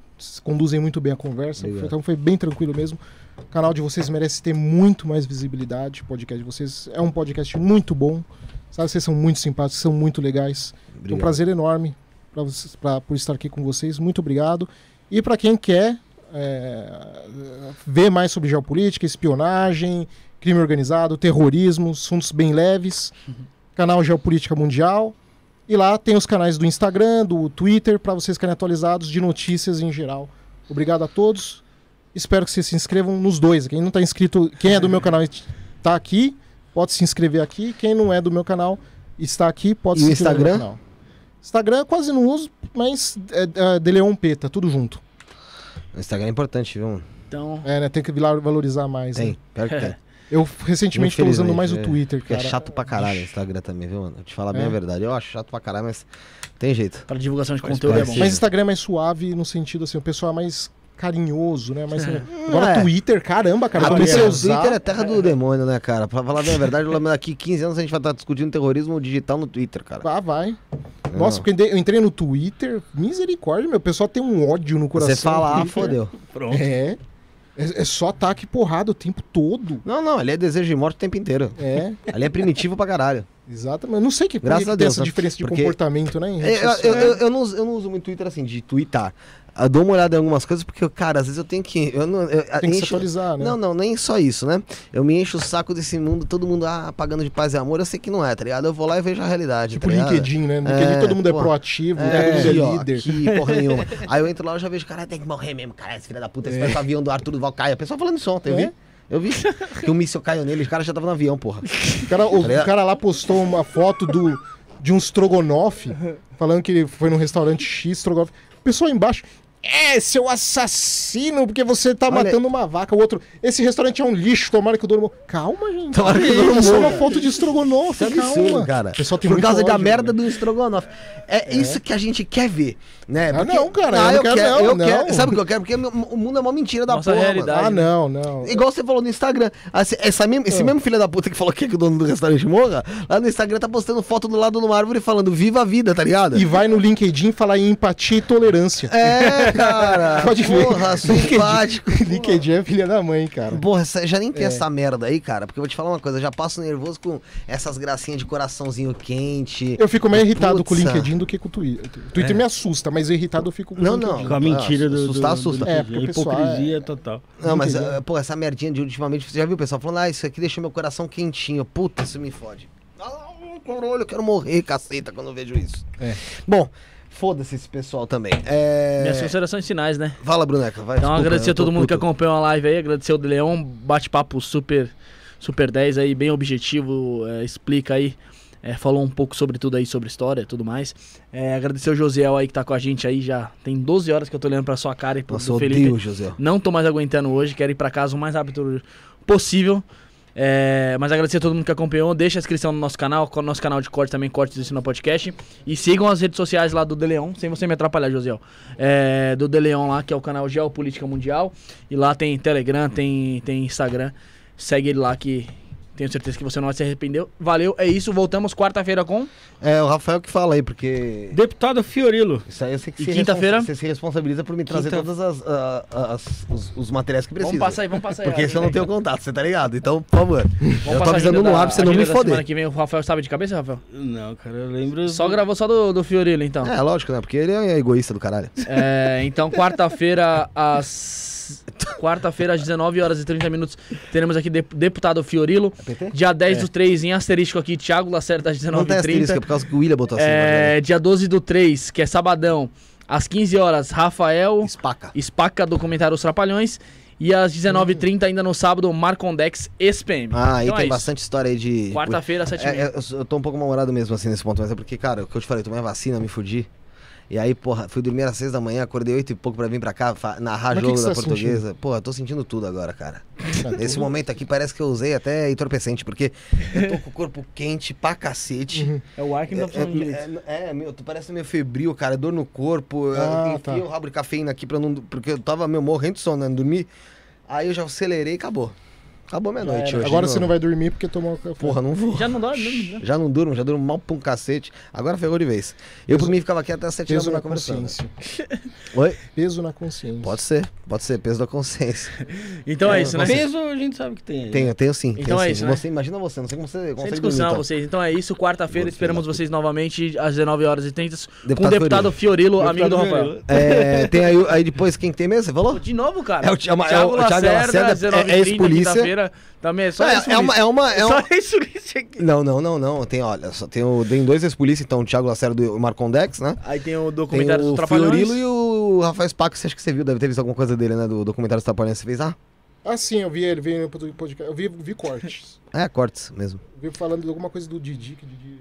conduzem muito bem a conversa, Obrigado. então foi bem tranquilo mesmo. O canal de vocês merece ter muito mais visibilidade, o podcast de vocês é um podcast muito bom, sabe? Vocês são muito simpáticos, são muito legais. É um obrigado. prazer enorme pra vocês, pra- por estar aqui com vocês. Muito obrigado. E para quem quer é, ver mais sobre geopolítica, espionagem, crime organizado, terrorismo, assuntos bem leves, canal Geopolítica Mundial. E lá tem os canais do Instagram, do Twitter, para vocês ficarem atualizados de notícias em geral. Obrigado a todos. Espero que vocês se inscrevam nos dois. Quem não está inscrito, quem é do meu canal está aqui, pode se inscrever aqui. Quem não é do meu canal está aqui, pode E se inscrever no meu Instagram? canal. Instagram eu quase não uso, mas é, é Deleon Peta, tudo junto. O Instagram é importante, viu? Então, É, né? Tem que valorizar mais. Tem, né? pior que tem. Eu recentemente estou usando mais o é. Twitter, Porque é cara. chato pra caralho o Instagram também, viu, mano? Vou te falar bem É. a verdade. Eu acho chato pra caralho, mas tem jeito. para divulgação de Faz conteúdo é bom. Mas Instagram é mais suave no sentido assim, o pessoal é mais carinhoso, né? Mas agora é. Twitter, caramba, cara, eu Ah, comecei Twitter, a usar. Twitter é terra do demônio, né, cara? Pra falar bem a verdade, daqui 15 anos a gente vai estar discutindo terrorismo digital no Twitter, cara. Ah, vai. Nossa, porque eu entrei no Twitter, misericórdia, meu, o pessoal tem um ódio no coração. Você fala, ah, fodeu. Pronto. É. É, é só ataque e porrada o tempo todo. Não, não, ali é desejo de morte o tempo inteiro. É, Ali é primitivo pra caralho. Exatamente. Eu não sei que, Graças a Deus, essa diferença de comportamento, né? É, Eu, eu, eu, eu não, uso- eu não uso muito Twitter assim, de twittar. Eu dou uma olhada em algumas coisas, porque, cara, às vezes eu tenho que. Eu não, eu, Tem que se encho- atualizar, né? Não, não, nem só isso, né? Eu me encho o saco desse mundo, todo mundo ah, pagando de paz e amor, eu sei que não é, tá ligado? Eu vou lá e vejo a realidade. Tipo tá? LinkedIn, né? No LinkedIn É, todo mundo é pô. proativo, É, todo mundo é ó, líder. aqui, porra nenhuma. Aí eu entro lá e já vejo, cara, tem que morrer mesmo, cara, esse filho da puta, esse é. avião do Arthur Duval cai. A pessoa falando isso ontem, eu É? vi. Eu vi. que o míssil caiu nele, os caras já estavam no avião, porra. O cara, o, Tá o cara lá postou uma foto do, de um strogonoff, falando que ele foi num restaurante X, strogonoff. O pessoal embaixo, é, seu assassino, porque você tá Olha- matando uma vaca. O outro, esse restaurante é um lixo, tomara que o dono... morra." Calma, gente. Tomara que o dono É só uma foto de estrogonofe, Isso é absurdo, calma. cara. Pessoal tem Por causa da ódio, merda né? do estrogonofe. É, isso que a gente quer ver, né? Ah, não, cara, eu Ah, não eu quero, quero, não, eu não. quero. Sabe o que eu quero? Porque o mundo é uma mentira da Nossa porra, realidade. mano. Ah, não, não. Igual você falou no Instagram. Esse, essa mesmo, esse mesmo filho da puta que falou que quer que o dono do restaurante morra, lá no Instagram tá postando foto do lado de uma árvore falando viva a vida, tá ligado? E vai no LinkedIn falar em empatia e tolerância. É, cara. Pode ver. Porra, simpático. LinkedIn é filha da mãe, cara. Porra, essa- já nem tem É. essa merda aí, cara. Porque eu vou te falar uma coisa, eu já passo nervoso com essas gracinhas de coraçãozinho quente. Eu fico mais irritado com o LinkedIn do que com o Twitter. O Twitter me assusta, mas irritado eu fico com o Não, não. Com a mentira do, assustar, do, assusta. do É, porque pessoal hipocrisia total. Não, mas, eh, pô, essa merdinha de ultimamente, você já viu o pessoal falando, ah, isso aqui deixou meu coração quentinho. Puta, isso me fode. Ah, caralho, eu quero morrer, caceta, quando eu vejo isso. É. Bom, foda-se esse pessoal também. É... Minhas considerações finais, né? Fala, Bruneca, vai. Então desculpa, agradecer a todo mundo que puto. acompanhou a live aí, agradecer o Leão, bate-papo super, super 10 aí, bem objetivo, é, explica aí, é, falou um pouco sobre tudo aí, sobre história e tudo mais. É, agradecer o Josiel aí que tá com a gente aí, já tem 12 horas que eu tô olhando pra sua cara e pro Nossa, Felipe. odeio. Não tô mais aguentando hoje, quero ir pra casa o mais rápido possível. É, mas agradecer a todo mundo que acompanhou. Deixa a inscrição no nosso canal, no nosso canal de corte também, Cortes do Ensino Podcast. E sigam as redes sociais lá do De Leon, sem você me atrapalhar, Josiel. É, do De Leon lá, que é o canal Geopolítica Mundial. E lá tem Telegram, tem, tem Instagram. Segue ele lá que tenho certeza que você não vai se arrepender. Valeu, é isso. Voltamos quarta-feira com. É, o Rafael que fala aí, porque... Deputado Fiorilo. Isso aí eu sei que E se quinta-feira? Você se responsabiliza por me trazer Quinta- todos as, as- os, os materiais que precisa. Vamos passar aí, vamos passar aí. Porque se eu não tenho contato, você tá ligado? Então, por favor. Vamos eu tô avisando no ar pra você não me da Semana foder. que vem o Rafael sabe de cabeça, Rafael? Não, cara, eu lembro. Só gravou só do, do Fiorilo, então. É, lógico, né? Porque ele é egoísta do caralho. É, então, quarta-feira, às. Quarta-feira, às 19 horas e 30 minutos, teremos aqui dep- deputado Fiorilo. PT? Dia 10 do 3, em asterístico aqui, Thiago Lacerda, às Não tem asterisco, é 19h30. por causa que o William botou assim. É, dia 12 do 3, que é sabadão, às 15 horas, Rafael mas? Espaca. Espaca, documentário Os Trapalhões. E às 19h30, ainda no sábado, Marcondex SPM. Ah, aí Então é tem isso. bastante história aí de. Quarta-feira, às 7h30. É, é, eu tô um pouco mal-humorado mesmo assim nesse ponto, mas é porque, cara, o que eu te falei, eu tomei a vacina, me fudi. E aí, porra, fui dormir às seis da manhã, acordei oito e pouco pra vir pra cá, narrar Mas jogo que que da tá portuguesa. Porra, eu tô sentindo tudo agora, cara. Nesse momento aqui parece que eu usei até entorpecente, porque eu tô com o corpo quente pra cacete. É o ar que não tá funcionando direito. É, é, é, meu, tu parece meio febril, cara, dor no corpo. Ah, eu tá. o rabo de cafeína aqui pra não. Porque eu tava, meu, morrendo de sono, né? Não dormi. Aí eu já acelerei e acabou. Acabou minha noite hoje. Agora você não vai dormir porque tomou café. Porra, não vou. Já não não, não. Já não durmo, já durmo mal pra um cacete. Agora ferrou de vez. Eu por mim ficava aqui até as 7 da Peso manhã na conversando. consciência. Oi? Peso na consciência. Pode ser, pode ser, peso da consciência. Então é, isso, né? Peso a gente sabe que tem. aí. Tenho, tenho sim. Então tenho é sim. isso, né? Você, imagina você, não sei como você Sem consegue discussão, dormir, então. vocês. Então é isso, quarta-feira, esperamos vocês novamente às 19 horas e 30 com o Deputado Fiorilo, amigo do Rafael. É, tem aí, aí depois quem que tem mesmo, você falou? De novo, cara. É o é é Thiago Thiago Lacerda, é 19h30, ex-polícia. Quinta-feira. Também é só é, isso. é uma, é uma, é Só uma... isso isso aqui. Não, não, não, não. Tem, olha, só tem, o, tem dois ex-polícia, então o Thiago Lacerda e o Marcondex, né? Aí tem o Tem documentário dos o Trapalhões. Fiorilo e o Rafael Spaco, você acha que você viu? Deve ter visto alguma coisa dele, né? Do documentário dos Trapalhões. Você fez? Ah, Ah, sim, eu vi ele, veio no podcast. Eu vi, vi cortes. é, cortes mesmo. Eu vi falando de alguma coisa do Didi, que Didi.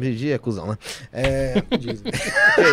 Gigi é cuzão, né? É, Dizem.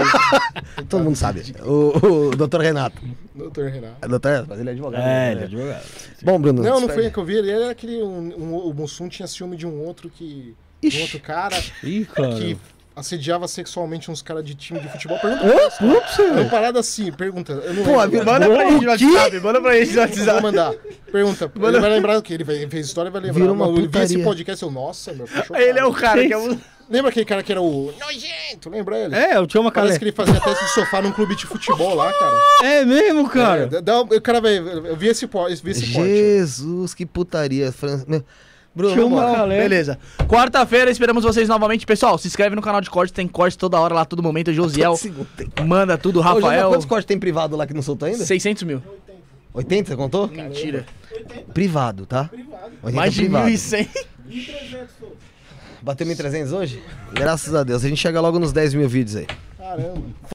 todo mundo sabe. O, o Dr. Renato. Doutor Renato. É Dr. Renato, mas ele é advogado. É, né? ele é advogado. Bom, Bruno. Não, não foi que eu vi. Ele era aquele. Um, um- o Mussum tinha ciúme de um outro que. de Um Ixi. outro cara Ih, cara. que assediava sexualmente uns caras de time de futebol. Pergunta pra eles, putz, É uma velho. parada assim, pergunta. Eu não Pô, lembro. manda Manda pra gente no? WhatsApp, manda pra gente no Eu vou WhatsApp. mandar. Pergunta. Ele vai lembrar o quê? Ele fez história e vai lembrar. Virou uma ele viu esse podcast eu, nossa, meu. Ele é o cara que é o... Lembra aquele cara que era o nojento? Lembra ele? É, eu tinha uma cara. Parece que ele fazia teste de sofá num clube de futebol lá, cara. É mesmo, cara. É, dá- o cara vai. Eu vi esse, vi esse corte. Jesus, que putaria. Fran... Meu... Bruno, galera. Beleza. Quarta-feira esperamos vocês novamente. Pessoal, se inscreve no canal de cortes, tem cortes toda hora lá, todo momento. Josiel manda tudo, Ô, José, Rafael. quantos cortes tem privado lá que não soltou ainda? 600 mil. 80, você contou? Mentira. Privado, tá? Privado. Mais de 1.100. Bateu 1.300 hoje? Graças a Deus. A gente chega logo nos 10 mil vídeos aí. Caramba.